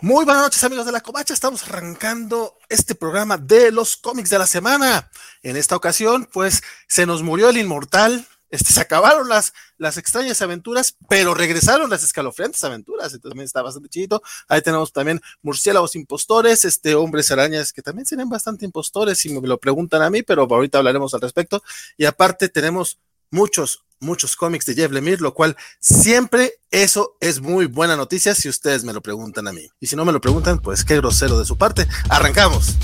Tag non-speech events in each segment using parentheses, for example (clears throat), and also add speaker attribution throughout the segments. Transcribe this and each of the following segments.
Speaker 1: Muy buenas noches amigos de la Covacha, estamos arrancando este programa de los cómics de la semana. En esta ocasión, pues se nos murió el inmortal, este, se acabaron las, las extrañas aventuras, pero regresaron las escalofriantes aventuras, entonces también está bastante chido. Ahí tenemos también murciélagos impostores, este, hombres arañas que también serían bastante impostores, si me lo preguntan a mí, pero ahorita hablaremos al respecto. Y aparte tenemos muchos, muchos cómics de Jeff Lemire, lo cual siempre eso es muy buena noticia si ustedes me lo preguntan a mí. Y si no me lo preguntan, pues qué grosero de su parte. Arrancamos.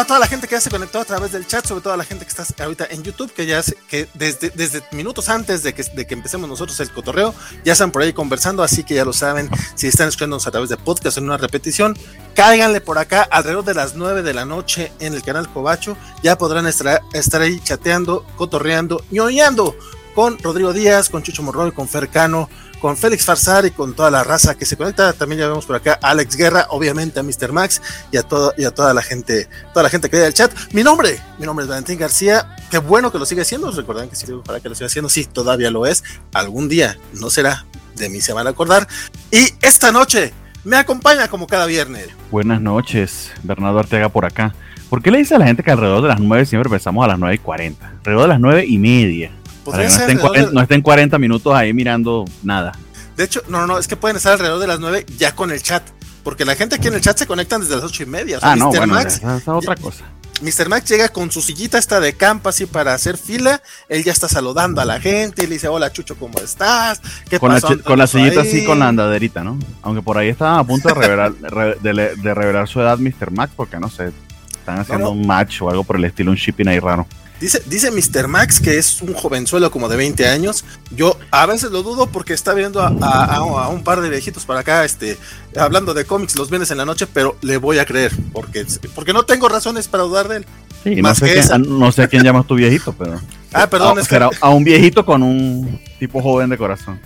Speaker 1: A toda la gente que ya se conectó a través del chat, sobre todo a la gente que está ahorita en YouTube, que ya que desde, desde minutos antes de que, de que empecemos nosotros el cotorreo, ya están por ahí conversando, así que ya lo saben, si están escuchándonos a través de podcast en una repetición, cáiganle por acá alrededor de las 9 de la noche en el canal Cobacho, ya podrán estar, estar ahí chateando, cotorreando, ñoñando con Rodrigo Díaz, con Chucho Morroy, con Fercano, con Félix Farsar y con toda la raza que se conecta. También ya vemos por acá a Alex Guerra, obviamente a Mr. Max y a, todo, y a toda la gente, toda la gente que ve el chat. Mi nombre, mi nombre es Valentín García. Qué bueno que lo sigue haciendo. Recuerden que si para que lo siga haciendo, sí, todavía lo es. Algún día, no será, de mí se van a acordar. Y esta noche me acompaña como cada viernes.
Speaker 2: Buenas noches, Bernardo Arteaga por acá. ¿Por qué le dice a la gente que alrededor de las 9 siempre empezamos a las 9 y 40? Alrededor de las 9 y media. Para que no, estén, de... no estén 40 minutos ahí mirando nada.
Speaker 1: De hecho, no, no, es que pueden estar alrededor de las 9 ya con el chat. Porque la gente aquí en el chat se conectan desde las ocho y media.
Speaker 2: O sea, ah, no, Mr. bueno, Max, es otra cosa.
Speaker 1: Mr. Max llega con su sillita esta de campo así para hacer fila. Él ya está saludando a la gente y le dice, hola Chucho, ¿cómo estás?
Speaker 2: ¿Qué con, pasó? La, con la sillita ahí? así con la andaderita, ¿no? Aunque por ahí estaban a punto de revelar, (laughs) de, de, revelar su edad Mr. Max, porque no sé, están haciendo no, no. un match o algo por el estilo, un shipping ahí raro.
Speaker 1: Dice, dice Mr. Max que es un jovenzuelo como de 20 años. Yo a veces lo dudo porque está viendo a, a, a, un par de viejitos para acá, este, hablando de cómics los viernes en la noche, pero le voy a creer, porque, porque no tengo razones para dudar de él.
Speaker 2: Sí, no, sé no sé a quién llamas tu viejito, pero. (laughs)
Speaker 1: Ah, perdón.
Speaker 2: A, es que... a un viejito con un tipo joven de corazón.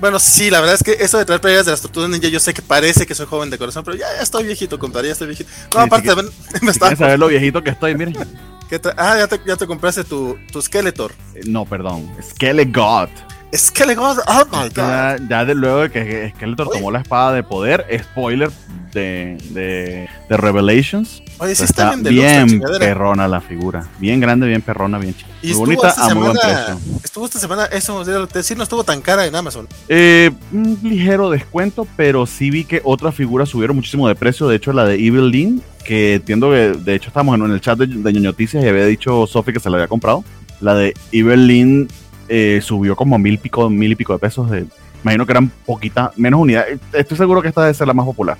Speaker 1: Bueno, sí, la verdad es que eso de traer playeras de las tortugas ninja, yo sé que parece que soy joven de corazón, pero ya, ya estoy viejito, compadre, ya estoy viejito. No, sí, aparte,
Speaker 2: sí, (laughs) me, me estaba. saber lo viejito que estoy, miren. (laughs)
Speaker 1: ah, ya te, ya te, compraste tu, tu Skeletor.
Speaker 2: No, perdón. Skelegot.
Speaker 1: Skeletor, oh my god.
Speaker 2: Ya, ya de luego de que Skeletor Oye. tomó la espada de poder, spoiler de, de, de Revelations.
Speaker 1: Oye, sí está,
Speaker 2: está bien, bien perrona la figura. Bien grande, bien perrona, bien chica.
Speaker 1: Y muy bonita esta a muy buen precio. Estuvo esta semana, eso decir, no estuvo tan cara en Amazon.
Speaker 2: Eh, un ligero descuento, pero sí vi que otras figuras subieron muchísimo de precio. De hecho, la de Evil Lynn, que entiendo que de hecho estamos en el chat de, de Noticias y había dicho Sophie que se la había comprado. La de Evil Lynn eh, subió como mil pico, mil y pico de pesos. De, imagino que eran poquitas, menos unidades. Estoy seguro que esta debe ser la más popular.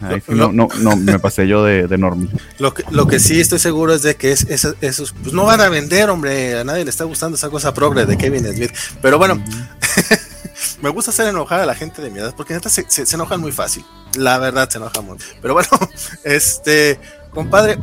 Speaker 2: Ahí no, no, no, me pasé yo de, de enorme.
Speaker 1: Lo que, lo que sí estoy seguro es de que es, es, esos pues no van a vender, hombre. A nadie le está gustando esa cosa progre de Kevin Smith. Pero bueno, (laughs) me gusta hacer enojar a la gente de mi edad porque neta se, se, se, enojan muy fácil. La verdad se enojan muy. Pero bueno, (laughs) este, compadre,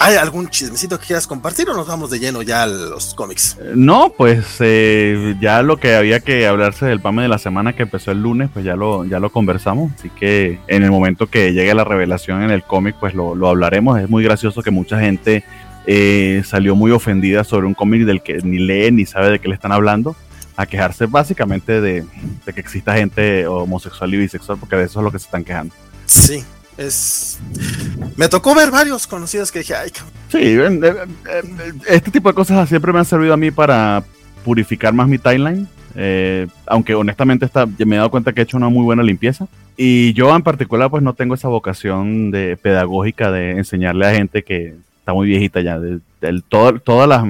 Speaker 1: ¿Hay algún chismecito que quieras compartir o nos vamos de lleno ya a los cómics?
Speaker 2: No, pues eh, ya lo que había que hablarse del PAME de la semana que empezó el lunes, pues ya lo, ya lo conversamos. Así que en el momento que llegue la revelación en el cómic, pues lo, lo, hablaremos. Es muy gracioso que mucha gente eh, salió muy ofendida sobre un cómic del que ni lee ni sabe de qué le están hablando. A quejarse básicamente de, de que exista gente homosexual y bisexual, porque de eso es lo que se están quejando.
Speaker 1: Sí, es me tocó ver varios conocidos que dije ay
Speaker 2: sí eh, eh, este tipo de cosas siempre me han servido a mí para purificar más mi timeline eh, aunque honestamente está, me he dado cuenta que he hecho una muy buena limpieza. Y yo en particular pues no tengo esa vocación de pedagógica de enseñarle a gente que está muy viejita ya de, de, todo, todas las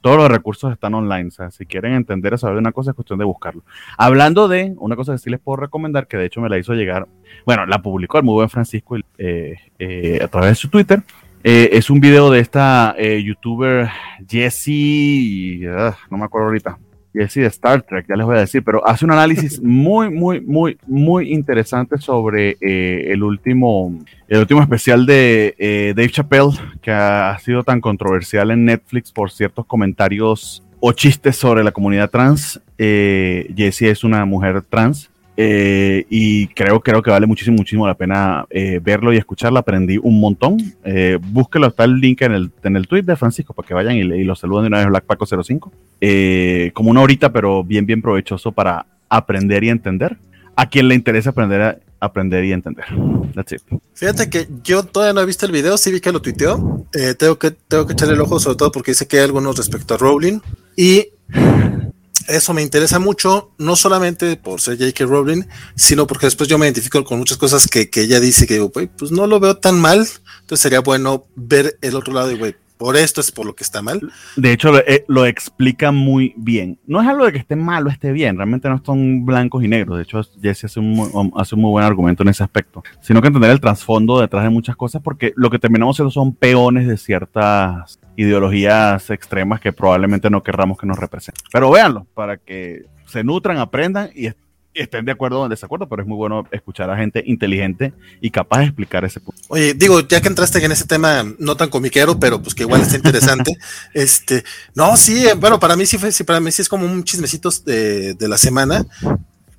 Speaker 2: todos los recursos están online. O sea, si quieren entender o saber de una cosa, es cuestión de buscarlo. Hablando de una cosa que sí les puedo recomendar, que de hecho me la hizo llegar, bueno, la publicó el muy buen Francisco eh, eh, a través de su Twitter. Eh, es un video de esta eh, youtuber Jessie, uh, no me acuerdo ahorita, Jessie de Star Trek, ya les voy a decir, pero hace un análisis (laughs) muy, muy, muy, muy interesante sobre eh, el último, el último especial de eh, Dave Chappelle, que ha sido tan controversial en Netflix por ciertos comentarios o chistes sobre la comunidad trans. Eh, Jessie es una mujer trans eh, y creo, creo que vale muchísimo, muchísimo la pena eh, verlo y escucharlo. Aprendí un montón. Eh, búsquelo, está el link en el, en el tweet de Francisco para que vayan y, y lo saluden de una vez Black Paco 05. Eh, como una horita, pero bien, bien provechoso para aprender y entender. A quien le interesa aprender, a, aprender y entender. That's it.
Speaker 1: Fíjate que yo todavía no he visto el video, sí vi que lo tuiteó. Eh, tengo, que, tengo que echarle el ojo, sobre todo porque dice que hay algunos respecto a Rowling. Y eso me interesa mucho, no solamente por ser J.K. Rowling, sino porque después yo me identifico con muchas cosas que, que ella dice que digo, "Güey, pues no lo veo tan mal. Entonces sería bueno ver el otro lado y, güey, por esto es por lo que está mal.
Speaker 2: De hecho, lo, eh, explica muy bien. No es algo de que esté mal o esté bien, realmente no son blancos y negros. De hecho, Jesse hace un, mu- hace un muy buen argumento en ese aspecto. Sino que entender el trasfondo detrás de muchas cosas, porque lo que terminamos siendo son peones de ciertas ideologías extremas que probablemente no querramos que nos representen. Pero véanlo, para que se nutran, aprendan y, est- y estén de acuerdo o en desacuerdo, pero es muy bueno escuchar a gente inteligente y capaz de explicar ese punto.
Speaker 1: Oye, digo, ya que entraste en ese tema no tan comiquero, pero pues que igual está interesante. (laughs) este, no, sí, eh, bueno, para mí sí fue, sí, para mí sí es como un chismecito de, de la semana.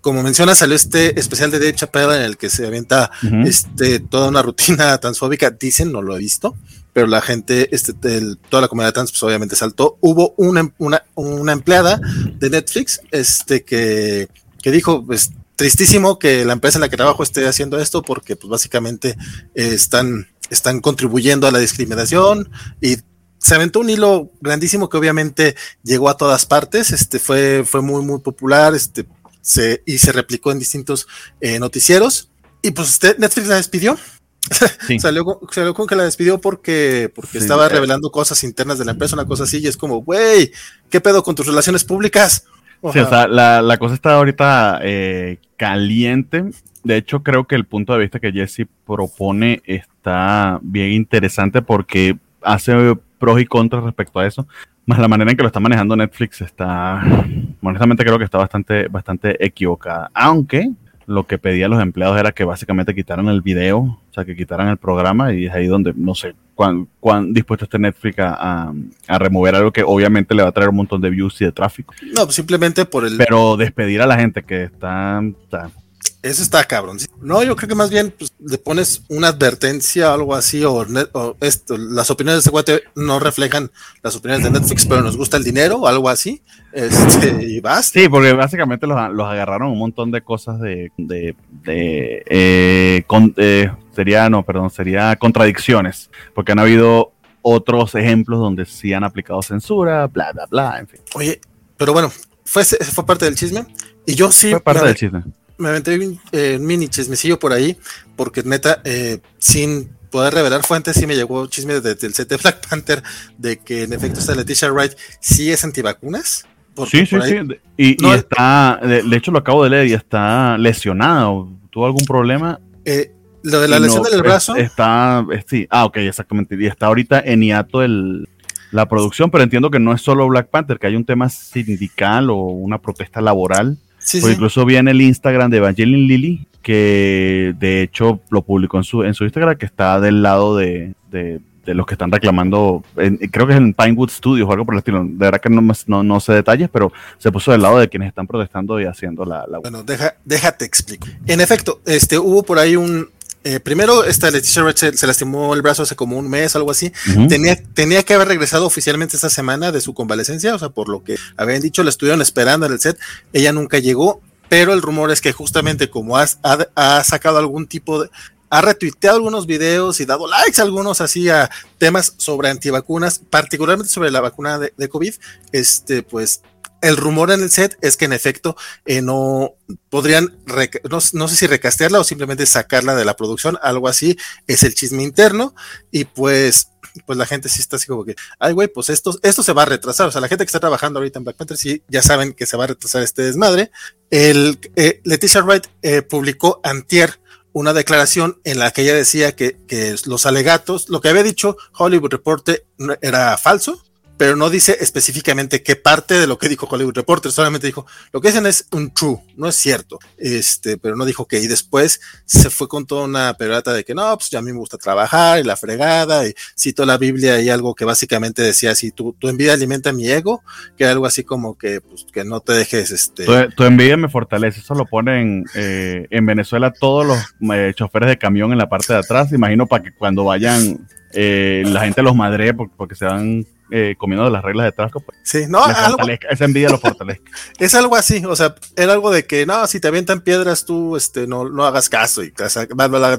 Speaker 1: Como menciona, salió este especial de Dave Chappelle en el que se avienta
Speaker 2: Ujú.
Speaker 1: este, toda una rutina transfóbica, dicen, no lo he visto, pero la gente, este, toda la comunidad trans, pues obviamente saltó. Hubo una, una, una empleada de Netflix, este, que, que dijo, pues, tristísimo que la empresa en la que trabajo esté haciendo esto, porque, pues, básicamente eh, están, están contribuyendo a la discriminación y se aventó un hilo grandísimo que obviamente llegó a todas partes, este, fue, fue muy, muy popular, este, se, y se replicó en distintos eh, noticieros. Y pues Netflix la despidió.
Speaker 2: Sí. (laughs)
Speaker 1: salió, con, salió con que la despidió porque, porque
Speaker 2: Sí,
Speaker 1: estaba
Speaker 2: eh.
Speaker 1: revelando cosas internas de la empresa, una cosa así, y es como, güey, ¿qué pedo con tus relaciones públicas?
Speaker 2: Sí, o sea, la, la cosa está ahorita eh, caliente. De hecho, creo que el punto de vista que Jesse propone está bien interesante porque hace pros y contras respecto a eso. Más la manera en que lo está manejando Netflix está, honestamente creo que está bastante, bastante equivocada. Aunque lo que pedían los empleados era que básicamente quitaran el video, o sea, que quitaran el programa y es ahí donde no sé cuán, cuán dispuesto esté Netflix a, a- a remover algo que obviamente le va a traer un montón de views y de tráfico.
Speaker 1: No, simplemente por el,
Speaker 2: Pero despedir a la gente que está. está-
Speaker 1: Eso está cabrón. No, yo creo que más bien pues, le pones una advertencia o algo así, o, esto, las opiniones de este guate no reflejan las opiniones de Netflix, pero nos gusta el dinero o algo así. Este, y basta.
Speaker 2: Sí, porque básicamente los, los agarraron un montón de cosas de. de, de, eh, con- eh, sería, no, perdón, sería contradicciones. Porque han habido otros ejemplos donde sí han aplicado censura, bla, bla, bla, en fin.
Speaker 1: Oye, pero bueno, fue, fue parte del chisme. Y yo sí
Speaker 2: Fue parte del chisme.
Speaker 1: Me aventé un eh, mini chismecillo por ahí, porque neta, eh, sin poder revelar fuentes, sí me llegó chisme desde el set de Black Panther de que en efecto esta Leticia Wright sí es antivacunas.
Speaker 2: Sí, sí,
Speaker 1: ahí-
Speaker 2: sí. Y, y está. De, hecho, lo acabo de leer y está lesionado. ¿Tuvo algún problema?
Speaker 1: eh, lo de la lesión
Speaker 2: no,
Speaker 1: del
Speaker 2: es-
Speaker 1: brazo.
Speaker 2: Está, es- sí, ah, ok, exactamente. Y está ahorita en hiato el, la producción, pero entiendo que no es solo Black Panther, que hay un tema sindical o una protesta laboral.
Speaker 1: Sí,
Speaker 2: incluso vi en el Instagram de Evangeline Lilly, que de hecho lo publicó en su, en su Instagram, que está del lado de, de- de los que están reclamando, en- creo que es en Pinewood Studios o algo por el estilo. De verdad que no, no, no sé detalles, pero se puso del lado de quienes están protestando y haciendo la... la-
Speaker 1: Bueno, deja, déjate explico. En efecto, este hubo por ahí un. Eh, primero, esta Leticia Wright se, se lastimó el brazo hace como un mes, algo así. Tenía, tenía que haber regresado oficialmente esta semana de su convalecencia, o sea, por lo que habían dicho, la estuvieron esperando en el set. Ella nunca llegó, pero el rumor es que justamente como has- ha, ha sacado algún tipo de. Ha retuiteado algunos videos y dado likes a algunos así a temas sobre antivacunas, particularmente sobre la vacuna de, de COVID. Este, pues el rumor en el set es que en efecto eh, no podrían, no, sé si recastearla o simplemente sacarla de la producción, algo así, es el chisme interno. Y pues, pues la gente sí está así como que, ay güey, pues esto, esto se va a retrasar, o sea, la gente que está trabajando ahorita en Black Panther sí ya saben que se va a retrasar este desmadre. El, eh, Leticia Wright eh, publicó antier una declaración en la que ella decía que, que los alegatos, lo que había dicho Hollywood Reporter era falso, pero no dice específicamente qué parte de lo que dijo Hollywood Reporter, solamente dijo, lo que dicen es un true, no es cierto, este, pero no dijo que, y después se fue con toda una perorata de que no, pues ya a mí me gusta trabajar y la fregada, y citó la Biblia y algo que básicamente decía así, tu, tu envidia alimenta mi ego, que algo así como que, pues, que no te dejes, este...
Speaker 2: Tu, envidia me fortalece, eso lo ponen eh, en Venezuela todos los eh, choferes de camión en la parte de atrás, imagino para que cuando vayan eh, la gente los madre porque, se van eh, comiendo de las reglas de tráfico. Pues,
Speaker 1: sí, no,
Speaker 2: esa envidia lo fortalezca. (laughs)
Speaker 1: es algo así, o sea, era algo de que no, si te avientan piedras tú este, no, no hagas caso. Y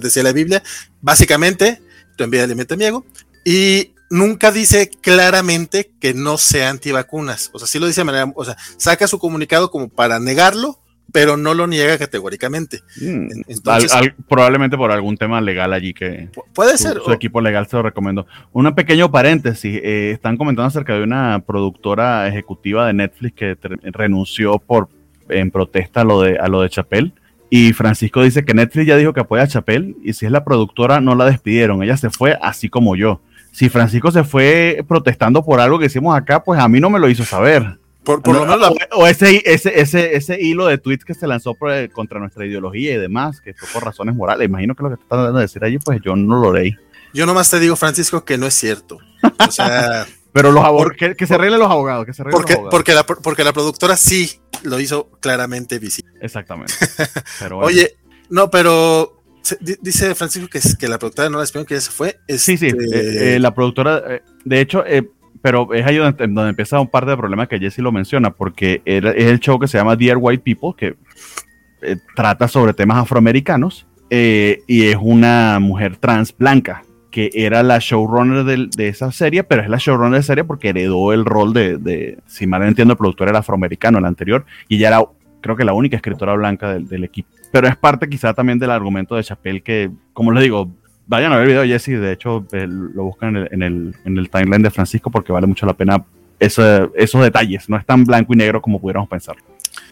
Speaker 1: decía la Biblia, básicamente, tu envidia alimenta mi ego. Y nunca dice claramente que no sea antivacunas. O sea, sí lo dice de manera, o sea, saca su comunicado como para negarlo, pero no lo niega categóricamente.
Speaker 2: Mm. probablemente por algún tema legal allí que
Speaker 1: puede ser.
Speaker 2: Su equipo legal se lo recomendó. Un pequeño paréntesis, eh, están comentando acerca de una productora ejecutiva de Netflix que renunció por en protesta a lo de a lo de Chapel. Y Francisco dice que Netflix ya dijo que apoya a Chapel y si es la productora no la despidieron, ella se fue así como yo. Si Francisco se fue protestando por algo que hicimos acá, pues a mí no me lo hizo saber.
Speaker 1: Por, lo menos
Speaker 2: o, ese, ese, ese, ese, hilo de tweets que se lanzó contra nuestra ideología y demás, que fue por razones morales. Imagino que lo que te están de decir allí, pues yo no lo leí.
Speaker 1: Yo nomás te digo, Francisco, que no es cierto. O sea. (laughs)
Speaker 2: Pero los abogados, que, se arreglen los abogados, que se
Speaker 1: porque,
Speaker 2: los abogados.
Speaker 1: Porque la, porque la productora sí lo hizo claramente visible.
Speaker 2: Exactamente. (laughs)
Speaker 1: Oye, no, pero dice Francisco que, que la productora no la espionó, que ya se fue.
Speaker 2: Sí, sí, este, eh, eh, la productora, eh, de hecho, pero es ahí donde, empieza un par de problemas que Jesse lo menciona, porque es el show que se llama Dear White People, que eh, trata sobre temas afroamericanos, eh, y es una mujer trans blanca, que era la showrunner de, esa serie, pero es la showrunner de la serie porque heredó el rol de, si mal entiendo, el productor era afroamericano, el anterior, y ella era, creo que la única escritora blanca del, del equipo. Pero es parte quizá también del argumento de Chappelle que, como les digo, vayan a ver el video de Jesse, de hecho lo buscan en el, en, el, timeline de Francisco porque vale mucho la pena esos detalles, no es tan blanco y negro como pudiéramos pensar.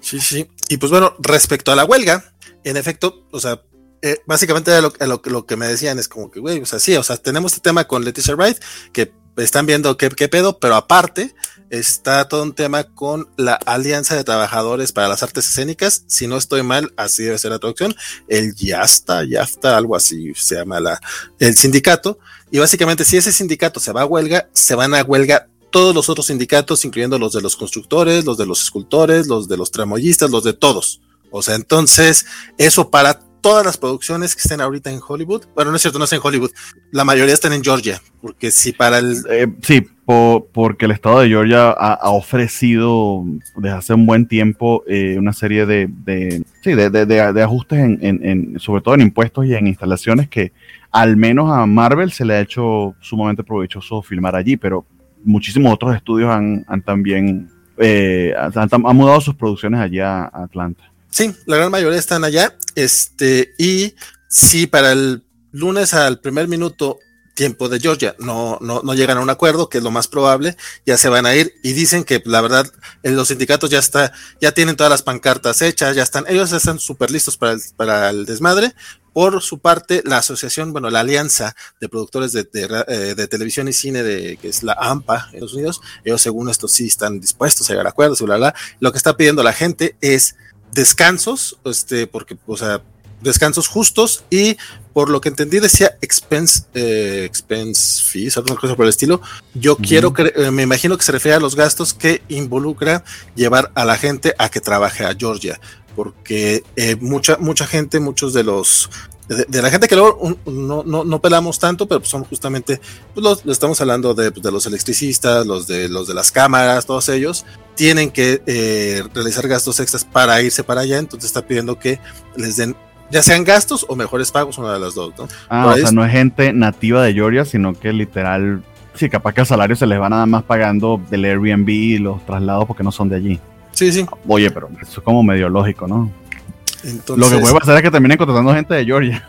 Speaker 1: Sí, sí. Y pues bueno, respecto a la huelga, en efecto, o sea, eh, básicamente lo, lo, lo, que me decían es como que, güey, o sea, sí, o sea, tenemos este tema con Leticia Wright, que están viendo qué pedo, pero aparte, está todo un tema con la Alianza de Trabajadores para las Artes Escénicas. Si no estoy mal, así debe ser la traducción. El YASTA, YAFTA, algo así se llama la, el sindicato. Y básicamente, si ese sindicato se va a huelga, se van a huelga todos los otros sindicatos, incluyendo los de los constructores, los de los escultores, los de los tramoyistas, los de todos. O sea, entonces, eso para todas las producciones que estén ahorita en Hollywood, bueno, no es cierto, no es en Hollywood, la mayoría están en Georgia, porque si para el...
Speaker 2: Eh, sí, porque el estado de Georgia ha, ofrecido desde hace un buen tiempo eh, una serie de, de, sí, de, de, ajustes, en, en, sobre todo en impuestos y en instalaciones que al menos a Marvel se le ha hecho sumamente provechoso filmar allí, pero muchísimos otros estudios han, también eh, han, mudado sus producciones allí a Atlanta.
Speaker 1: Sí, la gran mayoría están allá. Este, y si para el lunes al primer minuto tiempo de Georgia no, no, no llegan a un acuerdo, que es lo más probable, ya se van a ir y dicen que la verdad los sindicatos ya está, ya tienen todas las pancartas hechas, ya están, ellos están súper listos para el, para el desmadre. Por su parte, la asociación, bueno, la alianza de productores de, de, eh, televisión y cine de, que es la AMPA en Estados Unidos, ellos según esto sí están dispuestos a llegar a acuerdos, bla, bla. Lo que está pidiendo la gente es descansos, este, porque, o sea, descansos justos y por lo que entendí decía expense, eh, expense fees, alguna cosa por el estilo. Yo quiero que, eh, me imagino que se refiere a los gastos que involucra llevar a la gente a que trabaje a Georgia, porque eh, mucha, mucha gente, muchos de los de, la gente que luego no, no, no, pelamos tanto, pero pues son justamente, pues los, estamos hablando de, pues, de, los electricistas, los de, los de las cámaras, todos ellos, tienen que eh, realizar gastos extras para irse para allá, entonces está pidiendo que les den ya sean gastos o mejores pagos, una de las dos, ¿no?
Speaker 2: Ah, o sea, no es gente nativa de Georgia, sino que literal, sí, capaz que el salario se les va nada más pagando del Airbnb y los traslados porque no son de allí.
Speaker 1: Sí, sí.
Speaker 2: Oye, pero eso es como medio lógico, ¿no? Lo que puede pasar es que terminen contratando gente de Georgia.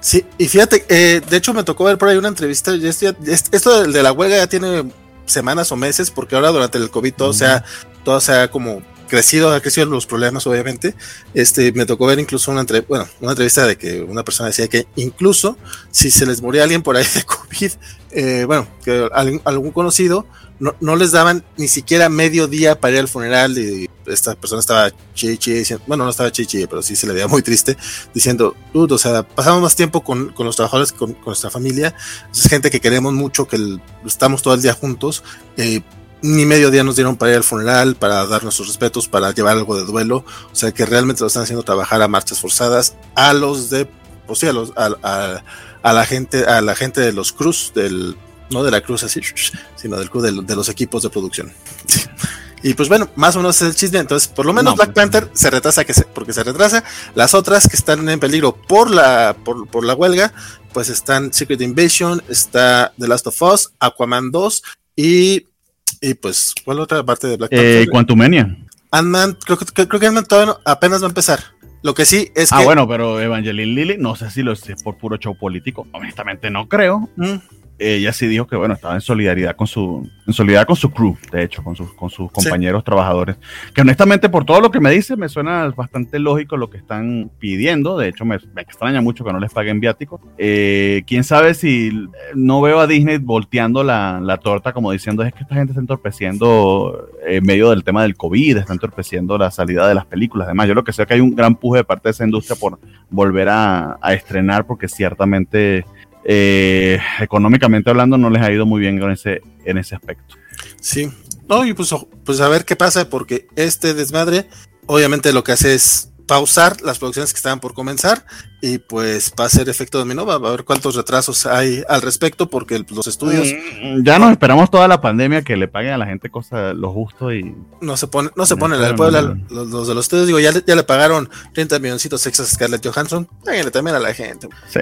Speaker 1: Sí, y fíjate, eh, de hecho me tocó ver por ahí una entrevista. Esto de la huelga ya tiene semanas o meses, porque ahora durante el COVID todo, se, ha, todo se ha como crecido, ha crecido los problemas, obviamente. Este, me tocó ver incluso una, bueno, una entrevista de que una persona decía que incluso si se les moría alguien por ahí de (laughs) COVID, eh, bueno, que algún, conocido, no, no les daban ni siquiera medio día para ir al funeral y esta persona estaba chichi, bueno, no estaba chichi, pero sí se le veía muy triste, diciendo, o sea, pasamos más tiempo con, con los trabajadores que con, nuestra familia, es gente que queremos mucho, que estamos todo el día juntos, eh, ni medio día nos dieron para ir al funeral, para dar nuestros respetos, para llevar algo de duelo, o sea que realmente lo están haciendo trabajar a marchas forzadas, a los de, pues sí, a, los, a, a, la gente, a la gente de los Cruz, del, no de la Cruz así, (laughs) sino del Cruz de, de los equipos de producción. Y pues bueno, más o menos es el chisme. Entonces, por lo menos Black pues, Panther se retrasa que se, porque se retrasa. Las otras que están en peligro por la, por, por la huelga, pues están Secret Invasion, está The Last of Us, Aquaman 2 y, y pues, ¿cuál otra parte de Black
Speaker 2: Panther? Eh, Quantumania.
Speaker 1: Ant-Man, creo, creo, creo que Ant-Man todavía apenas va a empezar. Lo que sí es
Speaker 2: ah,
Speaker 1: que.
Speaker 2: Ah, bueno, pero Evangeline Lilly, no sé si lo es por puro show político. Honestamente, no creo. Mm ella sí dijo que bueno, estaba en solidaridad con su, en solidaridad con su crew, de hecho, con sus, con sus compañeros trabajadores. Que honestamente, por todo lo que me dice, me suena bastante lógico lo que están pidiendo. De hecho, me, extraña mucho que no les paguen viáticos. Eh, quién sabe si no veo a Disney volteando la, la, torta como diciendo es que esta gente está entorpeciendo en medio del tema del COVID, está entorpeciendo la salida de las películas. Además, yo lo que sé es que hay un gran puje de parte de esa industria por volver a, a estrenar, porque ciertamente eh, económicamente hablando no les ha ido muy bien en ese, en ese aspecto.
Speaker 1: Sí, no, y pues, pues a ver qué pasa, porque este desmadre, obviamente lo que hace es pausar las producciones que estaban por comenzar y pues va a ser efecto dominó, va a ver cuántos retrasos hay al respecto porque los estudios
Speaker 2: mm, ya nos esperamos toda la pandemia que le paguen a la gente cosas lo justo y
Speaker 1: no se pone no se pone el pueblo los, de los estudios. Digo ya, ya le pagaron 30 milloncitos extras a Scarlett Johansson. Páguenle también a la gente. Sí.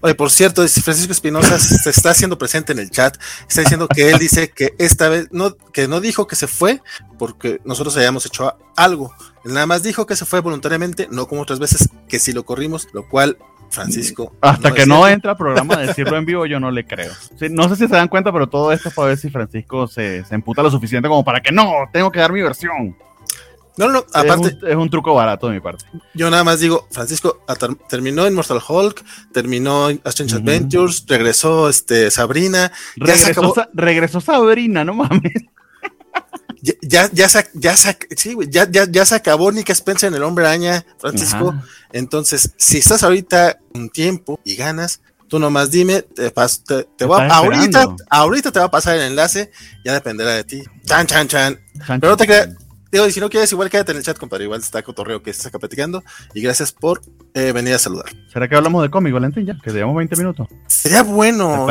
Speaker 1: Oye, por cierto, Francisco Espinosa (laughs) se está haciendo presente en el chat, está diciendo que él dice que esta vez no, que no dijo que se fue porque nosotros hayamos hecho algo, nada más dijo que se fue voluntariamente, no como otras veces que si lo corrimos, lo cual Francisco.
Speaker 2: Hasta que no entra programa de decirlo en vivo, yo no le creo. no sé si se dan cuenta, pero todo esto es para ver si Francisco se, se emputa lo suficiente como para que no, tengo que dar mi versión.
Speaker 1: No, no, aparte.
Speaker 2: Es un, truco barato de mi parte.
Speaker 1: Yo nada más digo, Francisco terminó en Mortal Hulk, terminó en Strange Adventures, regresó este, Sabrina.
Speaker 2: Regresó, regresó Sabrina, no mames.
Speaker 1: Ya, ya, ya, se, ya, sí, ya, ya, ya, se acabó Nick Spencer en El Hombre Araña, Francisco. Entonces, si estás ahorita un tiempo y ganas, tú nomás dime, te, te, te voy a, ahorita, ahorita te va a pasar el enlace, ya dependerá de ti. Chan, chan, chan. Pero no te creas Digo, y si no quieres, igual quédate en el chat, compadre. Igual está cotorreo que se está platicando. Y gracias por eh, venir a saludar.
Speaker 2: ¿Será que hablamos de cómic, Valentín? Ya, que llevamos 20 minutos.
Speaker 1: Sería bueno.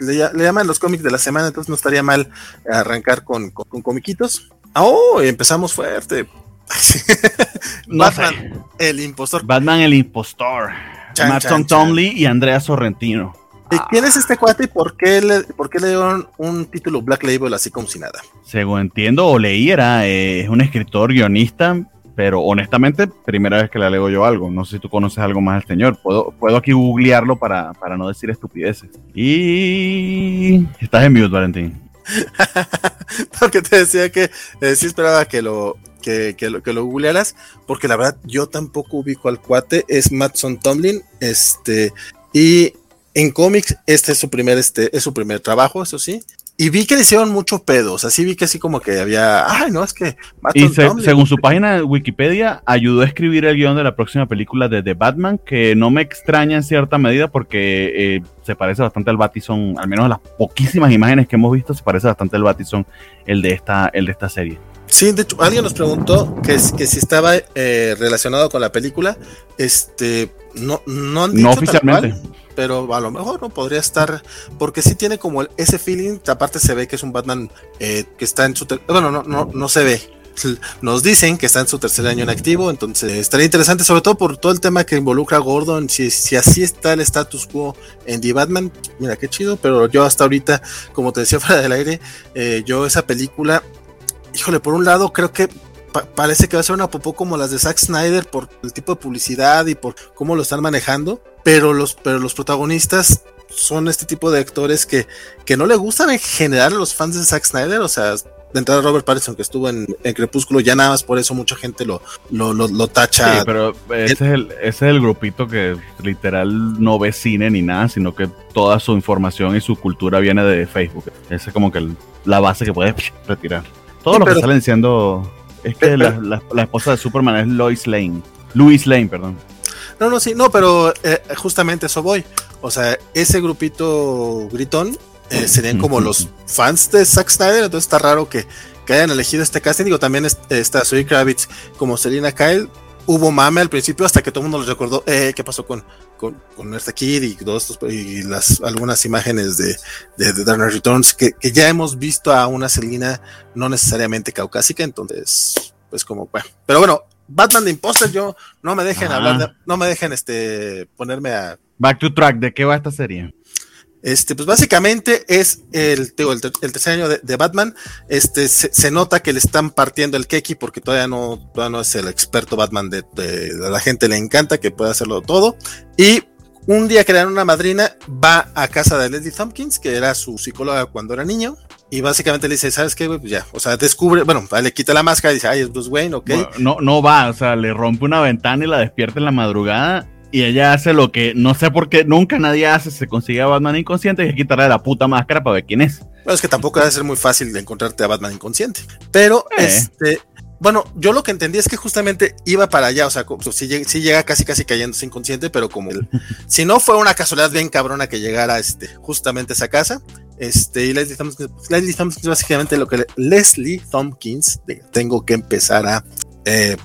Speaker 1: le, llaman los cómics de la semana, entonces no estaría mal arrancar con, con, comiquitos. Oh, empezamos fuerte. (laughs) Batman, el impostor.
Speaker 2: Batman, el impostor. Matt Tomley y Andrea Sorrentino.
Speaker 1: ¿Quién es este cuate y por qué, le, por qué le dieron un título Black Label así como si nada?
Speaker 2: Según entiendo o leí, era eh, un escritor, guionista, pero honestamente, primera vez que le leo yo algo. No sé si tú conoces algo más del señor. Puedo, puedo aquí googlearlo para, para no decir estupideces. Y estás en mute, Valentín. (laughs)
Speaker 1: porque te decía que eh, sí esperaba que lo, que, que, lo, que lo googlearas, porque la verdad yo tampoco ubico al cuate, es Matson Tomlin, este, y en cómics, este es su primer, este, es su primer trabajo, eso sí. Y vi que le hicieron mucho pedo, o sea, sí vi que así como que había, ay, no, es que...
Speaker 2: y según su página de Wikipedia, ayudó a escribir el guion de la próxima película de The Batman, que no me extraña en cierta medida porque eh, se parece bastante al Batison, al menos las poquísimas imágenes que hemos visto, se parece bastante al Batison, el de esta, el de esta serie.
Speaker 1: Sí, de hecho, alguien nos preguntó que, que si estaba eh, relacionado con la película, este, no, no han dicho
Speaker 2: No oficialmente
Speaker 1: pero a lo mejor no podría estar, porque sí tiene como ese feeling, aparte se ve que es un Batman eh, que está en su, bueno, no, no, no se ve, (laughs) nos dicen que está en su tercer año en activo, entonces estaría interesante, sobre todo por todo el tema que involucra a Gordon, si, si así está el status quo en The Batman, mira qué chido, pero yo hasta ahorita, como te decía (laughs) fuera del aire, eh, yo esa película, híjole, por un lado creo que parece que va a ser una popó como las de Zack Snyder por el tipo de publicidad y por cómo lo están manejando, pero los, pero los protagonistas son este tipo de actores que, que no le gustan en general a los fans de Zack Snyder, o sea, de entrada Robert Pattinson que estuvo en, Crepúsculo, ya nada más por eso mucha gente lo, lo, lo, tacha.
Speaker 2: Sí, pero ese es, el, ese es el grupito que literal no ve cine ni nada, sino que toda su información y su cultura viene de Facebook. Esa es como que la base que puedes (laughs) retirar. Todo lo que salen diciendo es que la, la, esposa de Superman es Lois Lane. Louis Lane, perdón.
Speaker 1: No, no, sí, no, pero eh, justamente eso voy. O sea, ese grupito gritón eh, serían como los fans de Zack Snyder, entonces está raro que, hayan elegido este casting. Digo, también está Zoe Kravitz como Selina Kyle. Hubo mame al principio hasta que todo el mundo les recordó eh, qué pasó con, con, con Kid y, todos y las, algunas imágenes de, de, Dark Knight Returns que, que, ya hemos visto a una Selina no necesariamente caucásica, entonces, pues como, bueno. Pero bueno, Batman de Imposter, yo no me dejen hablar, no me dejen este ponerme a.
Speaker 2: Back to track, ¿de qué va esta serie?
Speaker 1: Este, pues básicamente es el, el, tercer año de, Batman. Este, se, nota que le están partiendo el keki porque todavía no, todavía no es el experto Batman de, la gente le encanta que puede hacerlo todo. Y un día dan una madrina, va a casa de Leslie Tompkins, que era su psicóloga cuando era niño, y básicamente le dice, ¿sabes qué, Pues ya, o sea, descubre, bueno, le quita la máscara y dice, ay, es Bruce Wayne, ok.
Speaker 2: no, no va, o sea, le rompe una ventana y la despierta en la madrugada y ella hace lo que no sé por qué nunca nadie hace, se consigue a Batman inconsciente y es quitarle la puta máscara para ver quién es.
Speaker 1: Bueno, es que tampoco debe ser muy fácil de encontrarte a Batman inconsciente. Pero, eh. este, bueno, yo lo que entendí es que justamente iba para allá, o sea, si, llega casi casi cayéndose inconsciente, pero como (laughs) si no fue una casualidad bien cabrona que llegara este, justamente a esa casa, este, y Leslie Thompkins, Leslie Thompkins básicamente lo que Leslie Tompkins, tengo que empezar a eh,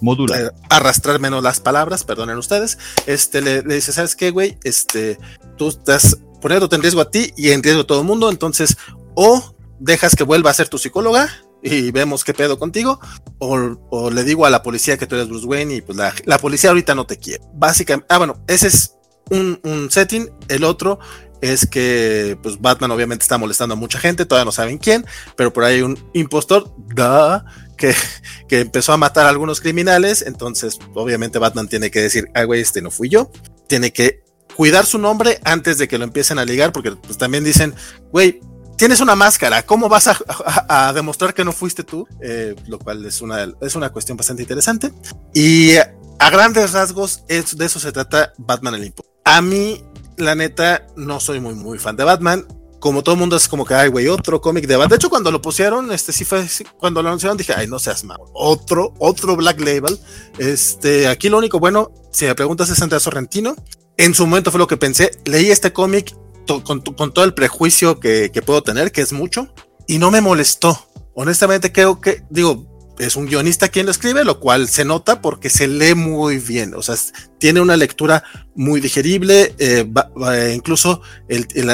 Speaker 2: Modular. Eh,
Speaker 1: arrastrar menos las palabras, perdonen ustedes. Este le, dice, ¿sabes qué, güey? Este, tú estás poniéndote en riesgo a ti y en riesgo a todo el mundo, entonces o dejas que vuelva a ser tu psicóloga y vemos qué pedo contigo, o, le digo a la policía que tú eres Bruce Wayne y pues la, policía ahorita no te quiere. Básicamente, ah, bueno, ese es un, un, setting, el otro es que pues Batman obviamente está molestando a mucha gente, todavía no saben quién, pero por ahí hay un impostor, da (laughs) que, empezó a matar a algunos criminales, entonces obviamente Batman tiene que decir, ah, güey, este no fui yo, tiene que cuidar su nombre antes de que lo empiecen a ligar, porque pues también dicen, güey, tienes una máscara, ¿cómo vas a, demostrar que no fuiste tú? Eh, lo cual es una, es una cuestión bastante interesante. Y a grandes rasgos, es, de eso se trata Batman el Impo. A mí, la neta, no soy muy, muy fan de Batman como todo el mundo es como que, ay, güey, otro cómic de Batman. De hecho, cuando lo pusieron, este sí fue, cuando lo anunciaron, dije, ay, no seas malo. Otro, otro Black Label. Este, aquí lo único bueno, si me preguntas, es Andrea Sorrentino. En su momento fue lo que pensé. Leí este cómic con, todo el prejuicio que, que puedo tener, que es mucho, y no me molestó. Honestamente, creo que, digo, es un guionista quien lo escribe, lo cual se nota porque se lee muy bien, o sea, tiene una lectura muy digerible, eh, incluso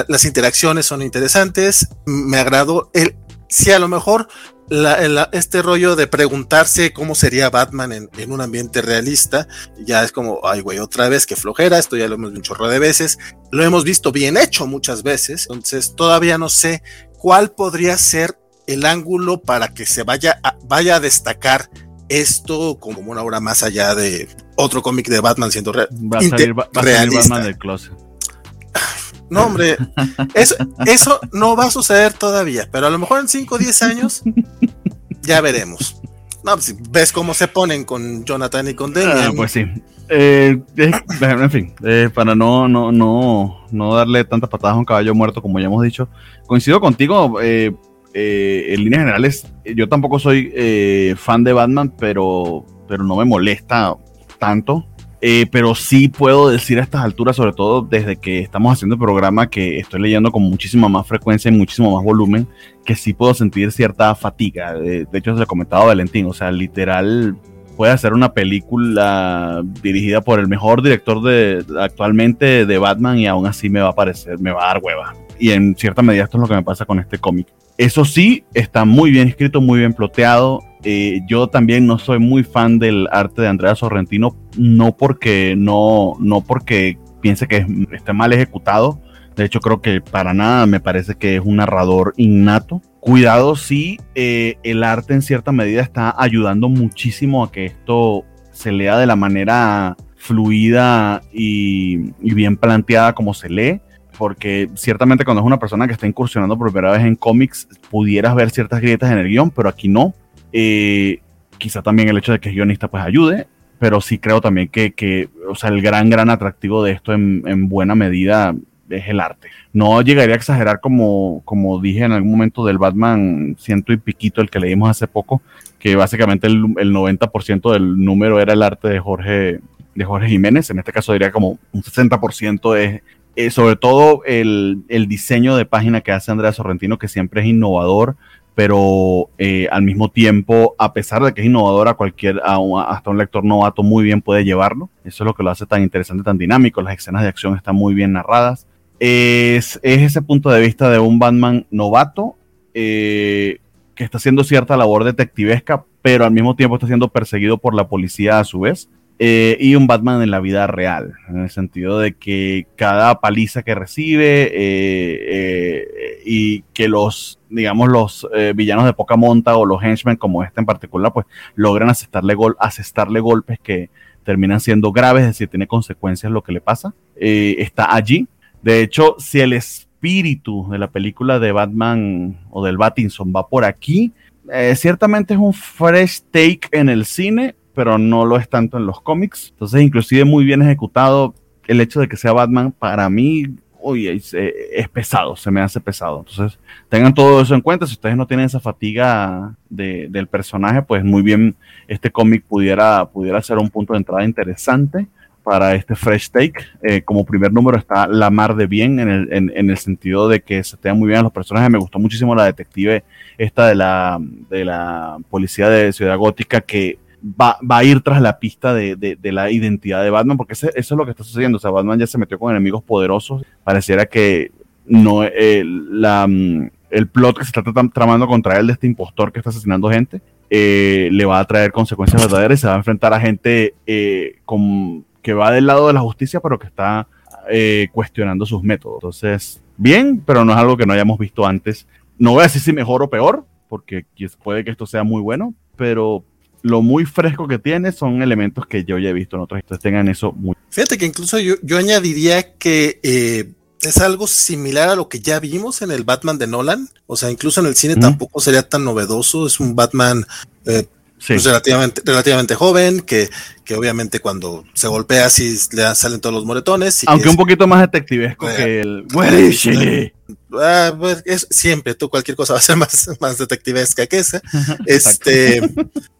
Speaker 1: las interacciones son interesantes, me agradó el, si a lo mejor este rollo de preguntarse cómo sería Batman en, un ambiente realista, ya es como, ay güey, otra vez que flojera, esto ya lo hemos visto un chorro de veces, lo hemos visto bien hecho muchas veces, entonces todavía no sé cuál podría ser el ángulo para que se vaya a, vaya a destacar esto como una obra más allá de otro cómic de Batman siendo real
Speaker 2: va a salir, Batman del closet.
Speaker 1: No, hombre, eso, eso no va a suceder todavía, pero a lo mejor en 5 o 10 años ya veremos. No, pues, ves cómo se ponen con Jonathan y con Damian.
Speaker 2: Ah, pues sí. Eh, eh, en fin, eh, para no, no, no, no darle tantas patadas a un caballo muerto, como ya hemos dicho, coincido contigo. Eh, en líneas generales, yo tampoco soy eh, fan de Batman, pero, pero no me molesta tanto. Eh, pero sí puedo decir a estas alturas, sobre todo desde que estamos haciendo el programa, que estoy leyendo con muchísima más frecuencia y muchísimo más volumen, que sí puedo sentir cierta fatiga. De, hecho, se lo he comentado a Valentín, o sea, literal puede hacer una película dirigida por el mejor director de actualmente de Batman y aún así me va a parecer, me va a dar hueva. Y en cierta medida esto es lo que me pasa con este cómic. Eso sí, está muy bien escrito, muy bien ploteado. Eh, yo también no soy muy fan del arte de Andrea Sorrentino, no porque no, no porque piense que esté mal ejecutado. De hecho, creo que para nada me parece que es un narrador innato. Cuidado si eh, el arte en cierta medida está ayudando muchísimo a que esto se lea de la manera fluida y bien planteada como se lee porque ciertamente cuando es una persona que está incursionando por primera vez en cómics, pudieras ver ciertas grietas en el guion, pero aquí no. Eh, quizá también el hecho de que es guionista pues ayude, pero sí creo también que, que o sea, el gran, gran atractivo de esto en, en, buena medida es el arte. No llegaría a exagerar como, como dije en algún momento del Batman ciento y piquito, el que leímos hace poco, que básicamente el, el 90% del número era el arte de Jorge, de Jorge Jiménez, en este caso diría como un 60% es eh, sobre todo el, el, diseño de página que hace Andrea Sorrentino, que siempre es innovador, pero eh, al mismo tiempo, a pesar de que es innovadora, cualquier, hasta un lector novato muy bien puede llevarlo. Eso es lo que lo hace tan interesante, tan dinámico. Las escenas de acción están muy bien narradas. Es, es ese punto de vista de un Batman novato eh, que está haciendo cierta labor detectivesca, pero al mismo tiempo está siendo perseguido por la policía a su vez. Eh, y un Batman en la vida real, en el sentido de que cada paliza que recibe eh, eh, y que los, digamos, los villanos de poca monta o los henchmen como este en particular, pues logran asestarle, gol golpes que terminan siendo graves, es decir, tiene consecuencias lo que le pasa. está allí. De hecho, si el espíritu de la película de Batman o del Batinson va por aquí, ciertamente es un fresh take en el cine, pero no lo es tanto en los cómics. Entonces, inclusive muy bien ejecutado. El hecho de que sea Batman, para mí, uy, es, es, pesado, se me hace pesado. Entonces, tengan todo eso en cuenta. Si ustedes no tienen esa fatiga de, del personaje, pues muy bien este cómic pudiera, pudiera ser un punto de entrada interesante para este Fresh Take. Eh, como primer número está La Mar de Bien, en el, en, el sentido de que se tengan muy bien los personajes. Me gustó muchísimo la detective esta de la, de la policía de Ciudad Gótica que va, va, a ir tras la pista de, de, la identidad de Batman, porque eso es lo que está sucediendo. O sea, Batman ya se metió con enemigos poderosos. Pareciera que no eh, la, mm, el plot que se está tramando contra él de este impostor que está asesinando gente eh, le va a traer consecuencias verdaderas y se va a enfrentar a gente eh, con, que va del lado de la justicia, pero que está eh, cuestionando sus métodos. Entonces, bien, pero no es algo que no hayamos visto antes. No voy a decir si mejor o peor, porque puede que esto sea muy bueno, pero lo muy fresco que tiene son elementos que yo ya he visto en otros. Entonces tengan eso muy.
Speaker 1: Fíjate que incluso yo, yo añadiría que eh, es algo similar a lo que ya vimos en el Batman de Nolan. O sea, incluso en el cine mm. tampoco sería tan novedoso. Es un Batman eh, sí. pues relativamente, relativamente joven, que, que obviamente cuando se golpea así le salen todos los moretones.
Speaker 2: Y Aunque un poquito más detectivesco eh, que el...
Speaker 1: Ah, pues, es, siempre, tú cualquier cosa va a ser más, (laughs) más detectivesca que esa. (laughs) este,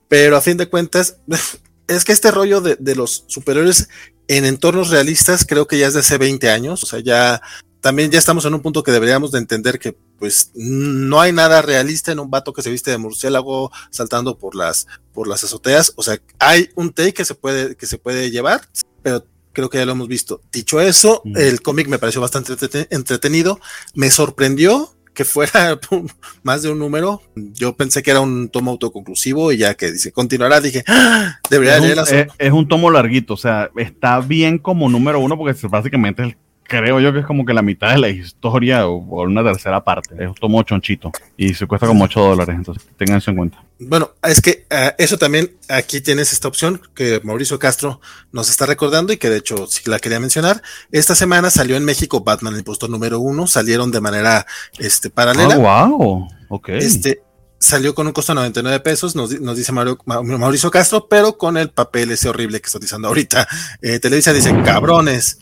Speaker 1: pero a fin de cuentas, (laughs) es que este rollo de, de, los superiores en entornos realistas creo que ya es de hace 20 años, o sea, ya también ya estamos en un punto que deberíamos de entender que pues no hay nada realista en un vato que se viste de murciélago saltando por las por las azoteas, o sea, hay un take que se puede que se puede llevar, pero creo que ya lo hemos visto. Dicho eso, mm. el cómic me pareció bastante entretenido, me sorprendió que fuera (laughs) más de un número. Yo pensé que era un tomo autoconclusivo y ya que dice continuará, dije, ¡Ah! debería
Speaker 2: es un, es, es, un tomo larguito, o sea, está bien como número uno porque básicamente es el creo yo que es como que la mitad de la historia o, o una tercera parte. Es un tomo chonchito y se cuesta como 8 dólares, entonces tengan eso en cuenta.
Speaker 1: Bueno, es que uh, eso también, aquí tienes esta opción que Mauricio Castro nos está recordando y que de hecho sí la quería mencionar. Esta semana salió en México Batman el impostor número uno, salieron de manera este, paralela.
Speaker 2: Wow, ok.
Speaker 1: Este, salió con un costo de 99 pesos, nos, nos dice Mario, Mauricio Castro, pero con el papel ese horrible que está utilizando ahorita. Eh, Televisa dice, cabrones.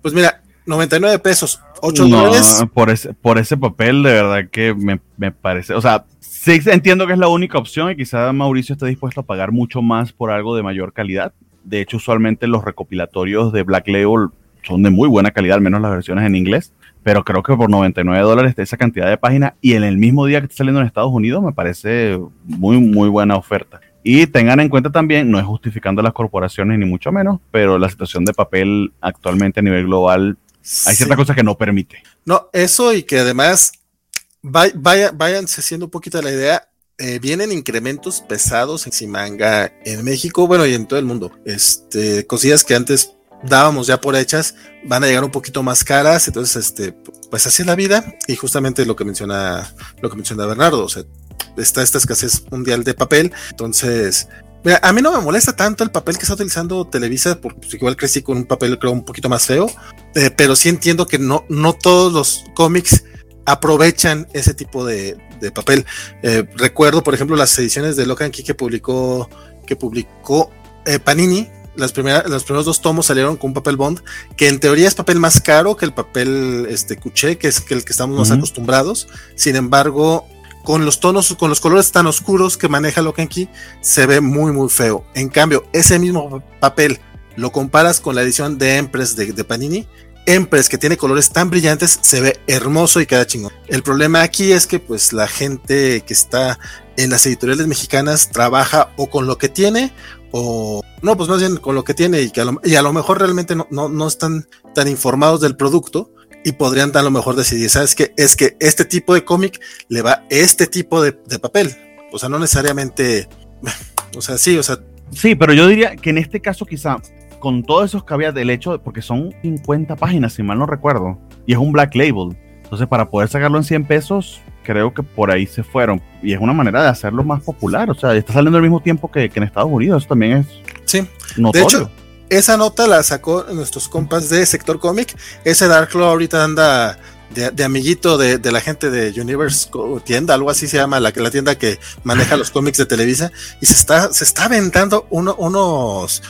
Speaker 1: Pues mira, 99 pesos, 8
Speaker 2: no, dólares. Por ese, por ese papel, de verdad que me, me, parece, o sea, sí entiendo que es la única opción y quizá Mauricio esté dispuesto a pagar mucho más por algo de mayor calidad. De hecho, usualmente los recopilatorios de Black Label son de muy buena calidad, al menos las versiones en inglés. Pero creo que por 99 dólares de esa cantidad de páginas y en el mismo día que está saliendo en Estados Unidos me parece muy, muy buena oferta. Y tengan en cuenta también, no es justificando a las corporaciones ni mucho menos, pero la situación de papel actualmente a nivel global hay ciertas sí. cosas que no permite.
Speaker 1: No, eso y que además vaya, váyanse haciendo un poquito la idea. Eh, vienen incrementos pesados en Simanga en México, bueno, y en todo el mundo. Este, cosillas que antes dábamos ya por hechas, van a llegar un poquito más caras, entonces, este, pues así es la vida, y justamente lo que menciona, lo que menciona Bernardo, o sea, está esta escasez mundial de papel, entonces, Mira, a mí no me molesta tanto el papel que está utilizando Televisa, porque pues, igual crecí con un papel creo un poquito más feo, eh, pero sí entiendo que no, no todos los cómics aprovechan ese tipo de, de papel. Eh, recuerdo, por ejemplo, las ediciones de Locan Key que publicó, que publicó eh, Panini. Las primeras, los primeros dos tomos salieron con un papel bond, que en teoría es papel más caro que el papel este, cuché, que es el que estamos más acostumbrados. Sin embargo, con los tonos, con los colores tan oscuros que maneja Locan Key, se ve muy, muy feo. En cambio, ese mismo papel lo comparas con la edición de Empress de, Panini Empress que tiene colores tan brillantes se ve hermoso y queda chingón. El problema aquí es que pues la gente que está en las editoriales mexicanas trabaja o con lo que tiene o no, pues más bien con lo que tiene y que a lo, y a lo mejor realmente no, no, no, están tan informados del producto y podrían a lo mejor decidir, ¿sabes qué? Es que este tipo de cómic le va este tipo de, de papel. O sea, no necesariamente, (laughs) o sea, sí, o sea.
Speaker 2: Sí, pero yo diría que en este caso quizá con todos esos caveats del hecho, porque son 50 páginas, si mal no recuerdo, y es un black label. Entonces, para poder sacarlo en 100 pesos, creo que por ahí se fueron. Y es una manera de hacerlo más popular. O sea, está saliendo al mismo tiempo que, que en Estados Unidos. Eso también es
Speaker 1: sí. notorio. De hecho, esa nota la sacó nuestros compas de Sector Comic. Ese Dark Claw ahorita anda de, amiguito de, de, la gente de Universe tienda, algo así se llama, la, la tienda que maneja (laughs) los cómics de Televisa, y se está, se está aventando uno, unos,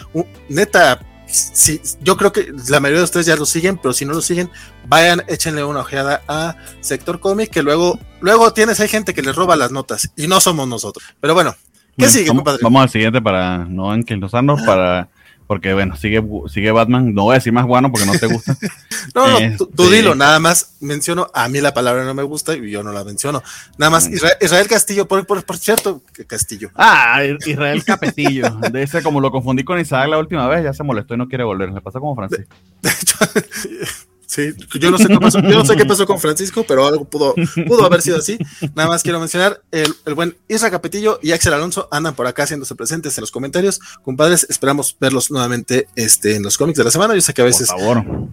Speaker 1: neta, sí, yo creo que la mayoría de ustedes ya lo siguen, pero si no lo siguen, vayan, échenle una ojeada a Sector Comic, que luego, luego tienes, hay gente que les roba las notas, y no somos nosotros. Pero bueno, ¿qué sigue,
Speaker 2: vamos, compadre? Vamos al siguiente para no anquilosarnos, para porque bueno, sigue, sigue Batman. No voy a decir más bueno porque no te gusta. (laughs)
Speaker 1: no, no, tú, este, dilo, nada más menciono, a mí la palabra no me gusta y yo no la menciono. Nada más, mm. Israel, Castillo, por, por, por, cierto, Castillo.
Speaker 2: Ah, Israel Capetillo. de ese, como lo confundí con Isaac la última vez, ya se molestó y no quiere volver. Le pasa como Francisco.
Speaker 1: De, de hecho, (laughs) Sí, yo no sé qué pasó, yo no sé qué pasó con Francisco, pero algo pudo, pudo haber sido así. Nada más quiero mencionar, el, el, buen Isra Capetillo y Axel Alonso andan por acá haciéndose presentes en los comentarios. Compadres, esperamos verlos nuevamente este, en los cómics de la semana. Yo sé que a veces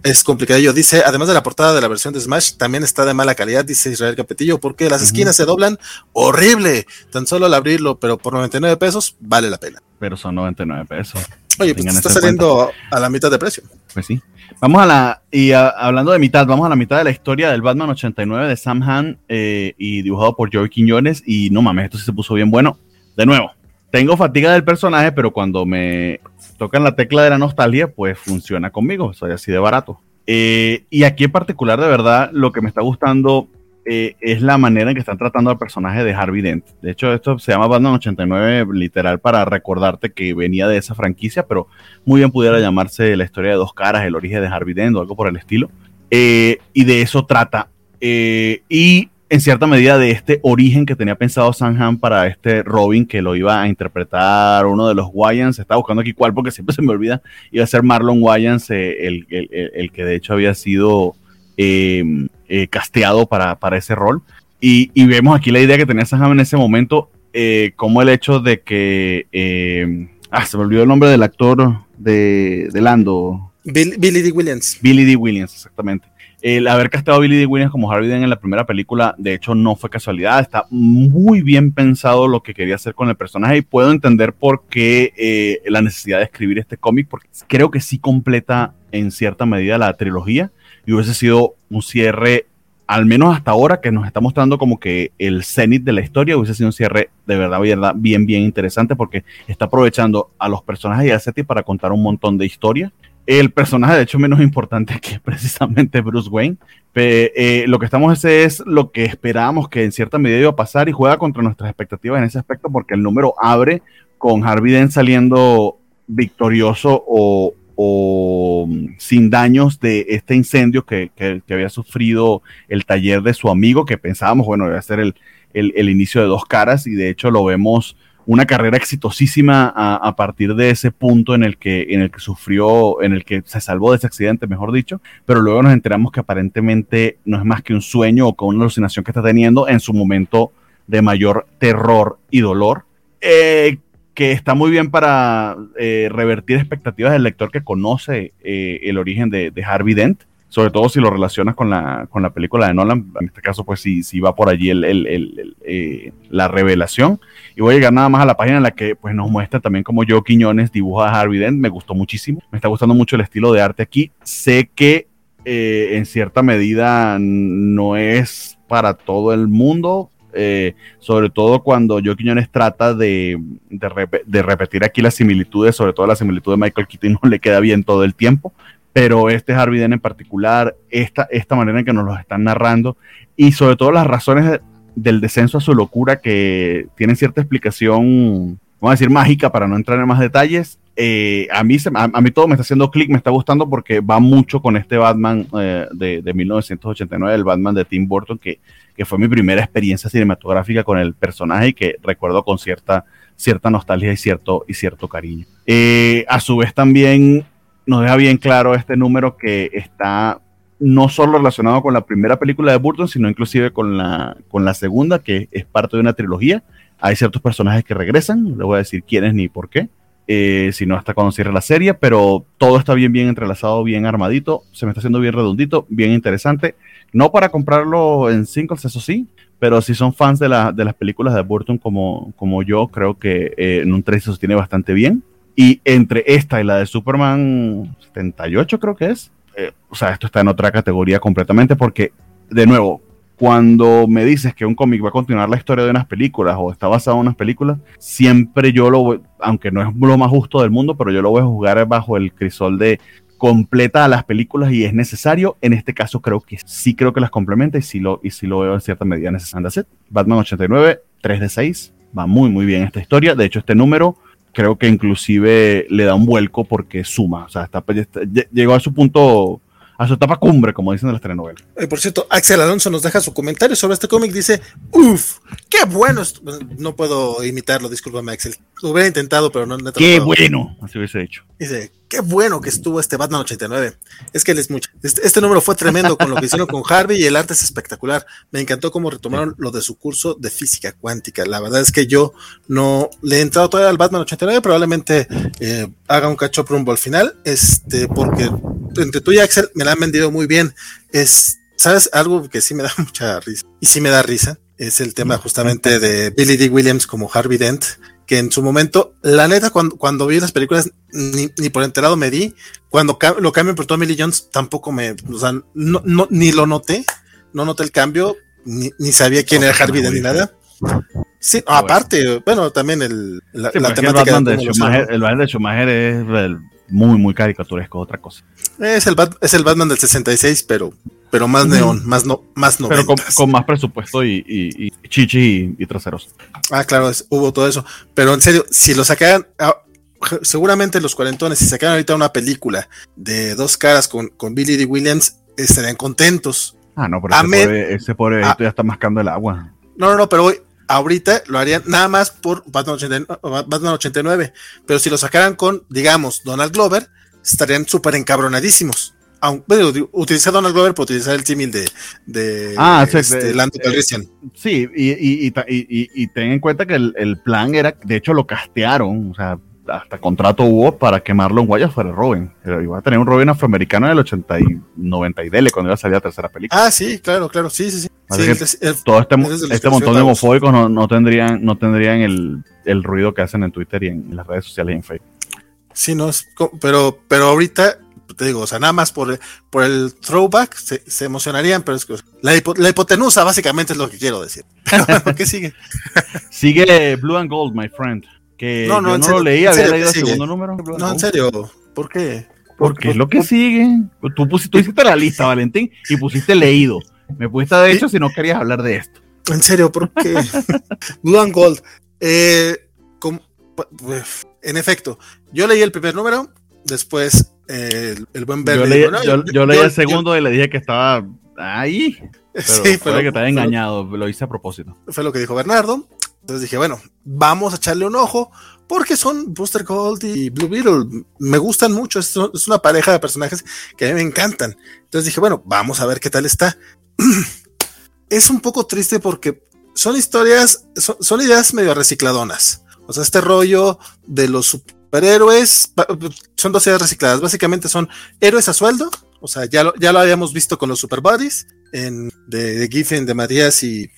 Speaker 1: es complicadillo. Dice, además de la portada de la versión de Smash, también está de mala calidad, dice Israel Capetillo, porque las esquinas se doblan horrible. Tan solo al abrirlo, pero por 99 pesos, vale la pena.
Speaker 2: Pero son 99 pesos.
Speaker 1: Oye, pues está saliendo a la mitad de precio.
Speaker 2: Pues sí. Vamos a la, y hablando de mitad, vamos a la mitad de la historia del Batman 89 de Sam Han eh, y dibujado por Joey Quiñones. Y no mames, esto sí se puso bien bueno. De nuevo, tengo fatiga del personaje, pero cuando me tocan la tecla de la nostalgia, pues funciona conmigo. Soy así de barato. Eh, y aquí en particular, de verdad, lo que me está gustando eh, es la manera en que están tratando al personaje de Harvey Dent. De hecho, esto se llama Batman 89 literal para recordarte que venía de esa franquicia, pero muy bien pudiera llamarse la historia de dos caras, el origen de Harvey Dent o algo por el estilo. Eh, y de eso trata. Eh, y en cierta medida de este origen que tenía pensado Sanham para este Robin que lo iba a interpretar uno de los Wyans. Estaba buscando aquí cuál porque siempre (laughs) se me olvida. Iba a ser Marlon Wyans, el, el, el que de hecho había sido eh, casteado para, para, ese rol. Y, y, vemos aquí la idea que tenía Sam en ese momento, eh, como el hecho de que... Eh, ah, se me olvidó el nombre del actor de, de Lando.
Speaker 1: Billy D. Williams.
Speaker 2: Billy D. Williams, exactamente. El haber casteado a Billy D. Williams como Harvey Dent en la primera película, de hecho, no fue casualidad. Está muy bien pensado lo que quería hacer con el personaje y puedo entender por qué eh, la necesidad de escribir este cómic, porque creo que sí completa en cierta medida la trilogía y hubiese sido un cierre, al menos hasta ahora, que nos está mostrando como que el cenit de la historia, hubiese sido un cierre de verdad, verdad bien, bien interesante porque está aprovechando a los personajes de Aceti para contar un montón de historias. El personaje, de hecho, menos importante que precisamente Bruce Wayne. Eh, lo que estamos ese es lo que esperábamos que en cierta medida iba a pasar y juega contra nuestras expectativas en ese aspecto porque el número abre con Harvey Dent saliendo victorioso o, o sin daños de este incendio que, había sufrido el taller de su amigo, que pensábamos, bueno, iba a ser el, el, inicio de dos caras y de hecho lo vemos una carrera exitosísima a, partir de ese punto en el que en el que sufrió, en el que se salvó de ese accidente, mejor dicho, pero luego nos enteramos que aparentemente no es más que un sueño o que una alucinación que está teniendo en su momento de mayor terror y dolor. Eh, que está muy bien para eh, revertir expectativas del lector que conoce eh, el origen de, Harvey Dent. sobre todo si lo relacionas con la, con la película de Nolan, en este caso pues sí, sí va por allí eh, la revelación. Y voy a llegar nada más a la página en la que pues nos muestra también como Joe Quiñones dibuja a Harvey Dent, me gustó muchísimo, me está gustando mucho el estilo de arte aquí, sé que en cierta medida no es para todo el mundo, eh, sobre todo cuando Joe Quiñones trata de, de, repetir aquí las similitudes, sobre todo la similitud de Michael Keaton no le queda bien todo el tiempo, pero este Harvey Dent en particular, esta, esta manera en que nos lo están narrando y sobre todo las razones del descenso a su locura que tienen cierta explicación, vamos a decir mágica para no entrar en más detalles. Eh, a, mí a, mí todo me está haciendo clic, me está gustando porque va mucho con este Batman eh, de, de, 1989, el Batman de Tim Burton, que, que fue mi primera experiencia cinematográfica con el personaje y que recuerdo con cierta, cierta nostalgia y cierto, y cierto cariño. Eh, a su vez también nos deja bien claro este número que está no solo relacionado con la primera película de Burton, sino inclusive con la, con la segunda, que es parte de una trilogía. Hay ciertos personajes que regresan, le voy a decir quiénes ni por qué, eh, sino hasta cuando cierre la serie, pero todo está bien, bien entrelazado, bien armadito, se me está haciendo bien redondito, bien interesante. No para comprarlo en singles, eso sí, pero si son fans de, de las películas de Burton como, como yo, creo que eh, en un 3 se sostiene bastante bien. Y entre esta y la de Superman 78 creo que es, eh, o sea, esto está en otra categoría completamente porque, de nuevo, cuando me dices que un cómic va a continuar la historia de unas películas o está basado en unas películas, siempre yo lo, aunque no es lo más justo del mundo, pero yo lo voy a jugar bajo el crisol de completa a las películas y es necesario. En este caso creo que sí creo que las complementa y sí lo, y sí lo veo en cierta medida necesario. Batman 89, 3 de 6, va muy muy bien esta historia. De hecho, este número creo que inclusive le da un vuelco porque suma, o sea, está, llegó a su punto, a su etapa cumbre, como dicen en las telenovelas.
Speaker 1: Eh, por cierto, Axel Alonso nos deja su comentario sobre este cómic, dice, uff, qué bueno, no puedo imitarlo, discúlpame Axel, lo hubiera intentado, pero no.
Speaker 2: qué bueno, así hubiese hecho.
Speaker 1: Dice, qué bueno que estuvo este Batman 89. Es que él es mucho. Este, este, número fue tremendo con lo que hicieron con Harvey y el arte es espectacular. Me encantó cómo retomaron lo de su curso de física cuántica. La verdad es que yo no le he entrado todavía al Batman 89, probablemente eh, haga un catch rumbo al final, este, porque entre tú y Axel me la han vendido muy bien. Es, ¿sabes? Algo que sí me da (laughs) mucha risa. Y sí me da risa. Es el tema justamente de Billy D. Williams como Harvey Dent que en su momento, la neta, cuando, cuando vi las películas, ni, por enterado me di. Cuando lo cambian por Tommy Lee Jones, tampoco me, o sea, no, no, ni lo noté, no noté el cambio, ni, ni sabía quién era Harvey ni nada. Sí, aparte, bueno, también el, la,
Speaker 2: temática. El Batman, de Schumacher, el Batman de Schumacher es muy, muy caricaturesco, otra cosa.
Speaker 1: Es el, es el Batman del 66, pero pero más neón, más no, más no.
Speaker 2: Pero con, más presupuesto y, y, chichi y, traseros.
Speaker 1: Ah, claro, hubo todo eso. Pero en serio, si lo sacaran, ah, seguramente los cuarentones, si sacaran ahorita una película de dos caras con, con Billy D. Williams, estarían contentos.
Speaker 2: Ah, no, pero ese pobre, ese pobre ya está mascando el agua.
Speaker 1: No, no, no, pero ahorita lo harían nada más por Batman 89. Pero si lo sacaran con, digamos, Donald Glover, estarían súper encabronadísimos bueno, utilizar Donald Glover para utilizar el símil de, de
Speaker 2: ah, este, Lando Calrissian. Sí, y, y, y, y, ten en cuenta que el, el, plan era, de hecho lo castearon, o sea, hasta contrato hubo para quemarlo en Guayas fuera Robin. Iba a tener un Robin afroamericano del 80 y 90 y dele cuando iba a salir la tercera película.
Speaker 1: Ah, sí, claro, claro, sí, sí, sí.
Speaker 2: todo este, este montón de homofóbicos no, no, tendrían, no tendrían el, el, ruido que hacen en Twitter y en, las redes sociales y en Facebook.
Speaker 1: Sí, no, es, pero, pero ahorita te digo, o sea, nada más por, por el throwback se, se emocionarían, pero es que la, hipotenusa básicamente es lo que quiero decir. (laughs) ¿Qué sigue?
Speaker 2: sigue Blue and Gold, my friend. Que no, no, yo no lo leí, había leído el segundo número.
Speaker 1: No, en serio, ¿por qué?
Speaker 2: Porque es lo que sigue. Tú, pusiste, tú hiciste la lista, Valentín, y pusiste leído. Me pusiste de hecho si no querías hablar de esto.
Speaker 1: En serio, ¿por qué? (laughs) Blue and Gold. Eh, en efecto, yo leí el primer número, después el, buen
Speaker 2: verde. Yo, leí, el segundo y le dije que estaba ahí. (laughs) sí, pero, que te había engañado, lo hice a propósito.
Speaker 1: Fue lo que dijo Bernardo. Entonces dije, bueno, vamos a echarle un ojo porque son Booster Gold y Blue Beetle. Me gustan mucho, es, una pareja de personajes que a mí me encantan. Entonces dije, bueno, vamos a ver qué tal está. (clears throat) es un poco triste porque son historias, son ideas medio recicladonas. O sea, este rollo de los superhéroes son dos ideas recicladas. Básicamente son héroes a sueldo O sea, ya lo, ya lo habíamos visto con los Super Buddies en, de, de Giffen, de Matías y,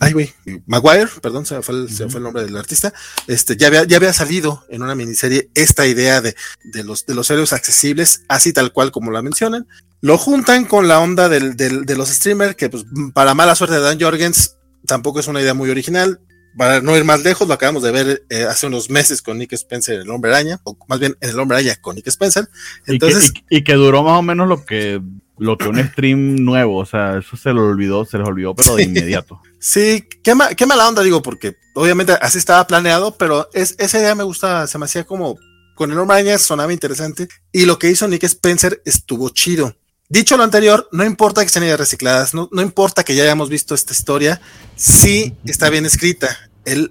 Speaker 1: ay, güey, Maguire, perdón, se me, fue el, se fue el nombre del artista. Este, ya había, ya había salido en una miniserie esta idea de, de los, de los héroes accesibles, así tal cual como la mencionan. Lo juntan con la onda del, del, de los streamers, que pues, para mala suerte de Dan Jorgens, tampoco es una idea muy original para no ir más lejos, lo acabamos de ver eh, hace unos meses con Nick Spencer en el Hombre Araña, o más bien en el Hombre Araña con Nick Spencer.
Speaker 2: Entonces, y, que, y, y que duró más o menos lo que, lo que un (coughs) stream nuevo, o sea, eso se lo olvidó, se les olvidó, pero de inmediato.
Speaker 1: Sí, qué, ma qué mala onda, digo, porque obviamente así estaba planeado, pero es, esa idea me gusta, se me hacía como, con el Araña sonaba interesante, y lo que hizo Nick Spencer estuvo chido. Dicho lo anterior, no importa que estén ideas recicladas, no, no, importa que ya hayamos visto esta historia, sí está bien escrita.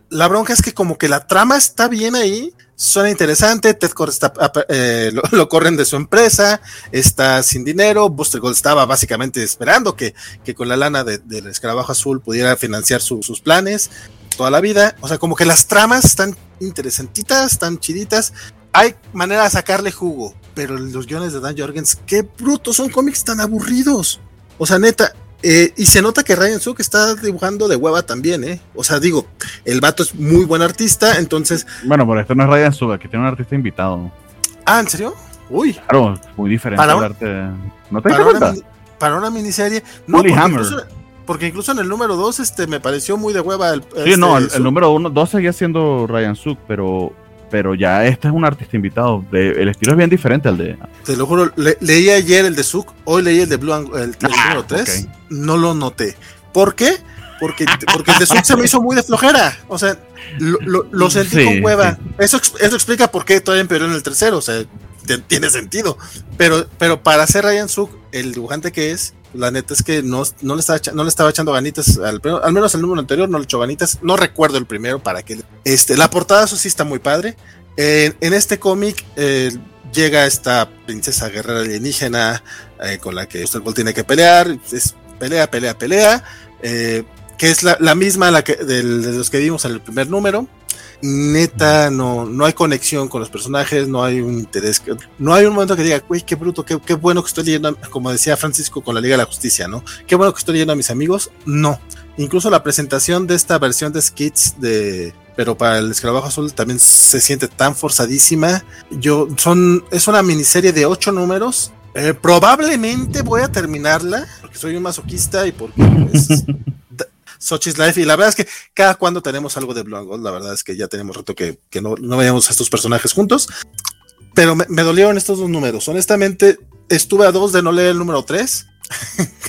Speaker 1: La bronca es que como que la trama está bien ahí, suena interesante, Ted Cord está, eh, (laughs) lo, corren de su empresa, está sin dinero, Buster Gold estaba básicamente esperando que, que con la lana del de, escarabajo azul pudiera financiar su, sus planes toda la vida, o sea, como que las tramas están interesantitas, están chiditas, hay manera de sacarle jugo, pero los guiones de Dan Jorgens, qué brutos, son cómics tan aburridos. O sea, neta, eh, y se nota que Ryan Suk está dibujando de hueva también, ¿eh? O sea, digo, el vato es muy buen artista, entonces.
Speaker 2: Bueno, pero esto no es Ryan Suk, aquí tiene un artista invitado.
Speaker 1: Ah, ¿en serio? Uy.
Speaker 2: Claro, muy diferente
Speaker 1: para
Speaker 2: el arte. ¿No te
Speaker 1: para una, para una miniserie. No,
Speaker 2: Holy
Speaker 1: porque
Speaker 2: Hammer.
Speaker 1: incluso, porque incluso en el número 2 este, me pareció muy de hueva. El,
Speaker 2: Sí,
Speaker 1: este,
Speaker 2: no, el, el
Speaker 1: Suk.
Speaker 2: número uno, dos seguía siendo Ryan Suk, pero, pero ya este es un artista invitado. De- el estilo es bien diferente al de.
Speaker 1: Te lo juro, le- leí ayer el de Suk, hoy leí el de Blue, and- el,
Speaker 2: Ah,
Speaker 1: número 3.
Speaker 2: ok.
Speaker 1: No lo noté. ¿Por qué? Porque, porque el de Suk se me hizo muy de flojera. O sea, lo, lo, lo sentí
Speaker 2: Sí,
Speaker 1: con hueva.
Speaker 2: sí.
Speaker 1: Eso, eso explica por qué todavía empeoró en el tercero. O sea, tiene sentido. Pero, pero para ser Ryan Suk, el dibujante que es, la neta es que no, no, le, estaba no le estaba echando ganitas. Al, al menos el número anterior no le echó ganitas. No recuerdo el primero para que. Este, la portada, eso sí está muy padre. En, este cómic eh, llega esta princesa guerrera alienígena eh, con la que Gold tiene que pelear. Es pelea, pelea, pelea. eh, que es la, misma la que, del- de los que vimos en el primer número. Neta, no, no hay conexión con los personajes, no hay un interés, no hay un momento que diga, güey, qué bruto, qué, qué bueno que estoy leyendo, como decía Francisco con la Liga de la Justicia, ¿no? Qué bueno que estoy leyendo a mis amigos. No. Incluso la presentación de esta versión de skits de, pero para el escarabajo azul también se siente tan forzadísima. Yo, son, es una miniserie de ocho números. Eh, probablemente voy a terminarla, porque soy un masoquista y porque es (laughs) Sochi's Life. Y la verdad es que cada cuando tenemos algo de Blue and Gold, la verdad es que ya tenemos rato que, que no, no veíamos a estos personajes juntos. Pero me, me dolieron estos dos números. Honestamente, estuve a dos de no leer el número 3.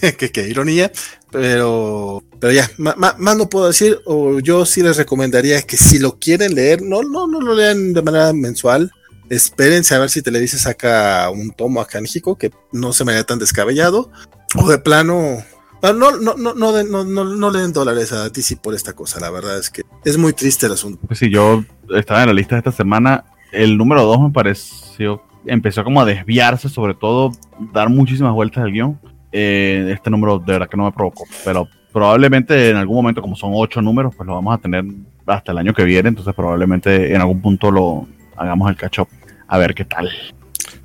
Speaker 1: que, que, que ironía. Pero, pero ya, ma- ma- más no puedo decir. O yo sí les recomendaría que si lo quieren leer, no, no, no lo lean de manera mensual. Espérense a ver si Televisa saca un tomo acá en México, que no se me vea tan descabellado. O de plano, no, no, no, no, no, no, no, no le den dólares a DC por esta cosa. La verdad es que es muy triste el asunto.
Speaker 2: Pues sí, yo estaba en la lista de esta semana. El número 2 me pareció. Empezó como a desviarse, sobre todo dar muchísimas vueltas al guion. Eh, este número de verdad que no me provocó. Pero probablemente en algún momento, como son ocho números, pues lo vamos a tener hasta el año que viene. Entonces probablemente en algún punto lo hagamos el catch up. A ver qué tal.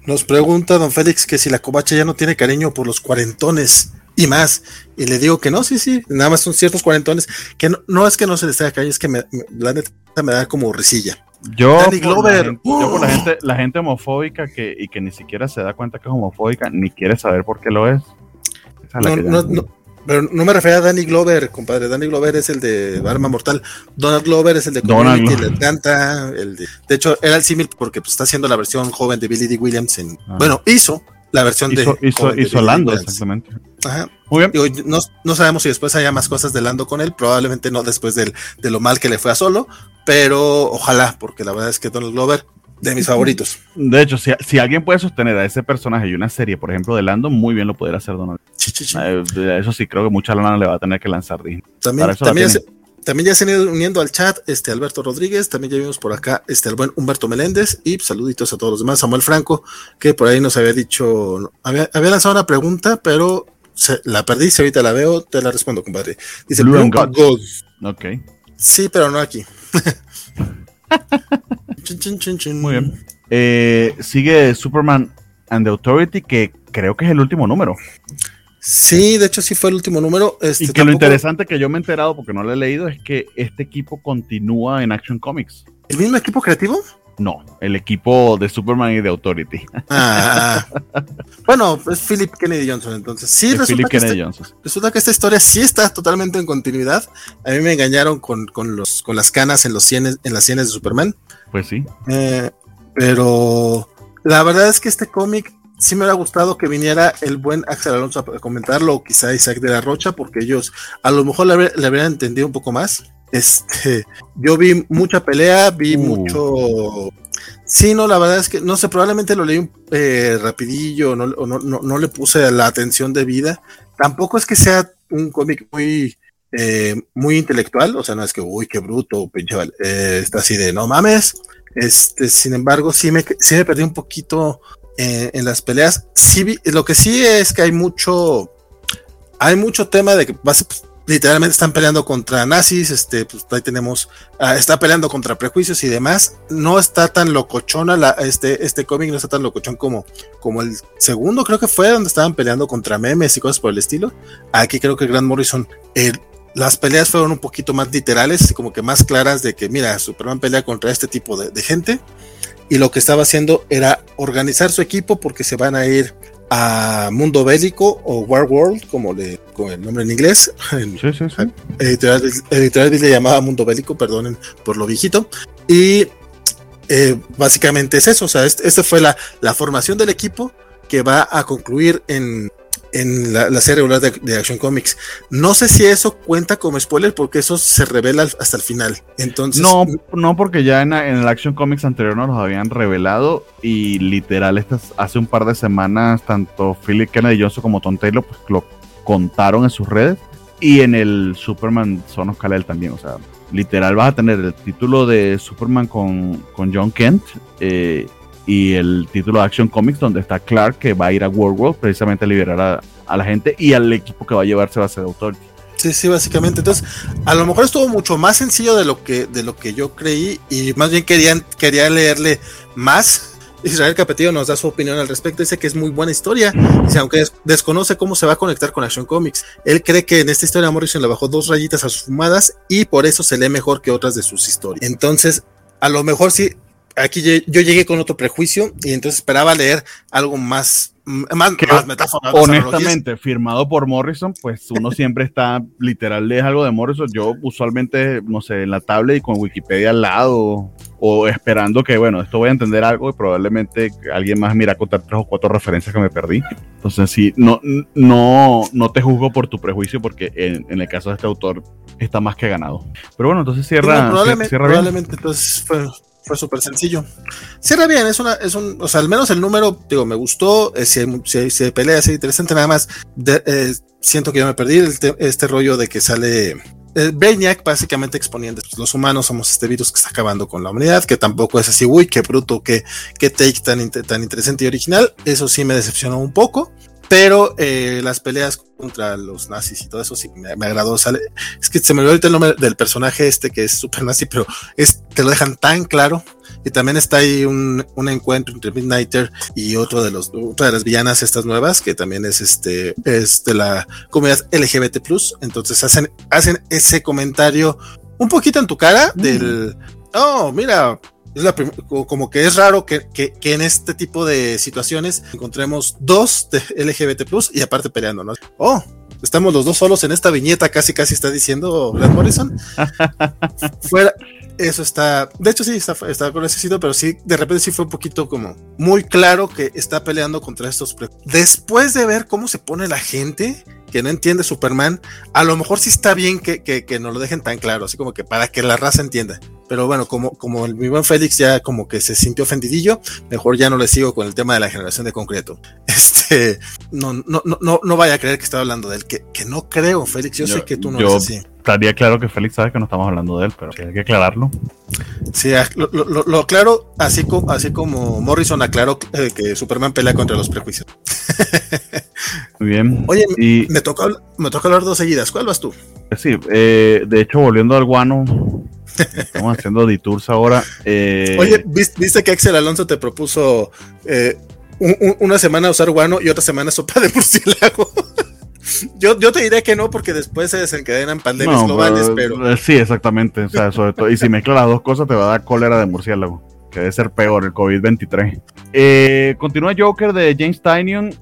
Speaker 1: Nos pregunta don Félix que si la covacha ya no tiene cariño por los cuarentones y más. Y le digo que no, sí, sí, nada más son ciertos cuarentones. Que no, no es que no se les tenga cariño, es que me, me- la neta me da como risilla.
Speaker 2: Yo,
Speaker 1: Danny
Speaker 2: por
Speaker 1: Glover.
Speaker 2: la gente, yo por la gente, la gente homofóbica que, y que ni siquiera se da cuenta que es homofóbica, ni quiere saber por qué lo es. Esa
Speaker 1: No, no, no, pero no me refería a Danny Glover, compadre. Danny Glover es el de Arma Mortal. Donald Glover es el de
Speaker 2: Donald
Speaker 1: Community,
Speaker 2: Glover.
Speaker 1: de Atlanta. El de, de hecho, era el símil porque pues, está haciendo la versión joven de Billy D. Williams. En,
Speaker 2: Ah.
Speaker 1: Bueno, hizo la versión
Speaker 2: hizo,
Speaker 1: de.
Speaker 2: hizo, hizo. Lando, exactamente.
Speaker 1: Ajá.
Speaker 2: Muy bien.
Speaker 1: Digo, no, no sabemos si después haya más cosas de Lando con él, probablemente no después del, de lo mal que le fue a solo, pero ojalá, porque la verdad es que Donald Glover, de mis favoritos.
Speaker 2: De hecho, si, si alguien puede sostener a ese personaje y una serie, por ejemplo, de Lando, muy bien lo pudiera hacer Donald. Eh, eso sí, creo que mucha lana le va a tener que lanzar Disney.
Speaker 1: También,
Speaker 2: la
Speaker 1: también, se- también ya se han ido uniendo al chat este Alberto Rodríguez, también ya vimos por acá este el buen Humberto Meléndez y saluditos a todos los demás. Samuel Franco, que por ahí nos había dicho, había, había lanzado una pregunta, pero se- la perdí, si ahorita la veo, te la respondo, compadre. Dice
Speaker 2: Blue Gold.
Speaker 1: Gold.
Speaker 2: Ok,
Speaker 1: Sí, pero no aquí. (laughs) Chin, chin, chin, chin.
Speaker 2: muy bien. Eh, sigue Superman and the Authority, que creo que es el último número.
Speaker 1: Sí, de hecho sí fue el último número.
Speaker 2: Este, y que lo interesante que yo me he enterado, porque no lo he leído, es que este equipo continúa en Action Comics.
Speaker 1: ¿El mismo equipo creativo?
Speaker 2: No, el equipo de Superman y de Authority. Ah,
Speaker 1: bueno, es Philip Kennedy Johnson, entonces. Sí, resulta que, este resulta que, esta historia sí está totalmente en continuidad. A mí me engañaron con, los, con las canas en, los cienes, en las sienes de Superman.
Speaker 2: Pues sí.
Speaker 1: Eh, pero la verdad es que este cómic sí me hubiera gustado que viniera el buen Axel Alonso a comentarlo, o quizá Isaac de la Rocha, porque ellos a lo mejor le, le habrían entendido un poco más. Este, yo vi mucha pelea, vi uh. mucho. Sí, no, la verdad es que no sé, probablemente lo leí eh, rapidillo, no, no, no, le puse la atención debida. Tampoco es que sea un cómic muy, eh, muy intelectual, o sea, no es que, uy, qué bruto, pinche, eh, está así de no mames. Este, sin embargo, sí me, sí me perdí un poquito en las peleas. Sí, lo que sí es que hay mucho, hay mucho tema de que literalmente están peleando contra nazis, este, pues ahí tenemos, ah, está peleando contra prejuicios y demás. No está tan locochona, la, este, este cómic no está tan locochón como, como el segundo, creo que fue donde estaban peleando contra memes y cosas por el estilo. Aquí creo que Grant Morrison, las peleas fueron un poquito más literales, como que más claras de que, mira, Superman pelea contra este tipo de gente. Y lo que estaba haciendo era organizar su equipo porque se van a ir a Mundo Bélico o War World, como le, con el nombre en inglés. (laughs) Sí, sí, sí. Editorial, editorial le llamaba Mundo Bélico, perdonen por lo viejito. Y eh, básicamente es eso, o sea, esta este fue la, la formación del equipo que va a concluir en en la, serie regular de, Action Comics. No sé si eso cuenta como spoiler porque eso se revela hasta el final. Entonces,
Speaker 2: no, no porque ya en, el Action Comics anterior nos los habían revelado y literal estas hace un par de semanas tanto Philip Kennedy Johnson como Tom Taylor pues, lo contaron en sus redes y en el Superman Son of kal también, o sea, literal vas a tener el título de Superman con, con John Kent eh, y el título de Action Comics donde está Clark que va a ir a World World precisamente a liberar a, la gente y al equipo que va a llevarse va a ser Authority.
Speaker 1: Sí, sí, básicamente. Entonces, a lo mejor estuvo mucho más sencillo de lo que, de lo que yo creí y más bien querían, quería leerle más. Israel Capetillo nos da su opinión al respecto. Dice que es muy buena historia. Dice, aunque desconoce cómo se va a conectar con Action Comics. Él cree que en esta historia Morrison le bajó dos rayitas a sus fumadas y por eso se lee mejor que otras de sus historias. Entonces, a lo mejor sí aquí yo, llegué con otro prejuicio y entonces esperaba leer algo más, más,
Speaker 2: Honestamente, firmado por Morrison, pues uno siempre está, literal, lees algo de Morrison. Yo usualmente, no sé, en la tablet y con Wikipedia al lado o esperando que, bueno, esto voy a entender algo y probablemente alguien más mira contar tres o cuatro referencias que me perdí. Entonces, sí, no, no, no te juzgo por tu prejuicio porque en, el caso de este autor está más que ganado. Pero bueno, entonces cierra.
Speaker 1: probablemente, probablemente entonces fue, fue súper sencillo. Cierra bien, es una, es un, o sea, al menos el número, digo, me gustó, eh, si, si, pelea, es interesante, nada más, eh, siento que yo me perdí este rollo de que sale eh, básicamente exponiendo, pues, los humanos somos este virus que está acabando con la humanidad, que tampoco es así, uy, qué bruto, qué, qué take tan, tan interesante y original, eso sí me decepcionó un poco, pero eh, las peleas contra los nazis y todo eso sí me, agradó. Sale, es que se me olvidó ahorita el nombre del personaje este que es super nazi, pero es, te lo dejan tan claro. Y también está ahí un, un encuentro entre Midnighter y otro de los, otra de las villanas estas nuevas, que también es este, es de la comunidad LGBT. Entonces hacen, hacen ese comentario un poquito en tu cara mm. del oh, mira, es la como que es raro que, en este tipo de situaciones encontremos dos de (laughs) LGBT y aparte peleando, ¿no? Oh, estamos los dos solos en esta viñeta, casi casi está diciendo Grant Morrison. (laughs) Fuera, eso está, de hecho sí, está, está con necesito, pero sí, de repente sí fue un poquito como muy claro que está peleando contra estos. Después de ver cómo se pone la gente, que no entiende Superman, a lo mejor sí está bien que, que, que nos lo dejen tan claro, así como que para que la raza entienda. Pero bueno, como, como el mi buen Félix ya como que se sintió ofendidillo, mejor ya no le sigo con el tema de la generación de concreto. (laughs) Este, no, no, no, no vaya a creer que estaba hablando de él, que, que no creo, Félix, yo, sé que tú no
Speaker 2: yo así. Estaría claro que Félix sabe que no estamos hablando de él, pero hay que aclararlo.
Speaker 1: Sí, ah, lo, lo, lo aclaro así como, así como Morrison aclaró eh, que Superman pelea contra los prejuicios. (laughs)
Speaker 2: Muy bien.
Speaker 1: Oye, y... me, toca, me toca hablar dos seguidas. ¿Cuál vas tú?
Speaker 2: Sí, eh, de hecho, volviendo al guano, estamos haciendo detours ahora. Eh...
Speaker 1: Oye, ¿viste que Axel Alonso te propuso eh, una semana usar guano y otra semana sopa de (laughs) murciélago. Yo, yo te diré que no, porque después se desencadenan pandemias globales, pero,
Speaker 2: eh, Sí, exactamente. O sea, sobre todo, y si mezclas las dos cosas, te va a dar cólera de murciélago. Que debe ser peor, el COVID-23. Eh, continúa Joker de James Tynion.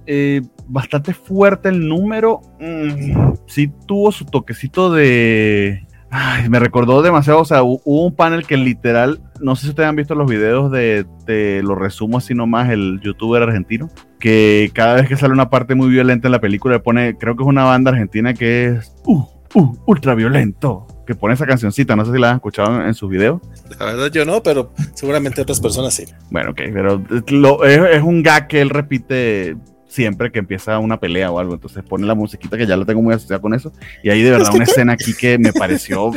Speaker 2: Bastante fuerte el número. Mm, sí tuvo su toquecito de Ay, me recordó demasiado, o sea, hubo un panel que literal, no sé si ustedes han visto los videos de, de lo resumo así nomás, el youtuber argentino, que cada vez que sale una parte muy violenta en la película le pone, creo que es una banda argentina que es uh, uh, ultra violento, que pone esa cancioncita, no sé si la han escuchado en, sus videos.
Speaker 1: La verdad yo no, pero seguramente otras personas sí.
Speaker 2: Bueno, ok, pero es, es un gag que él repite siempre que empieza una pelea o algo. Entonces pone la musiquita que ya la tengo muy asociada con eso. Y ahí de verdad una escena aquí que me pareció,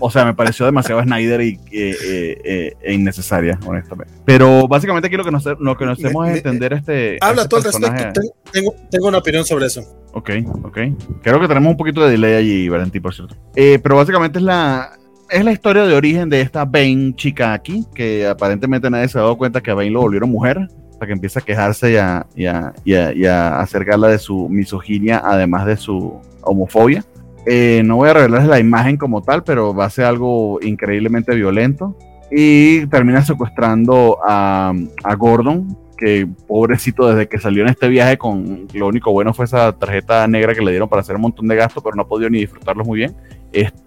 Speaker 2: o sea, me pareció demasiado Snyder y eh, eh, e innecesaria, honestamente. Pero básicamente aquí lo que nos, lo que nos hacemos es entender este.
Speaker 1: Habla
Speaker 2: este
Speaker 1: todo al respecto. Tengo, tengo, una opinión sobre eso.
Speaker 2: Ok, ok. Creo que tenemos un poquito de delay allí, Valentín, por cierto. Eh, pero básicamente es la, es la historia de origen de esta Bane chica aquí, que aparentemente nadie se ha dado cuenta que a Bane lo volvieron mujer para que empiece a quejarse y a, y, a, y, a, acercarla de su misoginia, además de su homofobia. Eh, no voy a revelarles la imagen como tal, pero va a ser algo increíblemente violento. Y termina secuestrando a, a Gordon, que pobrecito desde que salió en este viaje con lo único bueno fue esa tarjeta negra que le dieron para hacer un montón de gastos, pero no ha podido ni disfrutarlo muy bien.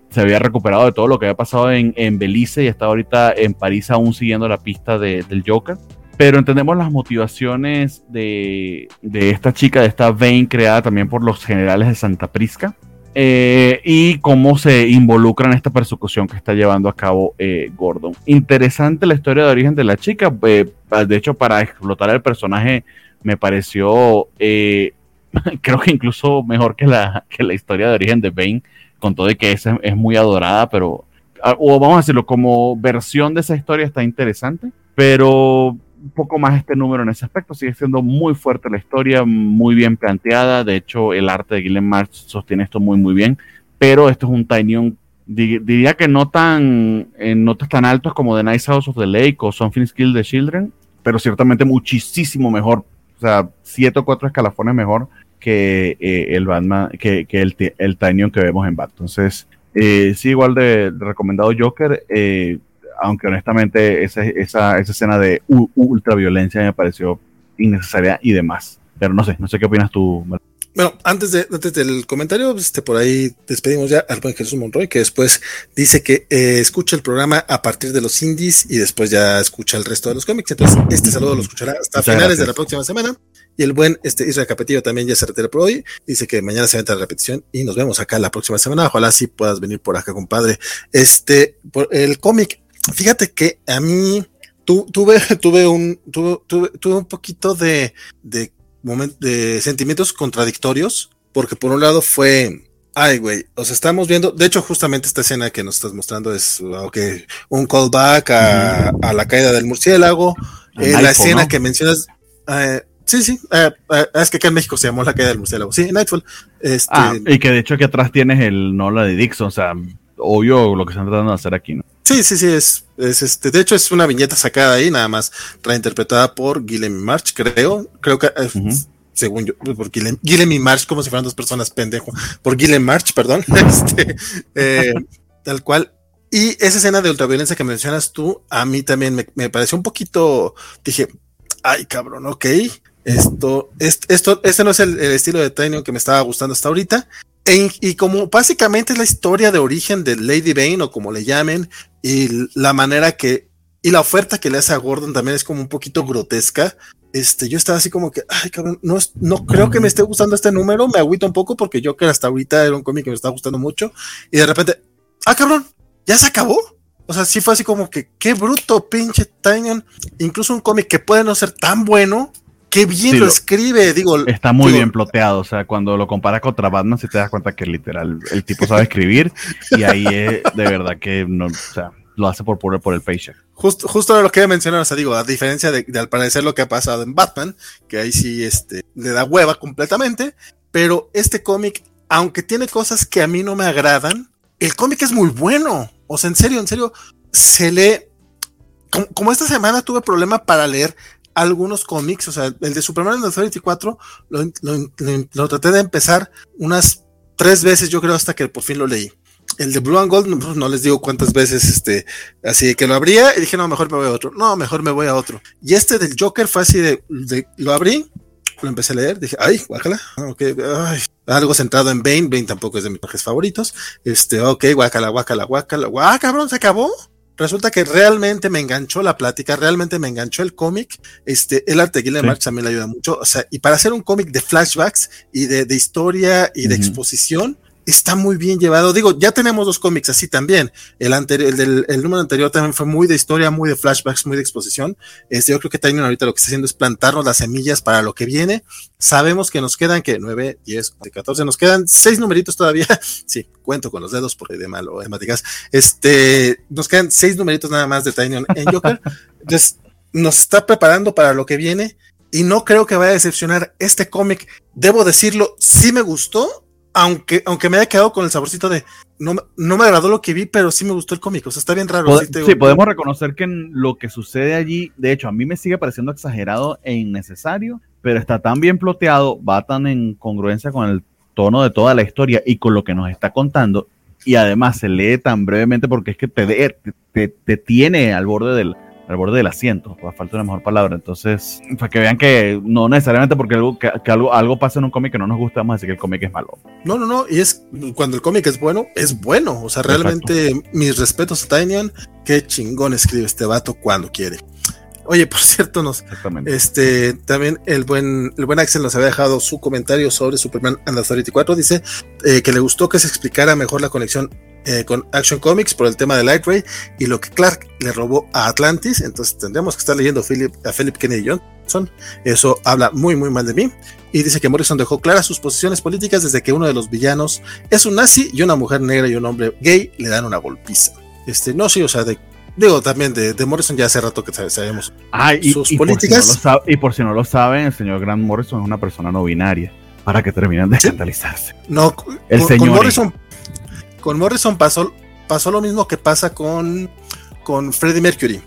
Speaker 2: se había recuperado de todo lo que había pasado en, en Belice y está ahorita en París aún siguiendo la pista de, del Joker pero entendemos las motivaciones de, esta chica, de esta Vane creada también por los generales de Santa Prisca, eh, y cómo se involucra en esta persecución que está llevando a cabo eh, Gordon. Interesante la historia de origen de la chica, eh, de hecho para explotar el personaje me pareció, (laughs) creo que incluso mejor que la, que la historia de origen de Vane, con todo de que es, es muy adorada, pero, ah, o vamos a decirlo, como versión de esa historia está interesante, pero un poco más este número en ese aspecto. Sigue siendo muy fuerte la historia, muy bien planteada. De hecho, el arte de Gillen March sostiene esto muy, muy bien. Pero esto es un Tiny diría que no tan, en notas tan altos como The Nice House of the Lake o Something's Kill the Children, pero ciertamente muchísimo mejor. O sea, siete o cuatro escalafones mejor que eh, el Batman, que, que el, el que vemos en Bat. Entonces, eh, sí, igual de, recomendado Joker. Eh, aunque honestamente esa, esa, esa escena de ultraviolencia me pareció innecesaria y demás. Pero no sé, no sé qué opinas tú.
Speaker 1: Bueno, antes, de, antes del comentario, este, por ahí despedimos ya al buen Jesús Monroy, que después dice que eh, escucha el programa a partir de los indies y después ya escucha el resto de los cómics. Entonces, este saludo lo escuchará hasta finales de la próxima semana. Y el buen este, Israel Capetillo también ya se retira por hoy. Dice que mañana se entra la repetición y nos vemos acá la próxima semana. Ojalá sí puedas venir por acá, compadre. Este, por el cómic Fíjate que a mí tuve, (laughs) tuve, un, tuve, tuve, un poquito de, de, de sentimientos contradictorios, porque por un lado fue, ay, güey, o sea, estamos viendo, de hecho, justamente esta escena que nos estás mostrando es, okay, un callback a, a la caída del murciélago, eh, la escena que mencionas, eh, Sí, sí, eh, es que acá en México se llamó la caída del murciélago. Sí, Nightfall. Este...
Speaker 2: Ah, y que de hecho aquí atrás tienes el Nola de Dixon, o sea, obvio lo que están tratando de hacer aquí, ¿no?
Speaker 1: Sí, sí, sí, es, es este, de hecho es una viñeta sacada ahí, nada más reinterpretada por Guilherme March, creo, creo que según yo, por Guilherme, March, como si fueran dos personas pendejo, por Guilherme March, perdón, (laughs) este, eh, tal cual. Y esa escena de ultraviolencia que mencionas tú, a mí también me, me pareció un poquito, dije, ay cabrón, ok, esto, esto, este no es el, estilo de Tiny que me estaba gustando hasta ahorita. E y como básicamente es la historia de origen de Lady Bane o como le llamen, y la manera que, y la oferta que le hace a Gordon también es como un poquito grotesca. Este, yo estaba así como que, ay, cabrón, no, no creo que me esté gustando este número, me agüito un poco porque yo que hasta ahorita era un cómic que me estaba gustando mucho, y de repente, ah, cabrón, ya se acabó. O sea, sí fue así como que, qué bruto, pinche Tanyan. Incluso un cómic que puede no ser tan bueno, Qué bien lo, escribe, digo.
Speaker 2: Está muy bien ploteado, o sea, cuando lo comparas contra Batman, si te das cuenta que literal el tipo sabe escribir y ahí es de verdad que no, o sea, lo hace por por, por el paycheck.
Speaker 1: Justo, justo lo que mencionar, o sea, digo, a diferencia de, al parecer lo que ha pasado en Batman, que ahí sí este, le da hueva completamente, pero este cómic, aunque tiene cosas que a mí no me agradan, el cómic es muy bueno. O sea, en serio, en serio, se lee. como esta semana tuve problema para leer algunos cómics, o sea, el de Superman en el 24 lo, lo, lo, traté de empezar unas tres veces, yo creo, hasta que por fin lo leí. El de Blue and Gold, no, les digo cuántas veces, este, así que lo abría y dije, no, mejor me voy a otro. No, mejor me voy a otro. Y este del Joker fue así de, lo abrí, lo empecé a leer, dije, ay, guácala, ok, ay, algo centrado en Bane, Bane tampoco es de mis personajes favoritos, este, ok, guácala, guácala, guácala, guá, cabrón, se acabó. Resulta que realmente me enganchó la plática, realmente me enganchó el cómic. Este, el arte de Marx también le ayuda mucho. O sea, y para hacer un cómic de flashbacks y de, de historia y de exposición, está muy bien llevado. Digo, ya tenemos dos cómics así también. El anterior, el del el número anterior también fue muy de historia, muy de flashbacks, muy de exposición. Este, yo creo que Tynion ahorita lo que está haciendo es plantarnos las semillas para lo que viene. Sabemos que nos quedan que 9, 10, 14, nos quedan seis numeritos todavía. (laughs) sí, cuento con los dedos porque de malo, matemáticas. Este, nos quedan seis numeritos nada más de Tynion en Joker. Entonces, nos está preparando para lo que viene y no creo que vaya a decepcionar este cómic. Debo decirlo, sí me gustó, aunque, aunque me haya quedado con el saborcito de no, no me agradó lo que vi, pero sí me gustó el cómic. O sea, está bien raro.
Speaker 2: sí, podemos reconocer que lo que sucede allí, de hecho, a mí me sigue pareciendo exagerado e innecesario, pero está tan bien ploteado, va tan en congruencia con el tono de toda la historia y con lo que nos está contando. Y además se lee tan brevemente porque es que te, te, te tiene al borde del, al borde del asiento, a falta una mejor palabra. Entonces, para que vean que no necesariamente porque algo, que, algo, algo pasa en un cómic que no nos gusta, vamos a decir que el cómic es malo.
Speaker 1: No, no, no, y es cuando el cómic es bueno, es bueno. O sea, realmente mis respetos a Tynion, qué chingón escribe este vato cuando quiere. Oye, por (laughs) cierto, nos, este, también el buen, el buen Axel nos había dejado su comentario sobre Superman and Authority 4. Dice eh, que le gustó que se explicara mejor la conexión eh, con Action Comics por el tema de Light Ray y lo que Clark le robó a Atlantis. Entonces tendríamos que estar leyendo a Philip, a Philip Kennedy Johnson. Eso habla muy, muy mal de mí. Y dice que Morrison dejó claras sus posiciones políticas desde que uno de los villanos es un nazi y una mujer negra y un hombre gay le dan una golpiza. Este, no, sí, o sea, de Digo, también de, de, Morrison ya hace rato que sabemos
Speaker 2: sus políticas. y por si no lo saben, el señor Grant Morrison es una persona no binaria. Para que terminen de escandalizarse.
Speaker 1: No, el con, señor. Morrison, con Morrison pasó, pasó lo mismo que pasa con, con Freddie Mercury.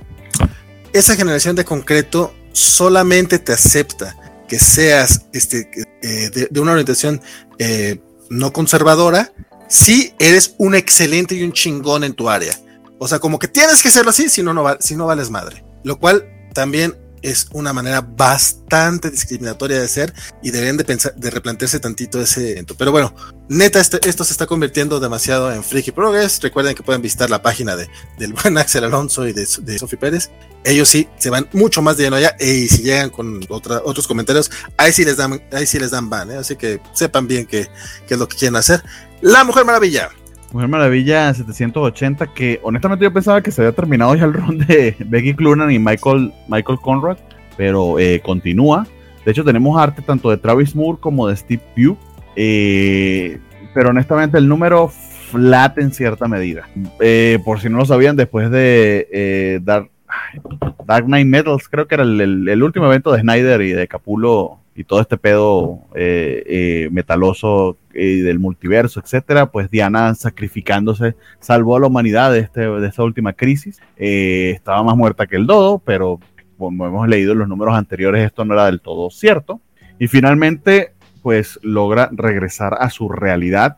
Speaker 1: Esa generación de concreto solamente te acepta que seas este, eh, de, una orientación eh, no conservadora si eres un excelente y un chingón en tu área. O sea, como que tienes que serlo así, si no, no, si no vales madre. Lo cual también es una manera bastante discriminatoria de ser y deberían de pensar, de replantearse tantito ese evento. Pero bueno, neta, esto, esto se está convirtiendo demasiado en Freaky Progress. Recuerden que pueden visitar la página de, del buen (laughs) Axel Alonso y de, de Sophie Pérez. Ellos sí se van mucho más de lleno allá y si llegan con otra, otros comentarios, ahí sí les dan, ahí sí les dan ban, ¿eh? así que sepan bien qué, qué es lo que quieren hacer. La Mujer Maravilla.
Speaker 2: Mujer Maravilla 780, que honestamente yo pensaba que se había terminado ya el ron de Becky Clunan y Michael, Michael Conrad, pero eh, continúa. De hecho, tenemos arte tanto de Travis Moore como de Steve Pugh, eh, pero honestamente el número flat en cierta medida. Eh, por si no lo sabían, después de Dark, Dark Knight Metals, creo que era el, último evento de Snyder y de Capulo y todo este pedo eh, eh, metaloso eh, del multiverso, etcétera, pues Diana sacrificándose salvó a la humanidad de, este, de esta última crisis. estaba más muerta que el dodo, pero como hemos leído en los números anteriores, esto no era del todo cierto. Y finalmente, pues logra regresar a su realidad.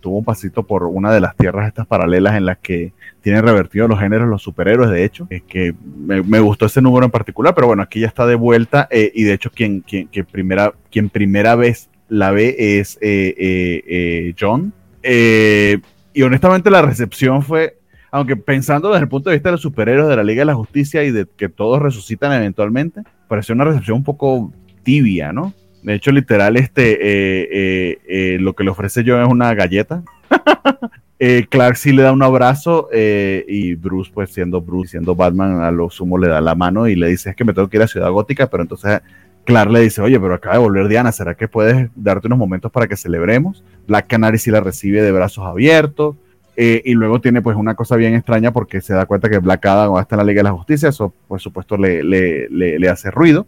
Speaker 2: Tuvo un pasito por una de las tierras estas paralelas en las que tienen revertido los géneros los superhéroes, de hecho, es que me, gustó ese número en particular, pero bueno, aquí ya está de vuelta eh, y de hecho quien, quien, primera, quien primera vez la ve es eh, eh, John. y honestamente la recepción fue, aunque pensando desde el punto de vista de los superhéroes de la Liga de la Justicia y de que todos resucitan eventualmente, pareció una recepción un poco tibia, ¿no? De hecho, literal, este, lo que le ofrece John es una galleta. (laughs) Eh, Clark sí le da un abrazo eh, y Bruce, pues siendo Bruce, siendo Batman, a lo sumo le da la mano y le dice, es que me tengo que ir a Ciudad Gótica, pero entonces Clark le dice, oye, pero acaba de volver Diana, ¿será que puedes darte unos momentos para que celebremos? Black Canary sí la recibe de brazos abiertos. Eh, y luego tiene pues una cosa bien extraña porque se da cuenta que Black Adam va a estar en la Liga de la Justicia, eso por supuesto le, le, le hace ruido.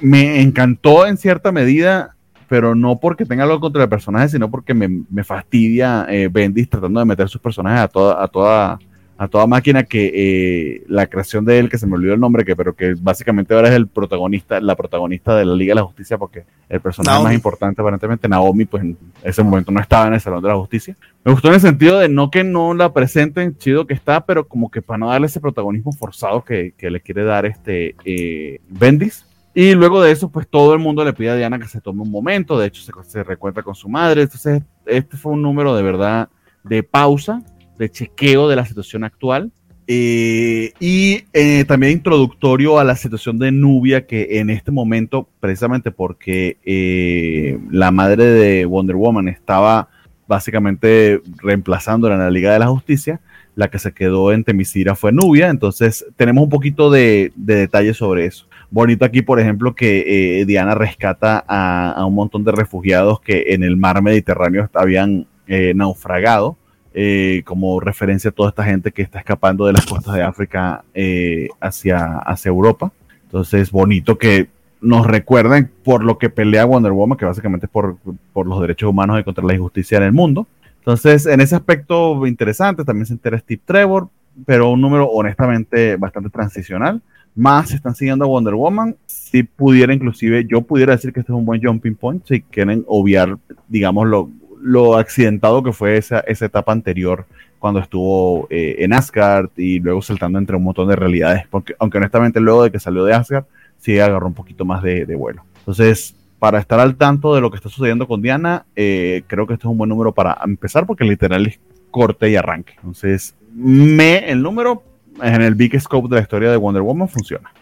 Speaker 2: Me encantó en cierta medida pero no porque tenga algo contra el personaje, sino porque me, me fastidia eh, Bendis tratando de meter sus personajes a toda, a toda, a toda máquina que eh, la creación de él, que se me olvidó el nombre, que pero que básicamente ahora es el protagonista, la protagonista de la Liga de la Justicia, porque el personaje más importante aparentemente, Naomi, pues en ese momento no estaba en el Salón de la Justicia. Me gustó en el sentido de no que no la presenten, chido que está, pero como que para no darle ese protagonismo forzado que, le quiere dar este eh, Bendis. Y luego de eso, pues todo el mundo le pide a Diana que se tome un momento, de hecho se, se recuerda con su madre, entonces este fue un número de verdad de pausa de chequeo de la situación actual. Eh, y eh, también introductorio a la situación de Nubia, que en este momento, precisamente porque eh, la madre de Wonder Woman estaba básicamente reemplazándola en la Liga de la Justicia, la que se quedó en Temisira fue Nubia, entonces tenemos un poquito de, detalles sobre eso. Bonito aquí, por ejemplo, que Diana rescata a, un montón de refugiados que en el mar Mediterráneo habían naufragado eh, como referencia a toda esta gente que está escapando de las costas de África eh, hacia, hacia Europa. Entonces, bonito que nos recuerden por lo que pelea Wonder Woman, que básicamente es por, por los derechos humanos y contra la injusticia en el mundo. Entonces, en ese aspecto interesante, también se entera Steve Trevor, pero un número honestamente bastante transicional. Más están siguiendo a Wonder Woman. Si pudiera, inclusive, yo pudiera decir que este es un buen jumping point, si quieren obviar, digamos, lo, lo accidentado que fue esa, esa etapa anterior cuando estuvo eh, en Asgard y luego saltando entre un montón de realidades, porque aunque honestamente luego de que salió de Asgard, sí agarró un poquito más de, vuelo. Entonces, para estar al tanto de lo que está sucediendo con Diana, eh, creo que este es un buen número para empezar, porque literal es corte y arranque. Entonces, me, el número en el big scope de la historia de Wonder Woman funciona.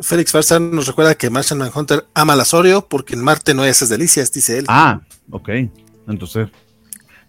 Speaker 1: Félix Farsa nos recuerda que Martian Manhunter ama la Sorio porque en Marte no hay esas delicias, dice él.
Speaker 2: Ah, ok. Entonces,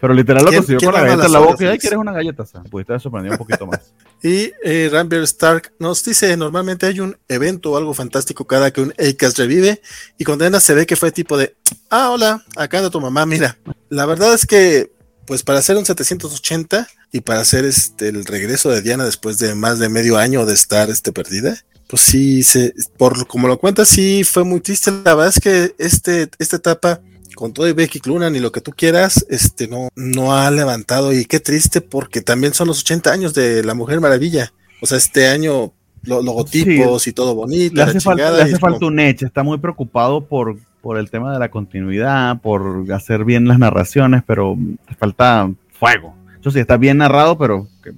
Speaker 2: pero literal lo consiguió con la galleta en la boca. Y quieres una galleta, o sea, pudiste haber sorprendido un poquito más. (laughs)
Speaker 1: y eh, Rambier Stark nos dice: normalmente hay un evento o algo fantástico cada que un ACAS revive. Y con Diana se ve que fue tipo de: Ah, hola, acá anda tu mamá, mira. La verdad es que, pues para hacer un 780 y para hacer este el regreso de Diana después de más de medio año de estar este, perdida, pues sí, se, por como lo cuentas, sí fue muy triste. La verdad es que este, esta etapa con todo y Becky Clunan y lo que tú quieras, este no, no ha levantado y qué triste porque también son los 80 años de la Mujer Maravilla. O sea, este año los logotipos y todo bonito.
Speaker 2: Le hace, falta, un hecho, está muy preocupado por, por el tema de la continuidad, por hacer bien las narraciones, pero falta fuego. Eso sí, está bien narrado, pero que,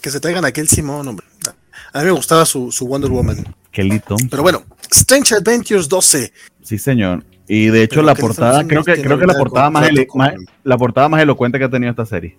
Speaker 1: que se traigan aquel Simón, hombre. A mí me gustaba su, su Wonder Woman.
Speaker 2: Kelito.
Speaker 1: Pero bueno, Strange Adventures 12.
Speaker 2: Sí, señor. Y de hecho la portada, creo que, creo que la portada más, la portada más elocuente que ha tenido esta serie.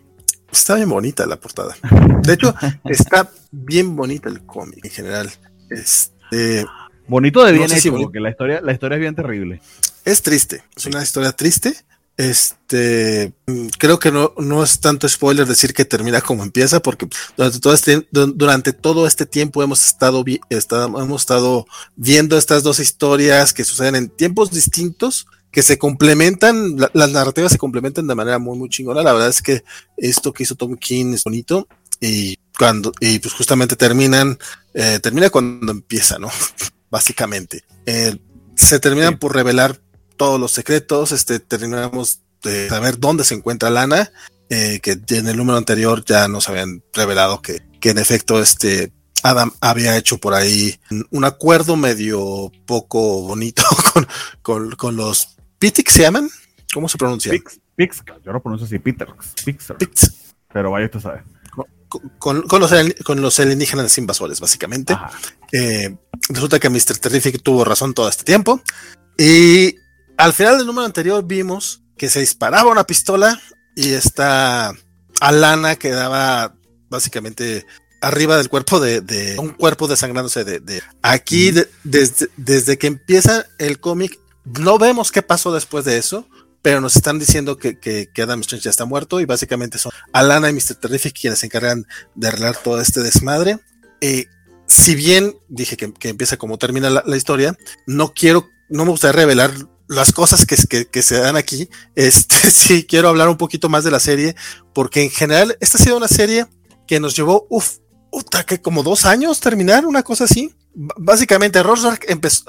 Speaker 1: Está bien bonita la portada. De hecho, (laughs) está bien bonita el cómic en general. Este,
Speaker 2: Bonito de bien hecho, porque la historia, la historia es bien terrible.
Speaker 1: Es triste, es una historia triste, este, creo que no, no es tanto spoiler decir que termina como empieza, porque durante todo este, durante todo este tiempo hemos estado, hemos estado viendo estas dos historias que suceden en tiempos distintos, que se complementan, las narrativas se complementan de manera muy, muy chingona. La verdad es que esto que hizo Tom King es bonito y cuando, y pues justamente terminan, eh, termina cuando empieza, ¿no? (laughs) Básicamente. Eh, se terminan por revelar todos los secretos, este, terminamos de saber dónde se encuentra Lana, eh, que en el número anterior ya nos habían revelado que, que en efecto este Adam había hecho por ahí un acuerdo medio poco bonito (laughs) con, con, los Pitix, ¿se llaman? ¿Cómo se pronuncia?
Speaker 2: Pix, yo lo pronuncio así, Peter. Pero vaya, tú sabes.
Speaker 1: Con, con, los, con los alienígenas invasores, básicamente. Eh, resulta que Mr. Terrific tuvo razón todo este tiempo. Y al final del número anterior vimos que se disparaba una pistola y esta Alana quedaba básicamente arriba del cuerpo de, un cuerpo desangrándose de, aquí desde, desde que empieza el cómic no vemos qué pasó después de eso pero nos están diciendo que, que, Adam Strange ya está muerto y básicamente son Alana y Mr. Terrific quienes se encargan de arreglar todo este desmadre. Eh, si bien dije que, empieza como termina la, historia, no quiero, no me gustaría revelar las cosas que, que, se dan aquí, (laughs) este, sí, quiero hablar un poquito más de la serie, porque en general, esta ha sido una serie que nos llevó, uff, que como dos años terminar, una cosa así. básicamente, Rorschach empezó,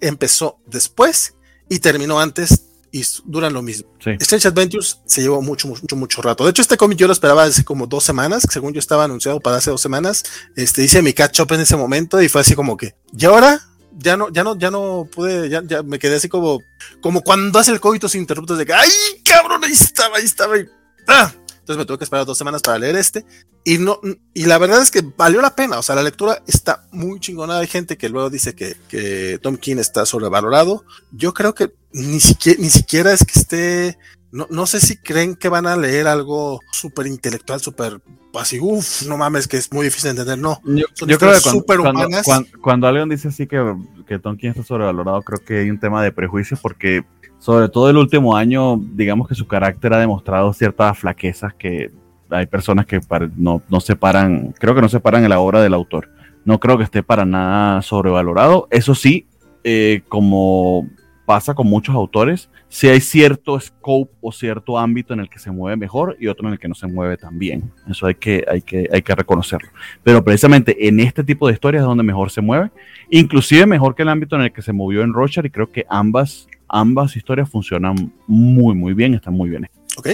Speaker 1: empezó después y terminó antes y duran lo mismo. Strange Adventures se llevó mucho, mucho, mucho rato. De hecho, este cómic yo lo esperaba hace como dos semanas, según yo estaba anunciado para hace dos semanas. Este, hice mi catch up en ese momento y fue así como que, ¿y ahora? Ya no, ya no, ya no pude, ya, ya me quedé así como, como cuando hace el coito sin interruptos de que, ¡ay, cabrón! Ahí estaba, ahí estaba. Y, ¡ah! Entonces me tuve que esperar dos semanas para leer este. Y no, y la verdad es que valió la pena. O sea, la lectura está muy chingona. Hay gente que luego dice que, que Tom King está sobrevalorado. Yo creo que ni siquiera, ni siquiera es que esté. No, no sé si creen que van a leer algo súper intelectual, súper así, uff, no mames, que es muy difícil de entender. No,
Speaker 2: yo, creo que cuando, cuando, cuando, alguien dice así que, que Tom King está sobrevalorado, creo que hay un tema de prejuicio porque sobre todo el último año, digamos que su carácter ha demostrado ciertas flaquezas que hay personas que no, no separan, creo que no separan la obra del autor. No creo que esté para nada sobrevalorado. Eso sí, eh, como pasa con muchos autores, si hay cierto scope o cierto ámbito en el que se mueve mejor y otro en el que no se mueve tan bien. Eso hay que, hay que, hay que reconocerlo. Pero precisamente en este tipo de historias es donde mejor se mueve, inclusive mejor que el ámbito en el que se movió en Rocher y creo que ambas ambas historias funcionan muy, muy bien, están muy bien.
Speaker 1: Ok.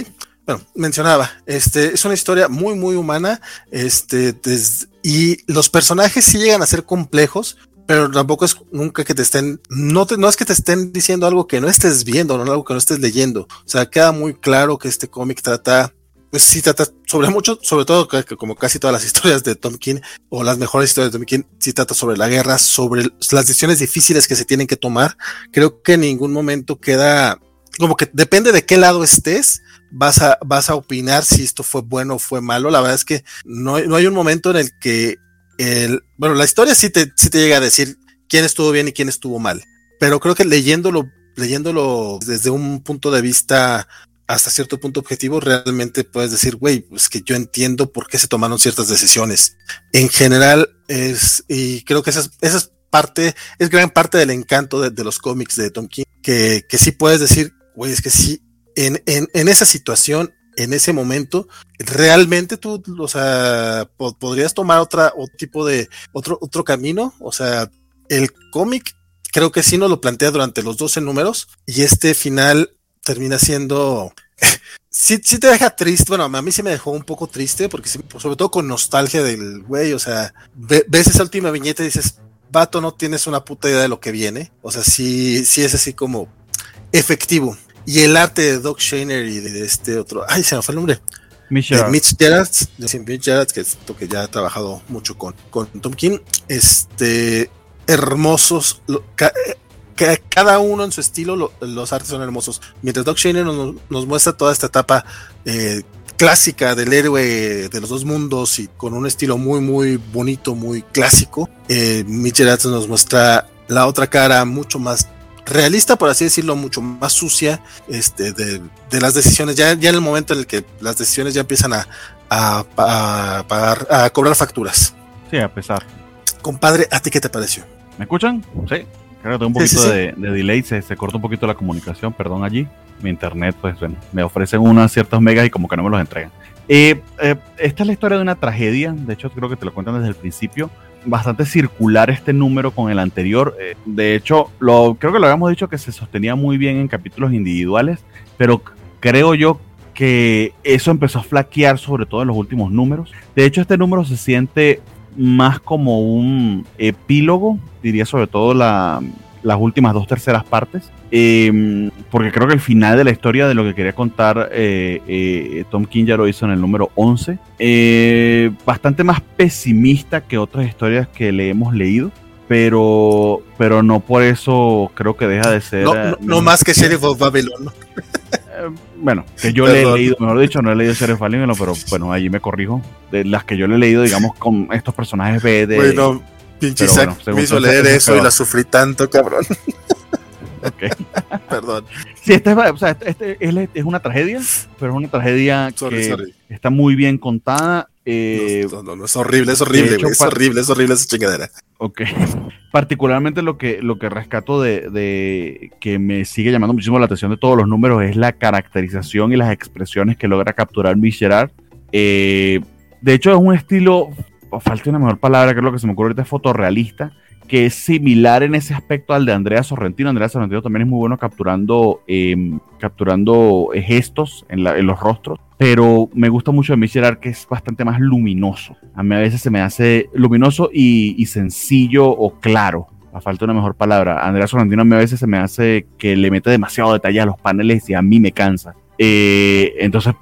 Speaker 1: Bueno, mencionaba, este es una historia muy, muy humana, este, y los personajes sí llegan a ser complejos, pero tampoco es nunca que te estén, no, no es que te estén diciendo algo que no estés viendo, no algo que no estés leyendo. O sea, queda muy claro que este cómic trata pues sí trata sobre mucho, sobre todo como casi todas las historias de Tom King o las mejores historias de Tom King, sí trata sobre la guerra, sobre las decisiones difíciles que se tienen que tomar. Creo que en ningún momento queda como que depende de qué lado estés, vas a, vas a opinar si esto fue bueno o fue malo. La verdad es que no, no hay un momento en el que el, bueno, la historia sí te, sí te llega a decir quién estuvo bien y quién estuvo mal, pero creo que leyéndolo, leyéndolo desde un punto de vista hasta cierto punto objetivo, realmente puedes decir, güey, pues que yo entiendo por qué se tomaron ciertas decisiones. En general, es, y creo que esa es, esa es parte, es gran parte del encanto de, los cómics de Tom King, que, que sí puedes decir, güey, es que sí, en, en, en esa situación, en ese momento, realmente tú, o sea, podrías tomar otra, otro tipo de, otro, otro camino, o sea, el cómic creo que sí nos lo plantea durante los 12 números y este final termina siendo... (laughs) sí, sí te deja triste, bueno, a mí sí me dejó un poco triste, porque sobre todo con nostalgia del güey, o sea, ves esa última viñeta y dices, vato, no tienes una puta idea de lo que viene, o sea, sí, sí es así como efectivo. Y el arte de Doc Shaner y de este otro, ay, se me fue el nombre. Mitch Gerard. Mitch Gerard, que es que ya ha trabajado mucho con, con Tom King, este, hermosos, cada uno en su estilo, los artes son hermosos. Mientras Doc Shaner nos, muestra toda esta etapa eh, clásica del héroe de los dos mundos y con un estilo muy, muy bonito, muy clásico, eh, nos muestra la otra cara mucho más realista, por así decirlo, mucho más sucia este, de, las decisiones, ya, ya en el momento en el que las decisiones ya empiezan a, a, a cobrar facturas.
Speaker 2: Sí, a pesar.
Speaker 1: Compadre, ¿a ti qué te pareció?
Speaker 2: ¿Me escuchan? Sí. Creo que tengo un poquito De, delay, se, se corta un poquito la comunicación, perdón allí. Mi internet, pues bueno, me ofrecen unas ciertas megas y como que no me los entregan. Eh, eh, esta es la historia de una tragedia, de hecho creo que te lo cuentan desde el principio. Bastante circular este número con el anterior. Eh, de hecho, lo, creo que lo habíamos dicho que se sostenía muy bien en capítulos individuales, pero creo yo que eso empezó a flaquear sobre todo en los últimos números. De hecho, este número se siente más como un epílogo, diría sobre todo la, las últimas dos terceras partes, em, porque creo que el final de la historia de lo que quería contar eh, eh, Tom King ya lo hizo en el número 11, eh, bastante más pesimista que otras historias que le hemos leído. Pero, pero no por eso creo que deja de ser.
Speaker 1: No, más que Sheriff of Babylon.
Speaker 2: bueno, que yo le he leído, mejor dicho, no he leído Sheriff Babylon, pero bueno, allí me corrijo. De las que yo le he leído, digamos, con estos personajes B de.
Speaker 1: Bueno, pinche me hizo leer eso y la sufrí tanto, cabrón. (laughs) (laughs)
Speaker 2: Perdón. Sí, este, o sea, este, este es una tragedia, pero es una tragedia que está muy bien contada.
Speaker 1: Eh, no, no, no, es horrible, es horrible, es horrible, es horrible esa chingadera.
Speaker 2: Ok. (laughs) Particularmente lo que, lo que rescato de, de, que me sigue llamando muchísimo la atención de todos los números es la caracterización y las expresiones que logra capturar Miss Gerard. Eh, de hecho, es un estilo, falta una mejor palabra, que es lo que se me ocurre ahorita, es fotorrealista, que es similar en ese aspecto al de Andrea Sorrentino. Andrea Sorrentino también es muy bueno capturando, em, capturando eh, gestos en, los rostros, pero me gusta mucho de Michel que es bastante más luminoso. A mí a veces se me hace luminoso y, sencillo o claro. A falta una mejor palabra. Andrea Sorrentino a mí a veces se me hace que le mete demasiado detalle a los paneles y a mí me cansa. Eh, entonces,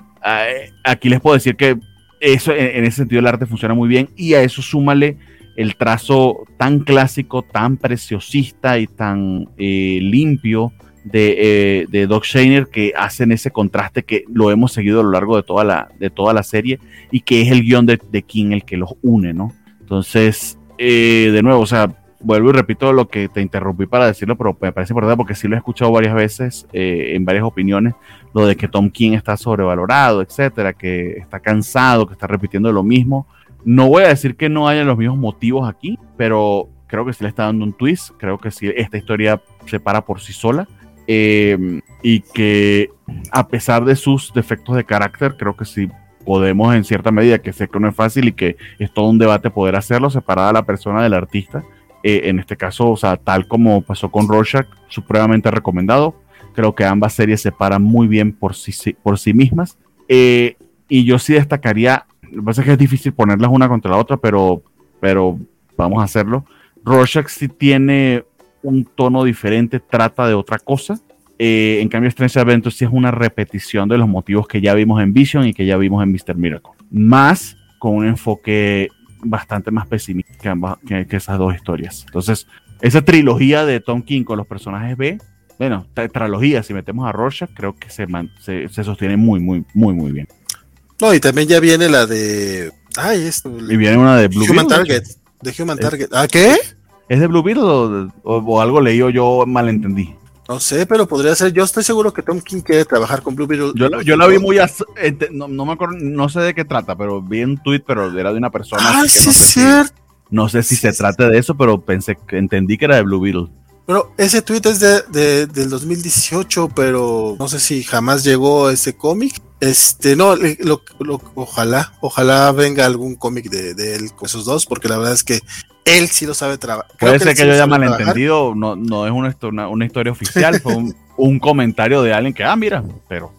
Speaker 2: aquí les puedo decir que eso en, ese sentido el arte funciona muy bien y a eso súmale el trazo tan clásico, tan preciosista y tan eh, limpio de, eh, de, Doc Shainer que hacen ese contraste que lo hemos seguido a lo largo de toda la, de toda la serie y que es el guion de, de King el que los une, ¿no? Entonces, eh, de nuevo, o sea, vuelvo y repito lo que te interrumpí para decirlo, pero me parece importante porque sí lo he escuchado varias veces en varias opiniones, lo de que Tom King está sobrevalorado, etcétera, que está cansado, que está repitiendo lo mismo. No voy a decir que no haya los mismos motivos aquí, pero creo que sí le está dando un twist. Creo que sí, esta historia se para por sí sola. Em, y que a pesar de sus defectos de carácter, creo que sí podemos en cierta medida, que sé que no es fácil y que es todo un debate poder hacerlo, separar a la persona del artista. Eh, en este caso, o sea, tal como pasó con Rorschach, supremamente recomendado. Creo que ambas series se paran muy bien por sí, por sí mismas. Eh, y yo sí destacaría lo que pasa es que es difícil ponerlas una contra la otra, pero, pero vamos a hacerlo. Rorschach sí tiene un tono diferente, trata de otra cosa. Eh, en cambio, Strange Adventures sí es una repetición de los motivos que ya vimos en Vision y que ya vimos en Mr. Miracle. Más con un enfoque bastante más pesimista que, esas dos historias. Entonces, esa trilogía de Tom King con los personajes B, bueno, trilogía, si metemos a Rorschach, creo que se, se, se sostiene muy, muy, muy, muy bien.
Speaker 1: No, y también ya viene la de. Ay, esto.
Speaker 2: Y viene una de
Speaker 1: Blue Human Target. De Human Target. ¿Ah, qué?
Speaker 2: ¿Es de Blue Beetle o, algo leí o yo malentendí?
Speaker 1: No sé, pero podría ser. Yo estoy seguro que Tom King quiere trabajar con Blue Beetle.
Speaker 2: Yo, la vi muy. no, no, me acuerdo, no sé de qué trata, pero vi un tweet, pero era de una persona.
Speaker 1: Ah, sí, es cierto.
Speaker 2: no sé si se trata de eso, pero pensé que entendí que era de Blue Beetle.
Speaker 1: Bueno, ese tweet es de, del 2018, pero no sé si jamás llegó ese cómic. Este, no, ojalá, ojalá venga algún cómic de, él con esos dos, porque la verdad es que él sí lo sabe trabajar.
Speaker 2: Puede ser que, yo haya malentendido, no, no es una, una, historia oficial, fue (laughs) un, comentario de alguien que, ah, mira, pero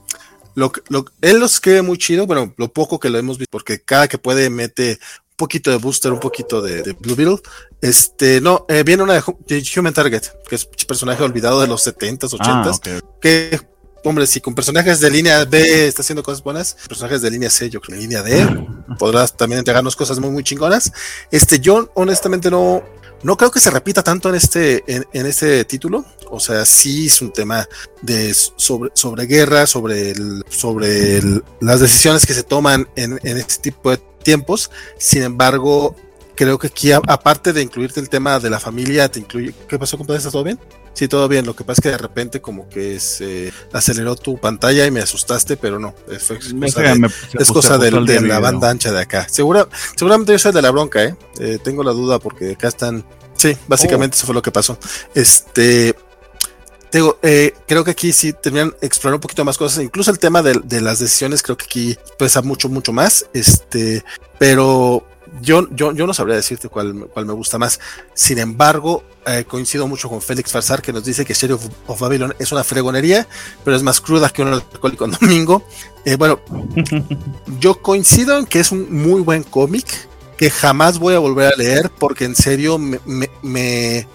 Speaker 1: lo, lo, él los escribe muy chido, bueno, lo poco que lo hemos visto, porque cada que puede mete poquito de Booster, un poquito de, Blue Beetle. Este, no, eh, viene una de, Human Target, que es un personaje olvidado de los 70s, 80s, ah, que, hombre, si con personajes de línea B está haciendo cosas buenas, personajes de línea C, yo creo, en línea D, (laughs) podrás también entregarnos cosas muy, muy chingonas. Este, yo honestamente no, no creo que se repita tanto en este, en, este título. O sea, sí es un tema de sobre, sobre guerra, sobre el, sobre las decisiones que se toman en, en este tipo de tiempos. Sin embargo, creo que aquí, aparte de incluirte el tema de la familia, te incluye. ¿Qué pasó, compadre? ¿Estás todo bien? Sí, todo bien. Lo que pasa es que de repente, como que se aceleró tu pantalla y me asustaste, pero no. Es, cosa, de, la banda ancha de acá. Segura, seguramente yo soy de la bronca, ¿eh? ¿eh? Tengo la duda porque acá están. Sí, básicamente oh. eso fue lo que pasó. Este. Eh, creo que aquí sí tendrían explorar un poquito más cosas, incluso el tema de, de, las decisiones, creo que aquí pesa mucho, mucho más. Este, pero yo, yo, yo no sabría decirte cuál, cuál me gusta más. Sin embargo, eh, coincido mucho con Félix Farsar, que nos dice que Sheriff of Babylon es una fregonería, pero es más cruda que un alcohólico en domingo. Eh, bueno, (laughs) yo coincido en que es un muy buen cómic que jamás voy a volver a leer porque en serio me, me me,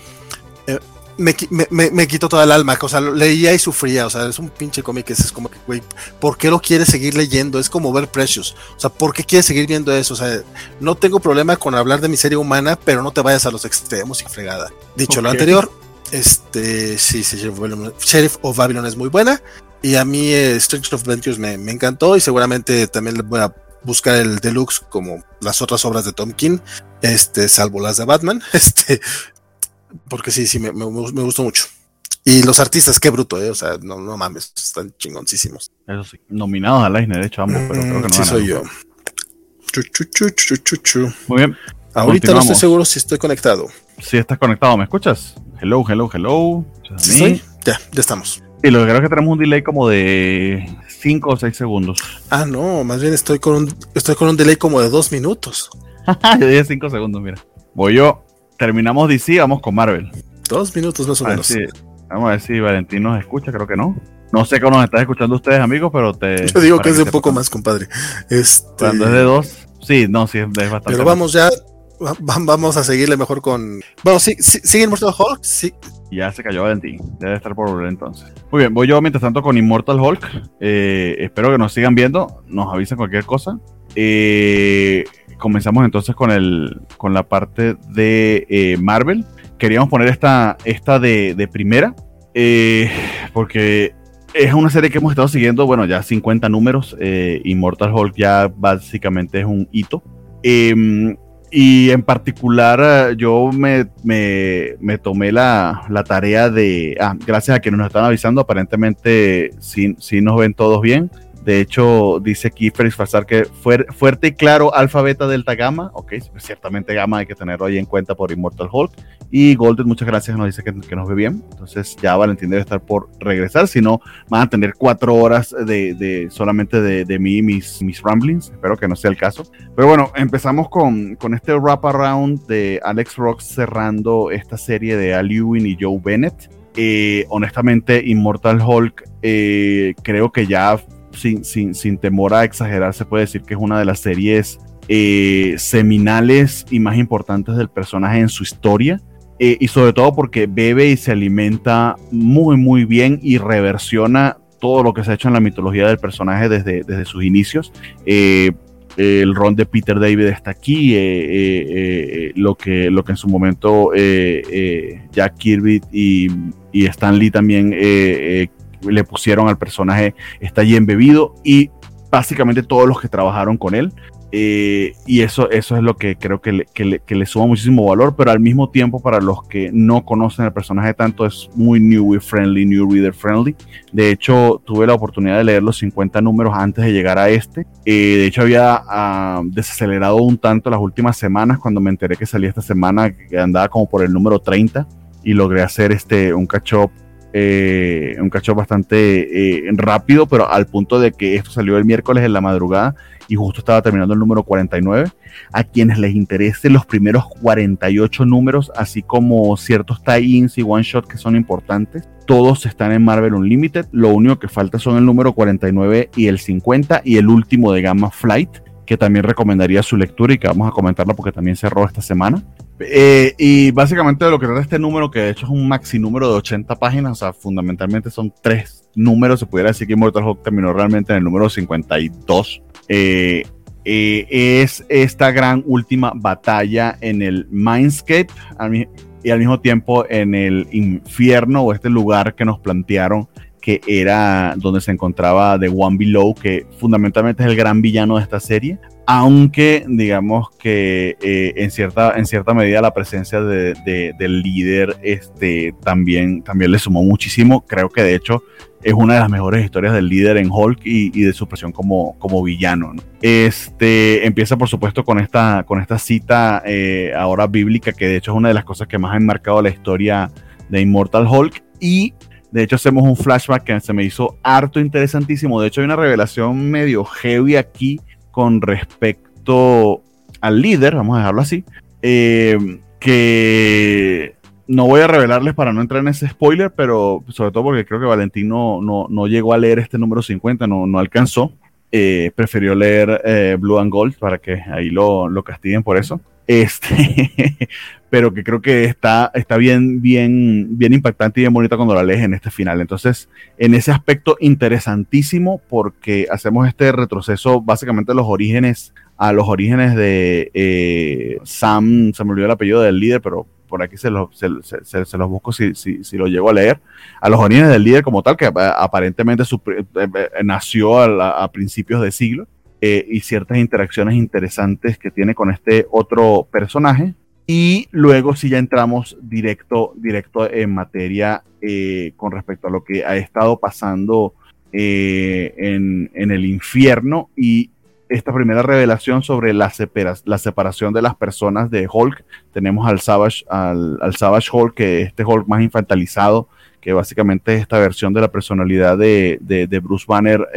Speaker 1: me, me, quitó toda el alma, o sea, leía y sufría, o sea, es un pinche cómic que es como que, güey, ¿por qué lo quieres seguir leyendo? Es como ver Precious, o sea, ¿por qué quieres seguir viendo eso? O sea, no tengo problema con hablar de miseria humana, pero no te vayas a los extremos y fregada. Dicho lo anterior, este, sí, sí, Sheriff of Babylon es muy buena, y a mí eh, Strange of Adventures me, me encantó, y seguramente también voy a buscar el deluxe como las otras obras de Tom King, este, salvo las de Batman, (laughs) este, porque sí, sí, me, me, gustó mucho. Y los artistas, qué bruto, ¿eh? O sea, no, no mames, están chingoncísimos.
Speaker 2: Eso sí, nominados a la de hecho, ambos, pero creo que no.
Speaker 1: Mm, sí, soy yo.
Speaker 2: Muy bien.
Speaker 1: Ahorita no estoy seguro si estoy conectado.
Speaker 2: Sí, estás conectado, ¿me escuchas? Hello, hello, hello.
Speaker 1: ¿Sí Ya, ya estamos.
Speaker 2: Y lo que creo que tenemos un delay como de 5 o 6 segundos.
Speaker 1: Ah, no, más bien estoy con un, estoy con un delay como de 2 minutos. (laughs)
Speaker 2: yo dije 5 segundos, mira. Voy yo. Terminamos DC, vamos con Marvel.
Speaker 1: Dos minutos más o menos.
Speaker 2: vamos a ver si Valentín nos escucha, creo que no. No sé cómo nos estás escuchando ustedes, amigos, pero te. (laughs)
Speaker 1: Yo digo que es de un poco más, compadre. Este...
Speaker 2: Cuando es de dos, sí, no, sí, es bastante.
Speaker 1: Pero vamos ya, vamos a seguirle mejor con. Bueno, sí, sí ¿sigue Immortal Hulk? Sí.
Speaker 2: Ya se cayó Valentín. Debe estar por volver entonces. Muy bien, voy yo mientras tanto con Immortal Hulk. Eh, espero que nos sigan viendo. Nos avisen cualquier cosa. Eh, comenzamos entonces con, el, con la parte de eh, Marvel. Queríamos poner esta, esta de, de primera. porque es una serie que hemos estado siguiendo, bueno, ya 50 números. Immortal Hulk ya básicamente es un hito. Em, y en particular, eh, yo me, me, tomé la, la, tarea de, ah, gracias a que nos están avisando, aparentemente sí, sí nos ven todos bien. De hecho, dice aquí Félix Fazar que fuerte y claro, alfa, beta, delta, gamma. Ok, ciertamente gamma hay que tenerlo ahí en cuenta por Immortal Hulk. Y Golden, muchas gracias, nos dice que, nos ve bien. Entonces ya Valentín debe estar por regresar. Si no, van a tener cuatro horas de, solamente de, mí y mis, mis ramblings. Espero que no sea el caso. Pero bueno, empezamos con, con este wrap around de Alex Rox cerrando esta serie de Al Ewing y Joe Bennett. Eh, honestamente, Immortal Hulk eh, creo que ya sin, temor a exagerar, se puede decir que es una de las series eh, seminales y más importantes del personaje en su historia. Eh, y sobre todo porque bebe y se alimenta muy, muy bien y reversiona todo lo que se ha hecho en la mitología del personaje desde, desde sus inicios. Eh, el rol de Peter David está aquí, lo, que, lo que en su momento Jack Kirby y, y Stan Lee también le pusieron al personaje está allí embebido y básicamente todos los que trabajaron con él. Eh, y eso, eso es lo que creo que le, que, le, suma muchísimo valor, pero al mismo tiempo para los que no conocen el personaje tanto es muy new friendly, new reader friendly. De hecho, tuve la oportunidad de leer los 50 números antes de llegar a este. Eh, de hecho, había uh, desacelerado un tanto las últimas semanas cuando me enteré que salía esta semana, que andaba como por el número 30 y logré hacer este, un catch up eh, un cacho bastante eh, rápido, pero al punto de que esto salió el miércoles en la madrugada y justo estaba terminando el número 49. A quienes les interesen los primeros 48 números, así como ciertos tie-ins y one-shot que son importantes, todos están en Marvel Unlimited. Lo único que falta son el número 49 y el 50 y el último de Gamma Flight, que también recomendaría su lectura y que vamos a comentarlo porque también cerró esta semana. Eh, y básicamente de lo que trata este número, que de hecho es un maxi número de 80 páginas, o sea, fundamentalmente son tres números, se pudiera decir que Immortal Hulk terminó realmente en el número 52. Eh, eh, es esta gran última batalla en el Mindscape y al mismo tiempo en el infierno o este lugar que nos plantearon que era donde se encontraba The One Below, que fundamentalmente es el gran villano de esta serie, aunque digamos que eh, en, cierta, en cierta medida la presencia de, del líder este, también, también le sumó muchísimo. Creo que de hecho es una de las mejores historias del líder en Hulk y, de su presión como, como villano. Este, empieza por supuesto con esta, con esta cita eh, ahora bíblica que de hecho es una de las cosas que más ha enmarcado la historia de Immortal Hulk y de hecho, hacemos un flashback que se me hizo harto interesantísimo. De hecho, hay una revelación medio heavy aquí con respecto al líder, vamos a dejarlo así, eh, que no voy a revelarles para no entrar en ese spoiler, pero sobre todo porque creo que Valentín no, no, llegó a leer este número 50, no, no alcanzó. Eh, prefirió leer eh, Blue and Gold para que ahí lo, lo castiguen por eso. Este, (laughs) pero que creo que está, está bien, bien, bien impactante y bien bonita cuando la lees en este final. Entonces, en ese aspecto interesantísimo, porque hacemos este retroceso básicamente a los orígenes, a los orígenes de eh, Sam, se me olvidó el apellido del líder, pero por aquí se, los busco si, si, lo llego a leer, a los orígenes del líder como tal, que aparentemente eh, eh, nació a principios de siglo eh, y ciertas interacciones interesantes que tiene con este otro personaje. Y luego si ya entramos directo, directo en materia eh, con respecto a lo que ha estado pasando eh, en, el infierno y esta primera revelación sobre la, la, separación de las personas de Hulk. Tenemos al Savage, al, Savage Hulk, que es este Hulk más infantalizado, que básicamente es esta versión de la personalidad de, de, Bruce Banner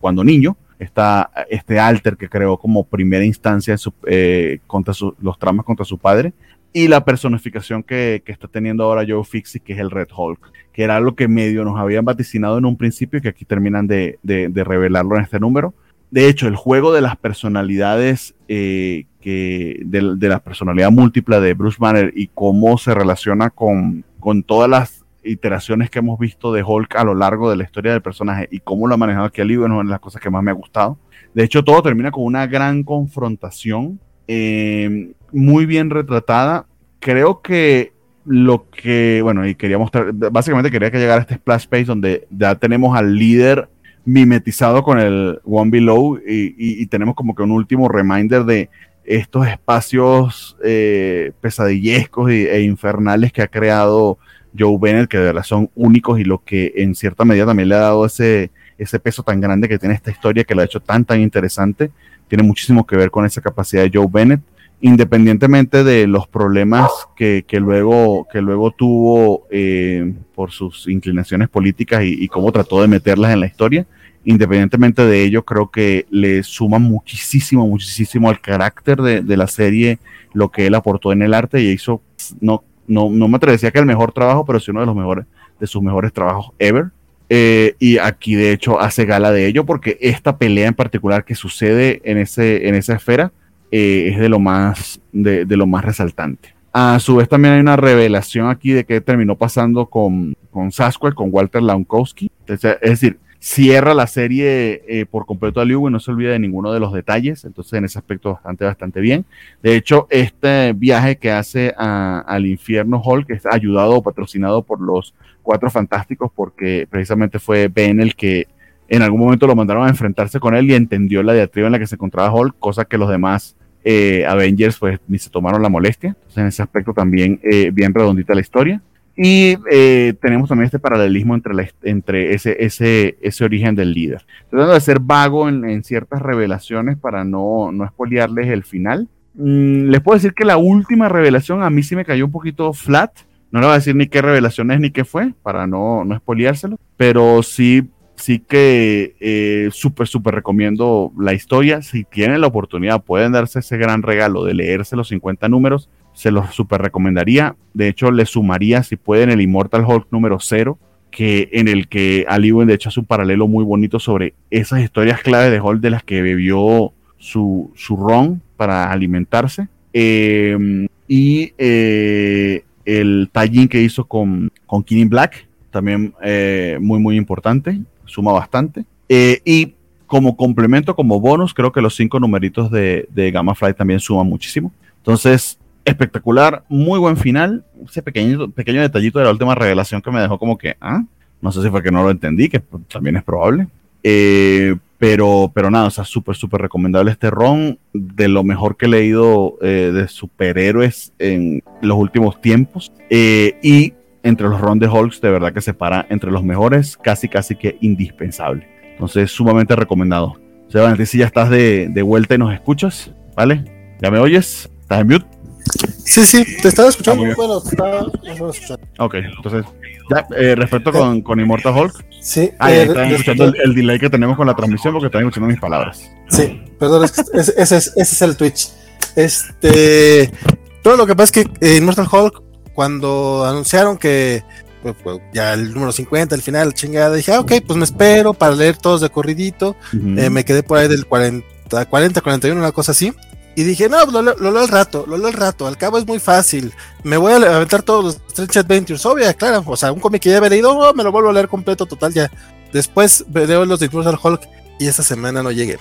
Speaker 2: cuando niño este alter que creó como primera instancia eh, contra los tramas contra su padre. y la personificación que, que, está teniendo ahora Joe Fixie, que es el Red Hulk, que era lo que medio nos habían vaticinado en un principio y que aquí terminan de, de, de revelarlo en este número. De hecho, el juego de las personalidades, eh, que, de, de, la personalidad múltiple de Bruce Banner y cómo se relaciona con, con todas las iteraciones que hemos visto de Hulk a lo largo de la historia del personaje y cómo lo ha manejado aquí libro es una de las cosas que más me ha gustado. De hecho, todo termina con una gran confrontación eh, muy bien retratada. Creo que lo que, bueno, y quería mostrar, básicamente quería que llegara a este splash space donde ya tenemos al líder mimetizado con el One Below y, tenemos como que un último reminder de estos espacios eh, pesadillescos e infernales que ha creado Joe Bennett, que de verdad son únicos y lo que en cierta medida también le ha dado ese, ese peso tan grande que tiene esta historia, que lo ha hecho tan, tan interesante, tiene muchísimo que ver con esa capacidad de Joe Bennett, independientemente de los problemas que, que luego, que luego tuvo eh, por sus inclinaciones políticas y, y, cómo trató de meterlas en la historia. Independientemente de ello, creo que le suma muchísimo, muchísimo al carácter de, de la serie lo que él aportó en el arte y hizo, no, no, no me atrevería que el mejor trabajo, pero sí uno de los mejores, de sus mejores trabajos ever. Eh, y aquí de hecho hace gala de ello porque esta pelea en particular que sucede en, ese, en esa esfera eh, es de lo, más, de, lo más resaltante. A su vez también hay una revelación aquí de qué terminó pasando con, con Sasquatch, con Walter Lankowski. Es decir, cierra la serie eh, por completo a Liu y no se olvida de ninguno de los detalles, entonces en ese aspecto bastante, bastante bien. De hecho, este viaje que hace al infierno Hulk es ayudado o patrocinado por los Cuatro Fantásticos porque precisamente fue Ben el que en algún momento lo mandaron a enfrentarse con él y entendió la diatriba en la que se encontraba Hulk, cosa que los demás eh, Avengers pues ni se tomaron la molestia. Entonces en ese aspecto también eh, bien redondita la historia. Y eh, tenemos también este paralelismo entre, la, entre ese, ese, ese origen del líder. Tratando de ser vago en, en ciertas revelaciones para no, no espolearles el final. Mm, les puedo decir que la última revelación a mí sí me cayó un poquito flat. No le voy a decir ni qué revelación es ni qué fue, para no, no espoleárselo. Pero sí, sí que eh, súper, súper recomiendo la historia. Si tienen la oportunidad, pueden darse ese gran regalo de leerse los 50 números se los super recomendaría. De hecho, le sumaría, si pueden, el Immortal Hulk número 0, que en el que Ali de hecho hace un paralelo muy bonito sobre esas historias clave de Hulk de las que bebió su, su ron para alimentarse. Eh, y eh, el tallín que hizo con, con Black, también eh, muy, muy importante, suma bastante. Eh, y como complemento, como bonus, creo que los cinco numeritos de, de Gamma Fly también suman muchísimo. Entonces, espectacular, muy buen final. Ese pequeño, pequeño detallito de la última revelación que me dejó como que, ah, no sé si fue que no lo entendí, que también es probable. Eh, pero, pero nada, o sea, súper, súper recomendable este ron, de lo mejor que he leído eh, de superhéroes en los últimos tiempos. Eh, y entre los ron de Hulks, de verdad que se para entre los mejores, casi, casi que indispensable. Entonces, sumamente recomendado. Sebastián, si ya estás de, de vuelta y nos escuchas, ¿vale? ¿Ya me oyes? ¿Estás en mute?
Speaker 1: Sí, sí, te estaba escuchando. Ah, bueno, te estaba,
Speaker 2: escuchando. Ok, entonces, ya, eh, respecto con, con, Immortal Hulk.
Speaker 1: Sí,
Speaker 2: ah, eh, están escuchando el, el, delay que tenemos con la transmisión porque están escuchando mis palabras.
Speaker 1: Sí, perdón, es ese, ese, es, ese, es, el Twitch. Este. Todo lo que pasa es que eh, Immortal Hulk, cuando anunciaron que pues, pues, ya el número 50, el final, chingada, dije, ah, ok, pues me espero para leer todos de corridito. Uh -huh. eh, me quedé por ahí del 40, 40, 41, una cosa así. Y dije, no, lo, lo, lo leo al rato, lo leo al rato, al cabo es muy fácil. Me voy a aventar todos los Strange Adventures, obvio, claro. O sea, un cómic que ya había leído, oh, me lo vuelvo a leer completo, total, ya. Después leo los de Immortal Hulk y esta semana no llegué.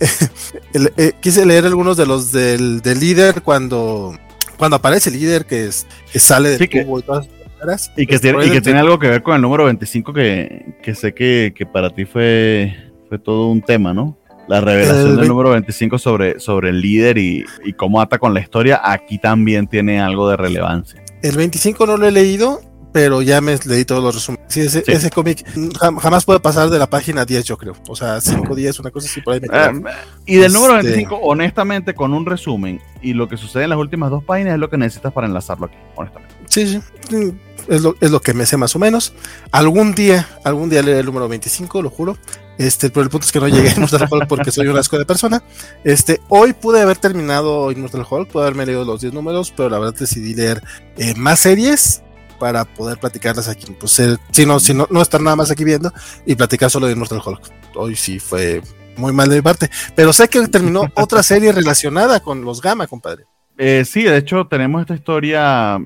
Speaker 1: (laughs) eh, quise leer algunos de los del, del, líder cuando, cuando aparece el líder que, es, que sale del
Speaker 2: sí,
Speaker 1: y todas las
Speaker 2: Y que, tiene, y que tiene algo que ver con el número 25 que, que sé que, que para ti fue, fue todo un tema, ¿no? La revelación del número 25 sobre, sobre el líder y, y, cómo ata con la historia, aquí también tiene algo de relevancia.
Speaker 1: El 25 no lo he leído, pero ya me leí todos los resúmenes. Sí, ese, sí. ese cómic jamás puede pasar de la página 10, yo creo. O sea, 5, 10, una cosa así por ahí. Me
Speaker 2: uh, y del este... número 25, honestamente, con un resumen y lo que sucede en las últimas dos páginas es lo que necesitas para enlazarlo aquí, honestamente.
Speaker 1: Sí, sí. Es lo, es lo que me sé más o menos. Algún día, algún día leeré el número 25, lo juro. Este, pero el punto es que no llegué a Immortal Hulk porque soy un asco de persona. Este, hoy pude haber terminado Immortal Hulk, pude haberme leído los 10 números, pero la verdad decidí leer eh, más series para poder platicarlas aquí. Pues, eh, si no, si no, no estar nada más aquí viendo y platicar solo de Immortal Hulk. Hoy sí fue muy mal de mi parte, pero sé que terminó (laughs) otra serie relacionada con los Gamma, compadre.
Speaker 2: Eh, sí, de hecho tenemos esta historia,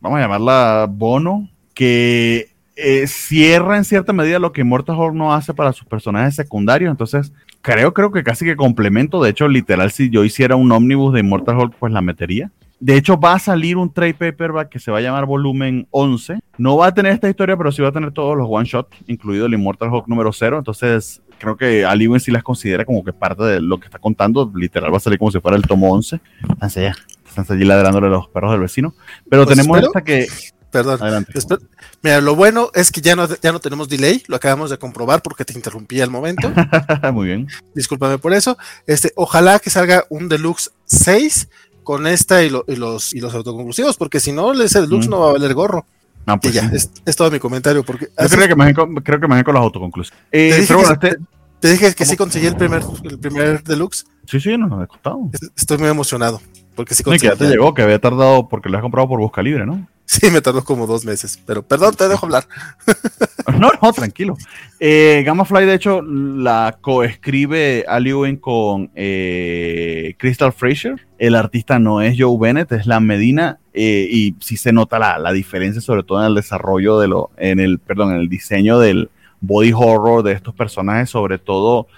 Speaker 2: vamos a llamarla Bono, que eh, cierra en cierta medida lo que Immortal Hulk no hace para sus personajes secundarios. Entonces, creo, creo que casi que complemento. De hecho, literal, si yo hiciera un ómnibus de Immortal Hulk, pues la metería. De hecho, va a salir un trade paperback que se va a llamar Volumen 11. No va a tener esta historia, pero sí va a tener todos los one shot, incluido el Immortal Hulk número 0. Entonces, creo que Ali sí las considera como que parte de lo que está contando. Literal, va a salir como si fuera el tomo 11. Están allá. Están allí ladrándole a los perros del vecino. Pero
Speaker 1: Pues
Speaker 2: tenemos
Speaker 1: espero.
Speaker 2: esta que.
Speaker 1: Perdón.
Speaker 2: Adelante.
Speaker 1: Mira, lo bueno es que ya no, ya no tenemos delay, lo acabamos de comprobar porque te interrumpí al momento. (laughs)
Speaker 2: Muy bien.
Speaker 1: Discúlpame por eso. Este, ojalá que salga un deluxe 6 con esta y, lo- y los, y los autoconclusivos, porque si no, ese deluxe
Speaker 2: Mm.
Speaker 1: no va a valer gorro. Y
Speaker 2: pues
Speaker 1: ya,
Speaker 2: sí.
Speaker 1: es, es todo mi comentario. Porque
Speaker 2: Yo creo que, con, creo que con los autoconclusivos. Eh,
Speaker 1: Te dije
Speaker 2: pero
Speaker 1: que
Speaker 2: bueno,
Speaker 1: sí-
Speaker 2: este.
Speaker 1: te dije que
Speaker 2: ¿Cómo?
Speaker 1: sí conseguí el primer, el primer deluxe.
Speaker 2: Sí, sí, nos ha costado.
Speaker 1: Es- Estoy muy emocionado. Porque sí
Speaker 2: No, que ya te llegó, que había tardado porque lo has comprado por busca libre, ¿no?
Speaker 1: Sí, me tardó como dos meses. Pero perdón, te dejo hablar. (laughs)
Speaker 2: No, no, tranquilo. Eh, Gamma Fly, de hecho, la coescribe Ali Ewing con eh, Crystal Fraser. El artista no es Joe Bennett, es la Medina. eh, y sí se nota la, la diferencia, sobre todo en el desarrollo de lo, en el, perdón, en el diseño del body horror de estos personajes, sobre todo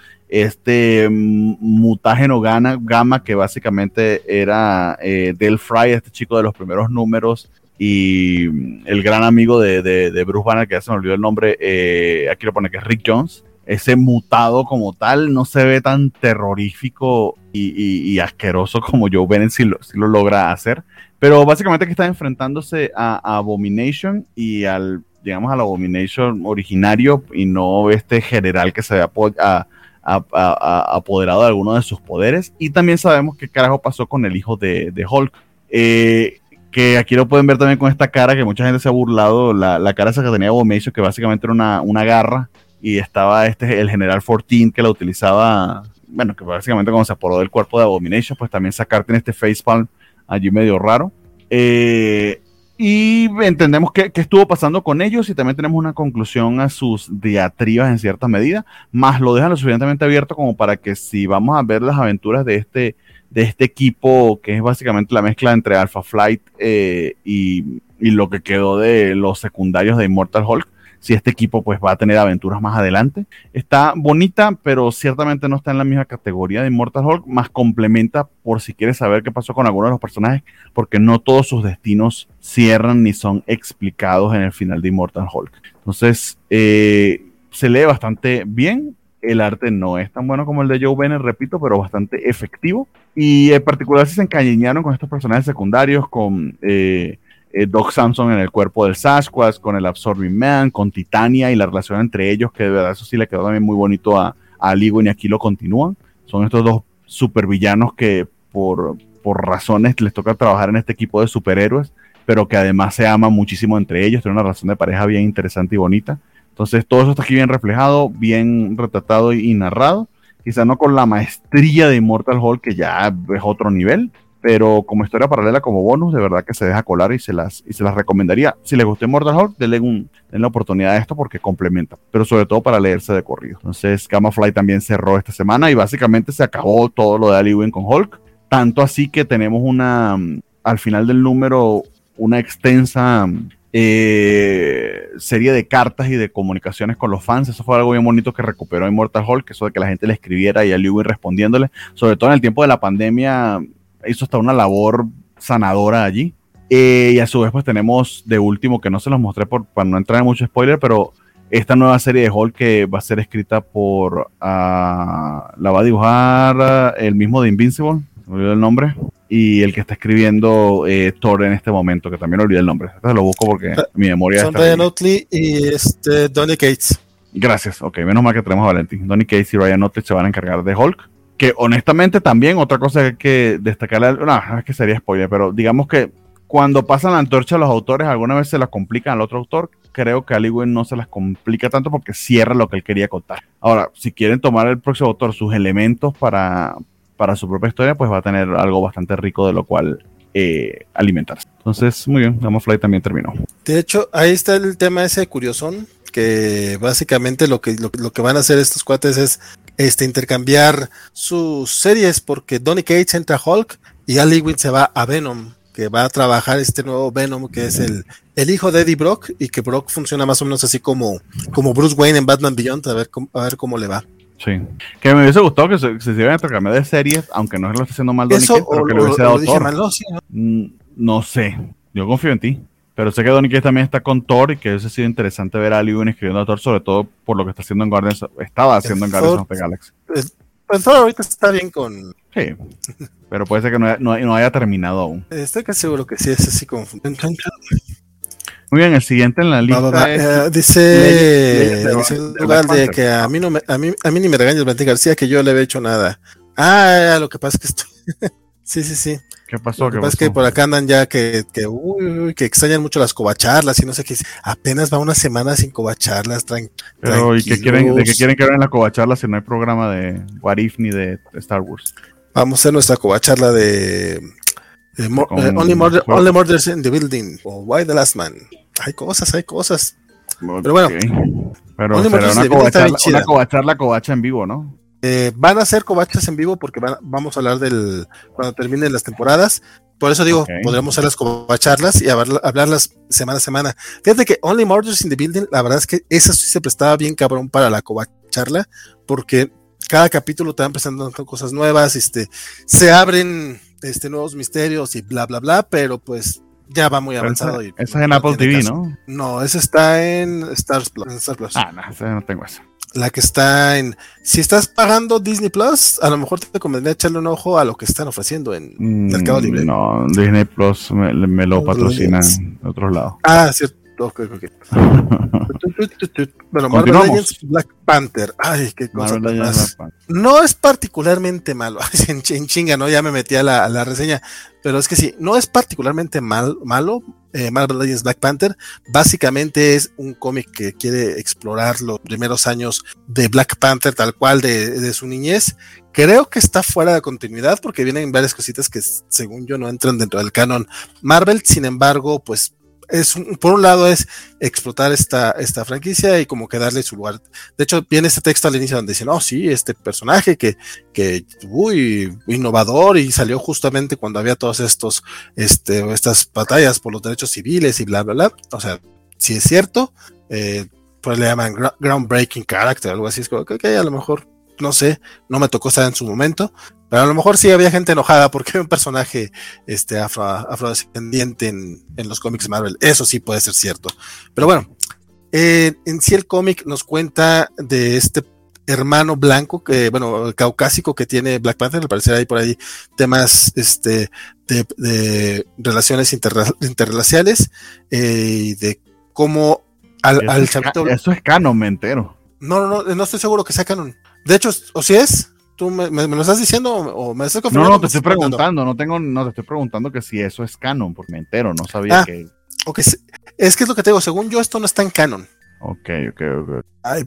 Speaker 2: este mutágeno gana, gamma que básicamente era eh, Del Fry, este chico de los primeros números, y el gran amigo de, de, de Bruce Banner, que ya se me olvidó el nombre, eh, aquí lo pone que es Rick Jones. Ese mutado como tal no se ve tan terrorífico y, y- y asqueroso como Joe Bennett si lo, sí lo logra hacer. Pero básicamente que está enfrentándose a, a Abomination y al, digamos, al Abomination originario y no este general que se ve apo- a- apoderado de alguno de sus poderes. Y también sabemos qué carajo pasó con el hijo de, de Hulk. Eh, que aquí lo pueden ver también con esta cara que mucha gente se ha burlado, la, la cara esa que tenía Abomination, que básicamente era una, una garra, y estaba este, el general 14 que la utilizaba, bueno, que básicamente cuando se aporó del cuerpo de Abomination, pues también sacarte en este facepalm allí medio raro. Eh, y entendemos qué, estuvo pasando con ellos y también tenemos una conclusión a sus diatribas en cierta medida, más lo dejan lo suficientemente abierto como para que si vamos a ver las aventuras de este, de este equipo, que es básicamente la mezcla entre Alpha Flight eh, y, y lo que quedó de los secundarios de Immortal Hulk, si este equipo pues va a tener aventuras más adelante. Está bonita, pero ciertamente no está en la misma categoría de Immortal Hulk, más complementa por si quieres saber qué pasó con algunos de los personajes, porque no todos sus destinos cierran ni son explicados en el final de Immortal Hulk. Entonces, eh, se lee bastante bien. El arte no es tan bueno como el de Joe Bennett, repito, pero bastante efectivo. Y en particular si se encariñaron con estos personajes secundarios, con eh, eh, Doc Samson en el cuerpo del Sasquatch, con el Absorbing Man, con Titania y la relación entre ellos, que de verdad eso sí le quedó también muy bonito a, a Wynn y aquí lo continúan. Son estos dos supervillanos que por, por razones les toca trabajar en este equipo de superhéroes, pero que además se aman muchísimo entre ellos, tienen una relación de pareja bien interesante y bonita. Entonces todo eso está aquí bien reflejado, bien retratado y, y narrado. Quizá no con la maestría de Immortal Hulk, que ya es otro nivel, pero como historia paralela, como bonus, de verdad que se deja colar y se las, y se las recomendaría. Si les gustó Immortal Hulk, denle, un, denle la oportunidad de esto porque complementa, pero sobre todo para leerse de corrido. Entonces, Gamma Fly también cerró esta semana y básicamente se acabó todo lo de Ali Wynn con Hulk. Tanto así que tenemos una, mm, al final del número, una extensa mm, eh, serie de cartas y de comunicaciones con los fans. Eso fue algo bien bonito que recuperó Immortal Hulk, eso de que la gente le escribiera y a Lewin respondiéndole. Sobre todo en el tiempo de la pandemia, hizo hasta una labor sanadora allí. Eh, y a su vez, pues tenemos de último, que no se los mostré por, para no entrar en mucho spoiler, pero esta nueva serie de Hulk que va a ser escrita por. ah, la va a dibujar ah, el mismo de Invincible, me olvidé el nombre. Y el que está escribiendo eh, Thor en este momento, que también olvidé el nombre. Este lo busco porque mi memoria
Speaker 1: Son. Ryan Otley y este, Donny Cates.
Speaker 2: Gracias, ok, menos mal que tenemos a Valentín. Donny Case y Ryan Otley se van a encargar de Hulk. Que honestamente también, otra cosa que destacar, no, es que sería spoiler, pero digamos que cuando pasan la antorcha a los autores, alguna vez se la complican al otro autor. creo que Aliwin no se las complica tanto porque cierra lo que él quería contar. Ahora, si quieren tomar el próximo autor sus elementos para, para su propia historia, pues va a tener algo bastante rico de lo cual eh, alimentarse. Entonces, muy bien, Fly también terminó.
Speaker 1: De hecho, ahí está el tema ese curiosón, que básicamente lo que, lo, que van a hacer estos cuates es este, intercambiar sus series, porque Donny Cates entra a Hulk y Ali se va a Venom, que va a trabajar este nuevo Venom, que es el, el hijo de Eddie Brock, y que Brock funciona más o menos así como, como Bruce Wayne en Batman Beyond, a ver, a ver cómo le va.
Speaker 2: Sí. Que me hubiese gustado que se, se hicieran intercambiar de series, aunque no lo esté haciendo mal Donny Cates, pero que le hubiese dado Thor. Mm, ¿no? sé, yo confío en ti. Pero sé que Donny Cates también está con Thor y que hubiese sido interesante ver a Ali escribiendo a Thor, sobre todo por lo que está haciendo en Guardians, estaba haciendo en Guardians of the Galaxy.
Speaker 1: Pues Thor ahorita está bien con.
Speaker 2: Sí, pero puede ser que no, no, haya terminado aún.
Speaker 1: Estoy casi seguro que sí, es así como.
Speaker 2: Muy bien, el siguiente en la lista.
Speaker 1: Eh, dice, de, que a mí, no me, a, mí, a mí ni me regañas, Valentín García, que yo le había hecho nada. Ah, lo que pasa es que estoy. (laughs) sí, sí, sí.
Speaker 2: ¿Qué pasó? Lo
Speaker 1: que pasa es que por acá andan ya que, que, uy, que extrañan mucho las covacharlas y no sé qué. Apenas va una semana sin covacharlas. Tran
Speaker 2: Pero, ¿y qué quieren, de qué quieren que vean la covacharla si no hay programa de What If ni de Star Wars?
Speaker 1: Vamos a hacer nuestra covacharla de, de eh, only, Murders in the Building o Why the Last Man. Hay cosas, hay cosas. Pero bueno.
Speaker 2: Pero será una covacharla, una covacharla covacha en vivo, ¿no?
Speaker 1: Eh, van a ser covachas en vivo porque vamos a hablar del cuando terminen las temporadas. Por eso digo, podremos hacer las covacharlas y hablarlas semana a semana. Fíjate que Only Murders in the Building, la verdad es que esa sí se prestaba bien cabrón para la covacharla, porque cada capítulo te van presentando cosas nuevas, este, se abren este, nuevos misterios y bla, bla, bla, pero pues ya va muy avanzado.
Speaker 2: Esa, y, es en Apple TV, ¿no?
Speaker 1: No, esa está en Star Plus.
Speaker 2: Ah, no, no tengo eso
Speaker 1: la que está en. Si estás pagando Disney Plus, a lo mejor te convendría echarle un ojo a lo que están ofreciendo en mm, Mercado Libre.
Speaker 2: No, Disney Plus me, lo patrocina en otros lados.
Speaker 1: Ah, cierto. (laughs) Bueno, Marvel Legends Black Panther. Ay, qué cosa. No es particularmente malo. (laughs) en, chinga, ¿no? Ya me metí a la, a la reseña. Pero es que sí, no es particularmente mal, malo. Eh, Marvel Legends Black Panther básicamente es un cómic que quiere explorar los primeros años de Black Panther tal cual de, de, su niñez. Creo que está fuera de continuidad porque vienen varias cositas que según yo no entran dentro del canon Marvel. Sin embargo, pues es por un lado es explotar esta, esta franquicia y como que darle su lugar. De hecho, viene este texto al inicio donde dicen, oh, sí, este personaje que, que, uy, innovador y salió justamente cuando había todas estos, este, estas batallas por los derechos civiles y bla, bla, bla. O sea, si es cierto, eh, pues le llaman groundbreaking character, algo así. Es como que a lo mejor no sé, no me tocó estar en su momento, pero a lo mejor sí había gente enojada porque hay (laughs) un personaje este, afro, afrodescendiente en, en, los cómics Marvel. Eso sí puede ser cierto. Pero bueno, eh, en sí el cómic nos cuenta de este hermano blanco, que, bueno, caucásico que tiene Black Panther, al parecer hay por ahí temas este, de, relaciones interraciales eh, y de cómo al, al
Speaker 2: chavito. Eso es canon, me entero.
Speaker 1: No, no, no, no estoy seguro que sea canon. De hecho, ¿o si es? ¿Tú me, lo estás diciendo o me estás
Speaker 2: confirmando? No, no, te estoy preguntando, no tengo, no te estoy preguntando que si eso es canon, porque me entero, no sabía ah, que.
Speaker 1: es que es lo que te digo, según yo, esto no está en canon.
Speaker 2: Ok, ok, ok.
Speaker 1: Ay,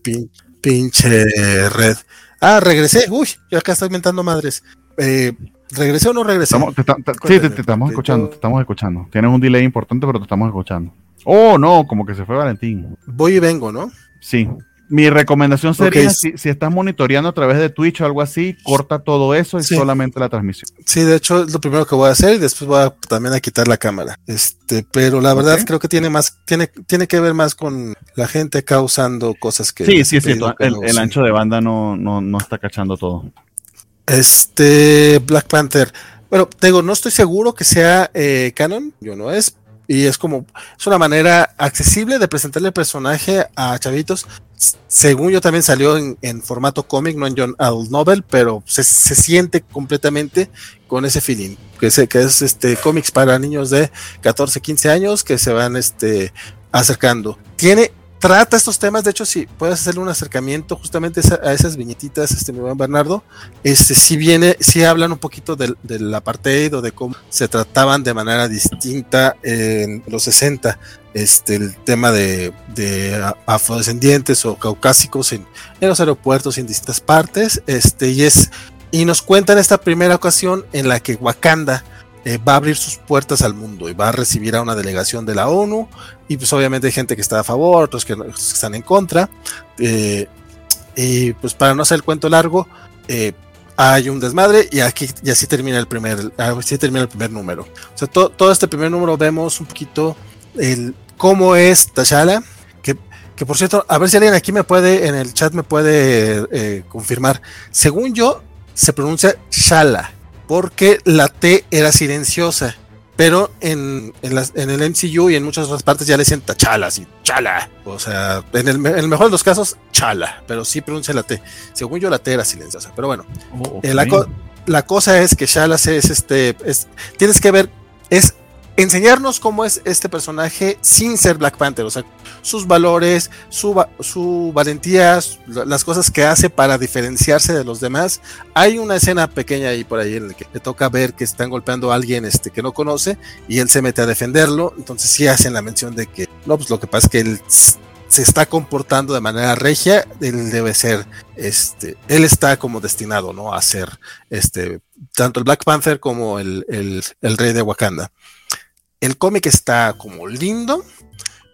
Speaker 1: pinche red. Ah, regresé. Uy, yo acá estoy inventando madres. Eh, ¿Regresé o no regresé?
Speaker 2: sí, te, estamos escuchando, te estamos escuchando. Tienes un delay importante, pero te estamos escuchando. Oh, no, como que se fue Valentín.
Speaker 1: Voy y vengo, ¿no?
Speaker 2: Sí. Mi recomendación sería, si, estás monitoreando a través de Twitch o algo así, corta todo eso y solamente la transmisión.
Speaker 1: Sí, de hecho es lo primero que voy a hacer y después voy a, también a quitar la cámara. Este, pero la verdad creo que tiene más, tiene, tiene que ver más con la gente causando cosas que.
Speaker 2: Sí, sí, sí. El, ancho de banda no, no, no está cachando todo.
Speaker 1: Este, Black Panther. Bueno, tengo, no estoy seguro que sea eh, canon, yo no es, y es como, es una manera accesible de presentarle el personaje a chavitos. Según yo también salió en, formato cómic, no en John Adult Novel, pero se, siente completamente con ese feeling, que es, que es este cómics para niños de 14, 15 años que se van este, acercando. Tiene trata estos temas. De hecho, si puedes hacerle un acercamiento justamente a esas viñetitas, este mi buen Bernardo, este sí viene, sí hablan un poquito del, del apartheid o de cómo se trataban de manera distinta en los 60. Este, el tema de, de afrodescendientes o caucásicos en, en, los aeropuertos en distintas partes. Este, y es, y nos cuentan esta primera ocasión en la que Wakanda eh, va a abrir sus puertas al mundo y va a recibir a una delegación de la ONU y pues obviamente hay gente que está a favor, otros que, están en contra. Eh, y pues para no hacer el cuento largo, eh, hay un desmadre y aquí y así termina el primer, así termina el primer número. O sea, to, todo este primer número vemos un poquito el cómo es T'Challa, que, que por cierto, a ver si alguien aquí me puede, en el chat me puede confirmar. Según yo, se pronuncia Shala porque la T era silenciosa. Pero en, en, las, en, el MCU y en muchas otras partes ya le dicen tachala, así, chala. O sea, en el, en el, mejor de los casos, chala, pero sí pronuncia la T. Según yo, la T era silenciosa. Pero bueno, oh, okay. eh, la, co la, cosa es que Shala es este. Es, tienes que ver, es enseñarnos cómo es este personaje sin ser Black Panther, o sea, sus valores, su, su valentía, las cosas que hace para diferenciarse de los demás. Hay una escena pequeña ahí por ahí en la que le toca ver que están golpeando a alguien este, que no conoce y él se mete a defenderlo, entonces sí hacen la mención de que, no, pues lo que pasa es que él se está comportando de manera regia, él debe ser, este, él está como destinado, ¿no? A ser, este, tanto el Black Panther como el, el, el rey de Wakanda el cómic está como lindo,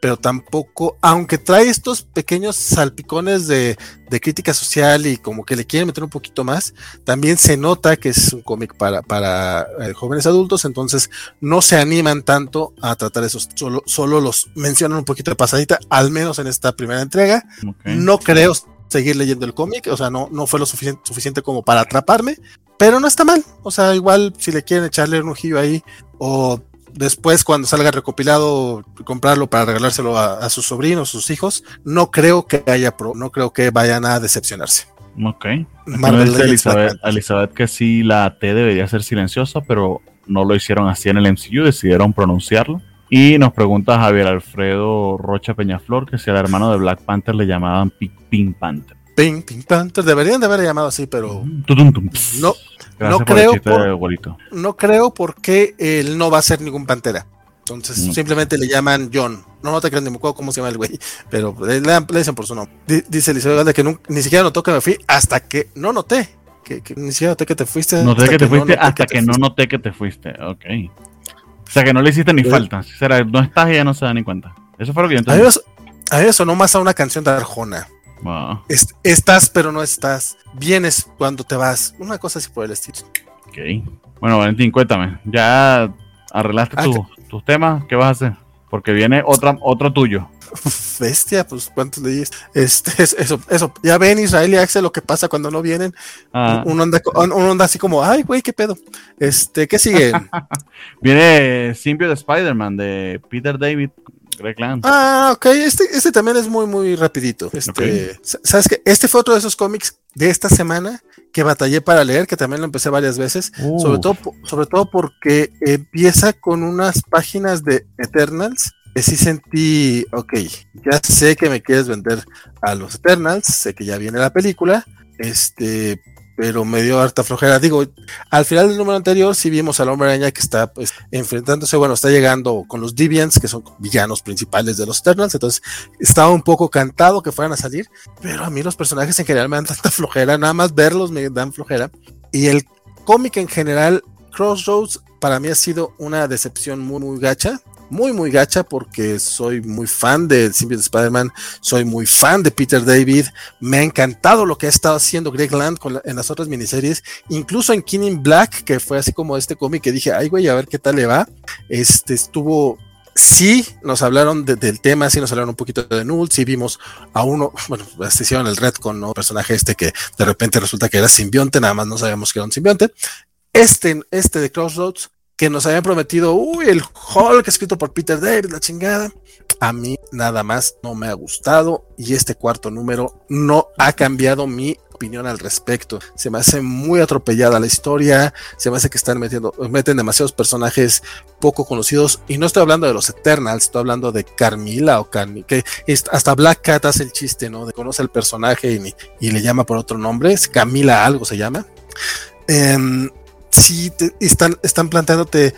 Speaker 1: pero tampoco, aunque trae estos pequeños salpicones de, de, crítica social y como que le quieren meter un poquito más, también se nota que es un cómic para, para eh, jóvenes adultos, entonces no se animan tanto a tratar esos, solo, solo los mencionan un poquito de pasadita, al menos en esta primera entrega. Okay. No creo seguir leyendo el cómic, o sea, no, no fue lo suficiente, suficiente como para atraparme, pero no está mal, o sea, igual si le quieren echarle un ojillo ahí o después cuando salga recopilado comprarlo para regalárselo a, a sus sobrinos, sus hijos, no creo que haya pro, no creo que vayan a decepcionarse.
Speaker 2: Ok. Marvel Elizabeth, Elizabeth que sí la T debería ser silenciosa, pero no lo hicieron así en el MCU, decidieron pronunciarlo. Y nos pregunta Javier Alfredo Rocha Peñaflor que si al hermano de Black Panther le llamaban Pink Panther.
Speaker 1: Pink, Pink Panther, deberían de haber llamado así, pero
Speaker 2: tum,
Speaker 1: no, no creo, por, no creo porque él no va a ser ningún pantera. Entonces mm. simplemente le llaman John. No, no te crean ni me acuerdo cómo se llama el güey, pero le, le, dicen por su nombre. D dice Elizabeth que nunca, ni siquiera notó que me fui hasta que no noté. Que, que ni siquiera noté que te fuiste.
Speaker 2: Noté que,
Speaker 1: que
Speaker 2: te fuiste hasta que, no noté que te fuiste. Ok. O sea que no le hiciste ni falta. Sea, no estás y ya no se da ni cuenta. Eso fue lo que yo entendí.
Speaker 1: A mí me sonó más a una canción de Arjona. Wow. Estás, pero no estás. Vienes cuando te vas. Una cosa así por el estilo.
Speaker 2: Ok. Bueno, Valentín, cuéntame. ¿Ya arreglaste ah, tu, tus temas? ¿Qué vas a hacer? Porque viene otra, otro tuyo.
Speaker 1: Bestia, pues cuántos leíes. Este, (laughs) eso, eso. Ya ven Israel y Axel lo que pasa cuando no vienen. Ah. Uno, anda, uno anda así como, ay, güey, qué pedo. Este, ¿qué sigue? (laughs)
Speaker 2: Viene Symbiote de Spider-Man de Peter David
Speaker 1: Ah, ok, este, este también es muy, muy rapidito. Este, okay. ¿Sabes qué? Este fue otro de esos cómics de esta semana que batallé para leer, que también lo empecé varias veces, uh. sobre, todo, sobre todo porque empieza con unas páginas de Eternals que sí sentí, ok, ya sé que me quieres vender a los Eternals, sé que ya viene la película, este, pero me dio harta flojera. Digo, al final del número anterior sí vimos al hombre araña que está pues, enfrentándose, bueno, está llegando con los Deviants, que son villanos principales de los Eternals, entonces estaba un poco cantado que fueran a salir, pero a mí los personajes en general me dan tanta flojera, nada más verlos me dan flojera. Y el cómic en general, Crossroads, para mí ha sido una decepción muy, muy gacha muy, muy gacha porque soy muy fan de Symbiote Spider-Man, soy muy fan de Peter David, me ha encantado lo que ha estado haciendo Greg Land con en las otras miniseries, incluso en King in Black, que fue así como este cómic que dije, ay güey, a ver qué tal le va, este estuvo sí nos hablaron de, del tema, sí nos hablaron un poquito de Null, sí vimos a uno, (laughs) bueno, se hicieron el red con ¿no? personaje este que de repente resulta que era simbionte, nada más no sabíamos que era un simbionte. Este, este de Crossroads que nos habían prometido, uy, el Hulk escrito por Peter David, la chingada. a mí nada más no me ha gustado y este cuarto número no ha cambiado mi opinión al respecto. Se me hace muy atropellada la historia, se me hace que están metiendo, meten demasiados personajes poco conocidos y no estoy hablando de los Eternals, estoy hablando de Carmila o Carmi, que hasta Black Cat hace el chiste, ¿no? De conoce al personaje y, y le llama por otro nombre, es Camila algo se llama. Eh, sí, están, están planteándote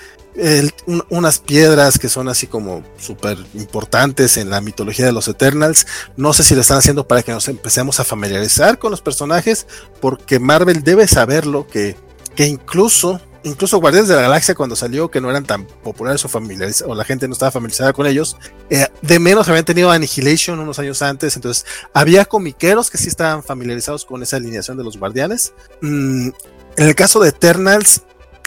Speaker 1: unas piedras que son así como súper importantes en la mitología de los Eternals. No sé si lo están haciendo para que nos empecemos a familiarizar con los personajes, porque Marvel debe saberlo que, que incluso, incluso Guardianes de la Galaxia cuando salió, que no eran tan populares o familiarizados, o la gente no estaba familiarizada con ellos, eh, de menos habían tenido Annihilation unos años antes, entonces había comiqueros que sí estaban familiarizados con esa alineación de los Guardianes. Mm, en el caso de Eternals,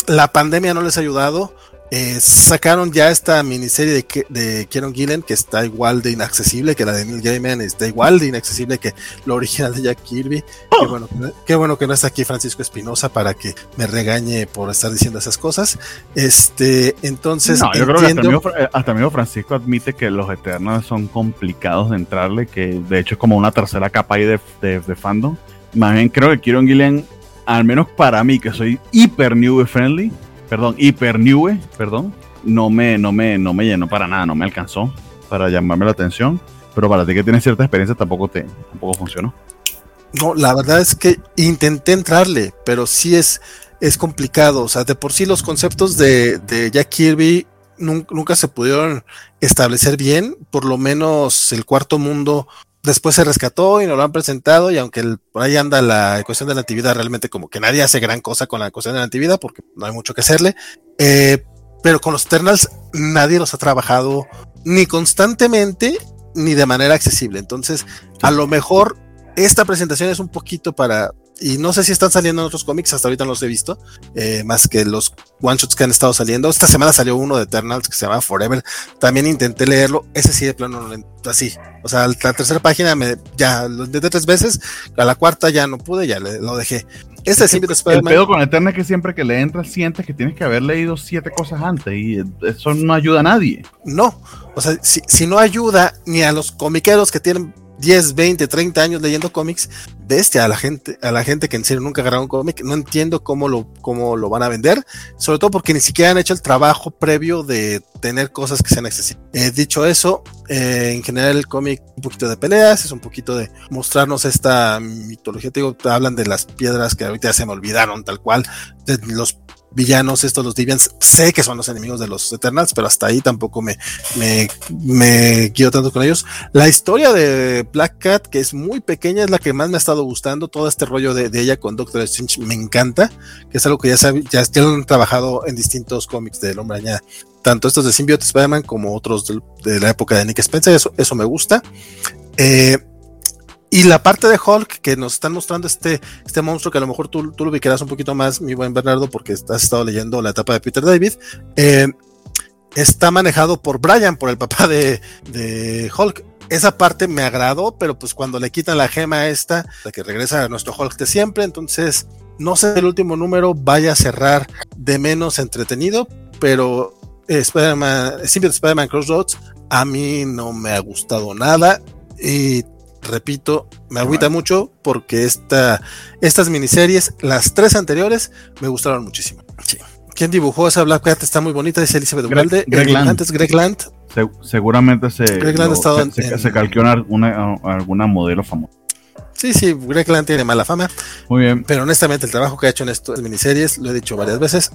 Speaker 1: la pandemia no les ha ayudado eh, sacaron ya esta miniserie de, de Kieron Gillen que está igual de inaccesible que la de Neil Gaiman, está igual de inaccesible que lo original de Jack Kirby. Qué, oh. bueno, qué, bueno, que no está aquí Francisco Espinosa para que me regañe por estar diciendo esas cosas. Este, entonces.
Speaker 2: No, yo creo que hasta eh, hasta Francisco admite que los Eternos son complicados de entrarle, que de hecho es como una tercera capa ahí de, de, de fandom. Más bien creo que Kieron Gillen, al menos para mí, que soy hiper new friendly perdón, Hyper New, perdón, no me, no, me, no me llenó para nada, no me alcanzó para llamarme la atención. Pero para ti que tienes cierta experiencia tampoco, te, tampoco funcionó.
Speaker 1: No, la verdad es que intenté entrarle, pero sí es, es complicado. O sea, de por sí los conceptos de, de Jack Kirby nunca, se pudieron establecer bien. Por lo menos el cuarto mundo después se rescató y nos lo han presentado y aunque por ahí anda la ecuación de la natividad, realmente como que nadie hace gran cosa con la ecuación de la natividad porque no hay mucho que hacerle. Eh, pero con los Eternals nadie los ha trabajado ni constantemente ni de manera accesible. Entonces, a lo mejor esta presentación es un poquito para y no sé si están saliendo en otros cómics, hasta ahorita no los he visto, eh, más que los one shots que han estado saliendo. Esta semana salió uno de Eternals que se llama Forever. También intenté leerlo, ese sí de plano así. O sea, la tercera página me ya lo intenté tres veces, a la cuarta ya no pude, ya lo dejé.
Speaker 2: Este es El pedo con Eterna es que siempre que le entras sientes que tienes que haber leído siete cosas antes y eso no ayuda a nadie.
Speaker 1: No, o sea, si, si no ayuda ni a los comiqueros que tienen 10, 20, 30 años leyendo cómics, bestia a la gente, a la gente que en serio nunca agarraron un cómic, no entiendo cómo lo, cómo lo van a vender, sobre todo porque ni siquiera han hecho el trabajo previo de tener cosas que sean accesibles. Eh, dicho eso, eh, en general el cómic un poquito de peleas, es un poquito de mostrarnos esta mitología, te digo, hablan de las piedras que ahorita ya se me olvidaron tal cual, de los villanos, estos los Deviants, sé que son los enemigos de los Eternals, pero hasta ahí tampoco me, me, me guío tanto con ellos. La historia de Black Cat, que es muy pequeña, es la que más me ha estado gustando. Todo este rollo de, ella con Doctor Strange me encanta, que es algo que ya, sabe, ya, lo han trabajado en distintos cómics del Hombre Araña, tanto estos de Symbiote Spider-Man como otros de, la época de Nick Spencer, eso, eso me gusta. Eh, y la parte de Hulk que nos están mostrando este, este monstruo que a lo mejor tú, tú lo ubicarás un poquito más, mi buen Bernardo, porque has estado leyendo la etapa de Peter David, eh, está manejado por Brian, por el papá de, de, Hulk. Esa parte me agradó, pero pues cuando le quitan la gema esta, de que regresa a nuestro Hulk de siempre, entonces no sé el último número vaya a cerrar de menos entretenido, pero Spider-Man, Spider-Man Crossroads a mí no me ha gustado nada y repito, me agüita mucho porque esta, estas miniseries, las tres anteriores, me gustaron muchísimo. ¿Quién dibujó esa Black Cat? Está muy bonita, dice Elizabeth Greg,
Speaker 2: Greg, Land.
Speaker 1: Greg Land.
Speaker 2: seguramente se, Land se, calqueó una, alguna modelo famosa.
Speaker 1: Sí, sí, Greg Land tiene mala fama.
Speaker 2: Muy bien.
Speaker 1: Pero honestamente, el trabajo que ha hecho en estas miniseries, lo he dicho varias veces,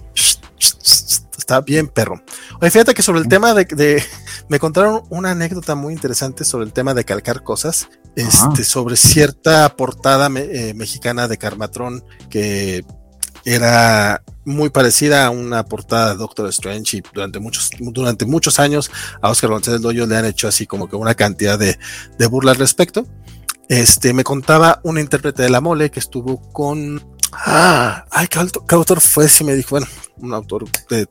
Speaker 1: está bien perro. Oye, fíjate que sobre el tema de, me contaron una anécdota muy interesante sobre el tema de calcar cosas, este, sobre cierta portada eh, mexicana de Carmatrón que era muy parecida a una portada de Doctor Strange y durante muchos, durante muchos años a Oscar González le han hecho así como que una cantidad de, de burla al respecto. Este, me contaba un intérprete de la mole que estuvo con Ah, ay, ¿qué, autor fue? Si me dijo, bueno, un autor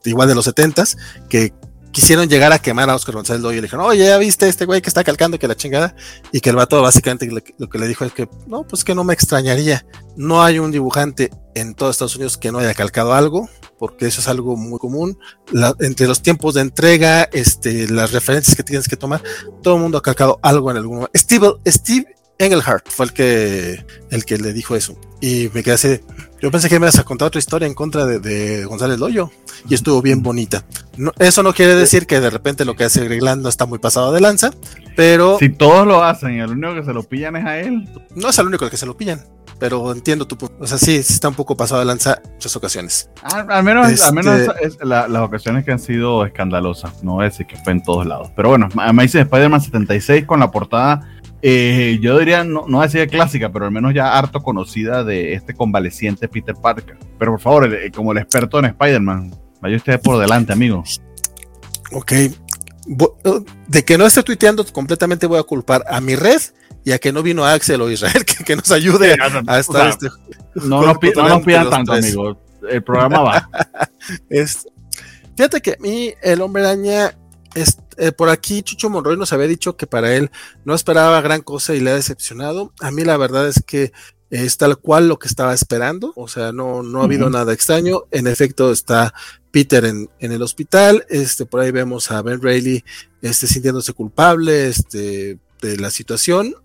Speaker 1: igual de los setentas, que quisieron llegar a quemar a Oscar González Doyle y le dijeron, oye, ya viste este güey que está calcando que la chingada, y que el vato básicamente lo que le dijo es que, no, pues que no me extrañaría, no hay un dibujante en todo Estados Unidos que no haya calcado algo, porque eso es algo muy común. entre los tiempos de entrega, este, las referencias que tienes que tomar, todo el mundo ha calcado algo en algún momento. Steve, Steve Engelhardt fue el que, el que le dijo eso. Y me quedé así. Yo pensé que me ibas a contar otra historia en contra de, González Loyo. Y estuvo bien bonita. eso no quiere decir que de repente lo que hace Gregland no está muy pasado de lanza. Pero.
Speaker 2: Si todos lo hacen y el único que se lo pillan es a él.
Speaker 1: No es el único que se lo pillan pero entiendo tu O sea, sí, está un poco pasado de lanza muchas ocasiones.
Speaker 2: Al, menos, al menos este es las ocasiones que han sido escandalosas. No voy a decir que fue en todos lados. Pero bueno, Amazing Spider-Man 76 con la portada eh, yo diría, no, no decía clásica, pero al menos ya harto conocida de este convaleciente Peter Parker. Pero por favor, como el experto en Spider-Man, vaya usted por delante, amigo.
Speaker 1: Ok. De que no esté tuiteando completamente voy a culpar a mi red y a que no vino Axel o Israel (laughs) que, nos ayude a estar este
Speaker 2: No, nos pidan tanto, amigo. El programa va. (laughs)
Speaker 1: fíjate que a mí el hombre araña eh, por aquí Chucho Monroy nos había dicho que para él no esperaba gran cosa y le ha decepcionado. A mí la verdad es que es tal cual lo que estaba esperando, o sea, no, no ha habido nada extraño. En efecto, está Peter en, el hospital, este, por ahí vemos a Ben Reilly este, sintiéndose culpable este, de la situación.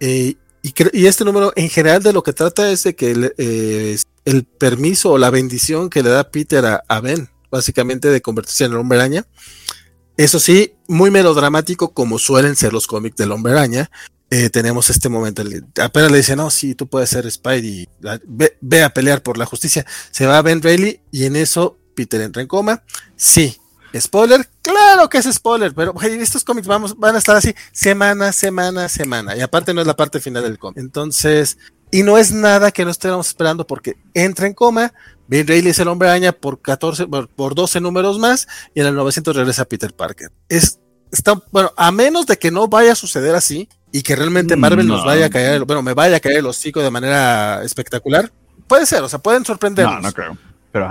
Speaker 1: Eh, y, este número en general de lo que trata es de que eh, el permiso o la bendición que le da Peter a, a Ben, básicamente de convertirse en el hombre araña, eso sí, muy melodramático como suelen ser los cómics del hombre araña. Eh, tenemos este momento, apenas le dice, no, sí, tú puedes ser Spidey, ve, a pelear por la justicia. Se va a Ben Reilly y en eso Peter entra en coma. Sí, spoiler, claro que es spoiler, pero estos cómics vamos, van a estar así semana, semana, semana. Y aparte no es la parte final del cómic. Entonces, y no es nada que no estemos esperando porque entra en coma, Ben Reilly es el hombre araña por 14, por 12 números más y en el 900 regresa Peter Parker. Es, está, bueno, a menos de que no vaya a suceder así y que realmente Marvel nos vaya a caer, bueno, me vaya a caer el hocico de manera espectacular, puede ser, o sea, pueden sorprendernos. No, no creo.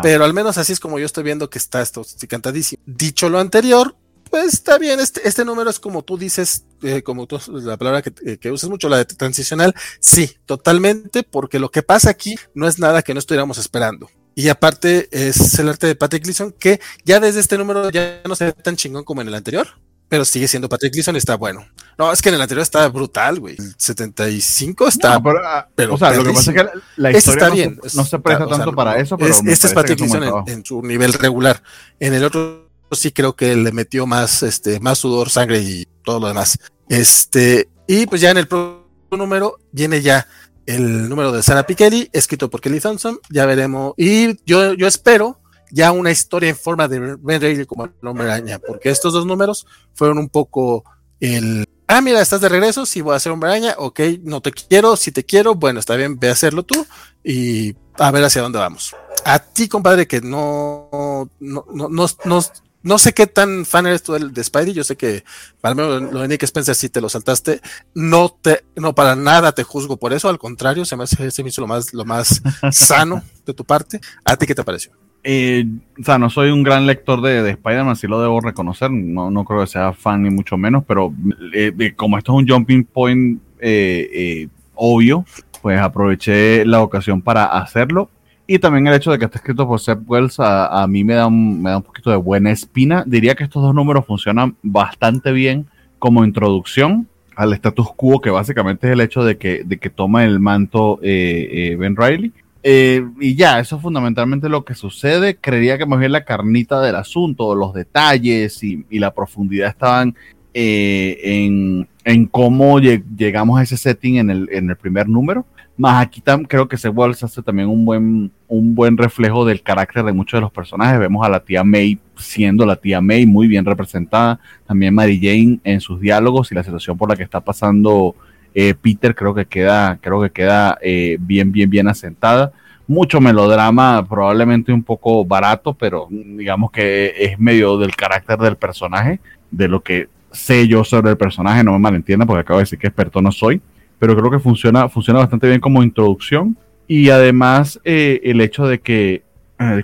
Speaker 1: Pero, al menos así es como yo estoy viendo que está esto cantadísimo. Dicho lo anterior, pues está bien, este, este número es como tú dices, eh, como tú, la palabra que, eh, que, usas mucho, la de transicional, sí, totalmente, porque lo que pasa aquí no es nada que no estuviéramos esperando. Y aparte es el arte de Patrick Gleason, que ya desde este número ya no se ve tan chingón como en el anterior, pero sigue siendo Patrick Gleason y está bueno. No, es que en el anterior está brutal, güey. 75 está.
Speaker 2: Ah, pero, o sea, lo que pasa es que la, historia está no, bien, se, no se presta tanto para eso, pero.
Speaker 1: este es Patrick Gleason en, su nivel regular. En el otro sí creo que le metió más, este, más sudor, sangre y todo lo demás. Este, y pues ya en el próximo número viene ya el número de Sarah Pikeli, escrito por Kelly Thompson, ya veremos. Y yo, yo espero ya una historia en forma de Ben Reilly como el hombre araña, porque estos dos números fueron un poco el. Ah, mira, estás de regreso, si voy a hacer hombre araña, ok, no te quiero, si te quiero, bueno, está bien, ve a hacerlo tú y a ver hacia dónde vamos. A ti, compadre, que no, no, no, no, no no sé qué tan fan eres tú de, Spidey. Yo sé que al menos lo de Nick Spencer sí te lo saltaste. No te, no para nada te juzgo por eso. Al contrario, se me hace, se me hizo lo más, lo más (laughs) sano de tu parte. ¿A ti qué te pareció?
Speaker 2: Eh, o sea, no soy un gran lector de, de Spider-Man, sí lo debo reconocer. No, no creo que sea fan ni mucho menos, pero eh, como esto es un jumping point eh, obvio, pues aproveché la ocasión para hacerlo y también el hecho de que esté escrito por Seth Wells a, mí me da, un, me da un poquito de buena espina. Diría que estos dos números funcionan bastante bien como introducción al status quo, que básicamente es el hecho de que, de que toma el manto eh, eh, Ben Riley. Eh, y ya, eso es fundamentalmente lo que sucede. Creería que más bien la carnita del asunto, los detalles y, la profundidad estaban en, en, cómo llegamos a ese setting en el, en el primer número. Más aquí creo que se hace también un buen, un buen reflejo del carácter de muchos de los personajes. Vemos a la tía May siendo la tía May, muy bien representada. También Mary Jane en sus diálogos y la situación por la que está pasando eh, Peter, creo que queda, creo que queda eh, bien, bien, bien asentada. Mucho melodrama, probablemente un poco barato, pero digamos que es medio del carácter del personaje, de lo que sé yo sobre el personaje, no me malentienda porque acabo de decir que experto no soy pero creo que funciona, funciona bastante bien como introducción. Y además, eh, el hecho de que, eh,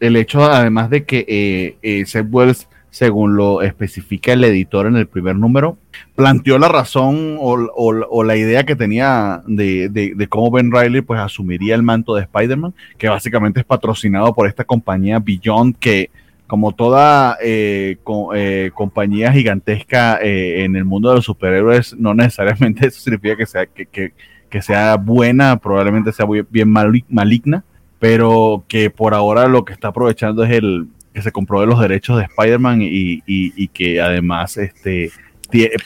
Speaker 2: el hecho además de que eh, Seth Wells según lo especifica el editor en el primer número, planteó la razón o, la idea que tenía de, cómo Ben Riley pues asumiría el manto de Spider-Man, que básicamente es patrocinado por esta compañía Beyond, que como toda eh, eh, compañía gigantesca eh, en el mundo de los superhéroes, (laughs) no necesariamente eso significa que sea, que, sea buena, probablemente sea bien maligna, pero que por ahora lo que está aprovechando es el que se compró los derechos de Spider-Man y, que además este,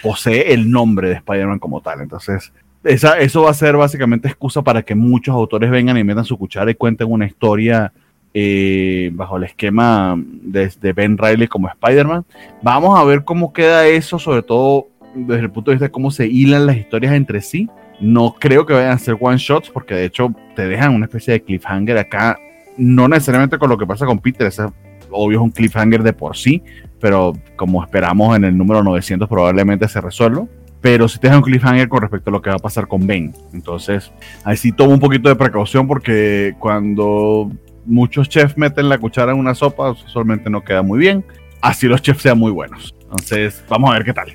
Speaker 2: posee el nombre de Spider-Man como tal. Entonces, esa, eso va a ser básicamente excusa para que muchos autores vengan y metan su cuchara y cuenten una historia eh, bajo el esquema de, Ben Riley como Spider-Man. Vamos a ver cómo queda eso, sobre todo desde el punto de vista de cómo se hilan las historias entre sí. No creo que vayan a ser one shots, porque de hecho te dejan una especie de cliffhanger acá. No necesariamente con lo que pasa con Peter, ese obvio es un cliffhanger de por sí, pero como esperamos en el número 900 probablemente se resuelva. Pero si te deja un cliffhanger con respecto a lo que va a pasar con Ben. Entonces, ahí sí tomo un poquito de precaución porque cuando muchos chefs meten la cuchara en una sopa, usualmente no queda muy bien. Así los chefs sean muy buenos. Entonces, vamos a ver qué tal.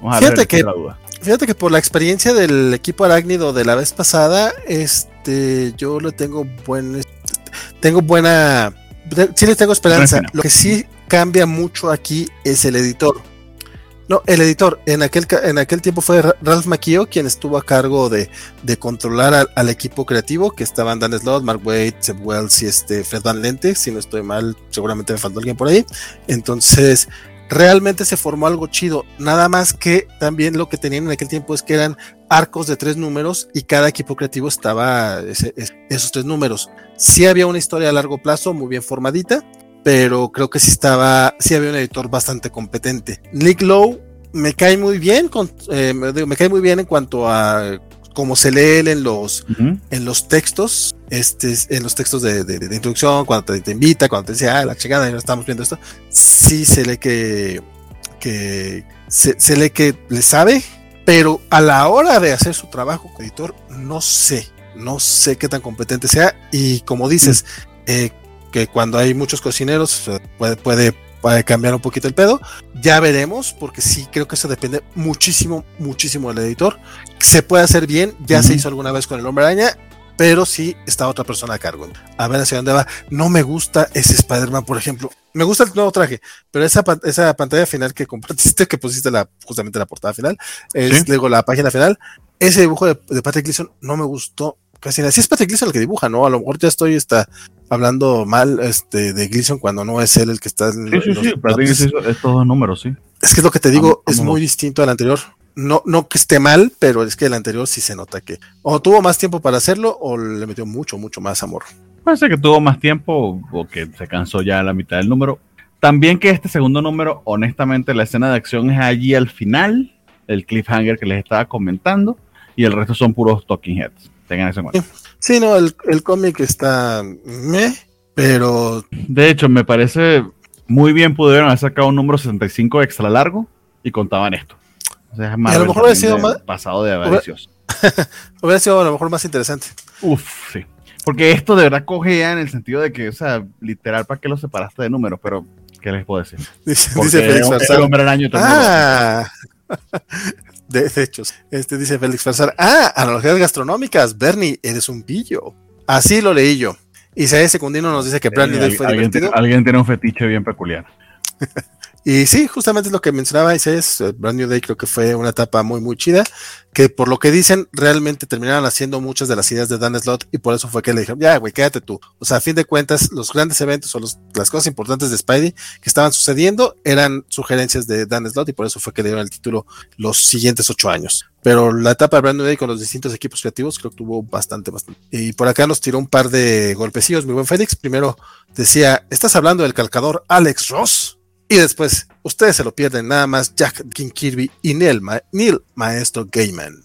Speaker 1: Vamos a fíjate, que, fíjate que por la experiencia del equipo arácnido de la vez pasada, este, yo le tengo buen, tengo buena sí les tengo esperanza. Lo que sí cambia mucho aquí es el editor. No, el editor. En aquel, en aquel tiempo fue Ralph Macchio quien estuvo a cargo de, controlar al, equipo creativo, que estaban Dan Slott, Mark Wade, Seb Wells y este Fred Van Lente. Si no estoy mal, seguramente me faltó alguien por ahí. Entonces, realmente se formó algo chido. Nada más que también lo que tenían en aquel tiempo es que eran arcos de tres números y cada equipo creativo estaba esos tres números. Sí había una historia a largo plazo muy bien formadita, pero creo que sí estaba, sí había un editor bastante competente. Nick Lowe me cae muy bien, con, eh, me cae muy bien en cuanto a cómo se lee en los, en los textos, este, en los textos de, introducción, cuando te, invita, cuando te dice, ah, la chingada, ya estamos viendo esto, sí se lee que, que se, se lee que le sabe, pero a la hora de hacer su trabajo como editor, no sé, no sé qué tan competente sea. Y como dices, mm. eh, que cuando hay muchos cocineros puede, puede, cambiar un poquito el pedo. Ya veremos, porque sí creo que eso depende muchísimo, muchísimo del editor. Se puede hacer bien, ya se hizo alguna vez con el hombre araña pero sí está otra persona a cargo. A ver hacia dónde va. No me gusta ese Spider-Man, por ejemplo. Me gusta el nuevo traje, pero esa, esa pantalla final que (laughs) compartiste, que pusiste la, justamente la portada final, es luego la página final. Ese dibujo de, Patrick Gleason no me gustó casi nada. Sí es Patrick Gleason el que dibuja, ¿no? A lo mejor ya estoy está, hablando mal este, de Gleason cuando no es él el que está
Speaker 2: en Sí, sí, sí. Gleason es todo número, sí.
Speaker 1: Es que es lo que te digo, es muy distinto al anterior no, no que esté mal, pero es que el anterior sí se nota que o tuvo más tiempo para hacerlo o le metió mucho, mucho más amor.
Speaker 2: Ser que tuvo más tiempo o que se cansó ya a la mitad del número. También que este segundo número, honestamente, la escena de acción es allí al final, el cliffhanger que les estaba comentando, y el resto son puros talking heads. Tengan eso en cuenta.
Speaker 1: Sí, no, el, el cómic está me, pero.
Speaker 2: De hecho, me parece muy bien pudieron haber sacado un número 65 extra largo y contaban esto
Speaker 1: a lo mejor hubiera sido más.
Speaker 2: Pasado de avaricios. (laughs)
Speaker 1: Hubiera, sido a lo mejor más interesante.
Speaker 2: Uf, sí. Porque esto de verdad coge ya en el sentido de que, o sea, literal, ¿para qué lo separaste de números? Pero, ¿qué les puedo decir?
Speaker 1: Dice, Félix Farsar. ah, (laughs) de, hecho, este dice Félix Farsar. Ah, analogías gastronómicas. Bernie, eres un pillo. Así lo leí yo. Isaías Secundino nos dice que Brandy
Speaker 2: eh, fue alguien, alguien tiene un fetiche bien peculiar. (laughs)
Speaker 1: Y sí, justamente es lo que mencionaba es eh, Brand New Day creo que fue una etapa muy, muy chida, que por lo que dicen, realmente terminaron haciendo muchas de las ideas de Dan Slott y por eso fue que le dijeron, ya, güey, quédate tú. O sea, a fin de cuentas, los grandes eventos o las cosas importantes de Spidey que estaban sucediendo eran sugerencias de Dan Slott y por eso fue que le dieron el título los siguientes ocho años. Pero la etapa de Brand New Day con los distintos equipos creativos creo que tuvo bastante, bastante. Y por acá nos tiró un par de golpecillos, mi buen Félix. Primero decía, ¿estás hablando del calcador Alex Ross? Y después, ustedes se lo pierden nada más Jack King Kirby y Neil, Maestro Gaiman.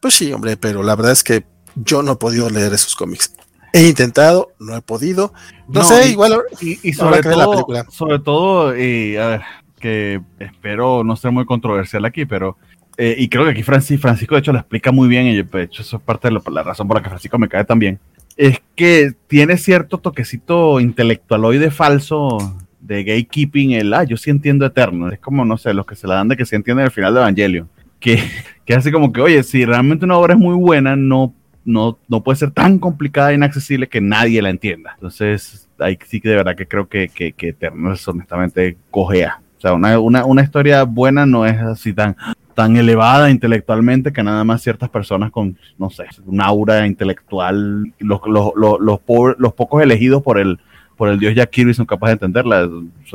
Speaker 1: Pues sí, hombre, pero la verdad es que yo no he podido leer esos cómics. He intentado, no he podido. No, sé, igual.
Speaker 2: Y, sobre, todo, la película. sobre todo, y a ver, que espero no ser muy controversial aquí, pero. Eh, y creo que aquí Francisco, de hecho, lo explica muy bien, y de hecho, eso es parte de la, razón por la que Francisco me cae también. Es que tiene cierto toquecito intelectualoide falso de gatekeeping el, ah, yo sí entiendo Eterno. Es como, no sé, los que se la dan de que sí entienden el final de Evangelio. Que, (laughs) que así como que, oye, si realmente una obra es muy buena, no, no, no puede ser tan complicada e inaccesible que nadie la entienda. Entonces, ahí sí que de verdad que creo que, que, que Eterno es honestamente cojea. O sea, una, una, una historia buena no es así tan, tan elevada intelectualmente que nada más ciertas personas con, no sé, un aura intelectual, los, los, los, los pocos elegidos por el, por el dios Jack Kirby son capaces de entenderla,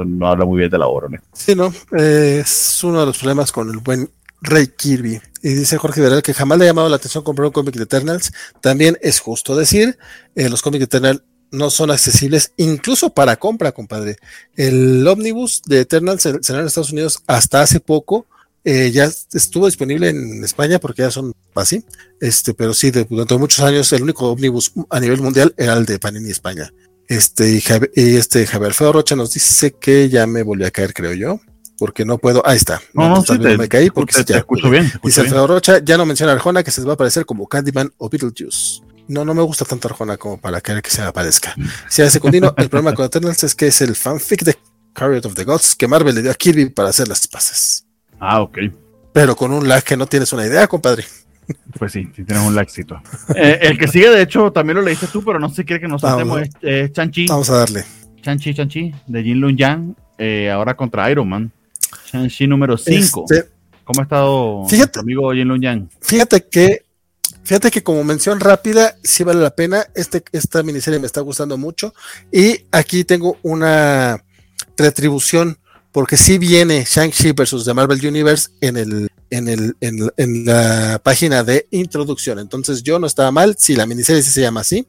Speaker 2: no habla muy bien de la obra. ¿no?
Speaker 1: Sí, no, eh, es uno de los problemas con el buen Rey Kirby. Y dice Jorge Veral que jamás le ha llamado la atención comprar un cómic de Eternals. También es justo decir, eh, los cómics de Eternals no son accesibles incluso para compra, compadre. El ómnibus de Eternals será en Estados Unidos hasta hace poco eh, ya estuvo disponible en España porque ya son así, este, pero sí, de, durante muchos años el único ómnibus a nivel mundial era el de Panini España. Este, y, Javier, y este Javier Feo Rocha nos dice que ya me volví a caer, creo yo, porque no puedo. Ahí está.
Speaker 2: No, no, sí te,
Speaker 1: me caí porque
Speaker 2: te,
Speaker 1: ya,
Speaker 2: te escucho bien. escucho
Speaker 1: Dice. Alfredo Rocha, ya no menciona a Arjona que se va a aparecer como Candyman o Beetlejuice. No, no me gusta tanto Arjona como para querer que se me aparezca. Si a secundino, (laughs) el problema con Eternals es que es el fanfic de Chariot of the Gods que Marvel le dio a Kirby para hacer las pases.
Speaker 2: Ah, ok.
Speaker 1: Pero con un lag que no tienes una idea, compadre.
Speaker 2: Pues sí, sí tienes un laxito. Eh, el que sigue, de hecho, también lo leíste tú, pero no sé si quiere que nos saltemos. Es, es Chanchi,
Speaker 1: Vamos a darle.
Speaker 2: Chanchi, Chanchi, de Jin Lun Yang, eh, ahora contra Iron Man. Chanchi número 5.
Speaker 1: Este,
Speaker 2: ¿Cómo ha estado
Speaker 1: Fíjate-
Speaker 2: amigo Jin Lun Yang?
Speaker 1: fíjate que, fíjate que como mención rápida, sí vale la pena. Este, esta miniserie me está gustando mucho. Y aquí tengo una retribución, porque sí viene Shang-Chi versus The Marvel Universe en el, en el, en, en la página de introducción. Entonces yo no estaba mal, si la miniserie sí se llama así.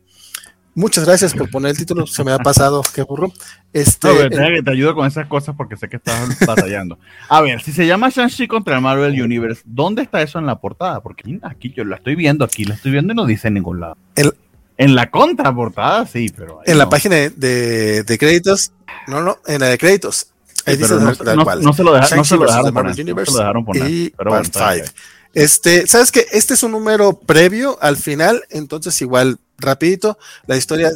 Speaker 1: Muchas gracias por poner el título, se me ha pasado, (laughs) qué burro. Este,
Speaker 2: No, pero te, te ayudo con esas cosas porque sé que estás batallando. A ver, si se llama Shang-Chi contra el Marvel Universe, ¿dónde está eso en la portada? Porque aquí yo la estoy viendo, aquí la estoy viendo y no dice en ningún lado.
Speaker 1: El-
Speaker 2: en la contraportada, sí, pero.
Speaker 1: en la
Speaker 2: no.
Speaker 1: página de, de, de créditos, no, no, en la de créditos.
Speaker 2: Pero no, se lo, dejaron poner. No se lo dejaron poner.
Speaker 1: y
Speaker 2: pero bueno,
Speaker 1: Part five. Este, ¿sabes qué? Este es un número previo al final, entonces igual, rapidito, la historia,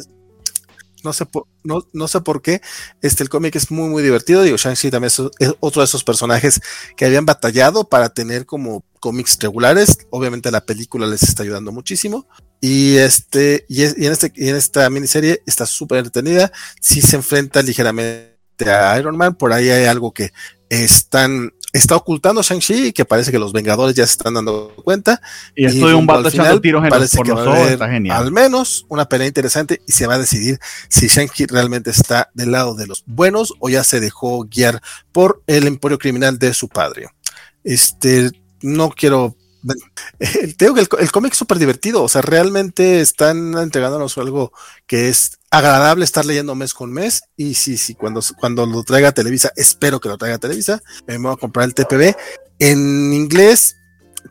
Speaker 1: no sé por, no, no sé por qué, este, el cómic es muy, muy divertido, digo, Shang-Chi también es, es otro de esos personajes que habían batallado para tener como cómics regulares, obviamente la película les está ayudando muchísimo, y este, y, es- y en este, y en esta miniserie está súper entretenida, sí se enfrenta ligeramente a Iron Man, por ahí hay algo que están, está ocultando Shang-Chi y que parece que los Vengadores ya se están dando cuenta.
Speaker 2: Y esto de un vato echando
Speaker 1: final,
Speaker 2: tiros en
Speaker 1: parece
Speaker 2: por
Speaker 1: que
Speaker 2: los
Speaker 1: va a
Speaker 2: ojos
Speaker 1: haber
Speaker 2: está genial.
Speaker 1: Al menos una pelea interesante y se va a decidir si Shang-Chi realmente está del lado de los buenos o ya se dejó guiar por el emporio criminal de su padre. Este, no quiero. (laughs) Te digo que el, el cómic es súper divertido, o sea, realmente están entregándonos algo que es agradable estar leyendo mes con mes. Y sí, sí, cuando, cuando lo traiga Televisa, espero que lo traiga Televisa, me voy a comprar el TPB. En inglés,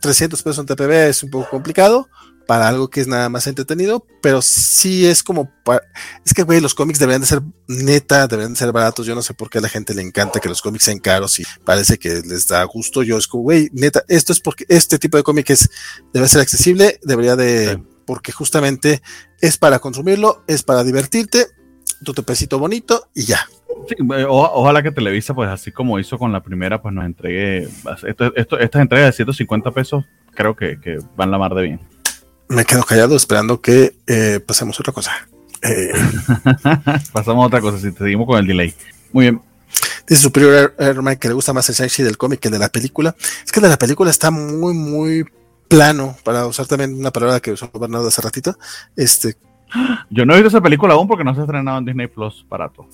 Speaker 1: 300 pesos en TPB es un poco complicado para algo que es nada más entretenido, pero sí es como pa- es que güey, los cómics deberían de ser neta, deberían de ser baratos. Yo no sé por qué a la gente le encanta que los cómics sean caros y parece que les da gusto. Yo es como, güey, neta, esto es porque este tipo de cómic es debe ser accesible, debería de
Speaker 2: Sí.
Speaker 1: porque justamente es para consumirlo, es para divertirte, tu topecito bonito y ya.
Speaker 2: Sí, o- ojalá que Televisa, pues así como hizo con la primera, pues nos entregue. Esto, esto- estas entregas de 150 pesos, creo que, que van la mar de bien.
Speaker 1: Me quedo callado esperando que eh, pasemos otra cosa. Eh, (laughs)
Speaker 2: Pasamos a otra cosa, si te seguimos con el delay. Muy bien.
Speaker 1: Dice Superior Airman que le gusta más el Shang-Chi del cómic que el de la película. Es que el de la película está muy, muy plano, para usar también una palabra que usó Bernardo hace ratito. Este,
Speaker 2: Yo no he visto esa película aún porque no se ha estrenado en Disney Plus barato,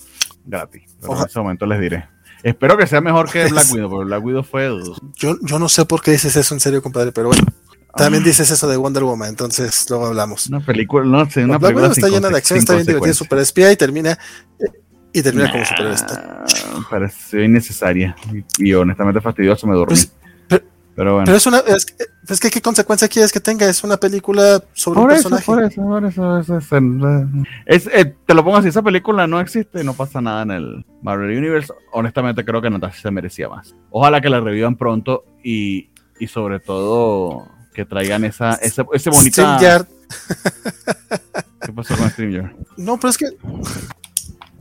Speaker 2: gratis. Pero en ese momento les diré. Espero que sea mejor que Black (laughs) Widow, porque Black Widow fue.
Speaker 1: yo, yo no sé por qué dices eso en serio, compadre, pero bueno. También
Speaker 2: Ah.
Speaker 1: dices eso de Wonder Woman, entonces luego hablamos.
Speaker 2: Una película, no sé, una película
Speaker 1: está llena de acción, está bien divertida, super espía y termina y termina como super
Speaker 2: Nah, pareció innecesaria y, y honestamente fastidioso, me dormí.
Speaker 1: Pues, pero-
Speaker 2: pero bueno.
Speaker 1: Pero es una, es, que- es que qué consecuencia quieres que tenga, es una película sobre un
Speaker 2: Por eso,
Speaker 1: personaje.
Speaker 2: por eso, por eso, eso es, el- es- eh, te lo pongo así, esa película no existe, no pasa nada en el Marvel Universe. Honestamente creo que Natasha se merecía más. Ojalá que la revivan pronto y, y sobre todo que traigan esa, ese, ese bonita...
Speaker 1: StreamYard, (laughs)
Speaker 2: ¿Qué pasó con StreamYard?
Speaker 1: No, pero es que.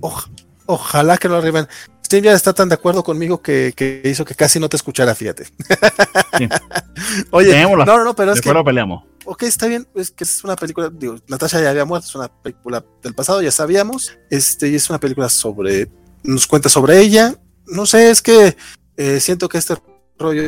Speaker 1: oj- Ojalá que lo arriben. Steve ya está tan de acuerdo conmigo que, que hizo que casi no te escuchara, fíjate. (laughs) Oye, no, no, no, pero es que.
Speaker 2: peleamos.
Speaker 1: Ok, está bien, es que es una película, digo, Natasha ya había muerto, es una película del pasado, ya sabíamos. Este, y es una película sobre. Nos cuenta sobre ella. No sé, es que eh, siento que este rollo.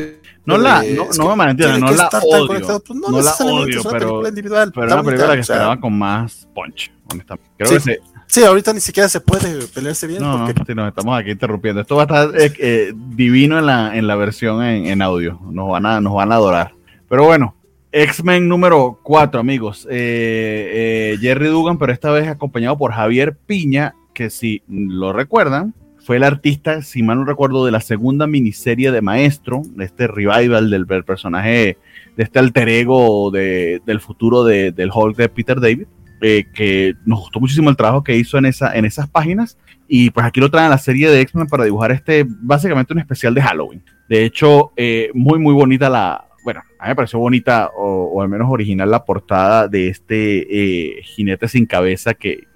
Speaker 2: No la, no, no me entiendes, no la odio. Pues no, la odio, es una pero, película individual. Pero una película que esperaba con más punch, honestamente. Creo
Speaker 1: sí.
Speaker 2: que se,
Speaker 1: Sí, ahorita ni siquiera se puede pelearse bien.
Speaker 2: No, porque... nos estamos aquí interrumpiendo. Esto va a estar eh, eh, divino en la, en la versión en, en, audio. Nos van, a, nos van a adorar. Pero bueno, X-Men número 4, amigos. Eh, Jerry Dugan, pero esta vez acompañado por Javier Piña, que si lo recuerdan, fue el artista, si mal no recuerdo, de la segunda miniserie de Maestro, de este revival del, personaje, de este alter ego de, del futuro de, del Hulk de Peter David. Eh, que nos gustó muchísimo el trabajo que hizo en, esa, en esas páginas. Y pues aquí lo traen a la serie de X-Men para dibujar este, básicamente un especial de Halloween. De hecho, eh, muy, muy bonita la. Bueno, a mí me pareció bonita, o, o al menos original, la portada de este eh, jinete sin cabeza que,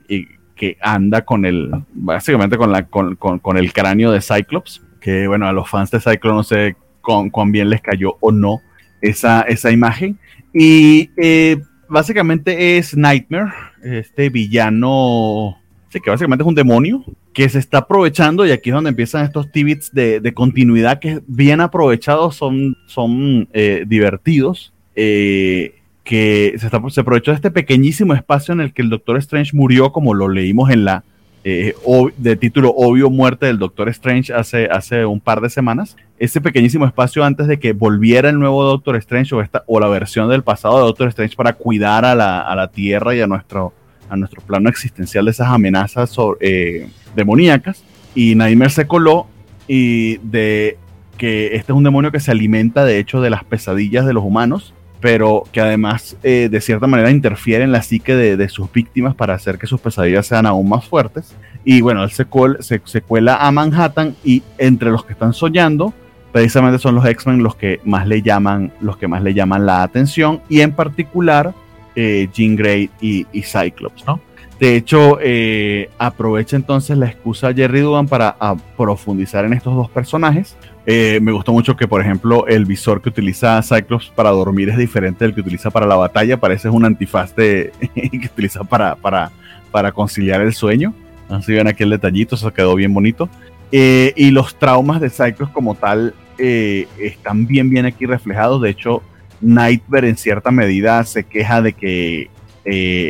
Speaker 2: que anda con el. Básicamente con, la, con, con, con, el cráneo de Cyclops. Que bueno, a los fans de Cyclops no sé cuán, cuán bien les cayó o no esa, esa imagen. Y básicamente es Nightmare, este villano, sí, que básicamente es un demonio que se está aprovechando y aquí es donde empiezan estos tibits de, de continuidad que bien aprovechados son, son eh, divertidos. Eh, que se, aprovechó de este pequeñísimo espacio en el que el Doctor Strange murió, como lo leímos en la, eh, de título obvio Muerte del Doctor Strange hace, hace un par de semanas. Ese pequeñísimo espacio antes de que volviera el nuevo Doctor Strange o, esta, o la versión del pasado de Doctor Strange para cuidar a la, a la Tierra y a nuestro, a nuestro plano existencial de esas amenazas eh, demoníacas. Y Nightmare se coló y de que este es un demonio que se alimenta de hecho de las pesadillas de los humanos pero que además eh, de cierta manera interfiere en la psique de, sus víctimas para hacer que sus pesadillas sean aún más fuertes. Y bueno, él se, cuel, se, se, cuela a Manhattan y entre los que están soñando, precisamente son los X-Men los que más le llaman, los que más le llaman la atención y en particular eh, Jean Grey y, y, Cyclops, ¿no? De hecho, eh, aprovecha entonces la excusa Jerry Dugan para profundizar en estos dos personajes, eh, me gustó mucho que, por ejemplo, el visor que utiliza Cyclops para dormir es diferente del que utiliza para la batalla. Parece un antifaz de, (laughs) que utiliza para, para, para conciliar el sueño. Así ven aquí el detallito, eso quedó bien bonito. Eh, y los traumas de Cyclops como tal eh, están bien, bien aquí reflejados. De hecho, Nightmare en cierta medida se queja de que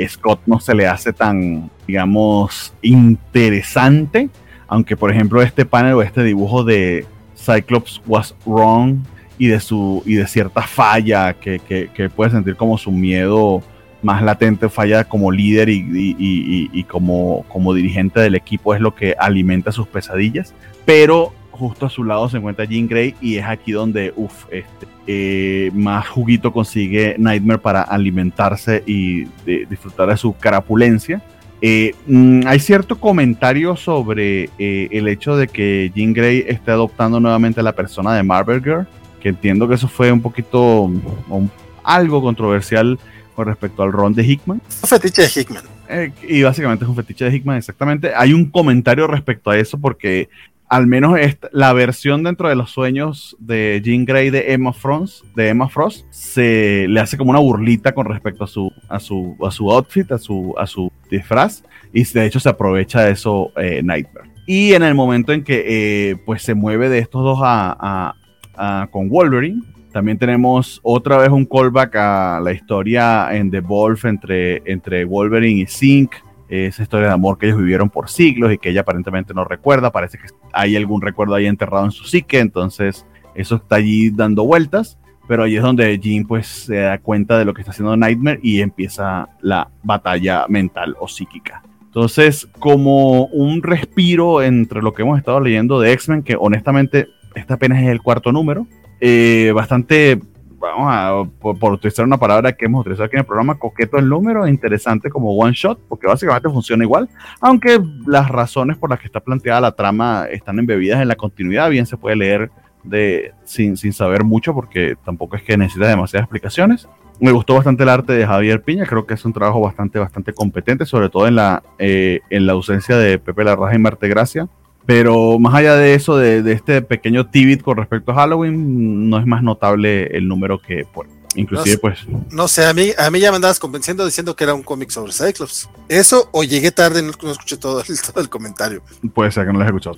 Speaker 2: Scott no se le hace tan, digamos, interesante. Aunque, por ejemplo, este panel o este dibujo de, Cyclops was wrong y de su y de cierta falla que, que, que puede sentir como su miedo más latente, falla como líder y, y, y, y, como, como dirigente del equipo es lo que alimenta sus pesadillas. Pero justo a su lado se encuentra Jean Grey y es aquí donde uf, este, eh, más juguito consigue Nightmare para alimentarse y de, disfrutar de su carapulencia. Eh, mmm, hay cierto comentario sobre eh, el hecho de que Jean Grey esté adoptando nuevamente a la persona de Marvel Girl, que entiendo que eso fue un poquito um, algo controversial con respecto al ron de Hickman.
Speaker 1: Un fetiche de Hickman.
Speaker 2: Eh, y básicamente es un fetiche de Hickman, exactamente. Hay un comentario respecto a eso porque al menos la versión dentro de los sueños de Jean Grey de Emma Frost, de Emma Frost se le hace como una burlita con respecto a su, a su, a su outfit, a su, a su disfraz, y de hecho se aprovecha de eso eh, Nightmare. Y en el momento en que eh, pues se mueve de estos dos a, a, a, con Wolverine, también tenemos otra vez un callback a la historia en The Wolf entre, entre Wolverine y Zinc, esa historia de amor que ellos vivieron por siglos y que ella aparentemente no recuerda, parece que hay algún recuerdo ahí enterrado en su psique, entonces eso está allí dando vueltas, pero ahí es donde Jean pues se da cuenta de lo que está haciendo Nightmare y empieza la batalla mental o psíquica. Entonces, como un respiro entre lo que hemos estado leyendo de X-Men, que honestamente este apenas es el cuarto número, eh, bastante vamos a, por, utilizar una palabra que hemos utilizado aquí en el programa, coqueto el número, interesante como one shot, porque básicamente funciona igual, aunque las razones por las que está planteada la trama están embebidas en la continuidad, bien se puede leer de, sin, sin saber mucho, porque tampoco es que necesita demasiadas explicaciones. Me gustó bastante el arte de Javier Piña, creo que es un trabajo bastante, bastante competente, sobre todo en la, eh, en la ausencia de Pepe Larraja y Marte Gracia. Pero más allá de eso, de, de este pequeño tibit con respecto a Halloween, no es más notable el número que, pues, inclusive,
Speaker 1: no,
Speaker 2: pues...
Speaker 1: No sé, a mí, a mí ya me andabas convenciendo diciendo que era un cómic sobre Cyclops. Eso, o llegué tarde y no, no, escuché todo el, todo el comentario.
Speaker 2: Puede ser que no lo he escuchado.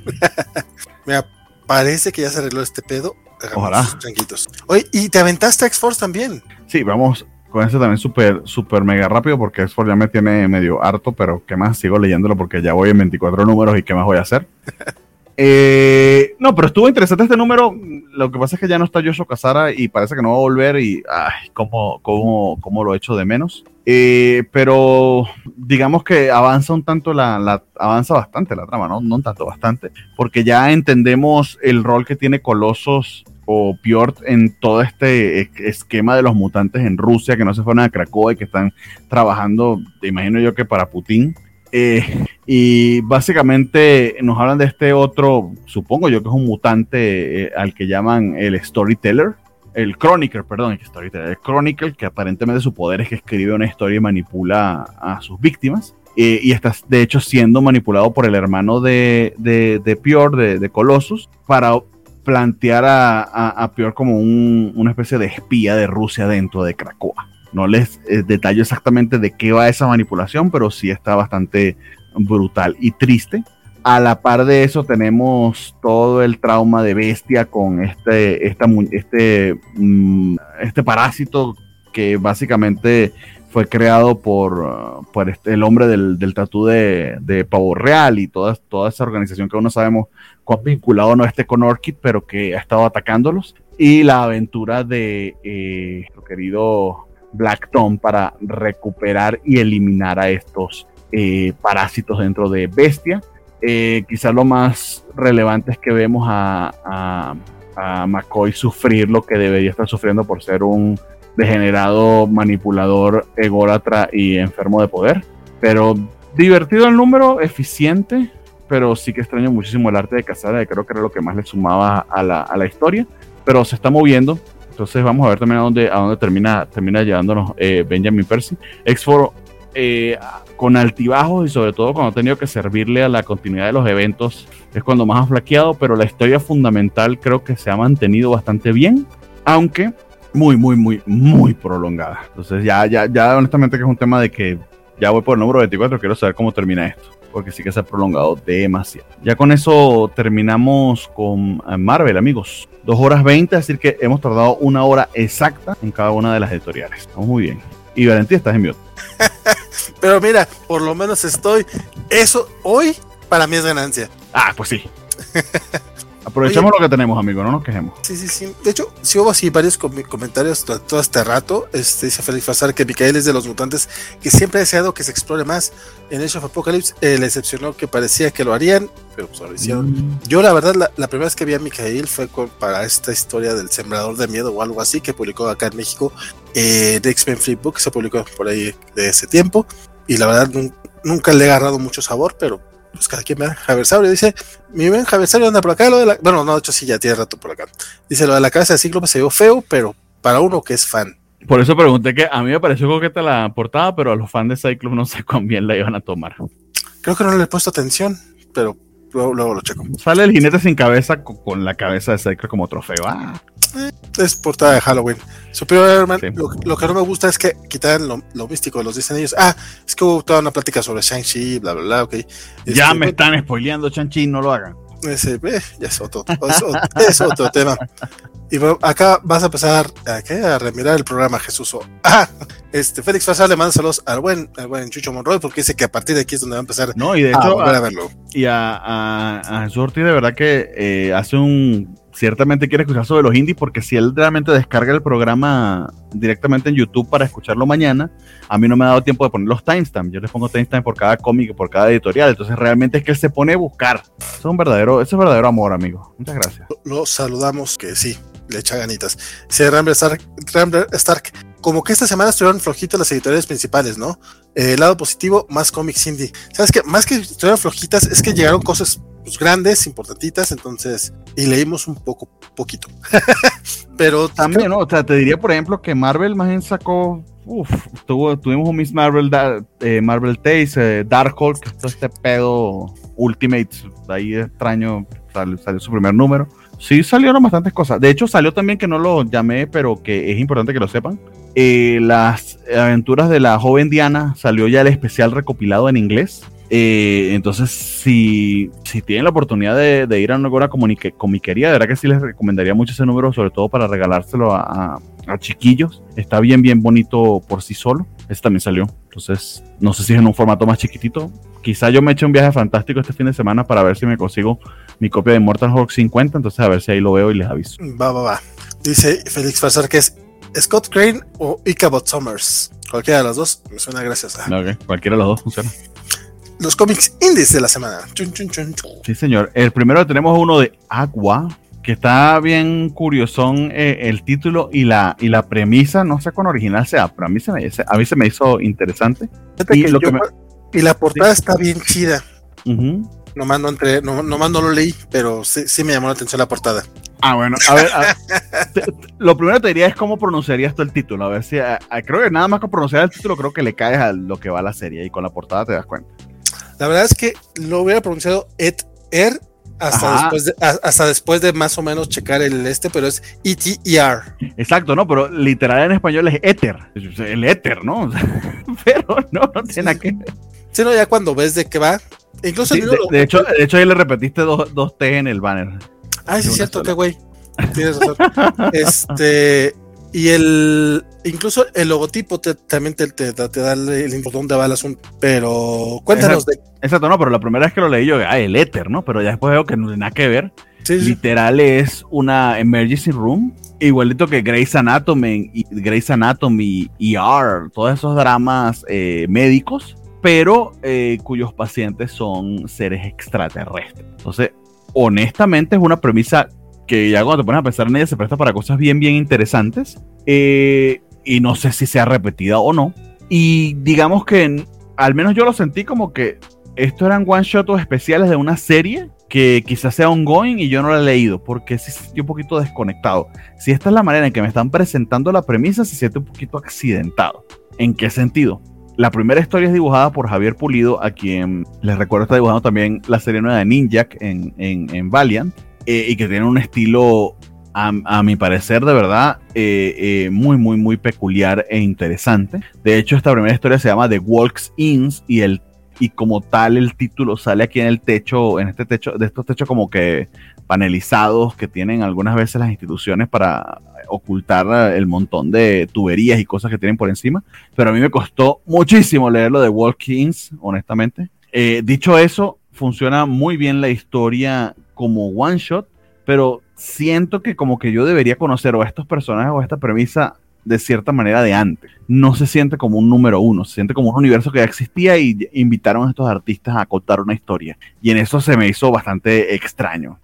Speaker 2: (laughs)
Speaker 1: Mira, parece que ya se arregló este pedo.
Speaker 2: Ojalá.
Speaker 1: Oye, ¿y te aventaste a X-Force también?
Speaker 2: Sí, vamos con ese también súper, súper mega rápido porque X-Force ya me tiene medio harto, pero ¿qué más? Sigo leyéndolo porque ya voy en 24 números y ¿qué más voy a hacer? (laughs) eh, no, pero estuvo interesante este número. Lo que pasa es que ya no está Yoshio Casara y parece que no va a volver y, ay, cómo, cómo, cómo lo he hecho de menos. Eh, pero digamos que avanza un tanto la, la, avanza bastante la trama, ¿no? No tanto, bastante, porque ya entendemos el rol que tiene Colosos o Piort en todo este esquema de los mutantes en Rusia que no se fueron a Krakow y que están trabajando, te imagino yo que para Putin. Eh, y básicamente nos hablan de este otro, supongo yo que es un mutante eh, al que llaman el Storyteller, el Chronicle, perdón, el Storyteller, el Chronicle, que aparentemente su poder es que escribe una historia y manipula a sus víctimas. Eh, y está de hecho siendo manipulado por el hermano de, de, de Pior, de, de Colossus, para plantear a, a, Pior como un, una especie de espía de Rusia dentro de Krakoa. No les eh, detallo exactamente de qué va esa manipulación, pero sí está bastante brutal y triste. A la par de eso tenemos todo el trauma de bestia con este, este, mm, este parásito que básicamente fue creado por, uh, por este, el hombre del, del tatú de, de, Pavo Real y toda, toda esa organización que aún no sabemos cuán vinculado no esté con Orchid, pero que ha estado atacándolos. Y la aventura de eh, nuestro querido Black Tom para recuperar y eliminar a estos eh, parásitos dentro de Bestia. Eh, quizás lo más relevante es que vemos a, a, a McCoy sufrir lo que debería estar sufriendo por ser un degenerado, manipulador, ególatra y enfermo de poder. Pero divertido el número, eficiente, pero sí que extraño muchísimo el arte de Casada, creo que era lo que más le sumaba a la, a la historia, pero se está moviendo. Entonces vamos a ver también a dónde, a dónde termina, termina llevándonos eh, Benjamin Percy. X4 eh, con altibajos y sobre todo cuando ha tenido que servirle a la continuidad de los eventos es cuando más ha flaqueado, pero la historia fundamental creo que se ha mantenido bastante bien, aunque muy, muy, muy, muy prolongada. Entonces ya, ya, ya honestamente que es un tema de que ya voy por el número 24, quiero saber cómo termina esto, porque sí que se ha prolongado demasiado. Ya con eso terminamos con Marvel, amigos. Dos horas 20, es decir que hemos tardado una hora exacta en cada una de las editoriales. Estamos muy bien. Y Valentía, estás en mute. (laughs)
Speaker 1: Pero mira, por lo menos estoy. Eso hoy para mí es ganancia.
Speaker 2: Ah, pues sí. (laughs) Aprovechemos Oye, lo que tenemos, amigo, no nos quejemos.
Speaker 1: Sí, sí, sí. De hecho, si hubo así varios com comentarios todo, este rato. Este, dice Félix Fazar que Micael es de los mutantes que siempre ha deseado que se explore más. En Age of Apocalypse eh, le decepcionó que parecía que lo harían, pero pues lo hicieron. Mm. Yo, la verdad, la, la, primera vez que vi a Micael fue con, para esta historia del Sembrador de Miedo o algo así que publicó acá en México. Eh, de X-Men Flip Book, se publicó por ahí de ese tiempo. Y la verdad, nunca le he agarrado mucho sabor, pero pues cada quien ve Javersaurio dice, mi buen Javersaurio anda por acá, lo de la, bueno, no, de hecho sí, ya tiene rato por acá. Dice, lo de la cabeza de Cíclope se vio feo, pero para uno que es fan.
Speaker 2: Por eso pregunté que a mí me pareció coqueta la portada, pero a los fans de Cyclope no sé cuán bien la iban a tomar.
Speaker 1: Creo que no le he puesto atención, pero luego, luego lo checo.
Speaker 2: Sale el jinete sin cabeza con, la cabeza de Cyclope como trofeo. Ah.
Speaker 1: Eh, es portada de Halloween. Superior Man, sí. lo, lo, que no me gusta es que quitaran lo, lo, místico, los dicen ellos. Ah, es que hubo toda una plática sobre Shang-Chi, bla, bla, bla, ok. Este,
Speaker 2: ya me están spoileando Shang-Chi, no lo hagan.
Speaker 1: Ese, eh, ya es otro, es otro, es otro (laughs) tema. Y bueno, acá vas a empezar a, ¿qué? a remirar el programa, Jesús. Ah, este, Félix Fasar le manda saludos al buen, al buen Chucho Monroy porque dice que a partir de aquí es donde va a empezar
Speaker 2: no, y de hecho, a, a verlo. Y a, a, a Jesús Ortiz, de verdad que eh, hace un ciertamente quiere escuchar sobre los indies porque si él realmente descarga el programa directamente en YouTube para escucharlo mañana, a mí no me ha dado tiempo de poner los timestamps. Yo les pongo timestamp por cada cómic, por cada editorial. Entonces realmente es que él se pone a buscar. Eso es un verdadero, eso es verdadero amor, amigo. Muchas gracias.
Speaker 1: Lo, saludamos que sí, le echa ganitas. Dice Rambler Stark, Rambler Stark, como que esta semana estuvieron flojitas las editoriales principales, ¿no? Eh, lado positivo, más cómics indie. ¿Sabes qué? Más que estuvieron flojitas, es que llegaron cosas pues, grandes, importantitas, entonces, y leímos un poco, poquito. (laughs) Pero
Speaker 2: también, ¿no? O sea, te diría, por ejemplo, que Marvel más bien sacó. Uf, tuvo, tuvimos un Miss Marvel, eh, Marvel Tales, eh, Dark Hulk, todo este pedo Ultimate, ahí extraño, salió, salió, su primer número. Sí, salieron bastantes cosas. De hecho, salió también que no lo llamé, pero que es importante que lo sepan. Eh, las aventuras de la joven Diana salió ya el especial recopilado en inglés. Eh, entonces, si, si tienen la oportunidad de, ir a una comiquería, de verdad que sí les recomendaría mucho ese número, sobre todo para regalárselo a, chiquillos. Está bien, bien bonito por sí solo. Ese también salió. Entonces, no sé si es en un formato más chiquitito. Quizá yo me eche un viaje fantástico este fin de semana para ver si me consigo mi copia de Mortal Hulk 50. Entonces, a ver si ahí lo veo y les aviso.
Speaker 1: Va, va, va. Dice Félix Farsar que es Scott Crane o Ichabod Summers. Cualquiera de las dos me suena gracias a.
Speaker 2: cualquiera de las dos funciona (laughs)
Speaker 1: los cómics indies de la semana.
Speaker 2: sí, señor. El primero tenemos uno de Agua, que está bien curioso eh, el título y la, y la premisa. No sé cuán original sea, pero a mí se me, a mí se me hizo interesante.
Speaker 1: Y, la portada está bien chida. nomás, no entre, no, nomás no lo leí, pero sí, sí, me llamó la atención la portada.
Speaker 2: Ah, bueno, a ver, (laughs) lo primero que te diría es cómo pronunciarías tú el título. A ver si, creo que nada más con pronunciar el título, creo que le caes a lo que va la serie y con la portada te das cuenta.
Speaker 1: La verdad es que lo hubiera pronunciado et er hasta después, de, hasta después de más o menos checar el este, pero es E-T-E-R.
Speaker 2: Exacto, ¿no? Pero literal en español es éter. El éter, ¿no? (laughs) pero no, no tiene nada que
Speaker 1: Sí, no, ya cuando ves de qué va. Incluso
Speaker 2: de, hecho, de hecho, ahí le repetiste dos, dos T en el banner.
Speaker 1: Ay, sí, es cierto, qué güey. Tienes razón. (laughs) este. Y el incluso el logotipo también te, te, da el dónde va el asunto. Pero cuéntanos
Speaker 2: exacto, de. Exacto, no, pero la primera vez que lo leí yo, ah, el éter, ¿no? Pero ya después veo que no tiene nada que ver. Literal es una emergency room, igualito que Grey's Anatomy y Grey's Anatomy, ER, todos esos dramas eh, médicos, pero eh, cuyos pacientes son seres extraterrestres. Entonces, honestamente es una premisa que ya cuando te pones a pensar en ella se presta para cosas bien, bien interesantes. Eh, y no sé si sea repetida o no. Y digamos que al menos yo lo sentí como que esto eran one shots especiales de una serie que quizás sea ongoing y yo no la he leído porque sí se sentí un poquito desconectado. Si esta es la manera en que me están presentando la premisa, se siente un poquito accidentado. ¿En qué sentido? La primera historia es dibujada por Javier Pulido, a quien les recuerdo está dibujando también la serie nueva de Ninjak en, en, en Valiant. Eh, y que tiene un estilo, a, mi parecer, de verdad, eh, eh, muy, muy, muy peculiar e interesante. De hecho, esta primera historia se llama The Walks Inns y el y como tal el título sale aquí en el techo, en este techo, de estos techos como que panelizados que tienen algunas veces las instituciones para ocultar el montón de tuberías y cosas que tienen por encima. Pero a mí me costó muchísimo leerlo de Walk-ins, honestamente. dicho eso, funciona muy bien la historia como one shot, pero siento que como que yo debería conocer a estos personajes o esta premisa de cierta manera de antes. No se siente como un número uno, se siente como un universo que ya existía y invitaron a estos artistas a contar una historia. Y en eso se me hizo bastante extraño.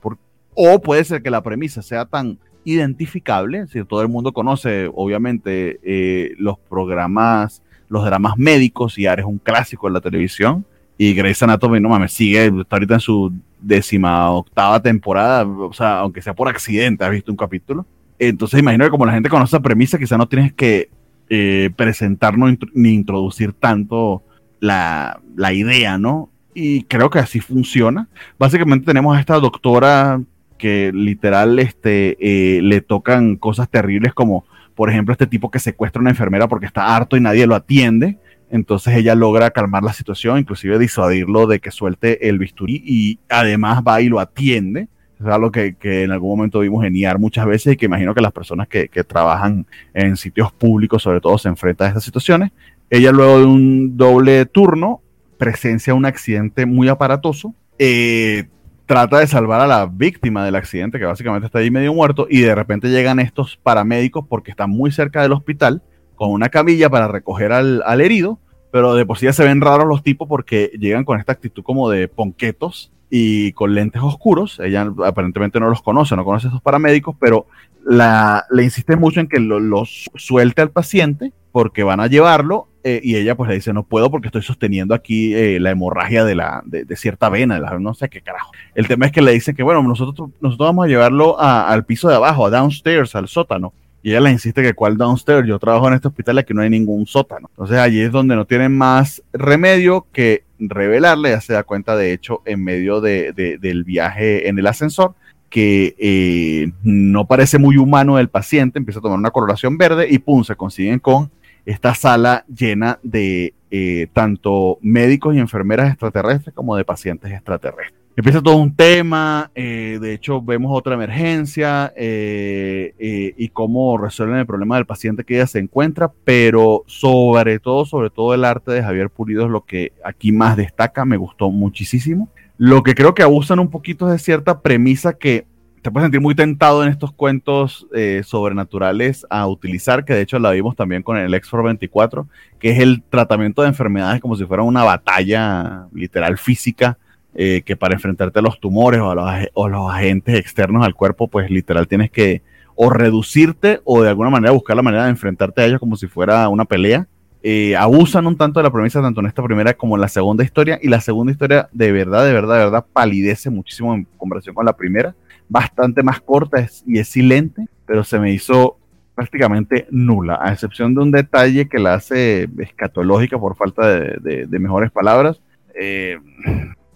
Speaker 2: o puede ser que la premisa sea tan identificable, si todo el mundo conoce obviamente eh, los programas, los dramas médicos y Ares es un clásico en la televisión. Y Grey's Anatomy, no mames, sigue, está ahorita en su décima octava temporada, o sea, aunque sea por accidente, has visto un capítulo. Entonces imagino que como la gente conoce esa premisa, quizá no tienes que eh, presentar ni introducir tanto la, idea, ¿no? Y creo que así funciona. Básicamente tenemos a esta doctora que literal este, eh, le tocan cosas terribles como, por ejemplo, este tipo que secuestra a una enfermera porque está harto y nadie lo atiende entonces ella logra calmar la situación, inclusive disuadirlo de que suelte el bisturí y además va y lo atiende. Es algo que, en algún momento vimos geniar muchas veces y que imagino que las personas que, trabajan en sitios públicos sobre todo se enfrentan a estas situaciones. Ella luego de un doble turno presencia un accidente muy aparatoso. Eh, trata de salvar a la víctima del accidente, que básicamente está ahí medio muerto, y de repente llegan estos paramédicos porque están muy cerca del hospital con una camilla para recoger al, herido, pero de por sí ya se ven raros los tipos porque llegan con esta actitud como de ponquetos y con lentes oscuros. Ella aparentemente no los conoce, no conoce a esos paramédicos, pero la, le insiste mucho en que los suelte al paciente porque van a llevarlo eh, y ella pues le dice, no puedo porque estoy sosteniendo aquí eh, la hemorragia de, la, de, cierta vena, no sé qué carajo. El tema es que le dice que, bueno, nosotros, nosotros vamos a llevarlo al piso de abajo, a downstairs, al sótano. Y ella le insiste que cuál downstairs, yo trabajo en este hospital aquí no hay ningún sótano. Entonces allí es donde no tienen más remedio que revelarle, ya se da cuenta de hecho en medio de, del viaje en el ascensor, que eh, no parece muy humano el paciente, empieza a tomar una coloración verde y pum, se consiguen con esta sala llena de eh, tanto médicos y enfermeras extraterrestres como de pacientes extraterrestres. Empieza todo un tema, eh, de hecho vemos otra emergencia eh, y cómo resuelven el problema del paciente que ella se encuentra, pero sobre todo, sobre todo el arte de Javier Pulido es lo que aquí más destaca, me gustó muchísimo. Lo que creo que abusan un poquito es de cierta premisa que te puedes sentir muy tentado en estos cuentos eh, sobrenaturales a utilizar, que de hecho la vimos también con el X 24, que es el tratamiento de enfermedades como si fuera una batalla literal física, eh, que para enfrentarte a los tumores o a los, o los agentes externos al cuerpo, pues literal tienes que o reducirte o de alguna manera buscar la manera de enfrentarte a ellos como si fuera una pelea. Eh, abusan un tanto de la premisa tanto en esta primera como en la segunda historia y la segunda historia de verdad, de verdad, de verdad palidece muchísimo en comparación con la primera bastante más corta y es silente, pero se me hizo prácticamente nula, a excepción de un detalle que la hace escatológica por falta de, mejores palabras, eh,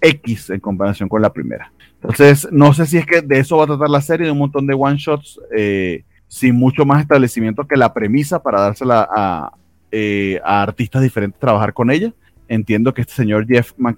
Speaker 2: X en comparación con la primera. Entonces, no sé si es que de eso va a tratar la serie, de un montón de one shots, eh, sin mucho más establecimiento que la premisa para dársela a, eh, a artistas diferentes trabajar con ella. Entiendo que este señor Jeff Mc,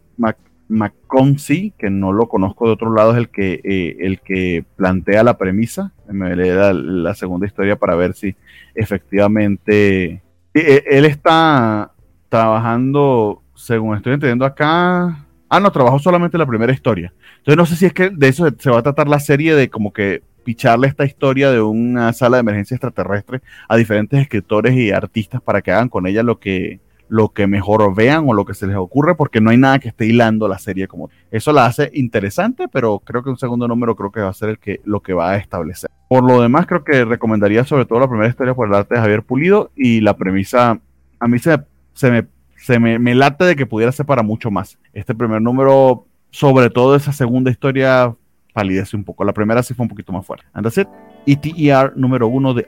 Speaker 2: McComsey, que no lo conozco de otro lado, es el que, eh, el que plantea la premisa. Me leí la, segunda historia para ver si efectivamente él está trabajando, según estoy entendiendo acá. Ah, no, trabajó solamente la primera historia. Entonces no sé si es que de eso se va a tratar la serie de como que picharle esta historia de una sala de emergencia extraterrestre a diferentes escritores y artistas para que hagan con ella lo que, lo que mejor vean o lo que se les ocurre, porque no hay nada que esté hilando la serie como eso la hace interesante, pero creo que un segundo número creo que va a ser el que lo que va a establecer. Por lo demás, creo que recomendaría sobre todo la primera historia por el arte de Javier Pulido y la premisa a mí se, se me se me, me late de que pudiera ser para mucho más. Este primer número, sobre todo esa segunda historia, palidece un poco. La primera sí fue un poquito más fuerte. And that's it. ETER número uno de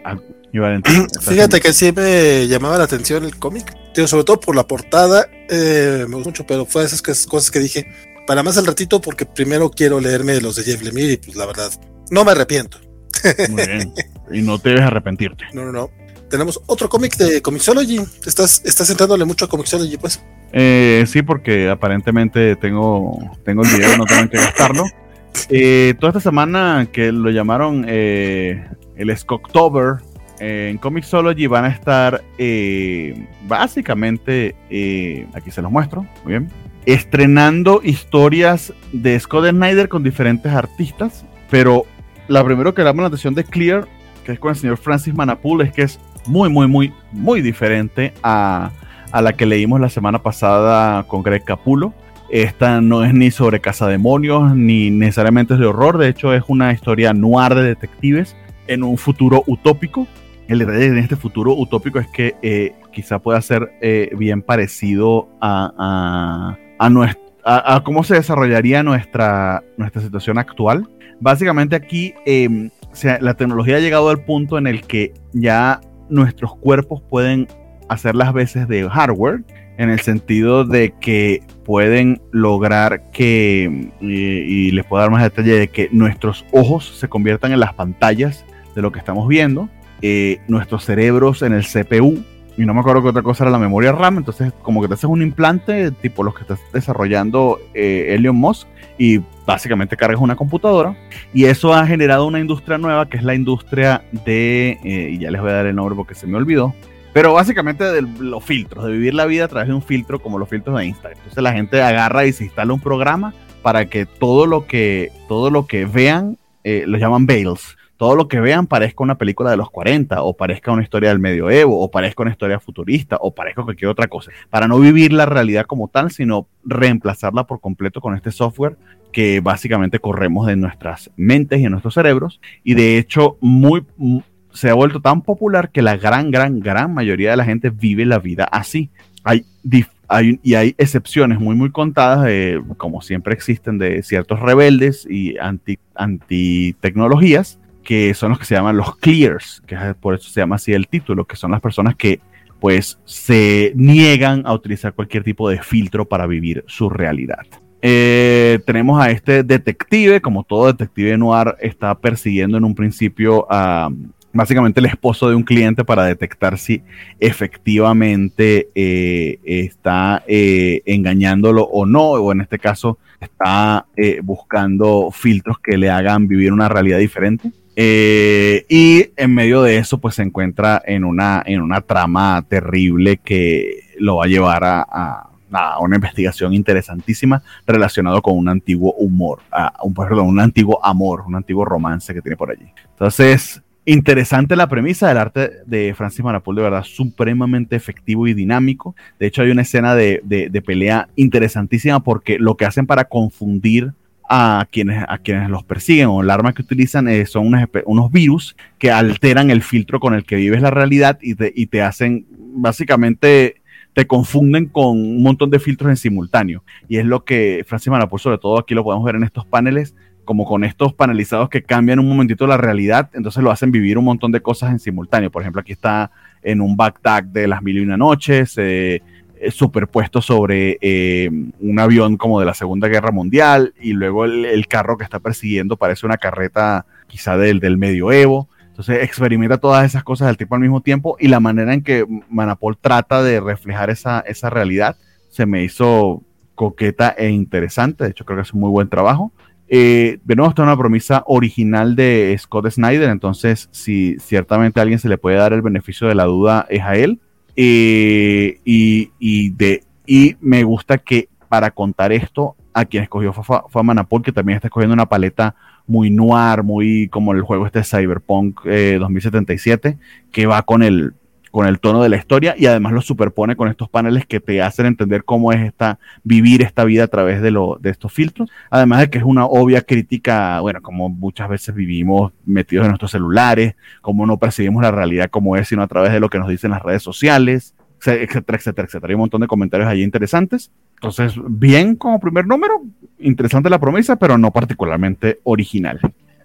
Speaker 2: (clears throat)
Speaker 1: Fíjate que sí me llamaba la atención el cómic, sobre todo por la portada, eh, me gustó mucho, pero fue esas cosas que dije, para más al ratito, porque primero quiero leerme los de Jeff Lemire y pues la verdad, no me arrepiento.
Speaker 2: Muy bien. Y no te debes arrepentirte. (laughs)
Speaker 1: No, no, no. Tenemos otro cómic de Comixology. Estás, estás entrándole mucho a Comixology, pues.
Speaker 2: Eh, sí, porque aparentemente tengo, tengo el dinero, no tengo que gastarlo. Eh, toda esta semana que lo llamaron eh, el Skoktober, eh, en Comixology van a estar básicamente, aquí se los muestro, muy bien, estrenando historias de Scott Snyder con diferentes artistas, pero la primero que damos la atención de Clear, que es con el señor Francis Manapool, es que es muy, muy, muy, muy diferente a, a la que leímos la semana pasada con Greg Capulo. Esta no es ni sobre cazademonios, ni necesariamente es de horror. De hecho, es una historia noir de detectives en un futuro utópico. El detalle en este futuro utópico es que eh, quizá pueda ser eh, bien parecido a, a, cómo se desarrollaría nuestra, nuestra situación actual. Básicamente aquí em, la tecnología ha llegado al punto en el que ya nuestros cuerpos pueden hacer las veces de hardware en el sentido de que pueden lograr que, y, les puedo dar más detalle, de que nuestros ojos se conviertan en las pantallas de lo que estamos viendo, eh, nuestros cerebros en el CPU, y no me acuerdo qué otra cosa era la memoria RAM, entonces como que te haces un implante tipo los que estás desarrollando eh, Elon Musk y básicamente cargas una computadora y eso ha generado una industria nueva que es la industria de, eh, y ya les voy a dar el nombre porque se me olvidó, pero básicamente de los filtros, de vivir la vida a través de un filtro como los filtros de Instagram. Entonces la gente agarra y se instala un programa para que todo lo que, todo lo que vean, eh, lo llaman veils, todo lo que vean parezca una película de los 40, o parezca una historia del medioevo, o parezca una historia futurista, o parezca cualquier otra cosa. Para no vivir la realidad como tal, sino reemplazarla por completo con este software que básicamente corremos de nuestras mentes y en nuestros cerebros. Y de hecho, muy se ha vuelto tan popular que la gran, gran, gran mayoría de la gente vive la vida así. hay, hay, y hay excepciones muy, muy contadas, como siempre existen, de ciertos rebeldes y anti, anti que son los que se llaman los clears, que por eso se llama así el título, que son las personas que pues se niegan a utilizar cualquier tipo de filtro para vivir su realidad. Eh, tenemos a este detective, como todo detective noir, está persiguiendo en un principio a básicamente el esposo de un cliente para detectar si efectivamente eh, está eh, engañándolo o no, o en este caso está buscando filtros que le hagan vivir una realidad diferente. y en medio de eso, pues se encuentra en una, en una trama terrible que lo va a llevar a una investigación interesantísima relacionado con un antiguo humor, un, perdón, un antiguo amor, un antiguo romance que tiene por allí. Entonces, interesante la premisa del arte de Francis Manapul, de verdad, supremamente efectivo y dinámico. De hecho, hay una escena de, de, pelea interesantísima porque lo que hacen para confundir a quienes, a quienes los persiguen o el arma que utilizan eh, son unos, unos, virus que alteran el filtro con el que vives la realidad y te, y te hacen básicamente te confunden con un montón de filtros en simultáneo. Y es lo que Francis Manapur, sobre todo aquí lo podemos ver en estos paneles, como con estos panelizados que cambian un momentito la realidad, entonces lo hacen vivir un montón de cosas en simultáneo. Por ejemplo, aquí está en un backtack de las mil y una noches, eh, superpuesto sobre eh, un avión como de la Segunda Guerra Mundial, y luego el, carro que está persiguiendo parece una carreta quizá del, del medioevo. Entonces experimenta todas esas cosas del tipo al mismo tiempo y la manera en que Manapol trata de reflejar esa, esa realidad se me hizo coqueta e interesante. De hecho, creo que es un muy buen trabajo. Eh, de nuevo, esta es una promesa original de Scott Snyder, entonces si ciertamente a alguien se le puede dar el beneficio de la duda es a él. Eh, y, de, y me gusta que para contar esto, a quien escogió fue, fue a Manapol, que también está escogiendo una paleta muy noir, muy como el juego este Cyberpunk 2077, eh, que va con el, con el tono de la historia y además lo superpone con estos paneles que te hacen entender cómo es esta, vivir esta vida a través de, lo, de estos filtros. Además de que es una obvia crítica, bueno, como muchas veces vivimos metidos en nuestros celulares, cómo no percibimos la realidad como es, sino a través de lo que nos dicen las redes sociales, etcétera, etcétera, etcétera. Hay un montón de comentarios allí interesantes. Entonces, bien como primer número, interesante la promesa, pero no particularmente original.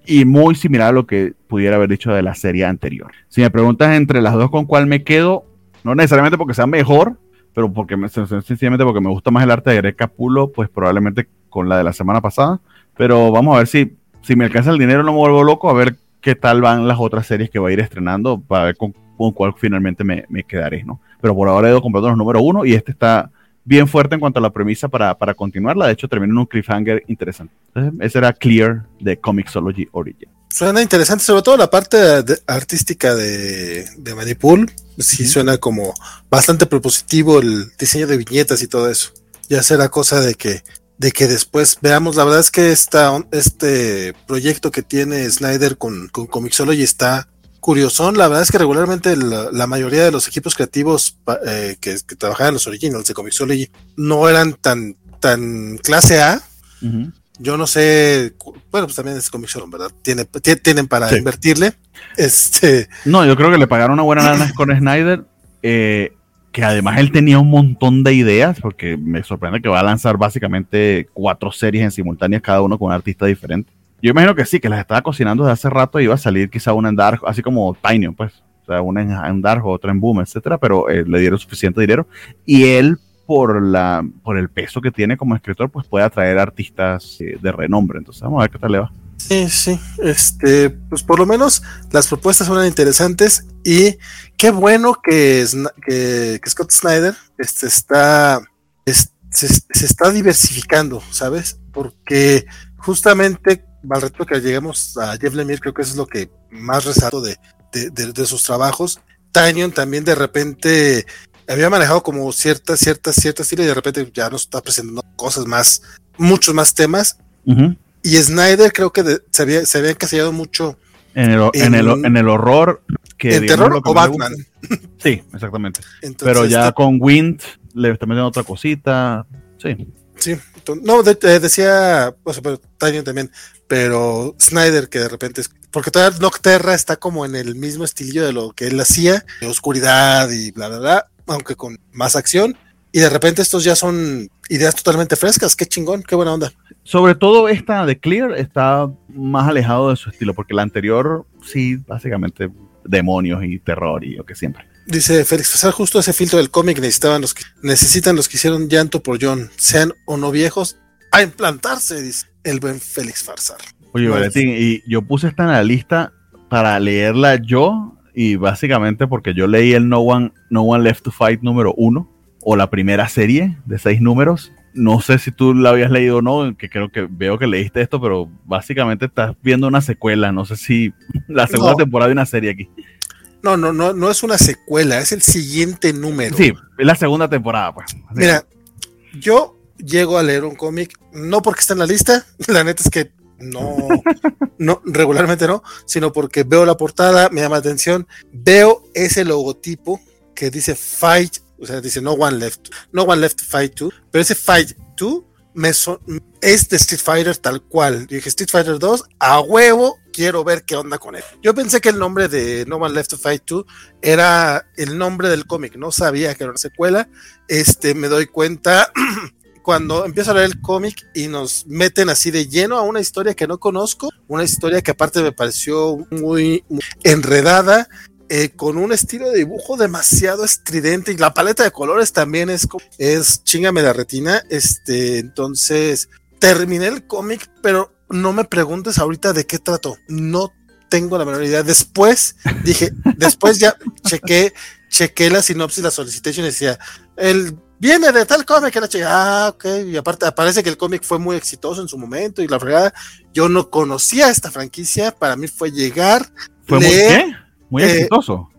Speaker 2: Y muy similar a lo que pudiera haber dicho de la serie anterior. Si me preguntas entre las dos con cuál me quedo, no necesariamente porque sea mejor, pero porque me, sencillamente porque me gusta más el arte de Greg Capulo, pues probablemente con la de la semana pasada. Pero vamos a ver si, si me alcanza el dinero, no me vuelvo loco, a ver qué tal van las otras series que va a ir estrenando, para ver con, cuál finalmente me, me, quedaré, ¿no? Pero por ahora he ido comprando los número uno y este está bien fuerte en cuanto a la premisa para, para continuarla. De hecho, termina en un cliffhanger interesante. ese era Clear de Comixology Origin.
Speaker 1: Suena interesante, sobre todo la parte artística de, de Manipul. Sí, suena como bastante propositivo el diseño de viñetas y todo eso. Ya será cosa de que, de que después veamos. La verdad es que esta, este proyecto que tiene Snyder con, con Comixology está curiosón, la verdad es que regularmente la, mayoría de los equipos creativos eh, que, trabajaban en los originals de Comixology no eran tan, tan clase A. Yo no sé, bueno, pues también es Comixology, ¿verdad? Tiene, tienen para invertirle. Este.
Speaker 2: No, yo creo que le pagaron una buena lana con Snyder. Eh, que además él tenía un montón de ideas, porque me sorprende que va a lanzar básicamente cuatro series en simultánea, cada uno con un artista diferente. Yo imagino que sí, que las estaba cocinando desde hace rato y iba a salir quizá una en Dark, así como Tiny, pues. O sea, una en, Dark, otra en Boom, etcétera, pero eh, le dieron suficiente dinero. Y él, por, la, por el peso que tiene como escritor, pues puede atraer artistas eh, de renombre. Entonces, vamos a ver qué tal le va.
Speaker 1: Sí, sí. Este, pues por lo menos las propuestas son interesantes y qué bueno que, que, Scott Snyder este, está, se, se, está diversificando, ¿sabes? Porque justamente al reto que lleguemos a Jeff Lemire, creo que eso es lo que más resalto de, de, sus trabajos. Tanyon también de repente había manejado como cierta, cierta, cierta estilo y de repente ya nos está presentando cosas más, muchos más temas. Y Snyder creo que se, había, se había encasillado mucho
Speaker 2: en el, en, el, en el horror. Que,
Speaker 1: ¿En terror o Batman?
Speaker 2: Sí, exactamente. (laughs) Pero ya con Wind le está metiendo otra cosita. Sí.
Speaker 1: Sí, no, decía, o sea, pero también, pero Snyder que de repente es, porque todavía Nocterra está como en el mismo estilillo de lo que él hacía, de oscuridad y bla, bla, bla, aunque con más acción, y de repente estos ya son ideas totalmente frescas. Qué chingón, qué buena onda.
Speaker 2: Sobre todo esta de Clear está más alejado de su estilo, porque la anterior sí, básicamente demonios y terror y lo que siempre.
Speaker 1: Dice Félix Farsar, justo ese filtro del cómic necesitaban los que necesitan los que hicieron llanto por John, sean o no viejos, a implantarse, dice el buen Félix Farsar.
Speaker 2: Oye, Valentín, y yo puse esta en la lista para leerla yo, y básicamente porque yo leí el No One, no One Left to Fight número uno, o la primera serie de seis números. No sé si tú la habías leído o no, que creo que veo que leíste esto, pero básicamente estás viendo una secuela. No sé si la segunda temporada de una serie aquí.
Speaker 1: No, no, no, no es una secuela, es el siguiente número.
Speaker 2: Sí, es la segunda temporada, pues.
Speaker 1: Mira, yo llego a leer un cómic, no porque está en la lista, (laughs) la neta es que no, (laughs) no, regularmente no, sino porque veo la portada, me llama la atención, veo ese logotipo que dice Fight, o sea, dice No One Left, No One Left Fight 2, pero ese Fight 2 me es de Street Fighter tal cual. dije Street Fighter 2, a huevo, quiero ver qué onda con él. Yo pensé que el nombre de No One Left to Fight 2 era el nombre del cómic, no sabía que era una secuela. Este, me doy cuenta (clears throat) cuando empiezo a leer el cómic y nos meten así de lleno a una historia que no conozco, una historia que aparte me pareció muy, enredada, eh, con un estilo de dibujo demasiado estridente y la paleta de colores también es, es chingame la retina. Este, entonces terminé el cómic, pero no me preguntes ahorita de qué trato. No tengo la menor idea. Después dije, (laughs) después ya chequé, chequé la sinopsis, la solicitation y decía, el viene de tal cómic que la chica, ah, ok, y aparte aparece que el cómic fue muy exitoso en su momento y la fregada, yo no conocía esta franquicia, para mí fue llegar,
Speaker 2: ¿Fue muy, muy eh, exitoso.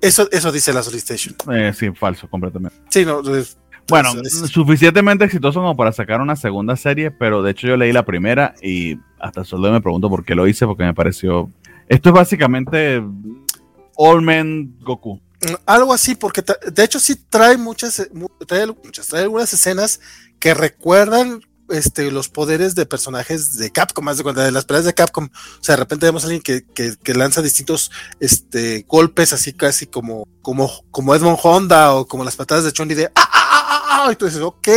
Speaker 1: Eso, eso dice la solicitation.
Speaker 2: Eh, sí, falso, completamente.
Speaker 1: Sí, no.
Speaker 2: Bueno, suficientemente exitoso como para sacar una segunda serie, pero de hecho yo leí la primera y hasta solo me pregunto por qué lo hice, porque me pareció... Esto es básicamente All Men Goku.
Speaker 1: Algo así, porque de hecho sí trae muchas, eh, trae, muchas, trae algunas escenas que recuerdan este, los poderes de personajes de Capcom, más de cuenta de las peleas de Capcom. O sea, de repente vemos a alguien que, que, lanza distintos este, golpes, así casi como, como, como Edmond Honda o como las patadas de Chun-Li de ¡Ah, ah, ah, ah! ah" y tú dices, ok.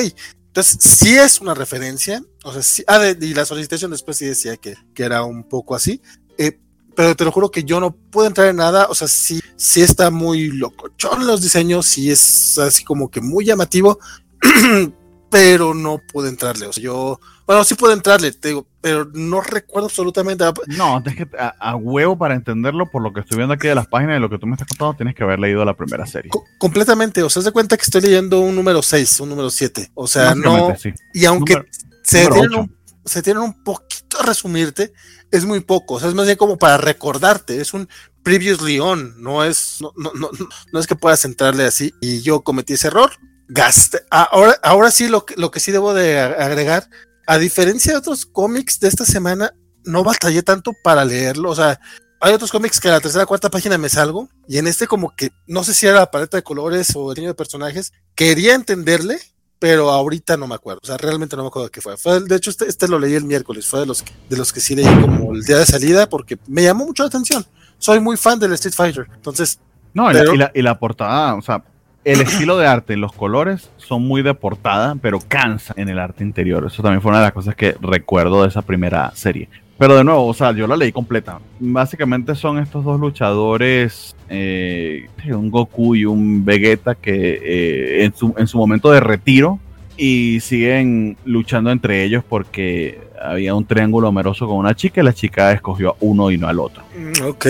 Speaker 1: Entonces, sí es una referencia. O sea, sí, ah, y la solicitation después sí decía que, que era un poco así. Eh, pero te lo juro que yo no puedo entrar en nada. O sea, sí, sí está muy locochón los diseños, sí es así como que muy llamativo, (clears throat) pero no puedo entrarle. O sea, yo, bueno, sí puedo entrarle, te digo, pero no recuerdo absolutamente.
Speaker 2: No, es que a, huevo para entenderlo, por lo que estoy viendo aquí de las páginas de lo que tú me estás contando, tienes que haber leído la primera serie.
Speaker 1: completamente, o sea, se cuenta que estoy leyendo un número 6, un número 7. O sea, no. Y aunque se, tienen un, se tienen un poquito a resumirte, es muy poco, o sea, es más bien como para recordarte, es un previously on, no es, no, no, no, no es que puedas entrarle así y yo cometí ese error, gasté, ahora, ahora sí lo que, lo que sí debo de agregar, a diferencia de otros cómics de esta semana, no batallé tanto para leerlo, o sea, hay otros cómics que a la tercera o cuarta página me salgo, y en este como que, no sé si era la paleta de colores o el diseño de personajes, quería entenderle, pero ahorita no me acuerdo, o sea, realmente no me acuerdo qué fue. fue de hecho, este, este, lo leí el miércoles, fue de los, que, de los que sí leí como el día de salida, porque me llamó mucho la atención. Soy muy fan del Street Fighter, entonces...
Speaker 2: No, y, la, y, la, portada, o sea, el estilo de arte, los colores son muy de portada, pero cansa en el arte interior. Eso también fue una de las cosas que recuerdo de esa primera serie. Pero de nuevo, o sea, yo la leí completa. Básicamente son estos dos luchadores, eh, un Goku y un Vegeta, que eh, en, su, en su momento de retiro y siguen luchando entre ellos porque había un triángulo amoroso con una chica y la chica escogió a uno y no al otro.
Speaker 1: Ok.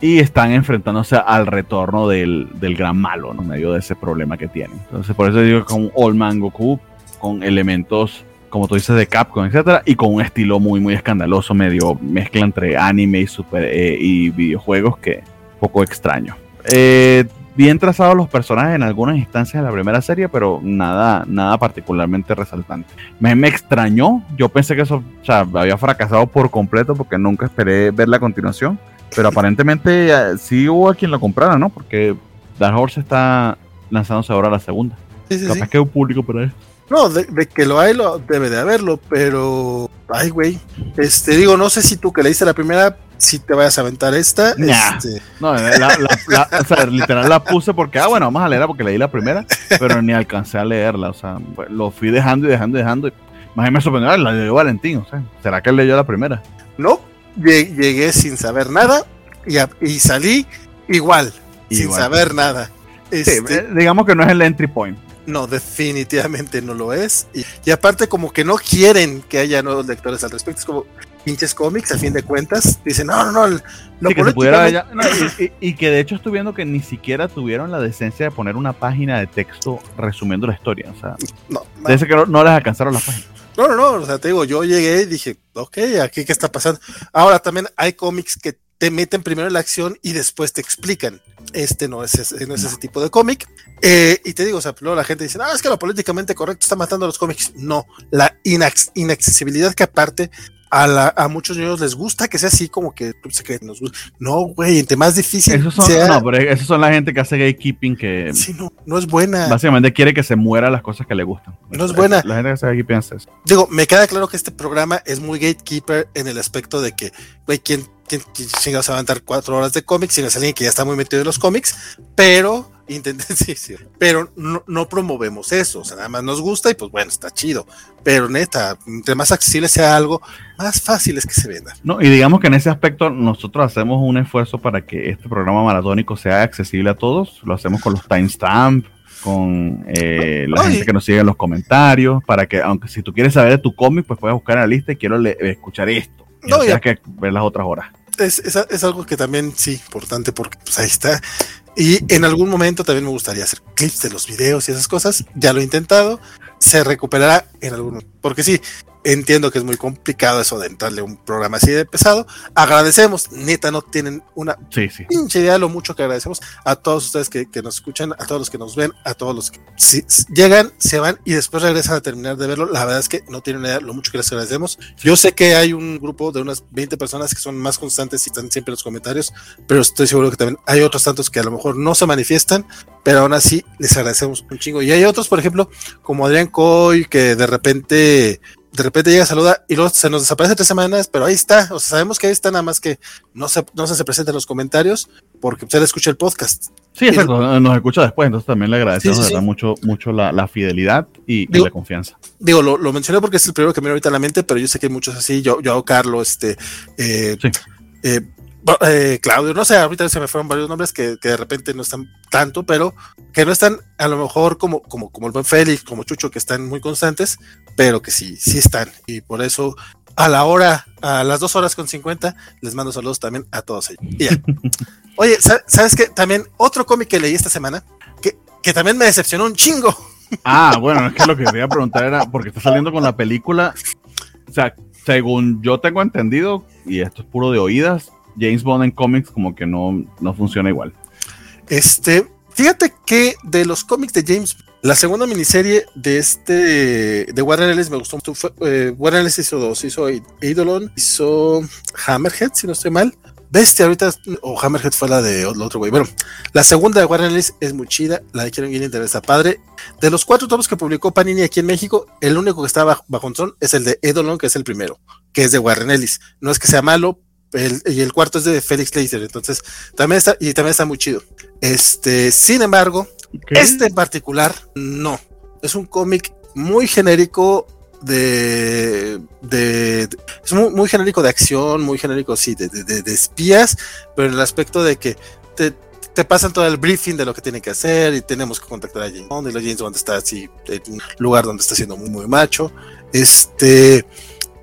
Speaker 2: Y están enfrentándose al retorno del, del gran malo, ¿no? En medio de ese problema que tienen. Entonces, por eso digo que con All Man Goku, con elementos como tú dices, de Capcom, etcétera, y con un estilo muy, muy escandaloso, medio mezcla entre anime y, super, eh, y videojuegos que poco extraño. Eh, bien trazados los personajes en algunas instancias de la primera serie, pero nada, nada particularmente resaltante. Me, me extrañó, yo pensé que eso o sea, había fracasado por completo porque nunca esperé ver la continuación, pero aparentemente eh, sí hubo a quien lo comprara, ¿no? Porque Dark Horse está lanzándose ahora la segunda. Sí, sí, Capaz que hay un público para eso.
Speaker 1: No, de, que lo hay, lo debe de haberlo, pero. Ay, güey. Este, digo, no sé si tú que leíste la primera si te vayas a aventar esta.
Speaker 2: Nah.
Speaker 1: Este,
Speaker 2: No, la, la- la- o sea, literal la puse porque, ah, bueno, vamos a leerla porque leí la primera, pero ni alcancé a leerla. O sea, pues, lo fui dejando y dejando y dejando. y Más bien me sorprendió, la leyó Valentín. O sea, ¿será que él leyó la primera?
Speaker 1: no, llegué sin saber nada y, a- y salí igual, sin
Speaker 2: Igual.
Speaker 1: saber nada. Este,
Speaker 2: eh, digamos que no es el entry point.
Speaker 1: No, definitivamente no lo es. Y, y aparte, como que no quieren que haya nuevos lectores al respecto. Es como pinches cómics, a fin de cuentas. Dicen, no, no, no. lo
Speaker 2: Sí, que pudiera
Speaker 1: políticamente-
Speaker 2: ya- no, y, que de hecho estoy viendo que ni siquiera tuvieron la decencia de poner una página de texto resumiendo la historia. O sea,
Speaker 1: No, no,
Speaker 2: que no, no les alcanzaron las páginas.
Speaker 1: No, no, no, O sea, te digo, yo llegué y dije, ok, aquí qué está pasando. Ahora también hay cómics que te meten primero en la acción y después te explican. Este no es ese, no es ese tipo de cómic. Eh, y te digo, o sea, luego la gente dice, no, es que lo políticamente correcto está matando a los cómics. No, la inac- inaccesibilidad que aparte a, la- a muchos niños les gusta que sea así como que se cree, nos gusta. No, güey, entre más difícil
Speaker 2: Esos son,
Speaker 1: sea,
Speaker 2: no, pero esos son la gente que hace gatekeeping que
Speaker 1: sí, no, no es buena.
Speaker 2: básicamente quiere que se mueran las cosas que le gustan.
Speaker 1: No es buena.
Speaker 2: La gente que hace gatekeeping hace eso.
Speaker 1: Digo, me queda claro que este programa es muy gatekeeper en el aspecto de que, güey, ¿quién, quién, quién chingados va a aventar cuatro horas de cómics? Si no es alguien que ya está muy metido en los cómics, pero intenten, (laughs) sí, sí, pero no, no promovemos eso, o sea, nada más nos gusta y pues bueno, está chido, pero neta, entre más accesible sea algo, más fácil es que se venda.
Speaker 2: No, y digamos que en ese aspecto nosotros hacemos un esfuerzo para que este programa maratónico sea accesible a todos. Lo hacemos con los timestamps, con eh, la gente que nos sigue en los comentarios, para que, aunque si tú quieres saber de tu cómic, pues puedes buscar en la lista y quiero le- escuchar esto. Y
Speaker 1: No,
Speaker 2: no que ver las otras horas.
Speaker 1: Es, es, es algo que también sí, importante porque pues ahí está. Y en algún momento también me gustaría hacer clips de los videos y esas cosas. Ya lo he intentado. Se recuperará en momento. Porque sí, entiendo que es muy complicado eso de entrarle a un programa así de pesado. Agradecemos, neta, no tienen una
Speaker 2: Sí, sí.
Speaker 1: pinche idea de lo mucho que agradecemos a todos ustedes que, que nos escuchan, a todos los que nos ven, a todos los que si- llegan, se van y después regresan a terminar de verlo. La verdad es que no tienen idea de lo mucho que les agradecemos. Yo sé que hay un grupo de unas 20 personas que son más constantes y están siempre en los comentarios, pero estoy seguro que también hay otros tantos que a lo mejor no se manifiestan, pero aún así les agradecemos un chingo. Y hay otros, por ejemplo, como Adrián Coy, que de repente de repente llega, saluda y luego se nos desaparece tres semanas, pero ahí está. O sea, sabemos que ahí está, nada más que no se, no se presenta en los comentarios porque usted escucha el podcast.
Speaker 2: Sí, exacto. Nos escucha después, entonces también le agradecemos
Speaker 1: Sí, sí,
Speaker 2: de verdad,
Speaker 1: sí.
Speaker 2: mucho, mucho la, la fidelidad y, la confianza.
Speaker 1: Digo, lo, lo mencioné porque es el primero que me viene ahorita a la mente, pero yo sé que hay muchos así. Yo, yo Carlos, este, eh,
Speaker 2: Sí.
Speaker 1: eh, eh, Claudio, no sé, ahorita se me fueron varios nombres que, que de repente no están tanto, pero que no están a lo mejor como, como, como el buen Félix, como Chucho, que están muy constantes, pero que sí, sí están. Y por eso, a la hora, a las dos horas con 50, les mando saludos también a todos ellos. Y ya. (laughs) Oye, sa- ¿sabes qué? También otro cómic que leí esta semana, que, que también me decepcionó un chingo. (laughs)
Speaker 2: Ah, bueno, es que lo que quería preguntar era, porque está saliendo con la película, o sea, según yo tengo entendido, y esto es puro de oídas, James Bond en cómics como que no, no funciona igual.
Speaker 1: Este, fíjate que de los cómics de James, la segunda miniserie de este, de Warren Ellis me gustó mucho. Eh, Warren Ellis hizo dos, hizo Eidolon, hizo Hammerhead, si no estoy mal. Bestia ahorita, o Hammerhead fue la de el otro güey. Bueno, la segunda de Warren Ellis es muy chida, la de Kieron Gillian está padre. De los cuatro tomos que publicó Panini aquí en México, el único que está bajo, bajo control es el de Eidolon, que es el primero, que es de Warren Ellis. No es que sea malo, el- y el cuarto es de Felix Leiter, entonces también está, y también está muy chido. Este, sin embargo, este en particular, no. Es un cómic muy genérico de, de, de- es muy, muy genérico de acción, muy genérico, sí, de, de- de- de espías, pero en el aspecto de que te, te pasan todo el briefing de lo que tienen que hacer y tenemos que contactar a James Bond y la James Bond está así en un lugar donde está siendo muy, muy macho. Este,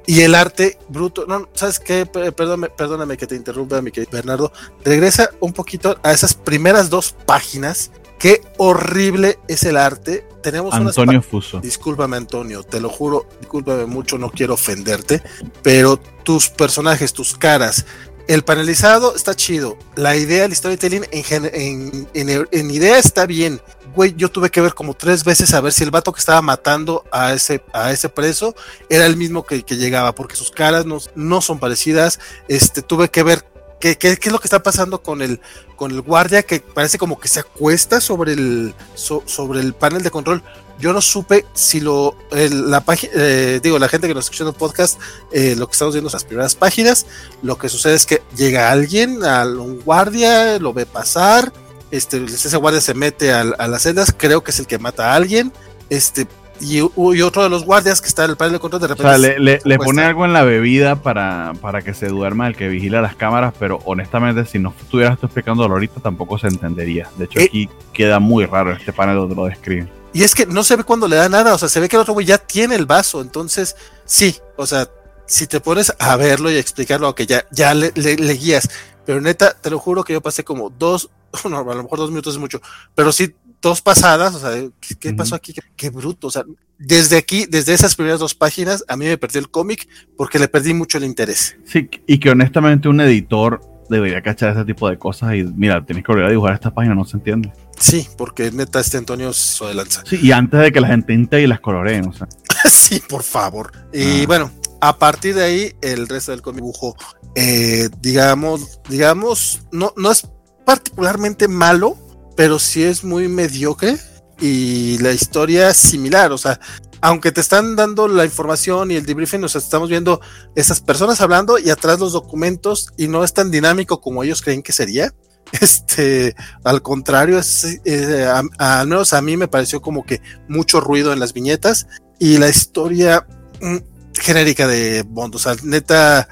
Speaker 1: y el arte bruto, no, ¿sabes qué? Perdóname, perdóname que te interrumpa, mi querido Bernardo. Regresa un poquito a esas primeras dos páginas. Qué horrible es el arte. Tenemos
Speaker 2: Antonio Fuso.
Speaker 1: Discúlpame, Antonio, te lo juro, discúlpame mucho, no quiero ofenderte, pero tus personajes, tus caras, el panelizado está chido, la idea, el storytelling en, en- en idea está bien. Güey, yo tuve que ver como tres veces a ver si el vato que estaba matando a ese, a ese preso era el mismo que, llegaba, porque sus caras no, no son parecidas. Este, tuve que ver ¿Qué, qué, es lo que está pasando con el, con el guardia que parece como que se acuesta sobre el, so, sobre el panel de control? Yo no supe si lo, la página, eh, digo, la gente que nos escucha en el podcast, eh, lo que estamos viendo en las primeras páginas, lo que sucede es que llega alguien, a un guardia, lo ve pasar, este, ese guardia se mete a, a las celdas, creo que es el que mata a alguien, este, y, y, otro de los guardias que está en el panel de control de repente.
Speaker 2: O sea, le, le, le pone algo en la bebida para, para que se duerma el que vigila las cámaras, pero honestamente, si no estuvieras explicándolo ahorita, tampoco se entendería. De hecho, eh, aquí queda muy raro este panel donde lo describen.
Speaker 1: Y es que no se ve cuando le da nada, o sea, se ve que el otro güey ya tiene el vaso, entonces, sí, o sea, si te pones a verlo y a explicarlo, aunque ya, ya le, le, le guías, pero neta, te lo juro que yo pasé como dos, (laughs) no, a lo mejor dos minutos es mucho, pero sí dos pasadas, o sea, ¿qué, qué pasó aquí? Qué, qué, bruto, o sea, desde aquí, desde esas primeras dos páginas, a mí me perdió el cómic porque le perdí mucho el interés.
Speaker 2: Sí, y que honestamente un editor debería cachar ese tipo de cosas y mira, tienes que volver a dibujar esta página, no se entiende.
Speaker 1: Sí, porque neta este Antonio se de lanza.
Speaker 2: Sí, y antes de que la gente inte y las coloreen, o sea. (laughs)
Speaker 1: sí, por favor. Y ah. bueno, a partir de ahí, el resto del cómic dibujo, eh, digamos, digamos, no, no es particularmente malo, pero sí es muy mediocre y la historia es similar, o sea, aunque te están dando la información y el debriefing, o sea, estamos viendo esas personas hablando y atrás los documentos y no es tan dinámico como ellos creen que sería. (laughs) Este, al contrario, es, eh, a, al menos a mí me pareció como que mucho ruido en las viñetas y la historia mm, genérica de Bond, o sea, neta,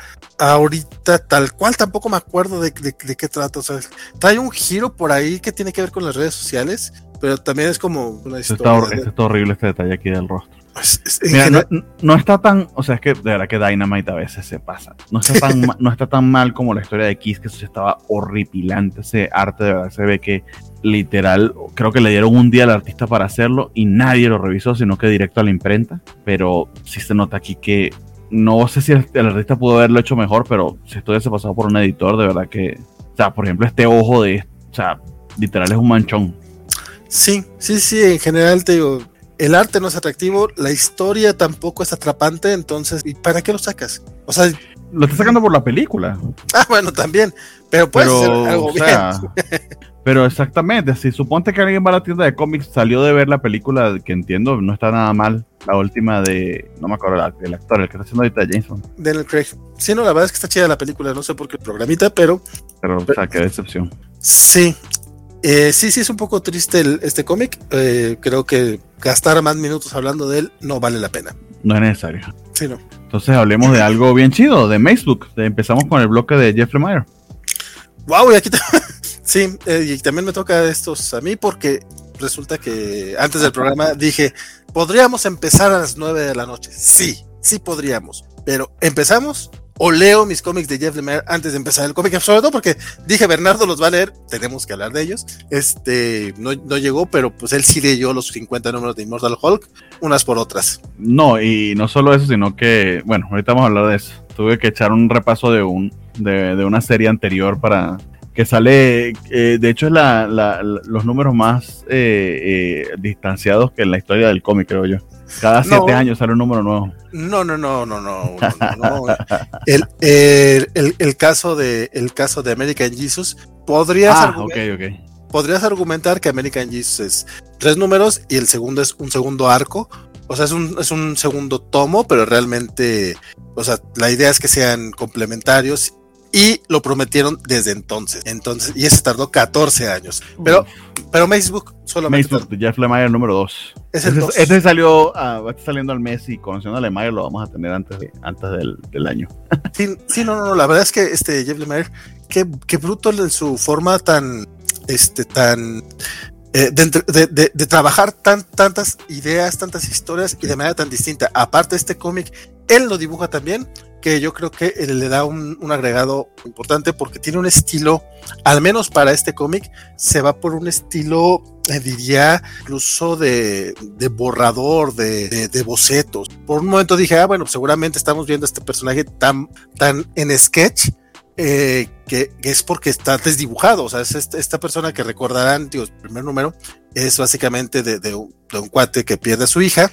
Speaker 1: ahorita tal cual tampoco me acuerdo de, de, de, qué trata. O sea, trae un giro por ahí que tiene que ver con las redes sociales, pero también es como una
Speaker 2: historia. Está, de... está horrible este detalle aquí del rostro. Es, Mira, no, no, está tan, o sea, es que de verdad que Dynamite a veces se pasa. No está tan, (laughs) no está tan mal como la historia de Kiss, que eso estaba horripilante. Ese arte de verdad se ve que literal, creo que le dieron un día al artista para hacerlo y nadie lo revisó, sino que directo a la imprenta. Pero sí se nota aquí que no sé si el, el, artista pudo haberlo hecho mejor, pero si esto hubiese pasado por un editor, de verdad que, o sea, por ejemplo, este ojo de, o sea, literal es un manchón.
Speaker 1: Sí, sí, sí, en general te digo, el arte no es atractivo, la historia tampoco es atrapante, entonces, ¿y para qué lo sacas? O sea,
Speaker 2: lo estás sacando por la película. (laughs)
Speaker 1: Ah, bueno, también, pero puede pero, ser algo
Speaker 2: o sea, bien. (laughs) Pero exactamente, si suponte que alguien va a la tienda de cómics, salió de ver la película que entiendo, no está nada mal, la última de, no me acuerdo, el, el actor, el que está haciendo ahorita Jameson.
Speaker 1: Daniel Craig. Sí, no, la verdad es que está chida la película, no sé por qué programita, pero...
Speaker 2: Pero, o sea, qué decepción.
Speaker 1: Sí, eh, sí, sí, es un poco triste el, este cómic. Eh, creo que gastar más minutos hablando de él no vale la pena.
Speaker 2: No es necesario.
Speaker 1: Sí, no.
Speaker 2: Entonces hablemos de algo bien chido, de Facebook. Empezamos con el bloque de Jeff Lemire.
Speaker 1: Wow, y aquí (laughs) sí, eh, y también me toca estos a mí porque resulta que antes del programa dije, podríamos empezar a las 9 de la noche. Sí, sí podríamos. Pero empezamos o leo mis cómics de Jeff Lemire antes de empezar el cómic, sobre todo porque dije Bernardo los va a leer, tenemos que hablar de ellos. Este no, no, llegó, pero pues él sí leyó los 50 números de Immortal Hulk, unas por otras.
Speaker 2: No, y no solo eso, sino que, bueno, ahorita vamos a hablar de eso. Tuve que echar un repaso de un de, de una serie anterior para que sale, eh, de hecho es la, la, los números más eh, eh, distanciados que en la historia del cómic, creo yo. Cada siete no, años sale un número nuevo.
Speaker 1: No, no, no, no, (laughs) no. no, no. el, el, el, el, caso de el caso de American Jesus podrías
Speaker 2: ah, okay, okay.
Speaker 1: podrías argumentar que American Jesus es tres números y el segundo es un segundo arco. O sea, es un, es un segundo tomo, pero realmente, o sea, la idea es que sean complementarios y lo prometieron desde entonces. Entonces, y ese tardó 14 años. Pero, pero Facebook solamente.
Speaker 2: Facebook, de Jeff Lemire número 2.
Speaker 1: Es el
Speaker 2: este, este salió, uh, está saliendo al mes y conociendo a Lemire lo vamos a tener antes, de, antes del, del año. (laughs)
Speaker 1: Sí, sí, no, no, no, la verdad es que este Jeff Lemire, qué, qué bruto en su forma tan, este, tan eh, de, de, de, de, trabajar tan, tantas ideas, tantas historias y de manera tan distinta. Aparte, este cómic, él lo dibuja también, que yo creo que le da un, un, agregado importante porque tiene un estilo, al menos para este cómic, se va por un estilo, eh, diría, incluso de, de borrador, de, de, de, bocetos. Por un momento dije, ah, bueno, seguramente estamos viendo a este personaje tan, tan en sketch. Eh, que, que, es porque está desdibujado, o sea, es esta, esta persona que recordarán, digo, el primer número es básicamente de, un, de un cuate que pierde a su hija,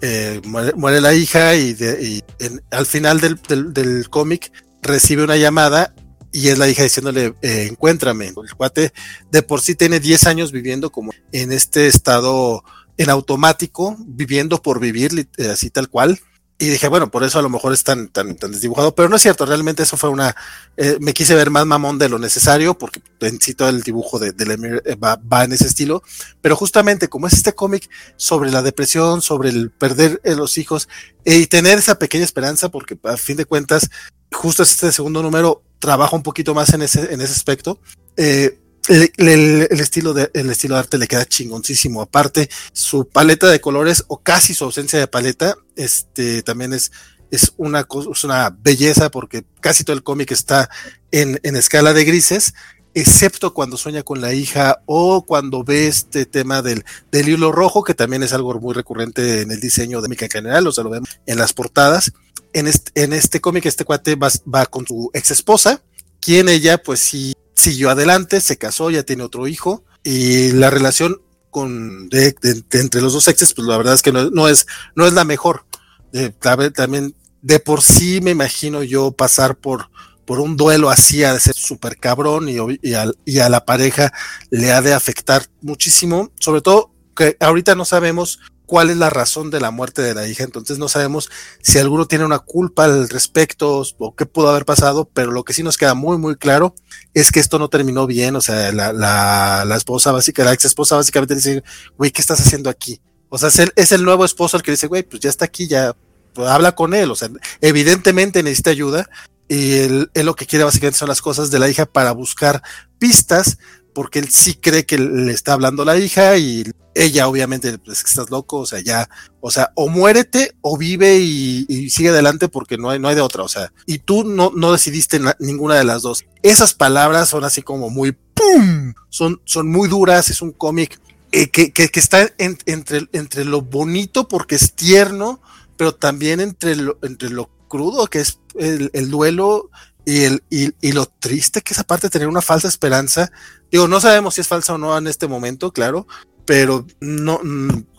Speaker 1: eh, muere, muere, la hija y, de, y en, al final del, del, del cómic recibe una llamada y es la hija diciéndole, eh, encuéntrame. El cuate de por sí tiene 10 años viviendo como en este estado en automático, viviendo por vivir, así tal cual. Y dije, bueno, por eso a lo mejor es tan, tan, tan desdibujado, pero no es cierto, realmente eso fue una, eh, me quise ver más mamón de lo necesario, porque en sí todo el dibujo de, de Lemire va, va, en ese estilo, pero justamente como es este cómic sobre la depresión, sobre el perder los hijos, y tener esa pequeña esperanza, porque a fin de cuentas, justo este segundo número trabaja un poquito más en ese, en ese aspecto. Eh, el, estilo de, el estilo de arte le queda chingoncísimo. Aparte, su paleta de colores, o casi su ausencia de paleta, este también es, es una, es una belleza porque casi todo el cómic está en, en escala de grises, excepto cuando sueña con la hija o cuando ve este tema del, del hilo rojo, que también es algo muy recurrente en el diseño de Mica en general, o sea, lo vemos en las portadas en este, en este cómic, este cuate va, va, con su ex esposa, quien ella, pues sí, siguió adelante, se casó, ya tiene otro hijo, y la relación con, de, de, de entre los dos exes, pues la verdad es que no, no es, no es la mejor. Eh, también, de por sí me imagino yo pasar por, por un duelo así, a ser súper cabrón, y, y, a, y a la pareja le ha de afectar muchísimo, sobre todo que ahorita no sabemos cuál es la razón de la muerte de la hija. Entonces no sabemos si alguno tiene una culpa al respecto o qué pudo haber pasado, pero lo que sí nos queda muy, muy claro es que esto no terminó bien. O sea, la, la, la esposa básica, la ex esposa básicamente dice, güey, ¿qué estás haciendo aquí? O sea, es el, es el nuevo esposo el que dice, güey, pues ya está aquí, ya pues, habla con él. O sea, evidentemente necesita ayuda y él, él lo que quiere básicamente son las cosas de la hija para buscar pistas porque él sí cree que le está hablando la hija y ella obviamente pues estás loco, o sea, ya, o sea, o muérete o vive y, y, sigue adelante porque no hay, no hay de otra, o sea, y tú no, no decidiste na, ninguna de las dos. Esas palabras son así como muy ¡pum! Son, son muy duras, es un cómic eh, que, que, que, está en, entre, entre lo bonito porque es tierno, pero también entre lo, entre lo crudo que es el, el duelo y, el, y, y, lo triste que es aparte de tener una falsa esperanza. Digo, no sabemos si es falsa o no en este momento, claro, pero no,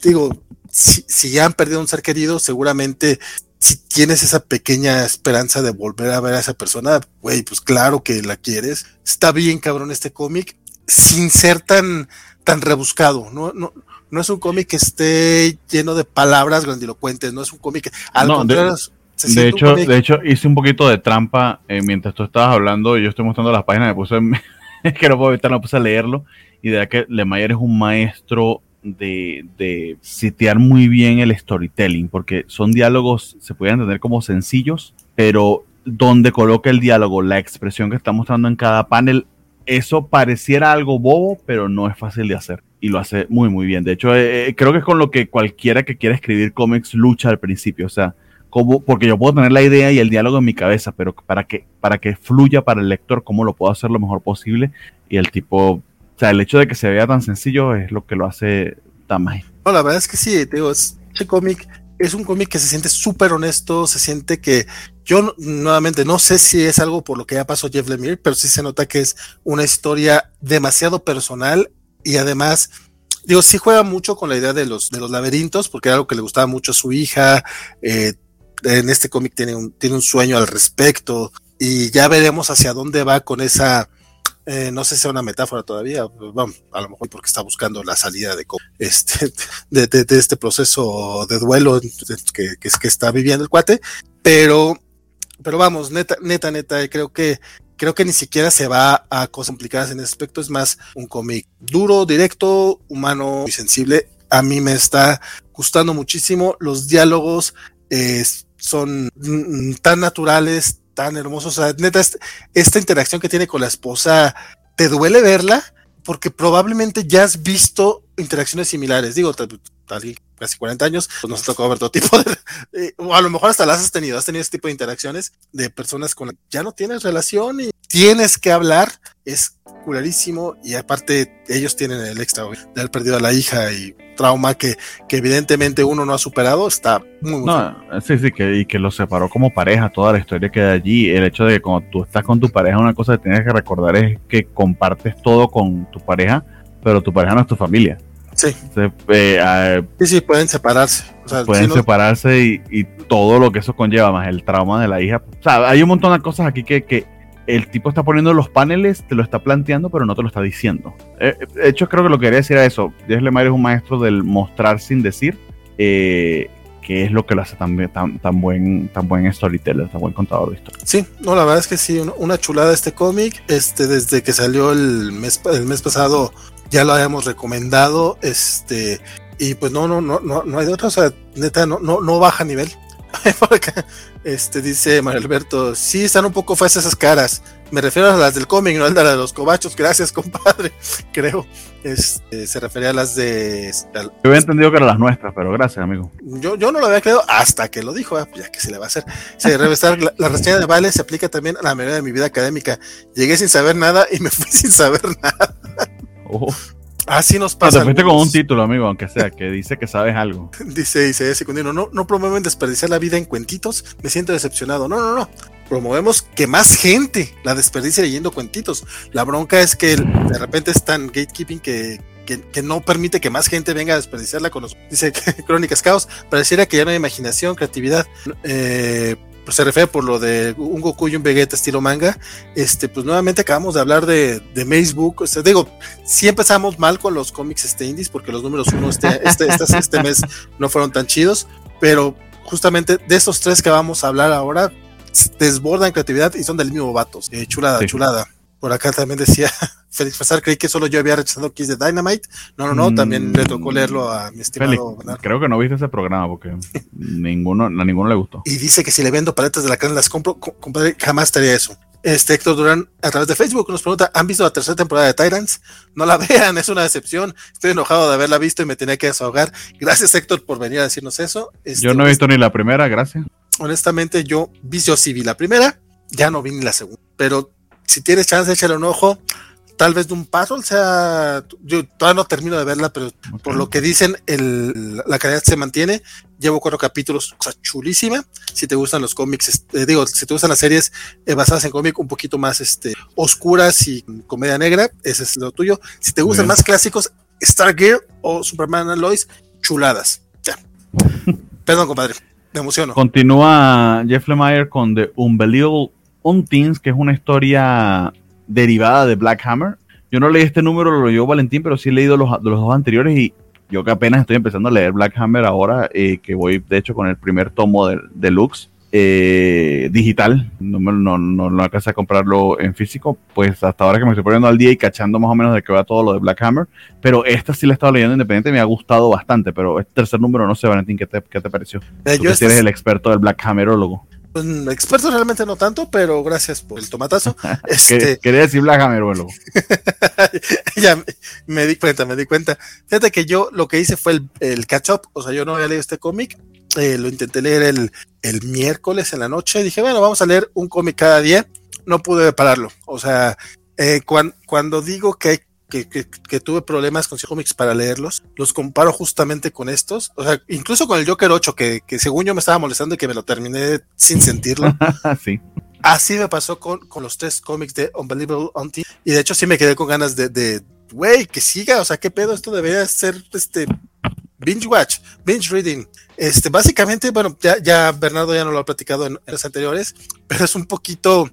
Speaker 1: digo, si, si ya han perdido un ser querido, seguramente si tienes esa pequeña esperanza de volver a ver a esa persona, güey, pues claro que la quieres. Está bien, cabrón, este cómic, sin ser tan, tan rebuscado, no, no, no es un cómic que esté lleno de palabras grandilocuentes, no es un cómic, al
Speaker 2: no,
Speaker 1: contrario,
Speaker 2: de de hecho, de hecho, hice un poquito de trampa eh, mientras tú estabas hablando y yo estoy mostrando las páginas, me puse, es (laughs) que no puedo evitar, no a leerlo. Y de que Lemayer es un maestro de, de sitiar muy bien el storytelling, porque son diálogos, se pueden entender como sencillos, pero donde coloca el diálogo, la expresión que está mostrando en cada panel, eso pareciera algo bobo, pero no es fácil de hacer. Y lo hace muy, muy bien. De hecho, eh, creo que es con lo que cualquiera que quiera escribir cómics lucha al principio. O sea, como, porque yo puedo tener la idea y el diálogo en mi cabeza, pero para que, para que fluya para el lector, cómo lo puedo hacer lo mejor posible. Y el tipo, o sea, el hecho de que se vea tan sencillo es lo que lo hace tan mágico.
Speaker 1: No, la verdad es que sí, digo, este cómic es un cómic que se siente súper honesto, se siente que yo nuevamente no sé si es algo por lo que ya pasó Jeff Lemire, pero sí se nota que es una historia demasiado personal y además digo, sí juega mucho con la idea de los, de los laberintos, porque era algo que le gustaba mucho a su hija, eh, en este cómic tiene un, tiene un sueño al respecto y ya veremos hacia dónde va con esa, eh, no sé si sea una metáfora todavía, bueno, a lo mejor porque está buscando la salida de, este, (laughs) de, de, de este proceso de duelo que, que, que, está viviendo el cuate, pero, pero vamos, neta, neta, neta, creo que creo que ni siquiera se va a cosas complicadas en ese aspecto, es más un cómic duro, directo, humano y sensible. A mí me está gustando muchísimo los diálogos. Son tan naturales, tan hermosos. O sea, neta, esta interacción que tiene con la esposa, ¿te duele verla? Porque probablemente ya has visto interacciones similares. Digo, casi 40 años, pues nos ha tocado ver todo tipo de, (laughs) eh, o a lo mejor hasta las has tenido, has tenido este tipo de interacciones de personas con ya no tienes relación y tienes que hablar, es cularísimo y aparte ellos tienen el extra de haber perdido a la hija y trauma que, que evidentemente uno no ha superado, está muy, muy
Speaker 2: no, sí, sí, que, y que los separó como pareja, toda la historia que hay allí, el hecho de que cuando tú estás con tu pareja, una cosa que tienes que recordar es que compartes todo con tu pareja, pero tu pareja no es tu familia.
Speaker 1: Sí.
Speaker 2: Entonces, eh,
Speaker 1: sí, sí, pueden separarse.
Speaker 2: O sea, pueden si no... separarse y, y, todo lo que eso conlleva, más el trauma de la hija. O sea, hay un montón de cosas aquí que, que el tipo está poniendo los paneles, te lo está planteando, pero no te lo está diciendo. Eh, de hecho, creo que lo que quería decir era eso. Jess Lemire es un maestro del mostrar sin decir, eh, que es lo que lo hace tan, tan, tan, buen, tan buen storyteller, tan buen contador de historia.
Speaker 1: Sí, no, la verdad es que sí, una chulada este cómic. Este, desde que salió el mes, el mes pasado, ya lo habíamos recomendado. Este, y pues no, no, no, no, no hay de otra, o sea, neta, no, no, no baja nivel. (laughs) Por acá, este dice Mario Alberto, sí están un poco feas esas caras. Me refiero a las del cómic, no a las de los cobachos. Gracias, compadre. (laughs) Creo. Este, se refería a las de.
Speaker 2: Yo había entendido que eran las nuestras, pero gracias, amigo.
Speaker 1: Yo, yo no lo había creído hasta que lo dijo, ah, ya que se le va a hacer. Se revisar, la, la reseña de Vale se aplica también a la mayoría de mi vida académica. Llegué sin saber nada y me fui (laughs) sin saber nada. Oh. Así nos pasa.
Speaker 2: te fuiste con un título, amigo, aunque sea, que dice que sabes algo. (laughs)
Speaker 1: dice, dice secundino, no, no promueven desperdiciar la vida en cuentitos, me siento decepcionado. No, no, no. Promovemos que más gente la desperdicie leyendo cuentitos. La bronca es que de repente es tan gatekeeping que, que, que, no permite que más gente venga a desperdiciarla con los. Dice (laughs) Crónicas Caos. Pareciera que ya no hay imaginación, creatividad. Eh, pues se refiere por lo de un Goku y un Vegeta estilo manga, este, pues nuevamente acabamos de hablar de, de Facebook, o sea, digo, sí empezamos mal con los cómics este indies, porque los números uno este, (laughs) este, este, este mes no fueron tan chidos, pero justamente de esos tres que vamos a hablar ahora, desbordan creatividad y son del mismo vatos, eh, chulada, sí. chulada. Por acá también decía (laughs) Félix Fasar, creí que solo yo había rechazado Kiss de Dynamite. No, no, no, mm, también le tocó leerlo a mi estimado
Speaker 2: Félix, Creo que no viste ese programa porque ninguno, a ninguno le gustó.
Speaker 1: Y dice que si le vendo paletas de la carne las compro, compadre, jamás estaría eso. Este Héctor Durán a través de Facebook nos pregunta, ¿han visto la tercera temporada de Tyrants? No la (laughs) vean, es una decepción. Estoy enojado de haberla visto y me tenía que desahogar. Gracias Héctor por venir a decirnos eso.
Speaker 2: Este, yo no he visto ni la primera, gracias.
Speaker 1: Honestamente, yo vi, yo sí vi la primera, ya no vi ni la segunda, pero si tienes chance, échale un ojo. Tal vez de un paso, o sea, yo todavía no termino de verla, pero okay. por lo que dicen, el, la calidad se mantiene. Llevo cuatro capítulos, o sea, chulísima. Si te gustan los cómics, eh, digo, si te gustan las series eh, basadas en cómic un poquito más este, oscuras y comedia negra, ese es lo tuyo. Si te gustan más clásicos, Stargirl o Superman and Lois, chuladas. Ya. (laughs) Perdón, compadre, me emociono.
Speaker 2: Continúa Jeff Lemire con The Unbelievable Untins, que es una historia derivada de Black Hammer. Yo no leí este número, lo leyó Valentín, pero sí he leído los, los dos anteriores y yo que apenas estoy empezando a leer Black Hammer ahora, eh, que voy de hecho con el primer tomo de, deluxe eh, digital, no, no, no, a comprarlo en físico, pues hasta ahora que me estoy poniendo al día y cachando más o menos de qué va todo lo de Black Hammer, pero esta sí la he estado leyendo independiente, me ha gustado bastante, pero este tercer número, no sé, Valentín, ¿qué te, qué te pareció? Eh, Tú yo que eres el experto del Black Hammerólogo.
Speaker 1: Pues, experto realmente no tanto, pero gracias por el tomatazo. (laughs) este...
Speaker 2: Quería decir Black Hammer, bueno. (laughs)
Speaker 1: ya me, me, di cuenta, me di cuenta. Fíjate que yo lo que hice fue el, el catch up, o sea, yo no había leído este cómic, eh, lo intenté leer el, el, miércoles en la noche, dije, bueno, vamos a leer un cómic cada día, no pude pararlo, o sea, eh, cuan, cuando digo que hay que, que, que, tuve problemas con cómics para leerlos, los comparo justamente con estos, o sea, incluso con el Joker 8, que, que según yo me estaba molestando y que me lo terminé sin sentirlo. (laughs)
Speaker 2: sí.
Speaker 1: Así me pasó con, con los tres cómics de Unbelievable Auntie, y de hecho sí me quedé con ganas de, de güey, que siga, o sea, qué pedo, esto debería ser, este, binge watch, binge reading. Este, básicamente, bueno, ya, ya Bernardo ya no lo ha platicado en, en los anteriores, pero es un poquito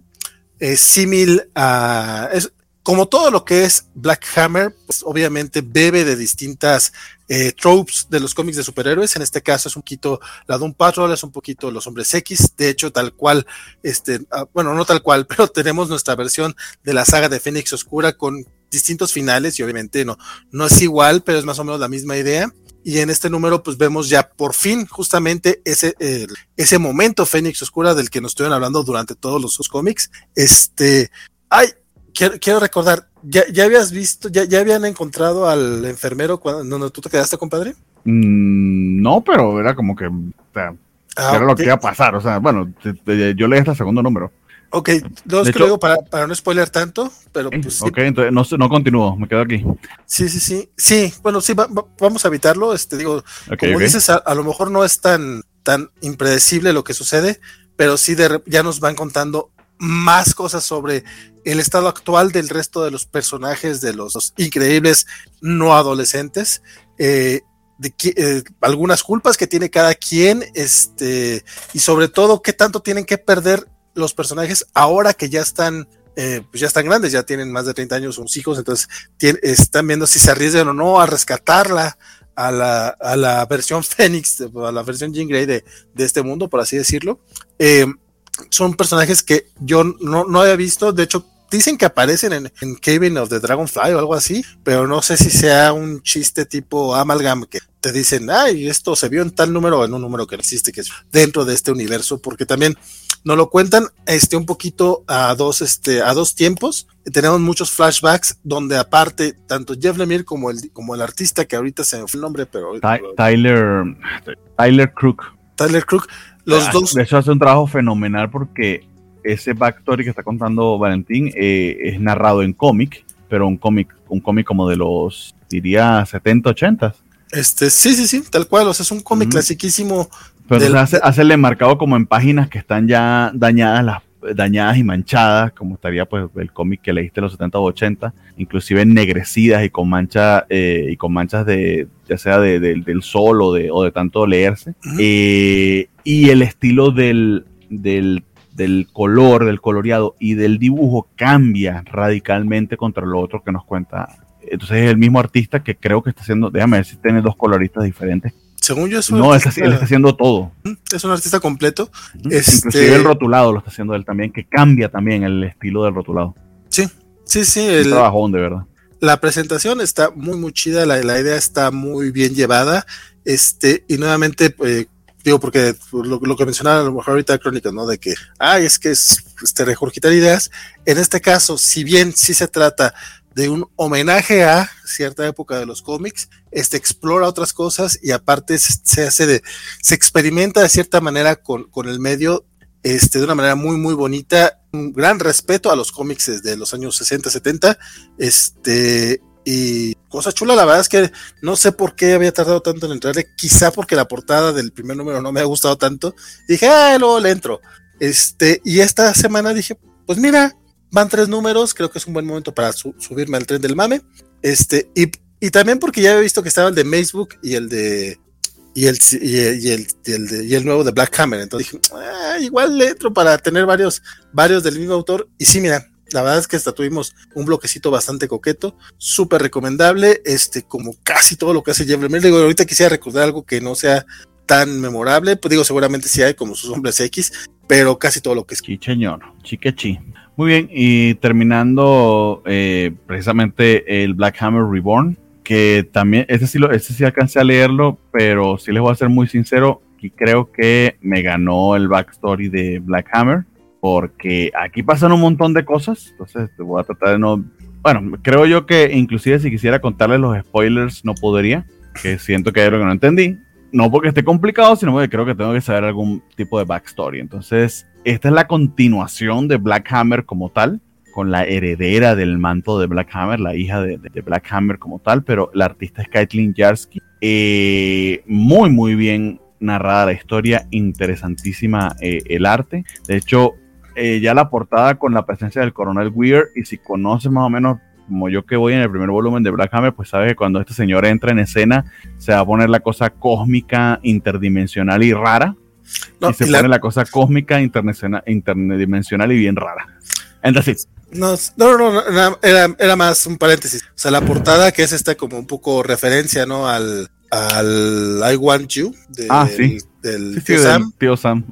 Speaker 1: eh, símil a, es, como todo lo que es Black Hammer, pues obviamente bebe de distintas eh, tropes de los cómics de superhéroes. En este caso es un poquito la Doom Patrol, es un poquito los hombres X. De hecho, tal cual, este, ah, bueno, no tal cual, (laughs) pero tenemos nuestra versión de la saga de Fénix Oscura con distintos finales y obviamente no, no es igual, pero es más o menos la misma idea. Y en este número, pues vemos ya por fin justamente ese, eh, ese momento Fénix Oscura del que nos estuvieron hablando durante todos los, los cómics. Este, ay, quiero, quiero recordar, ¿ya, ¿ya, habías visto, ya, ya habían encontrado al enfermero cuando, tú te quedaste, compadre?
Speaker 2: Mm, no, pero era como que, o sea, ah, era okay. lo que iba a pasar. O sea, bueno, te, te, yo leí hasta el segundo número.
Speaker 1: Ok, que luego para, para, no spoiler tanto, pero pues.
Speaker 2: Sí. Ok, entonces no, no continúo, me quedo aquí.
Speaker 1: Sí, sí, sí. Sí, bueno, sí, va, va, vamos a evitarlo. Este, digo, okay, como okay. dices, a, a, lo mejor no es tan, tan impredecible lo que sucede, pero sí de, ya nos van contando más cosas sobre el estado actual del resto de los personajes de los, increíbles no adolescentes. Eh, de eh, algunas culpas que tiene cada quien, este, y sobre todo qué tanto tienen que perder los personajes ahora que ya están eh, pues ya están grandes, ya tienen más de 30 años sus hijos, entonces están viendo si se arriesgan o no a rescatarla a la, a la versión (laughs) Fénix, a la versión Jean Grey de, de este mundo, por así decirlo. Son personajes que yo no, no había visto, de hecho dicen que aparecen en, en of the Dragonfly o algo así, pero no sé si sea un chiste tipo Amalgam que te dicen, ay, esto se vio en tal número en un número que existe, que es dentro de este universo, porque también nos lo cuentan este un poquito a dos este a dos tiempos. Tenemos muchos flashbacks donde aparte tanto Jeff Lemire como el como el artista que ahorita se me fue el nombre pero
Speaker 2: Tyler Tyler Crook.
Speaker 1: Tyler Crook los ah, dos
Speaker 2: de hecho hace un trabajo fenomenal porque ese backstory que está contando Valentín eh, es narrado en cómic pero un cómic un cómic como de los diría 70 80
Speaker 1: este sí sí sí tal cual o sea es un cómic clasiquísimo
Speaker 2: pero hace, hacerle marcado como en páginas que están ya dañadas, las, dañadas y manchadas, como estaría pues el cómic que leíste en los 70 o 80, inclusive ennegrecidas y con mancha eh, y con manchas de ya sea de, del sol o de, o de tanto leerse. Eh, y el estilo del, del, del color, del coloreado y del dibujo cambia radicalmente contra lo otro que nos cuenta. Entonces es el mismo artista que creo que está haciendo, déjame ver si tiene dos coloristas diferentes
Speaker 1: según yo es
Speaker 2: un No, él está haciendo todo.
Speaker 1: Es un artista completo.
Speaker 2: Este... Inclusive el rotulado lo está haciendo él también, que cambia también el estilo del rotulado.
Speaker 1: Sí, sí, sí.
Speaker 2: El trabajón, de verdad.
Speaker 1: La presentación está muy, muy chida, la, la idea está muy bien llevada. Este, y nuevamente, eh, digo, porque lo, lo, que mencionaba a lo mejor ahorita Crónicas, ¿no? De que, ay, es que es este, regurgitar ideas. En este caso, si bien sí se trata de un homenaje a cierta época de los cómics, este explora otras cosas y aparte se, hace de, se experimenta de cierta manera con, con el medio, este, de una manera muy, muy bonita, un gran respeto a los cómics desde los años 60, 70, este, y cosa chula, la verdad es que no sé por qué había tardado tanto en entrarle, quizá porque la portada del primer número no me ha gustado tanto, dije, ah, luego le entro, este, y esta semana dije, pues mira, Van tres números, creo que es un buen momento para subirme al tren del mame. Este, y, y, también porque ya he visto que estaba el de Facebook y el de. Y el, y el, y el, nuevo de Black Hammer. Entonces dije, ah, igual le entro para tener varios, varios del mismo autor. Y sí, mira, la verdad es que hasta tuvimos un bloquecito bastante coqueto, súper recomendable, este, como casi todo lo que hace Jeff Lemire. Digo, ahorita quisiera recordar algo que no sea tan memorable, pues digo, seguramente sí hay como sus hombres X, pero casi todo lo que es.
Speaker 2: Sí, señor, chiquechi. Muy bien, y terminando eh, precisamente el Black Hammer Reborn, que también, ese sí, lo, ese sí alcancé a leerlo, pero sí les voy a ser muy sincero, y creo que me ganó el backstory de Black Hammer, porque aquí pasan un montón de cosas, entonces te voy a tratar de no... Bueno, creo yo que inclusive si quisiera contarles los spoilers no podría, que siento que hay algo que no entendí, no porque esté complicado, sino porque creo que tengo que saber algún tipo de backstory. Entonces, esta es la continuación de Black Hammer como tal, con la heredera del manto de Black Hammer, la hija de, Black Hammer como tal, pero la artista es Kaitlyn Jarsky. Eh, muy, muy bien narrada la historia, interesantísima eh, el arte. De hecho, eh, ya la portada con la presencia del coronel Weir, y si conoces más o menos como yo que voy en el primer volumen de Black Hammer, pues sabes que cuando este señor entra en escena, se va a poner la cosa cósmica, interdimensional y rara. y se pone la... cosa cósmica, interdimensional y bien rara. Entonces.
Speaker 1: No, no, no, era, era, más un paréntesis. O sea, la portada que es esta como un poco referencia, ¿no? Al, al I Want You
Speaker 2: ah, sí.
Speaker 1: del, tío, Sam.
Speaker 2: tío Sam.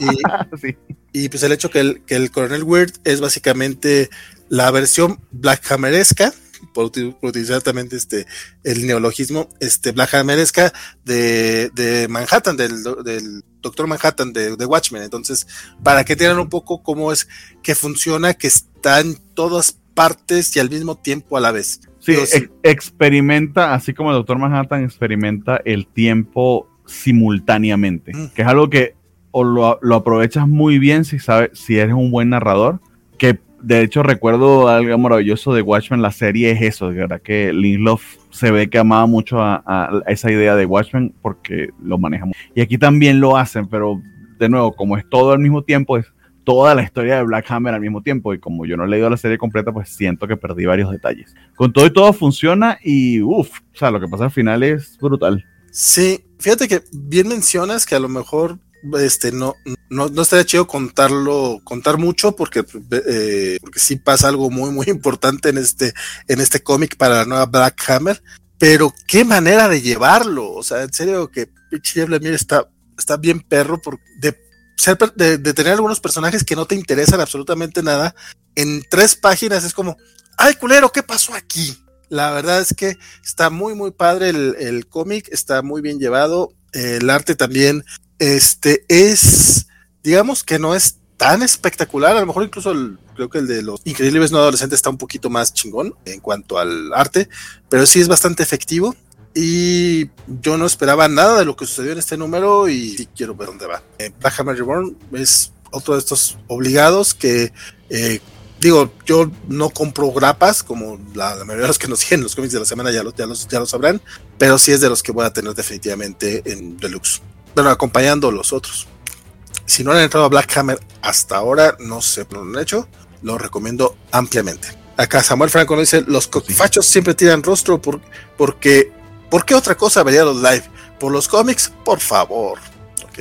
Speaker 1: Y, (laughs) y, pues el hecho que el, que el coronel Weird es básicamente la versión Black Hammeresca, por, utilizar también este, el neologismo, este Black Hammeresca de, de Manhattan, del, del Doctor Manhattan de, Watchmen. Entonces, para que tengan un poco cómo es que funciona, que está en todas partes y al mismo tiempo a la vez.
Speaker 2: Sí, experimenta, así como el Doctor Manhattan experimenta el tiempo simultáneamente, que es algo que o lo, lo, aprovechas muy bien si sabes, si eres un buen narrador, que de hecho, recuerdo algo maravilloso de Watchmen, la serie es eso, de verdad que Lindelof se ve que amaba mucho a, esa idea de Watchmen porque lo maneja Y aquí también lo hacen, pero de nuevo, como es todo al mismo tiempo, es toda la historia de Black Hammer al mismo tiempo. Y como yo no he leído la serie completa, pues siento que perdí varios detalles. Con todo y todo funciona y uff, o sea, lo que pasa al final es brutal.
Speaker 1: Sí, fíjate que bien mencionas que a lo mejor este no, no, no estaría chido contarlo, contar mucho porque, eh, porque sí pasa algo muy, muy importante en este, en este cómic para la nueva Black Hammer. Pero qué manera de llevarlo. O sea, en serio que Pitch Lemire está, está bien perro por, de, ser, de tener algunos personajes que no te interesan absolutamente nada. En tres páginas es como, ay culero, ¿qué pasó aquí? La verdad es que está muy, muy padre el, el cómic, está muy bien llevado. El arte también, este, es, digamos que no es tan espectacular. A lo mejor incluso el, creo que el de los increíbles no adolescentes está un poquito más chingón en cuanto al arte, pero sí es bastante efectivo. Y yo no esperaba nada de lo que sucedió en este número y quiero ver dónde va. Eh, Black Hammer Reborn es otro de estos obligados que eh, digo, yo no compro grapas como la, la, mayoría de los que nos (laughs) siguen los cómics de la semana ya lo, ya, los, ya lo sabrán, pero sí es de los que voy a tener definitivamente en Deluxe. Bueno, acompañando los otros. Si no han entrado a Black Hammer hasta ahora, no sé, no lo han hecho, lo recomiendo ampliamente. Acá Samuel Franco nos dice, los fachos siempre tiran rostro por, porque, ¿por qué otra cosa vería los live? ¿Por los cómics? Por favor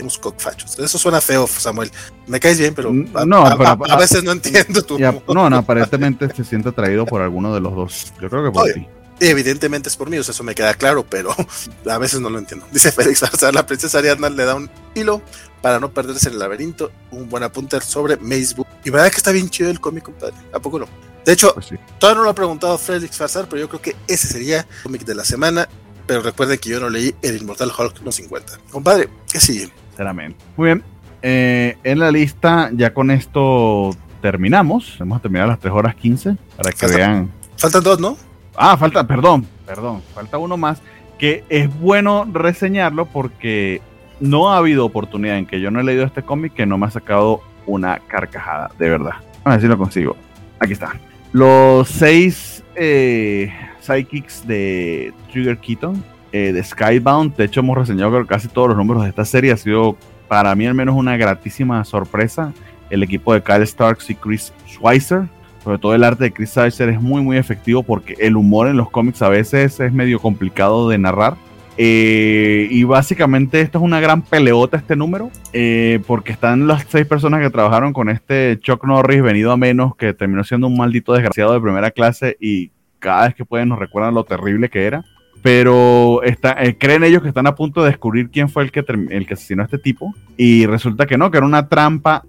Speaker 1: unos cockfachos. Eso suena feo, Samuel. Me caes bien, pero, a,
Speaker 2: no,
Speaker 1: a,
Speaker 2: pero
Speaker 1: a, a, veces no entiendo tu.
Speaker 2: Ya, no, no, aparentemente se siente atraído por alguno de los dos. Yo creo que por ti.
Speaker 1: Evidentemente es por mí, o sea, eso me queda claro, pero (laughs) a veces no lo entiendo. Dice Félix Barzal, la princesa Ariadna le da un hilo para no perderse en el laberinto, un buen apunte sobre Macebook. Y verdad que está bien chido el cómic, compadre. ¿A poco no? De hecho,
Speaker 2: Pues sí.
Speaker 1: todavía no lo ha preguntado Félix Farsar, pero yo creo que ese sería el cómic de la semana. Pero recuerden que yo no leí El Inmortal Hulk no 50. Compadre, ¿qué sigue?
Speaker 2: Sinceramente. Muy bien. Eh, en la lista, ya con esto terminamos. Hemos terminado las 3 horas 15 para que
Speaker 1: Falta-
Speaker 2: vean.
Speaker 1: Faltan dos, ¿no?
Speaker 2: Ah, falta, perdón, perdón, falta uno más que es bueno reseñarlo porque no ha habido oportunidad en que yo no he leído este cómic que no me ha sacado una carcajada, de verdad. A ver si lo consigo. Aquí está. Los seis eh, sidekicks de Trigger Keaton, eh, de Skybound. De hecho, hemos reseñado creo, casi todos los números de esta serie. Ha sido para mí al menos una gratísima sorpresa. El equipo de Kyle Starks y Chris Schweizer sobre todo el arte de Chris Schweizer es muy muy efectivo porque el humor en los cómics a veces es medio complicado de narrar. Eh, y básicamente esto es una gran peleota este número, eh, porque están las seis personas que trabajaron con este Chuck Norris venido a menos, que terminó siendo un maldito desgraciado de primera clase y cada vez que pueden nos recuerdan lo terrible que era. Pero está, eh, creen ellos que están a punto de descubrir quién fue el que, el que asesinó a este tipo. Y resulta que no, que era una trampa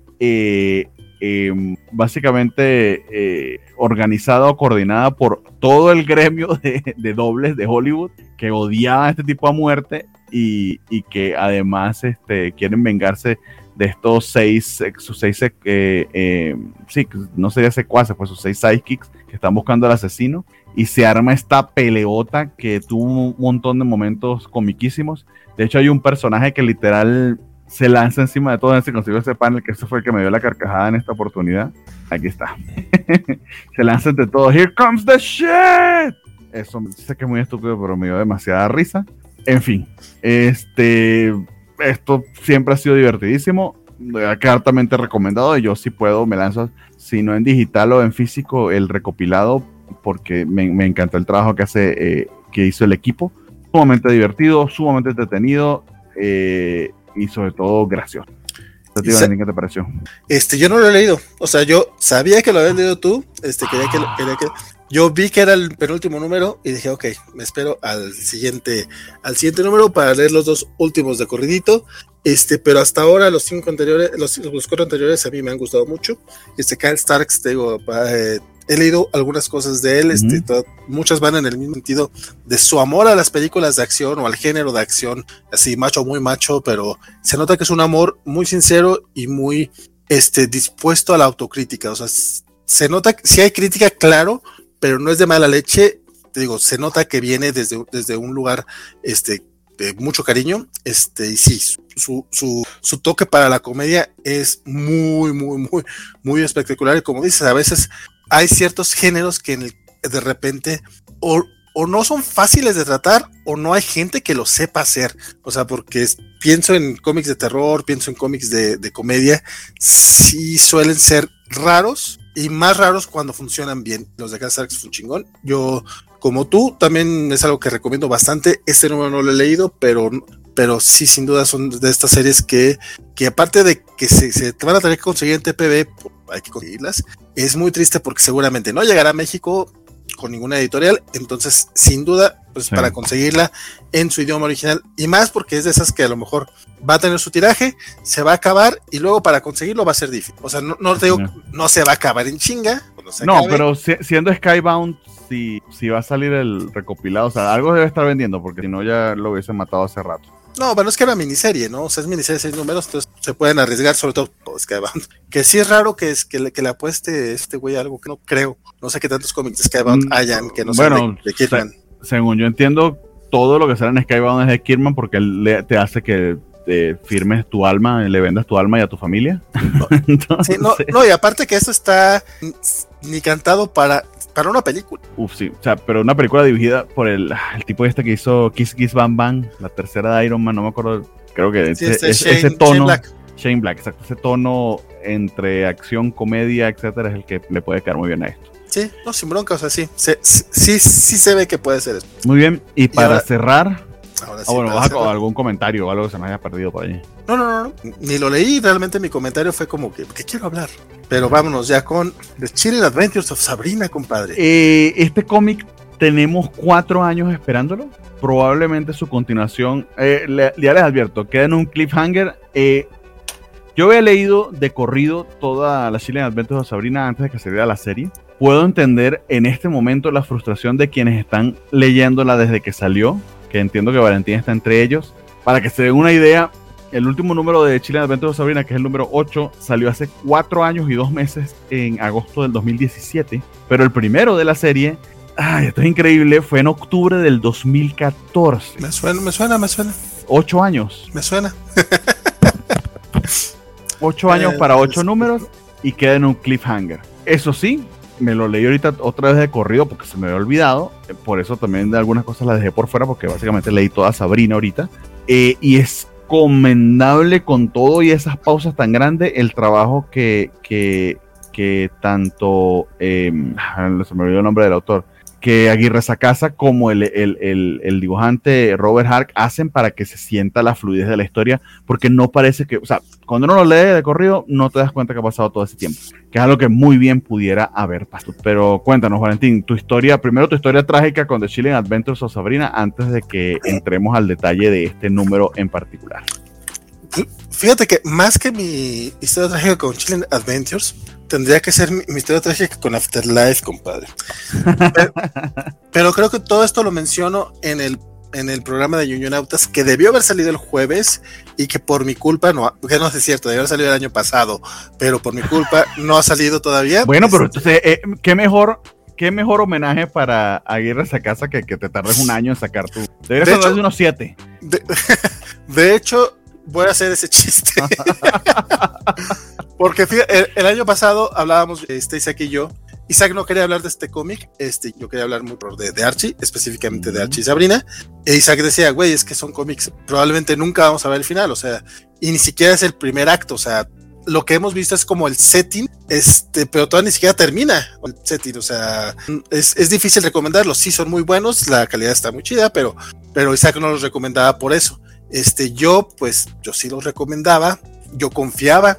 Speaker 2: eh, básicamente organizada o coordinada por todo el gremio de, dobles de Hollywood que odiaba a este tipo a muerte y, y que además este, quieren vengarse de estos seis, sus seis, eh, eh, sí, no sería secuaces, pues sus seis sidekicks que están buscando al asesino y se arma esta peleota que tuvo un montón de momentos comiquísimos. De hecho, hay un personaje que literal se lanza encima de todo, se consiguió ese panel, que ese fue el que me dio la carcajada en esta oportunidad. Aquí está. (laughs) se lanza entre todos. Here comes the shit. Eso sé que es muy estúpido, pero me dio demasiada risa. En fin, este, esto siempre ha sido divertidísimo. De quedar altamente recomendado. Y yo si puedo me lanzo, si no en digital o en físico, el recopilado, porque me, me encantó el trabajo que hace, eh, que hizo el equipo. Sumamente divertido, sumamente entretenido. Eh, y sobre todo gracioso. ¿Qué te, ¿Qué te pareció?
Speaker 1: Este, yo no lo he leído. O sea, yo sabía que lo habías leído tú. Este, quería que, quería que. Yo vi que era el penúltimo número y dije, ok, me espero al siguiente, al siguiente número para leer los dos últimos de corridito. Este, pero hasta ahora los cinco anteriores, los, los cuatro anteriores a mí me han gustado mucho. Este, Kyle Starks, te digo, eh, he leído algunas cosas de él, este, uh -huh. muchas van en el mismo sentido de su amor a las películas de acción o al género de acción, así macho, muy macho, pero se nota que es un amor muy sincero y muy este, dispuesto a la autocrítica. O sea, se nota que si hay crítica, claro, pero no es de mala leche. Te digo, se nota que viene desde, desde un lugar este, de mucho cariño. Este, y sí, su, su, su toque para la comedia es muy, muy, muy, muy espectacular. Y como dices, a veces hay ciertos géneros que en el, de repente o, o, no son fáciles de tratar o no hay gente que lo sepa hacer. O sea, porque es, pienso en cómics de terror, pienso en cómics de, comedia, sí suelen ser raros y más raros cuando funcionan bien. Los de Casarx fue un chingón. Yo, como tú, también es algo que recomiendo bastante. Este número no lo he leído, pero pero sí, sin duda son de estas series que, que aparte de que se, se te van a tener que conseguir en TPB, hay que conseguirlas, es muy triste porque seguramente no llegará a México con ninguna editorial, entonces sin duda, pues
Speaker 2: Sí.
Speaker 1: para conseguirla en su idioma original, y más porque es de esas que a lo mejor va a tener su tiraje, se va a acabar y luego para conseguirlo va a ser difícil. O sea, no, no te digo,
Speaker 2: No.
Speaker 1: no se va a acabar en chinga. se
Speaker 2: No,
Speaker 1: acabe.
Speaker 2: pero si- siendo Skybound, si, si va a salir el recopilado, o sea, algo debe estar vendiendo, porque si no ya lo hubiesen matado hace rato.
Speaker 1: No, bueno, es que era miniserie, ¿no? O sea, es miniserie de seis números, entonces se pueden arriesgar, sobre todo por Skybound. (laughs) Que sí es raro que, es, que, le, que le apueste este güey algo que no creo. No sé qué tantos cómics de Skybound
Speaker 2: Mm,
Speaker 1: hayan que no
Speaker 2: bueno,
Speaker 1: sean de, de Kidman.
Speaker 2: Según yo entiendo, todo lo que sale en Skybound es de Kirman porque él le- te hace que te firmes tu alma, le vendas tu alma y a tu familia. (laughs) Entonces,
Speaker 1: Sí, no, no, y aparte que esto está ni cantado para, para una película.
Speaker 2: Uf, sí. O sea, pero una película dirigida por el, el tipo este que hizo Kiss Kiss Bang Bang, la tercera de Iron Man, no me acuerdo. Creo que
Speaker 1: Sí,
Speaker 2: ese,
Speaker 1: este
Speaker 2: ese-
Speaker 1: Shane-
Speaker 2: ese
Speaker 1: Shane
Speaker 2: tono.
Speaker 1: Black.
Speaker 2: Shane Black, exacto. Ese tono entre acción, comedia, etcétera, es el que le puede quedar muy bien a esto.
Speaker 1: Sí, no, sin bronca, o sea, sí. Se- sí, sí se ve que puede ser eso.
Speaker 2: Muy bien. Y para
Speaker 1: ahora-
Speaker 2: cerrar,
Speaker 1: Ahora sí,
Speaker 2: ah, bueno, vas a- algún comentario o algo que se me haya perdido por ahí.
Speaker 1: No, no, no, no, ni lo leí, realmente mi comentario fue como que, ¿qué quiero hablar? Pero vámonos ya con The Chilling Adventures of Sabrina, compadre.
Speaker 2: Eh, este cómic tenemos cuatro años esperándolo. Probablemente su continuación, eh, le- ya les advierto, queda en un cliffhanger. Eh, yo había leído de corrido toda la Chilean Adventures de Sabrina antes de que saliera la serie. Puedo entender en este momento la frustración de quienes están leyéndola desde que salió, que entiendo que Valentín está entre ellos. Para que se den una idea, el último número de Chilean Adventures de Sabrina, que es el número 8, salió hace cuatro años y dos meses en agosto del 2017. Pero el primero de la serie, ay, esto es increíble, fue en octubre del 2014.
Speaker 1: Me suena, me suena, me suena,
Speaker 2: Ocho años.
Speaker 1: me suena. (laughs)
Speaker 2: Ocho años
Speaker 1: Eh,
Speaker 2: para ocho
Speaker 1: es-
Speaker 2: números y queda en un cliffhanger. Eso sí, me lo leí ahorita otra vez de corrido porque se me había olvidado. eh, Por eso también de algunas cosas las dejé por fuera porque básicamente leí toda Sabrina ahorita. Eh, y es comendable con todo y esas pausas tan grandes el trabajo que, que, que tanto, eh, se me olvidó el nombre del autor, que Aguirre Sacasa como el, el, el, dibujante Robert Hark hacen para que se sienta la fluidez de la historia, porque no parece que, o sea, cuando uno lo lee de corrido, no te das cuenta que ha pasado todo ese tiempo, que es algo que muy bien pudiera haber pasado. Pero cuéntanos, Valentín, tu historia, primero tu historia trágica con The Chilling Adventures of Sabrina, antes de que entremos al detalle de este número en particular.
Speaker 1: Fíjate que más que mi historia trágica con Chilling Adventures, tendría que ser mi, mi historia trágica con Afterlife, compadre. pero, (laughs) pero creo que todo esto lo menciono en el en el programa de Ñuñonautas que debió haber salido el jueves y que por mi culpa no, que no es cierto, debió haber salido el año pasado, pero por mi culpa no ha salido todavía.
Speaker 2: Bueno, pero
Speaker 1: Este,
Speaker 2: entonces, eh, ¿qué mejor? ¿Qué mejor homenaje para Aguirre Sacasa que que te tardes un (laughs) año en sacar tu? Deberías
Speaker 1: De hecho-
Speaker 2: unos siete.
Speaker 1: De, (laughs) de hecho, voy a hacer ese chiste. (laughs) Porque fíjate, el, el, año pasado hablábamos, este, Isaac y yo. Isaac no quería hablar de este cómic, este, yo quería hablar mucho de, de Archie, específicamente de Archie y Sabrina. E Isaac decía, güey, es que son cómics, probablemente nunca vamos a ver el final, o sea, y ni siquiera es el primer acto, o sea, lo que hemos visto es como el setting, este, pero todavía ni siquiera termina el setting, o sea, es, es difícil recomendarlos, sí son muy buenos, la calidad está muy chida, pero, pero Isaac no los recomendaba por eso. Este, yo, pues, yo sí los recomendaba, yo confiaba,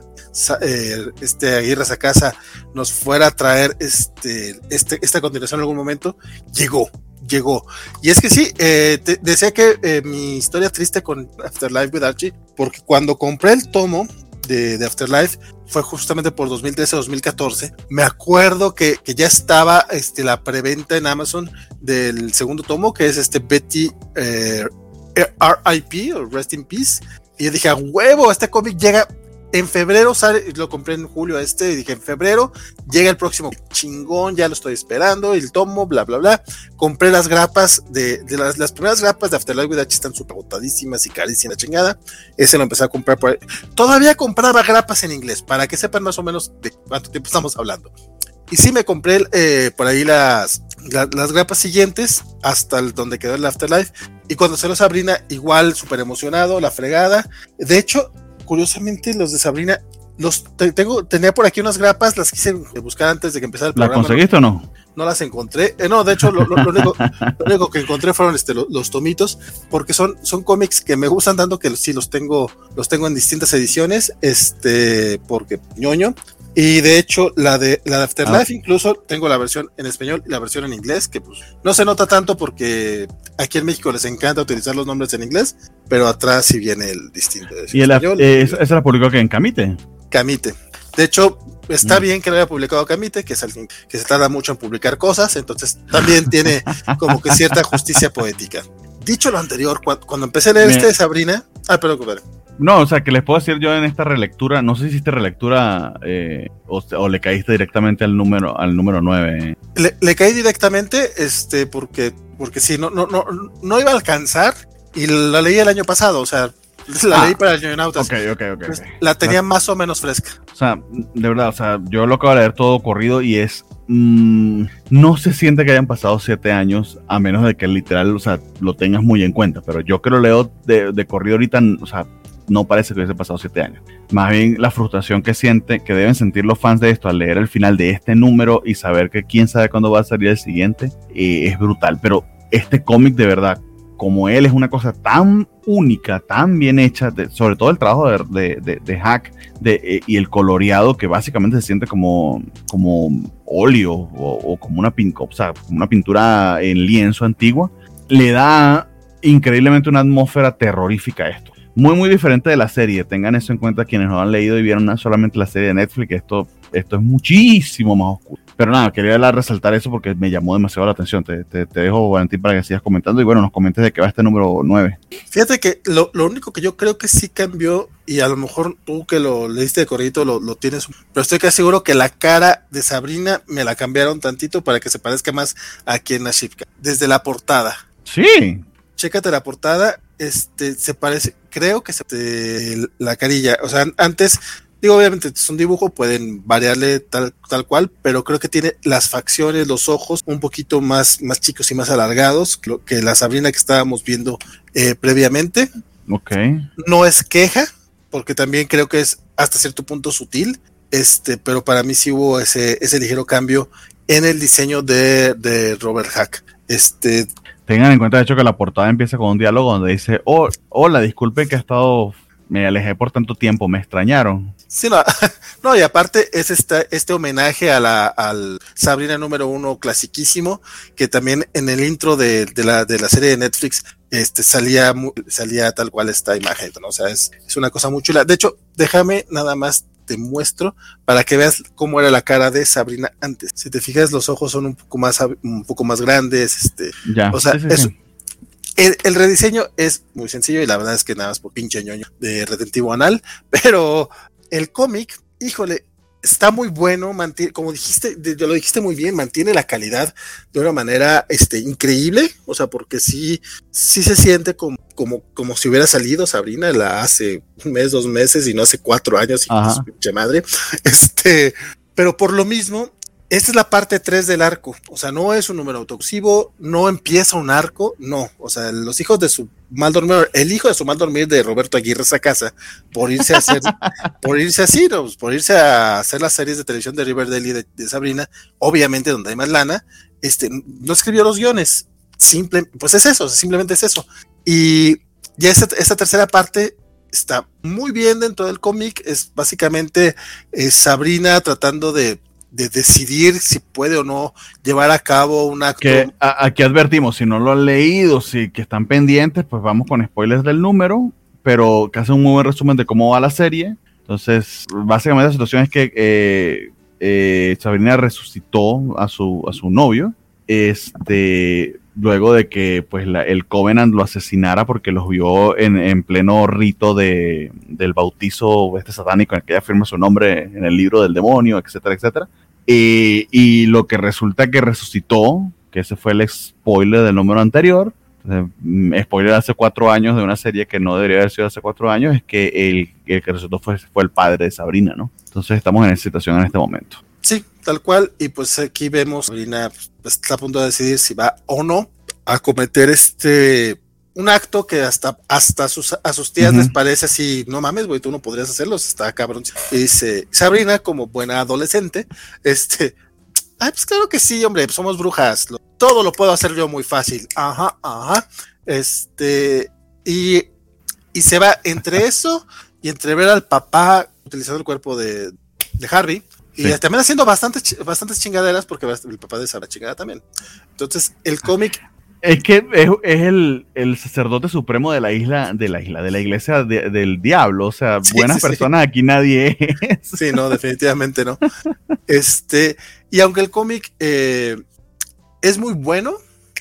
Speaker 1: eh, este Aguirre a casa nos fuera a traer este, este, esta continuación en algún momento, llegó, llegó. Y es que sí, eh, te, decía que eh, mi historia triste con Afterlife with Archie, porque cuando compré el tomo de, Afterlife fue justamente por 2013-2014. Me acuerdo que, que, ya estaba este, la preventa en Amazon del segundo tomo, que es este Betty RIP o Rest in Peace. Y yo dije, a huevo, este cómic llega en febrero, sale, lo compré en julio este, y dije, en febrero llega el próximo chingón, ya lo estoy esperando, el tomo, bla, bla, bla. Compré las grapas de, de las, las, primeras grapas de Afterlife with H están súper botadísimas y carísimas, chingada. Ese lo empecé a comprar por ahí. Todavía compraba grapas en inglés, para que sepan más o menos de cuánto tiempo estamos hablando. Y sí me compré eh, por ahí las, la, las grapas siguientes hasta donde quedó el Afterlife. Y cuando salió Sabrina, igual súper emocionado, la fregada. De hecho, curiosamente, los de Sabrina, los te, tengo, tenía por aquí unas grapas, las quise buscar antes de que empezara el
Speaker 2: ¿La
Speaker 1: programa.
Speaker 2: conseguiste o no?
Speaker 1: no las encontré. Eh, no, de hecho, lo, único, que encontré fueron este, los, tomitos, porque son, son cómics que me gustan tanto que sí los tengo, los tengo en distintas ediciones, este, porque ñoño. Y de hecho, la de la de Afterlife, ah. incluso tengo la versión en español y la versión en inglés, que pues no se nota tanto porque aquí en México les encanta utilizar los nombres en inglés, pero atrás sí viene el distinto.
Speaker 2: ¿Y el, eh, esa la publicó que en Camite?
Speaker 1: Camite. De hecho, está mm. bien que lo haya publicado Camite, que es alguien que se tarda mucho en publicar cosas, entonces también tiene como que cierta justicia poética. Dicho lo anterior, cuando, empecé a leer este de Sabrina, ah, perdón, compadre.
Speaker 2: No, o sea, que les puedo decir yo en esta relectura, no sé si hiciste relectura eh, o, le caíste directamente al número al número 9.
Speaker 1: Le, caí directamente, este, porque, porque sí, no, no, no, no iba a alcanzar y la leí el año pasado, o sea, la leí ah, para el Ok,
Speaker 2: ok, ok.
Speaker 1: La tenía más o menos fresca.
Speaker 2: O sea, de verdad, o sea, yo lo acabo de leer todo corrido y es. Mm, no se siente que hayan pasado siete años, a menos de que literal, o sea, lo tengas muy en cuenta. Pero yo que lo leo de, de corrido ahorita, o sea, no parece que hubiese pasado siete años. Más bien la frustración que siente, que deben sentir los fans de esto al leer el final de este número y saber que quién sabe cuándo va a salir el siguiente, eh, es brutal. Pero este cómic de verdad, como él es una cosa tan única, tan bien hecha, sobre todo el trabajo de, de, Hack de, eh, y el coloreado que básicamente se siente como, como óleo o, como, una o sea, como una pintura en lienzo antigua, le da increíblemente una atmósfera terrorífica a esto. Muy, muy diferente de la serie. Tengan eso en cuenta quienes no han leído y vieron solamente la serie de Netflix. Esto, esto es muchísimo más oscuro. Pero nada, quería resaltar eso porque me llamó demasiado la atención. Te, te, dejo, Valentín, para que sigas comentando y bueno, nos comentes de qué va este número 9.
Speaker 1: Fíjate que lo, único que yo creo que sí cambió, y a lo mejor tú que lo leíste de corridito lo, lo tienes, pero estoy casi seguro que la cara de Sabrina me la cambiaron tantito para que se parezca más a quien Nashipka. Desde la portada.
Speaker 2: Sí.
Speaker 1: Chécate la portada, este, se parece, creo que se, la carilla, o sea, antes Digo, obviamente es un dibujo, pueden variarle tal, tal cual, pero creo que tiene las facciones, los ojos un poquito más, más chicos y más alargados que, que la Sabrina que estábamos viendo eh, previamente.
Speaker 2: Ok.
Speaker 1: No es queja, porque también creo que es hasta cierto punto sutil, este, pero para mí sí hubo ese, ese ligero cambio en el diseño de, de Robert Hack. Este,
Speaker 2: Tengan en cuenta, de hecho, que la portada empieza con un diálogo donde dice, oh, hola, disculpen que he estado, me alejé por tanto tiempo, me extrañaron.
Speaker 1: Sí, no, (laughs) no, y aparte es este, este homenaje a al Sabrina número uno clasiquísimo, que también en el intro de, la, de la serie de Netflix este, salía, salía tal cual esta imagen, ¿no? O sea, es, es una cosa muy chula. De hecho, déjame nada más te muestro para que veas cómo era la cara de Sabrina antes. Si te fijas, los ojos son un poco más, un poco más grandes, este,
Speaker 2: ya,
Speaker 1: o sea, El, rediseño es muy sencillo y la verdad es que nada más por pinche ñoño de retentivo anal, pero el cómic, híjole, está muy bueno, mantiene, como dijiste, lo dijiste muy bien, mantiene la calidad de una manera este, increíble, o sea, porque sí, sí se siente como, como, como si hubiera salido Sabrina la hace un mes, dos meses y no hace cuatro años, y su pinche madre, (laughs) este, pero por lo mismo, esta es la parte 3 del arco, o sea, no es un número autoxivo, no empieza un arco, no, o sea, los hijos de su mal dormir, el hijo de su mal dormir de Roberto Aguirre esa casa, por irse a hacer, (laughs) por irse así, ¿no? por irse a hacer las series de televisión de Riverdale y de, Sabrina, obviamente donde hay más lana, este, no escribió los guiones, simple, pues es eso, simplemente es eso. Y ya esta, esta tercera parte está muy bien dentro del cómic, es básicamente es Sabrina tratando de de decidir si puede o no llevar a cabo un acto.
Speaker 2: Que aquí advertimos, si no lo han leído, si que están pendientes, pues vamos con spoilers del número, pero que hace un muy buen resumen de cómo va la serie. Entonces, básicamente la situación es que eh, eh, Sabrina resucitó a su, a su novio. Este, luego de que pues el Covenant lo asesinara porque los vio en, pleno rito de, del bautizo este satánico en el que ella firma su nombre en el libro del demonio, etcétera, etcétera. y lo que resulta que resucitó, que ese fue el spoiler del número anterior, mm, spoiler hace cuatro años de una serie que no debería haber sido hace cuatro años, es que el, el que resucitó fue, fue el padre de Sabrina, ¿no? Entonces estamos en esa situación en este momento.
Speaker 1: Sí, tal cual. Y pues aquí vemos, Sabrina pues, está a punto de decidir si va o no a cometer este un acto que hasta, hasta sus, a sus tías les parece así, no mames, güey, tú no podrías hacerlo, está cabrón. Y dice, Sabrina, como buena adolescente, este, Ay, pues claro que sí, hombre, somos brujas. Todo lo puedo hacer yo muy fácil. Ajá, ajá. Este, y, y se va entre (laughs) eso y entre ver al papá utilizando el cuerpo de, de Harvey. Y también haciendo bastantes, bastantes chingaderas porque el papá de esa chingada también. Entonces, el cómic
Speaker 2: es que es, el, sacerdote supremo de la isla, de la isla, de la iglesia del diablo. O sea, buenas personas aquí nadie es.
Speaker 1: Sí, no, definitivamente no. Este, y aunque el cómic eh, es muy bueno,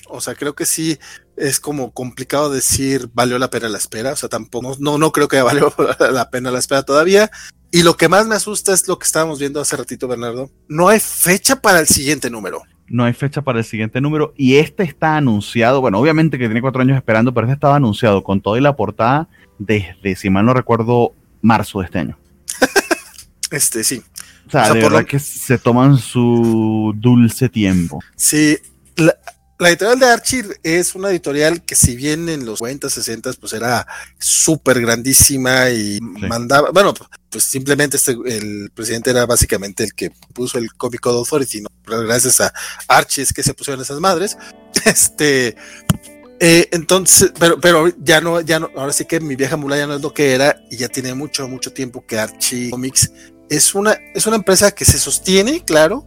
Speaker 1: o sea, creo que sí es como complicado decir valió la pena la espera. O sea, tampoco, no, no creo que valió (laughs) la pena la espera todavía. Y lo que más me asusta es lo que estábamos viendo hace ratito, Bernardo. No hay fecha para el siguiente número
Speaker 2: no hay fecha para el siguiente número y este está anunciado, bueno, obviamente que tiene cuatro años esperando, pero este estaba anunciado con toda y la portada desde, si mal no recuerdo, marzo de este año. (laughs)
Speaker 1: este, sí.
Speaker 2: O sea, de verdad que se toman su dulce tiempo.
Speaker 1: Sí, la, la editorial de Archie es una editorial que si bien en los 50, 60 pues era súper grandísima y mandaba, bueno, pues simplemente este, el presidente era básicamente el que puso el Comic Code Authority, ¿no? gracias a Archie es que se pusieron esas madres. (laughs) Este, eh, entonces, pero, pero ya no, ya no, ahora sí que mi vieja mula ya no es lo que era y ya tiene mucho, mucho tiempo que Archie Comics es una, es una empresa que se sostiene, claro,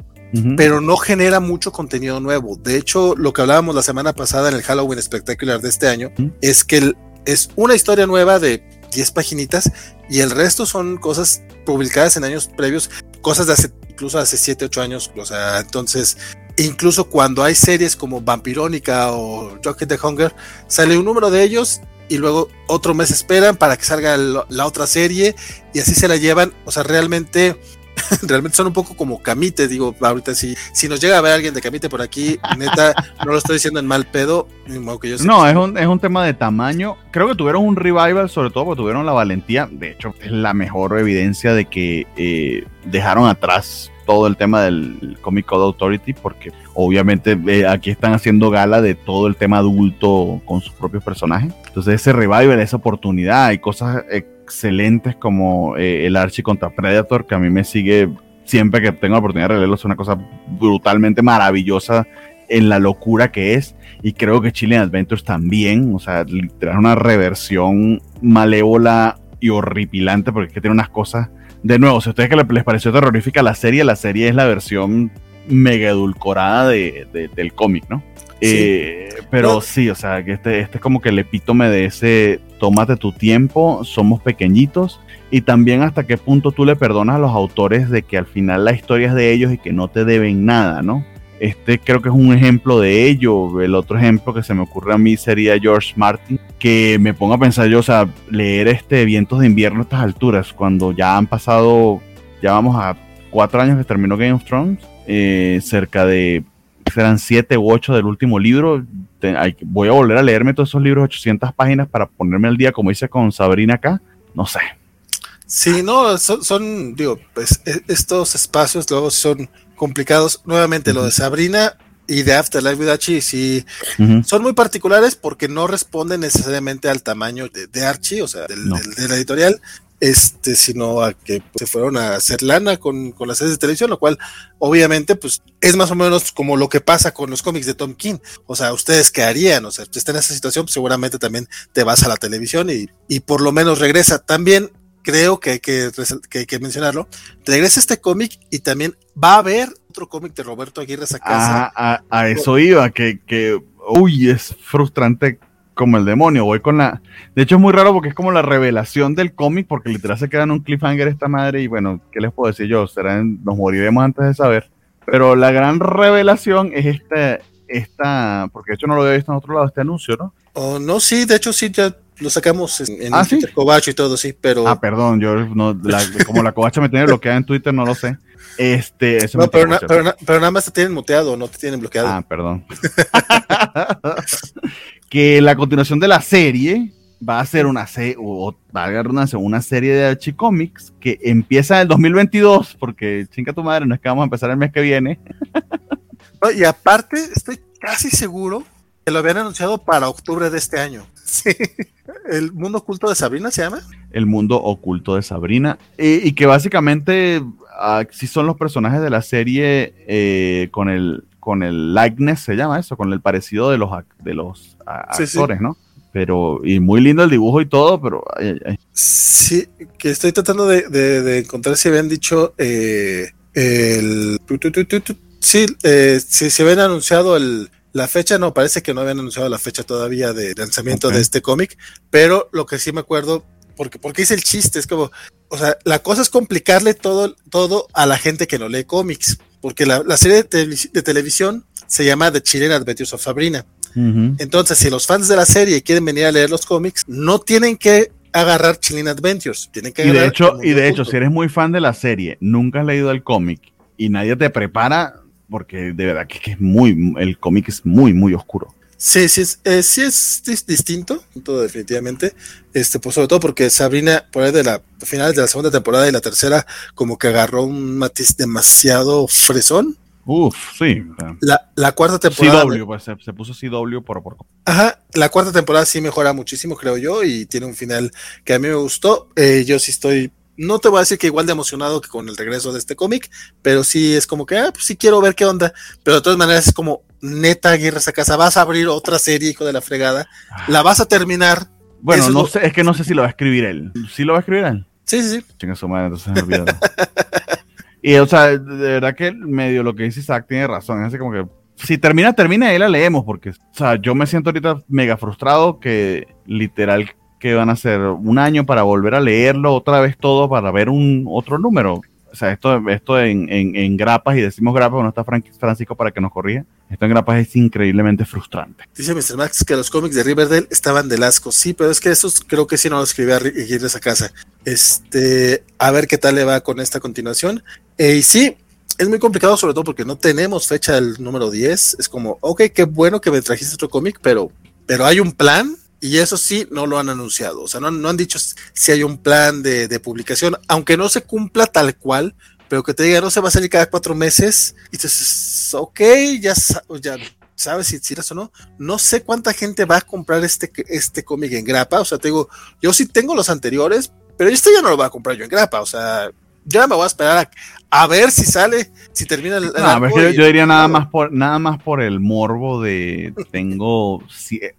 Speaker 1: pero no genera mucho contenido nuevo. De hecho, lo que hablábamos la semana pasada en el Halloween Spectacular de este año es que es una historia nueva de 10 paginitas y el resto son cosas publicadas en años previos, cosas de hace incluso hace 7, 8 años. O sea, entonces, incluso cuando hay series como Vampirónica o Jockey the Hunger, sale un número de ellos y luego otro mes esperan para que salga la otra serie y así se la llevan. O sea, realmente (laughs) realmente son un poco como Camite, digo, ahorita si, si nos llega a ver alguien de Camite por aquí, neta, (laughs) no lo estoy diciendo en mal pedo,
Speaker 2: que yo No, es un, es un tema de tamaño. Creo que tuvieron un revival, sobre todo porque tuvieron la valentía. De hecho, es la mejor evidencia de que eh, dejaron atrás todo el tema del Comic Code Authority, porque obviamente eh, aquí están haciendo gala de todo el tema adulto con sus propios personajes. Entonces, ese revival, esa oportunidad y cosas. Eh, excelentes como eh, el Archie contra Predator, que a mí me sigue siempre que tengo la oportunidad de leerlo, es una cosa brutalmente maravillosa en la locura que es. Y creo que Chilean Adventures también, o sea, literal una reversión malévola y horripilante, porque es que tiene unas cosas. De nuevo, si a ustedes que les pareció terrorífica la serie, la serie es la versión mega edulcorada de, del cómic, ¿no? Eh, pero sí, o sea, que este, este es como que el epítome de ese tómate tu tiempo, somos pequeñitos y también hasta qué punto tú le perdonas a los autores de que al final la historia es de ellos y que no te deben nada, ¿no? Este creo que es un ejemplo de ello. El otro ejemplo que se me ocurre a mí sería George Martin, que me pongo a pensar yo, o sea, leer este Vientos de invierno a estas alturas, cuando ya han pasado, ya vamos a cuatro años que terminó Game of Thrones, eh, cerca de serán siete u ocho del último libro. voy a volver a leerme todos esos libros, 800 páginas, para ponerme al día, como hice con Sabrina acá. No sé.
Speaker 1: Sí, no, son, digo, pues e, estos espacios luego son complicados. Nuevamente, lo de Sabrina y de Afterlife with Archie, sí, son muy particulares porque no responden necesariamente al tamaño de, Archie, o sea, de la editorial, este, sino a que se fueron a hacer lana con, con, las series de televisión, lo cual obviamente pues es más o menos como lo que pasa con los cómics de Tom King. O sea, ustedes qué harían, o sea, si estás en esa situación, pues, seguramente también te vas a la televisión y, y por lo menos regresa. También creo que hay que, que, que mencionarlo, regresa este cómic y también va a haber otro cómic de Roberto Aguirre a
Speaker 2: casa. a, a, eso iba, que, que, uy, es frustrante como el demonio. Voy con la. De hecho, es muy raro porque es como la revelación del cómic, porque literal se queda en un cliffhanger esta madre. Y bueno, ¿qué les puedo decir yo? Serán, nos moriremos antes de saber. Pero la gran revelación es este, esta, porque de hecho no lo había visto en otro lado, este anuncio, ¿no?
Speaker 1: Oh, no, sí, de hecho sí, ya lo sacamos en, ¿Ah, Twitter Covacho y todo, sí, pero.
Speaker 2: Ah, perdón, yo no, como la Covacha me tiene bloqueada en Twitter, no lo sé. Este,
Speaker 1: no, pero, pero, nada más te tienen muteado, no te tienen bloqueado.
Speaker 2: Ah, perdón. (laughs) que la continuación de la serie va a ser una, serie o va a una, una serie de Archie Comics que empieza en el 2022, porque chinga tu madre, no es que vamos a empezar el mes que viene. (laughs)
Speaker 1: y aparte, estoy casi seguro que lo habían anunciado para octubre de este año. (laughs) Sí. El mundo oculto de Sabrina se llama.
Speaker 2: El mundo oculto de Sabrina. y que básicamente ah, sí son los personajes de la serie eh, con el con el likeness, se llama eso, con el parecido de los, de los actores, ¿no? Pero, y muy lindo el dibujo y todo, pero...
Speaker 1: Sí, que estoy tratando de, encontrar si habían dicho eh, el... Sí, eh, si se habían anunciado el, la fecha, no, parece que no habían anunciado la fecha todavía de lanzamiento de este cómic, pero lo que sí me acuerdo, porque, porque hice el chiste, es como, o sea, la cosa es complicarle todo, todo a la gente que no lee cómics, porque la, serie de, televisión se llama The Chilling Adventures of Sabrina. Entonces, si los fans de la serie quieren venir a leer los cómics, no tienen que agarrar Chilling Adventures. Tienen que
Speaker 2: y de hecho, y de hecho, si eres muy fan de la serie, nunca has leído el cómic y nadie te prepara, porque de verdad que, es muy, el cómic es muy, muy oscuro.
Speaker 1: Sí, sí, es, eh, sí es, distinto, todo definitivamente. Este, pues sobre todo porque Sabrina, por ahí de la finales de la segunda temporada y la tercera, como que agarró un matiz demasiado fresón.
Speaker 2: Uf, sí.
Speaker 1: La, la cuarta temporada.
Speaker 2: CW, pues se, puso CW por, por.
Speaker 1: Ajá, la cuarta temporada sí mejora muchísimo, creo yo, y tiene un final que a mí me gustó. Eh, yo sí estoy no te voy a decir que igual de emocionado que con el regreso de este cómic, pero sí es como que, ah, pues sí quiero ver qué onda. Pero de todas maneras es como, neta, Aguirre esa casa, vas a abrir otra serie, hijo de la fregada, la vas a terminar.
Speaker 2: Bueno, no sé, es que no sé si lo va a escribir él. ¿Sí lo va a escribir él?
Speaker 1: Sí, sí, sí.
Speaker 2: Chinga su madre, entonces me olvidó. (laughs) y, o sea, de verdad que medio lo que dice Isaac tiene razón. Es así como que si termina, termina y la leemos, porque, o sea, yo me siento ahorita mega frustrado que literal que van a ser un año para volver a leerlo otra vez todo para ver un otro número. O sea, esto, esto en, en, grapas, y decimos grapas, no está Francisco para que nos corrija. Esto en grapas es increíblemente frustrante.
Speaker 1: Dice Mr. Max que los cómics de Riverdale estaban del asco. Sí, pero es que esos creo que sí no lo escribí a ir esa casa. Este, a ver qué tal le va con esta continuación. Eh, y sí, es muy complicado, sobre todo porque no tenemos fecha del número 10. Es como, ok, qué bueno que me trajiste otro cómic, pero, pero hay un plan y eso sí, no lo han anunciado. O sea, no, no han dicho si hay un plan de, publicación, aunque no se cumpla tal cual, pero que te diga, no se va a salir cada cuatro meses. Y dices, ok, ya, ya sabes si tiras o no. No sé cuánta gente va a comprar este, este cómic en grapa. O sea, te digo, yo sí tengo los anteriores, pero este ya no lo voy a comprar yo en grapa. O sea, ya me voy a esperar a, ver si sale, si termina el.
Speaker 2: yo, diría nada más por nada más por el morbo de tengo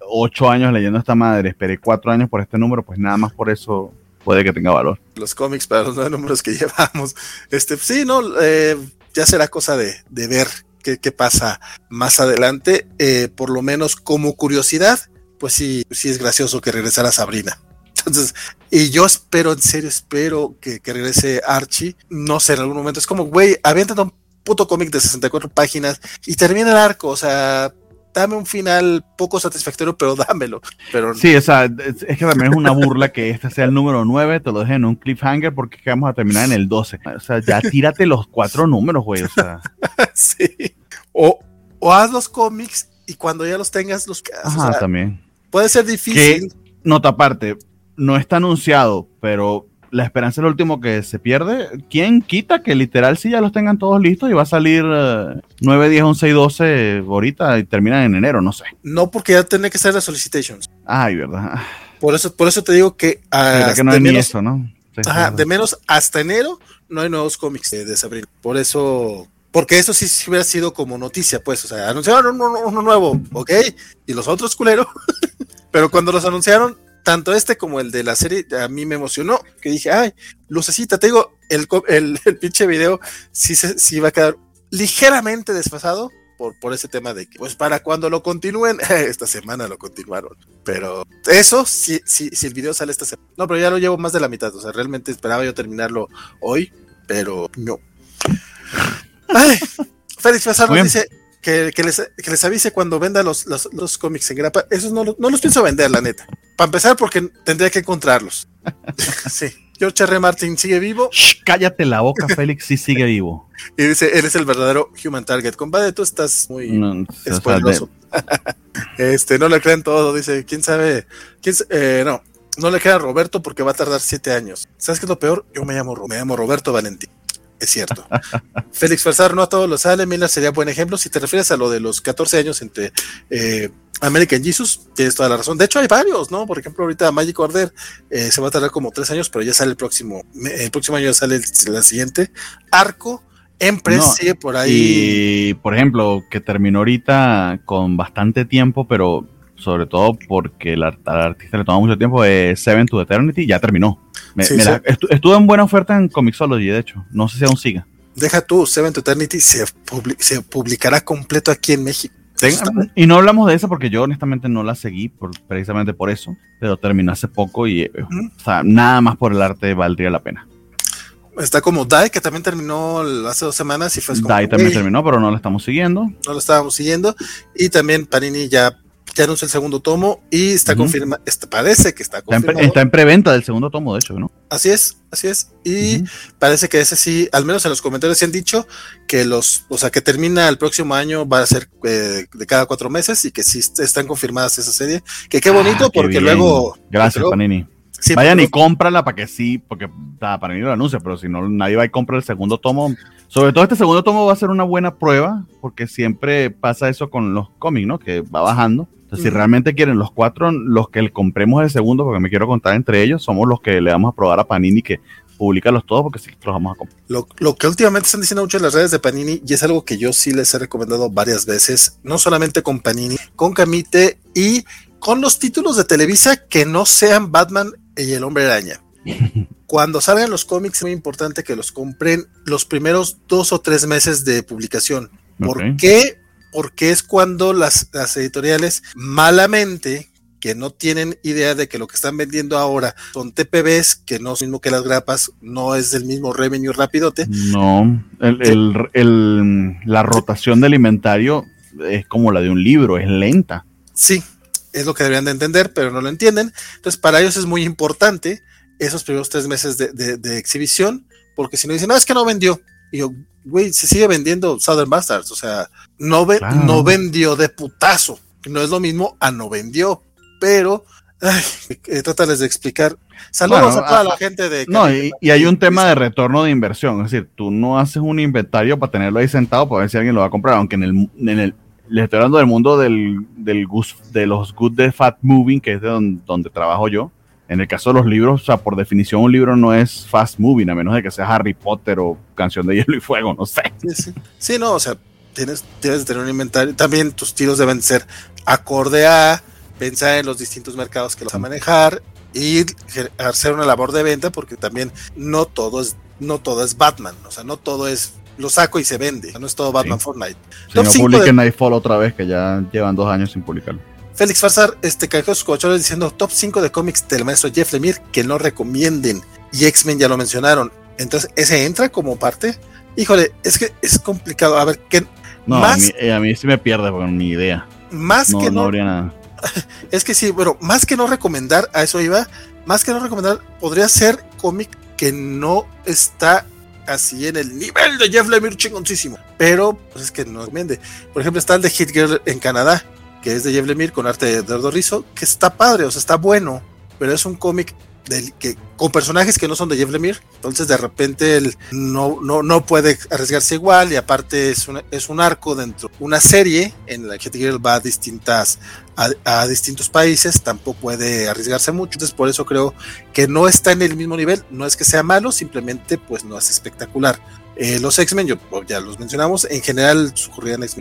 Speaker 2: ocho años leyendo esta madre, esperé cuatro años por este número, pues nada más por eso puede que tenga valor.
Speaker 1: Los cómics para los nueve números que (laughs) llevamos, este, sí, no, eh, ya será cosa de, ver qué, pasa más adelante. Eh, por lo menos como curiosidad, pues sí, sí es gracioso que regresara Sabrina. (laughs) Entonces, y yo espero, en serio, espero que, regrese Archie. No sé, en algún momento. Es como, güey, aviéntate un puto cómic de 64 páginas y termina el arco. O sea, dame un final poco satisfactorio, pero dámelo. Pero...
Speaker 2: Sí, o sea, es, que también es una burla que este sea el número 9, te lo dejen en un cliffhanger porque vamos a terminar en el 12. O sea, ya (laughs) tírate los cuatro números, güey. O sea. (laughs)
Speaker 1: sí. O, o haz los cómics y cuando ya los tengas, los
Speaker 2: Ajá, también.
Speaker 1: Puede ser difícil.
Speaker 2: nota aparte, no está anunciado, pero la esperanza es lo último que se pierde. ¿Quién quita que literal si ya los tengan todos listos y va a salir 9, 10, 11 y 12 ahorita y terminan en enero? No sé.
Speaker 1: No, porque ya tiene que ser las solicitations.
Speaker 2: Ay, verdad.
Speaker 1: Por eso, por eso te digo que.
Speaker 2: que no hay ni eso, ¿no?
Speaker 1: ajá, de menos hasta enero no hay nuevos cómics de, de Por eso. Porque eso sí, hubiera sido como noticia, pues. O sea, anunciaron uno, uno nuevo, ¿ok? Y los otros culero. (laughs) Pero cuando los anunciaron, tanto este como el de la serie a mí me emocionó, que dije, ay, lucecita, te digo, el, (laughs) el, pinche video sí, se, sí va a quedar ligeramente desfasado por, por ese tema de que, pues para cuando lo continúen, (laughs) esta semana lo continuaron, pero eso, si, si, si el video sale esta semana, no, pero ya lo llevo más de la mitad, o sea, realmente esperaba yo terminarlo hoy, pero no. Ay, Félix Fasano dice, que, les, avise cuando venda los, los, cómics en grapa. Esos no, no, los pienso vender, la neta. Para empezar, porque tendría que encontrarlos. (laughs) sí. George R. Martin sigue vivo.
Speaker 2: cállate la boca, (laughs) Félix, sí sigue vivo.
Speaker 1: y dice, eres el verdadero human target. Compadre, tú estás muy no, (laughs) este, no le creen todo, dice, quién sabe, quién eh, no, no le queda a Roberto porque va a tardar siete años. ¿Sabes qué es lo peor? Yo me llamo, me llamo Roberto Valentín. Es cierto. Félix Falsar no a todos lo sale. Miller sería buen ejemplo. Si te refieres a lo de los 14 años entre eh, American Jesus, tienes toda la razón. De hecho, hay varios, ¿no? Por ejemplo, ahorita Magic Order eh, se va a tardar como tres años, pero ya sale el próximo, el próximo año ya sale el, la siguiente. Arco, Empress sigue por ahí.
Speaker 2: Y, por ejemplo, que terminó ahorita con bastante tiempo, pero sobre todo porque al artista le toma mucho tiempo, es Seven to Eternity, ya terminó. Estuvo en buena oferta en Comixology, de hecho. No sé si aún siga.
Speaker 1: Deja tú, Seven to Eternity se, se publicará completo aquí en México.
Speaker 2: y no hablamos de esa porque yo honestamente no la seguí precisamente por eso, pero terminó hace poco y eh, o sea, nada más por el arte valdría la pena.
Speaker 1: Está como Dai, que también terminó hace dos semanas y fue
Speaker 2: como, Dai también terminó, pero no lo estamos siguiendo.
Speaker 1: No lo estábamos siguiendo. Y también Panini ya, ya anunció el segundo tomo y está confirmado, este, parece que está
Speaker 2: confirmado. Está en, preventa del segundo tomo, de hecho, ¿no?
Speaker 1: Así es, así es. Y parece que ese sí, al menos en los comentarios se han dicho que los, o sea, que termina el próximo año, va a ser eh, de cada cuatro meses y que sí están confirmadas esa serie. Que qué bonito, ah, porque luego.
Speaker 2: Gracias, Panini. Vayan y cómprala para que sí, porque para mí lo anuncia, pero si no, nadie va y compra el segundo tomo. Sobre todo este segundo tomo va a ser una buena prueba, porque siempre pasa eso con los cómics, ¿no? Que va bajando. Entonces, si realmente quieren los cuatro, los que le compremos el segundo, porque me quiero contar entre ellos, somos los que le vamos a probar a Panini que los todos porque sí los vamos a comprar.
Speaker 1: Lo, lo, que últimamente están diciendo mucho en las redes de Panini, y es algo que yo sí les he recomendado varias veces, no solamente con Panini, con Camite y con los títulos de Televisa que no sean Batman y el hombre araña. (laughs) Cuando salgan los cómics es muy importante que los compren los primeros dos o tres meses de publicación. ¿Por qué? Porque es cuando las, las editoriales malamente que no tienen idea de que lo que están vendiendo ahora son TPBs, que no es lo mismo que las grapas, no es el mismo revenue rapidote.
Speaker 2: No, la rotación del inventario es como la de un libro, es lenta.
Speaker 1: Sí, es lo que deberían de entender, pero no lo entienden. Entonces, para ellos es muy importante esos primeros tres meses de, exhibición, porque si no dicen, no, es que no vendió. Y yo, güey, se sigue vendiendo Southern Bastards, o sea, no, no vendió de putazo. No es lo mismo a no vendió, pero ay, eh, trátales de explicar. Saludos a toda la gente de.
Speaker 2: No, y, hay un tema de retorno de inversión. Es decir, tú no haces un inventario para tenerlo ahí sentado para ver si alguien lo va a comprar, aunque en el, en el les estoy hablando del mundo del, del de los good de fat moving, que es de donde, trabajo yo. En el caso de los libros, o sea, por definición un libro no es fast moving, a menos de que sea Harry Potter o Canción de Hielo y Fuego, no sé.
Speaker 1: Sí, no, o sea, tienes, tienes que tener un inventario. También tus tiros deben ser acorde a pensar en los distintos mercados que los vas a manejar y hacer una labor de venta, porque también no todo es, no todo es Batman, o sea, no todo es lo saco y se vende. No es todo Batman Fortnite.
Speaker 2: no publiquen Nightfall otra vez, que ya llevan dos años sin publicarlo.
Speaker 1: Félix Farsar este, canjeó sus cochones diciendo top 5 de cómics del maestro Jeff Lemire que no recomienden. Y X-Men ya lo mencionaron. Entonces, ¿ese entra como parte? Híjole, es que es complicado. A ver, ¿qué
Speaker 2: no, más, eh, a, mí, sí me pierde con mi idea.
Speaker 1: Más que no.
Speaker 2: No habría nada. (laughs)
Speaker 1: Es que sí, bueno, más que no recomendar, a eso iba, más que no recomendar, podría ser cómic que no está así en el nivel de Jeff Lemire chingoncísimo. Pero, pues es que no vende. Por ejemplo, está el de Hit Girl en Canadá, que es de Jeff Lemire con arte de Eduardo Rizzo, que está padre, o sea, está bueno, pero es un cómic que, con personajes que no son de Jeff Lemire, entonces de repente él no, no, no puede arriesgarse igual y aparte es, es un arco dentro una serie en la que Girl va a distintas a, distintos países, tampoco puede arriesgarse mucho, entonces por eso creo que no está en el mismo nivel, no es que sea malo, simplemente pues no es espectacular. Eh, los X-Men, ya los mencionamos, en general su corrida es.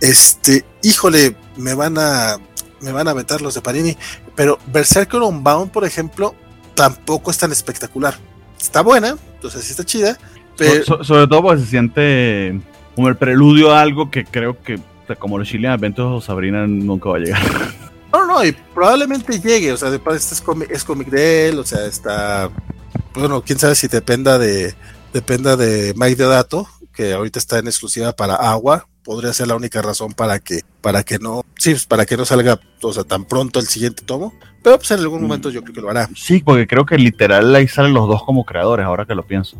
Speaker 1: Este, híjole, me van a me van a meter los de Panini. Pero Berserker Unbound, por ejemplo, tampoco es tan espectacular. Está buena, entonces sí está chida. Pero...
Speaker 2: sobre todo porque se siente como el preludio a algo que creo que, como los Chilean Adventures o Sabrina, nunca va a llegar. (laughs)
Speaker 1: No, no, y probablemente llegue. O sea, después es cómic, es cómic de él, o sea, está. Bueno, quién sabe si dependa de dependa de Mike Deodato, que ahorita está en exclusiva para Agua, podría ser la única razón para que, para que no, sí, pues, para que no salga, o sea, tan pronto el siguiente tomo. Pero pues en algún mm. momento yo creo que lo hará.
Speaker 2: Sí, porque creo que literal ahí salen los dos como creadores, ahora que lo pienso.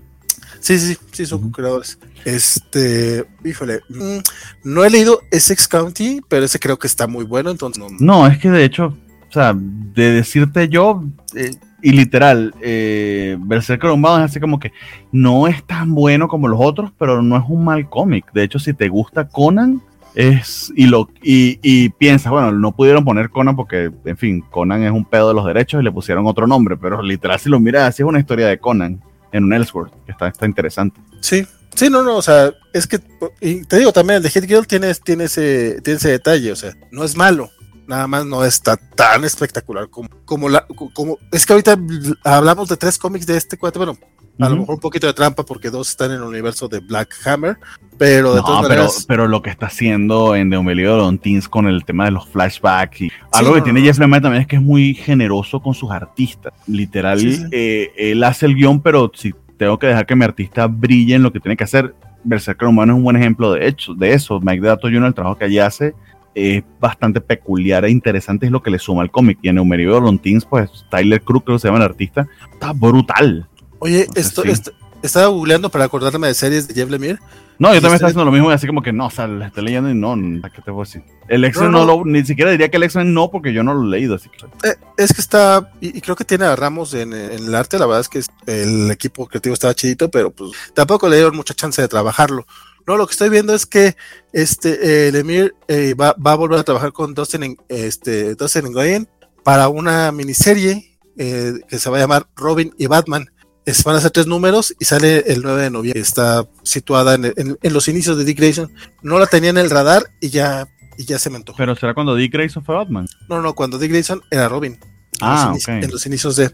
Speaker 1: Sí, sí, sí, son creadores. Este, híjole, mm, no he leído Essex County, pero ese creo que está muy bueno, entonces no.
Speaker 2: No, es que de hecho, o sea, de decirte yo, eh, y literal, eh, Berserker Unbound es así como que no es tan bueno como los otros, pero no es un mal cómic. De hecho, si te gusta Conan, Es, y, lo, y, piensas, bueno, no pudieron poner Conan porque, en fin, Conan es un pedo de los derechos y le pusieron otro nombre, pero literal, si lo miras así, es una historia de Conan en un Elseworld, que está, está interesante.
Speaker 1: Sí, sí, no, no, o sea, es que, y te digo también, el de Hit Girl tiene, tiene, ese, tiene ese detalle, o sea, no es malo, nada más no está tan espectacular como, como la, como, es que ahorita hablamos de tres cómics de este cuate, bueno, a lo mejor un poquito de trampa porque dos están en el universo de Black Hammer, pero de todas
Speaker 2: pero,
Speaker 1: maneras.
Speaker 2: Pero lo que está haciendo en The Humilio Don Teens con el tema de los flashbacks y algo que
Speaker 1: no,
Speaker 2: tiene
Speaker 1: no.
Speaker 2: Jeff Lemire también es que es muy generoso con sus artistas. Literal,
Speaker 1: Sí, sí.
Speaker 2: eh, él hace el guion, pero si tengo que dejar que mi artista brille en lo que tiene que hacer, Berserker Humano es un buen ejemplo de hecho, de eso. Mike Dato Jr., el trabajo que allí hace es bastante peculiar e interesante, es lo que le suma al cómic. Y en Eumeribio Don Teens, pues Tyler Crook, creo que se llama el artista, está brutal.
Speaker 1: Oye,
Speaker 2: Entonces,
Speaker 1: esto,
Speaker 2: sí.
Speaker 1: esto- estaba googleando para acordarme de series de Jeff Lemire.
Speaker 2: No, yo también estaba haciendo lo mismo, y así como que no, o sea, la estoy leyendo y no, ¿qué te puedo decir? El X-Men
Speaker 1: No,
Speaker 2: no,
Speaker 1: no.
Speaker 2: lo, ni siquiera diría que el X-Men no, porque yo no lo he leído, así que...
Speaker 1: Eh, es que está, y, y creo que tiene a Ramos en, en el arte, la verdad es que el equipo creativo estaba chidito, pero pues tampoco le dieron mucha chance de trabajarlo. No, lo que estoy viendo es que este eh, Lemire eh, va, va a volver a trabajar con Dustin, en- este, Dustin Nguyen para una miniserie eh, que se va a llamar Robin y Batman. Es- van a ser tres números y sale el 9 de noviembre. Está situada en, en- en los inicios de Dick Grayson. No la tenía en el radar y ya, y ya se me antojó.
Speaker 2: Pero será cuando Dick Grayson fue Batman.
Speaker 1: No, no, cuando Dick Grayson era Robin. En
Speaker 2: Ah,
Speaker 1: los. En los inicios de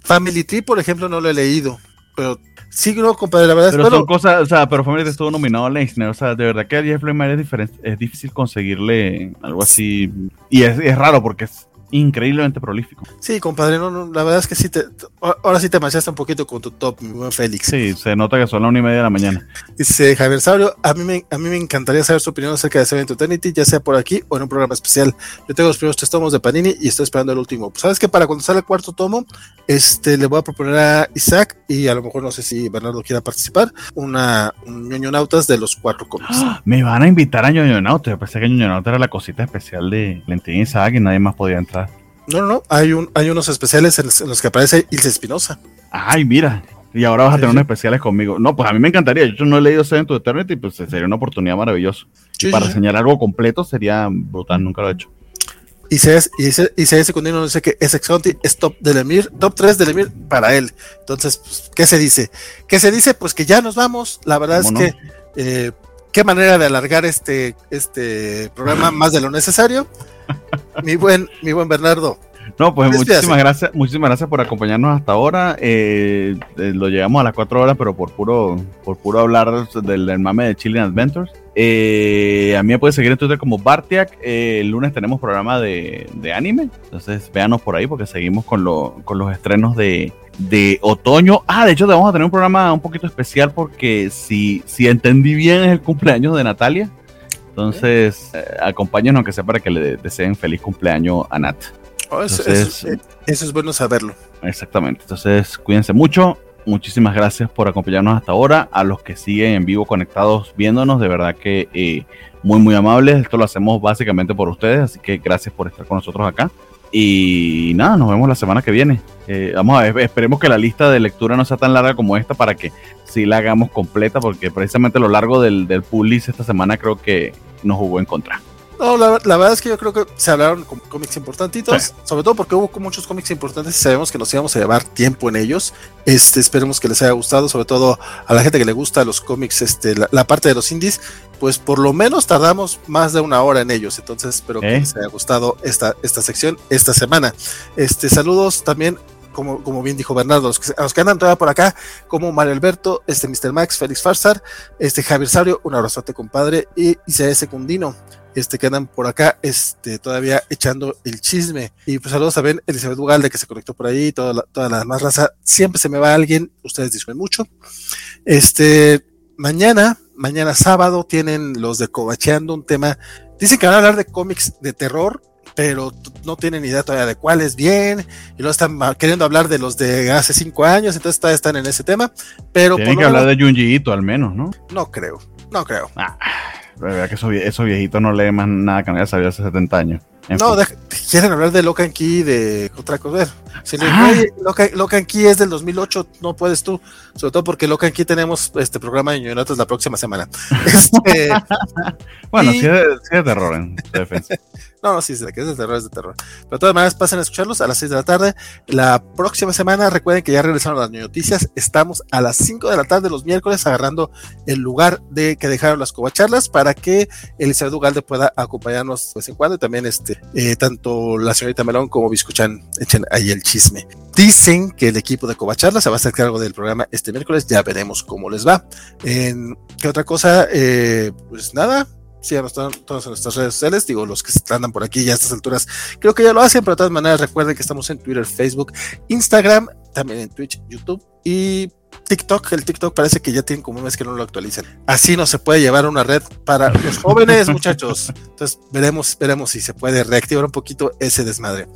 Speaker 1: Family Tree, por ejemplo, no lo he leído. Pero sí, no, compadre, la verdad es
Speaker 2: Pero son cosas, o sea, pero Family estuvo nominado a Leisner, o sea, de verdad que a Jeff Lemire es, diferente, es difícil conseguirle algo así. Y es, es raro porque es increíblemente prolífico.
Speaker 1: Sí, compadre, no, no, la verdad es que sí te. Ahora sí te manchaste un poquito con tu top, mi buen Félix.
Speaker 2: Sí, se nota que son las una y media de la mañana. (laughs)
Speaker 1: Dice Javier Saurio, a mí, me, a mí me encantaría saber su opinión acerca de Seven Eternity, ya sea por aquí o en un programa especial. Yo tengo los primeros tres tomos de Panini y estoy esperando el último. Pues, ¿Sabes que Para cuando salga el cuarto tomo, este le voy a proponer a Isaac y a lo mejor no sé si Bernardo quiera participar, una un ñoño nautas de los cuatro cómics. (gasps)
Speaker 2: Me van a invitar a Ñoño Nauta. Yo pensé que Ñoño Nauta era la cosita especial de Lentín Isaac y nadie más podía entrar.
Speaker 1: No, no, no, hay, un, hay unos especiales en los, en los que aparece Ilse Espinosa.
Speaker 2: Ay, mira. Y ahora vas a tener
Speaker 1: sí.
Speaker 2: unos especiales conmigo. No, pues a mí me encantaría. Yo no he leído Seven to Eternity, pues sería una oportunidad maravillosa.
Speaker 1: Sí,
Speaker 2: Para enseñar algo completo sería brutal, nunca lo he hecho.
Speaker 1: Y se es, y se, y se es dice que es Exonti es top del Emir, top 3 del Emir para él. Entonces, pues, ¿qué se dice? ¿Qué se dice? Pues que ya nos vamos. La verdad es
Speaker 2: ¿Cómo
Speaker 1: que eh, qué manera de alargar este, este programa (clears throat) más de lo necesario. Mi buen, mi buen Bernardo.
Speaker 2: No, pues muchísimas gracias, muchísimas gracias por acompañarnos hasta ahora. Eh, eh, lo llegamos a las cuatro horas, pero por puro, por puro hablar del, del mame de Chilling Adventures. Eh, a mí me puedes seguir en Twitter como Bartiak. Eh, el lunes tenemos programa de, de anime. Entonces véanos por ahí porque seguimos con, lo- con los estrenos de, de otoño. Ah, de hecho, vamos a tener un programa un poquito especial porque si, si entendí bien es el cumpleaños de Natalia. Entonces, eh, acompáñenos aunque sea para que le deseen feliz cumpleaños a Nat.
Speaker 1: Oh, eso,
Speaker 2: Entonces-
Speaker 1: eso- eh, eso es bueno saberlo.
Speaker 2: Exactamente. Entonces, cuídense mucho. Muchísimas gracias por acompañarnos hasta ahora. A los que siguen en vivo conectados viéndonos, de verdad que eh, muy, muy amables. Esto lo hacemos básicamente por ustedes, así que gracias por estar con nosotros acá. Y nada, nos vemos la semana que viene. Eh, vamos a ver, esperemos que la lista de lectura no sea tan larga como esta para que sí la hagamos completa, porque precisamente a lo largo del, del pool list esta semana creo que nos jugó en contra.
Speaker 1: No, la, la verdad es que yo creo que se hablaron con cómics importantitos, sobre todo porque hubo muchos cómics importantes y sabemos que nos íbamos a llevar tiempo en ellos. Este, esperemos que les haya gustado, sobre todo a la gente que le gusta los cómics, este, la, la parte de los indies, pues por lo menos tardamos más de una hora en ellos. Entonces espero que
Speaker 2: ¿Eh?
Speaker 1: les haya gustado esta, esta sección esta semana. Este, saludos también. Como, como bien dijo Bernardo, los, que, los que andan todavía por acá, como Mario Alberto, este Mr. Max, Félix Farsar, este Javier Sabrio, un abrazote compadre, y Isaías Secundino, este que andan por acá, este, todavía echando el chisme. Y pues saludos también Elizabeth Bugalde que se conectó por ahí, toda la, toda la demás raza. Siempre se me va alguien, ustedes disfruten mucho. Este, mañana, mañana sábado, tienen los de Cobacheando un tema. Dicen que van a hablar de cómics de terror, pero no tienen idea todavía de cuál es bien. Y luego están queriendo hablar de los de hace cinco años, entonces todavía están en ese tema. Pero
Speaker 2: Tienen
Speaker 1: por
Speaker 2: que hablar de Junji Ito al menos, ¿no?
Speaker 1: no creo, no creo.
Speaker 2: Ah, la verdad que esos, esos viejitos no leen más nada que no haya sabido hace 70 años. En
Speaker 1: No, quieren hablar de Locan Key, de otra cosa. Si le ah. Locan Key es del 2008, no puedes tú, sobre todo porque Locan Key tenemos este programa de ñoñotas la próxima semana. (laughs) Este,
Speaker 2: bueno, si sí, es, de error en defensa.
Speaker 1: No, (laughs) no, sí, es de terror, es de terror. Pero de todas maneras, pasen a escucharlos a las 6 de la tarde. La próxima semana, recuerden que ya regresaron las noticias. Estamos a las 5 de la tarde los miércoles agarrando el lugar de que dejaron las covacharlas para que Elizabeth Ugalde pueda acompañarnos de vez en cuando. Y también este, eh, tanto la señorita Melón como Biscuchan echen ahí el chisme. Dicen que el equipo de covacharlas se va a hacer cargo del programa este miércoles. Ya veremos cómo les va. ¿Qué otra cosa? Eh, pues nada, síganos todas nuestras redes sociales, digo, los que andan por aquí ya a estas alturas, creo que ya lo hacen, pero de todas maneras recuerden que estamos en Twitter, Facebook, Instagram, también en Twitch, YouTube y TikTok, el TikTok parece que ya tienen como un mes que no lo actualizan. Así no se puede llevar una red para los jóvenes, muchachos. Entonces veremos, veremos si se puede reactivar un poquito ese desmadre.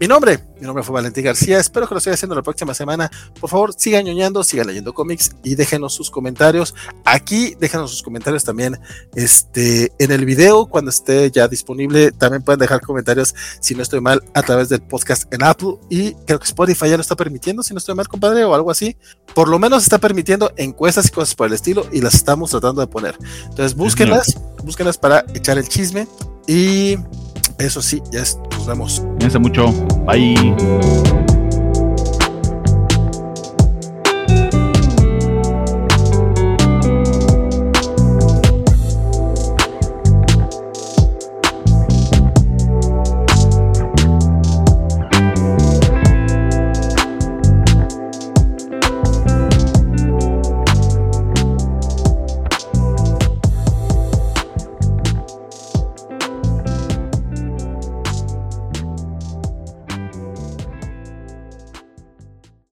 Speaker 1: Mi nombre, mi nombre fue Valentín García. Espero que lo siga haciendo la próxima semana. Por favor, sigan ñoñando, sigan leyendo cómics y déjenos sus comentarios. Aquí, déjenos sus comentarios también este, en el video cuando esté ya disponible. También pueden dejar comentarios, si no estoy mal, a través del podcast en Apple. Y creo que Spotify ya lo está permitiendo, si no estoy mal, compadre, o algo así. Por lo menos nos está permitiendo encuestas y cosas por el estilo y las estamos tratando de poner. Entonces búsquenlas, búsquenlas para echar el chisme y eso sí, ya es, nos vemos.
Speaker 2: Cuídense mucho. Bye.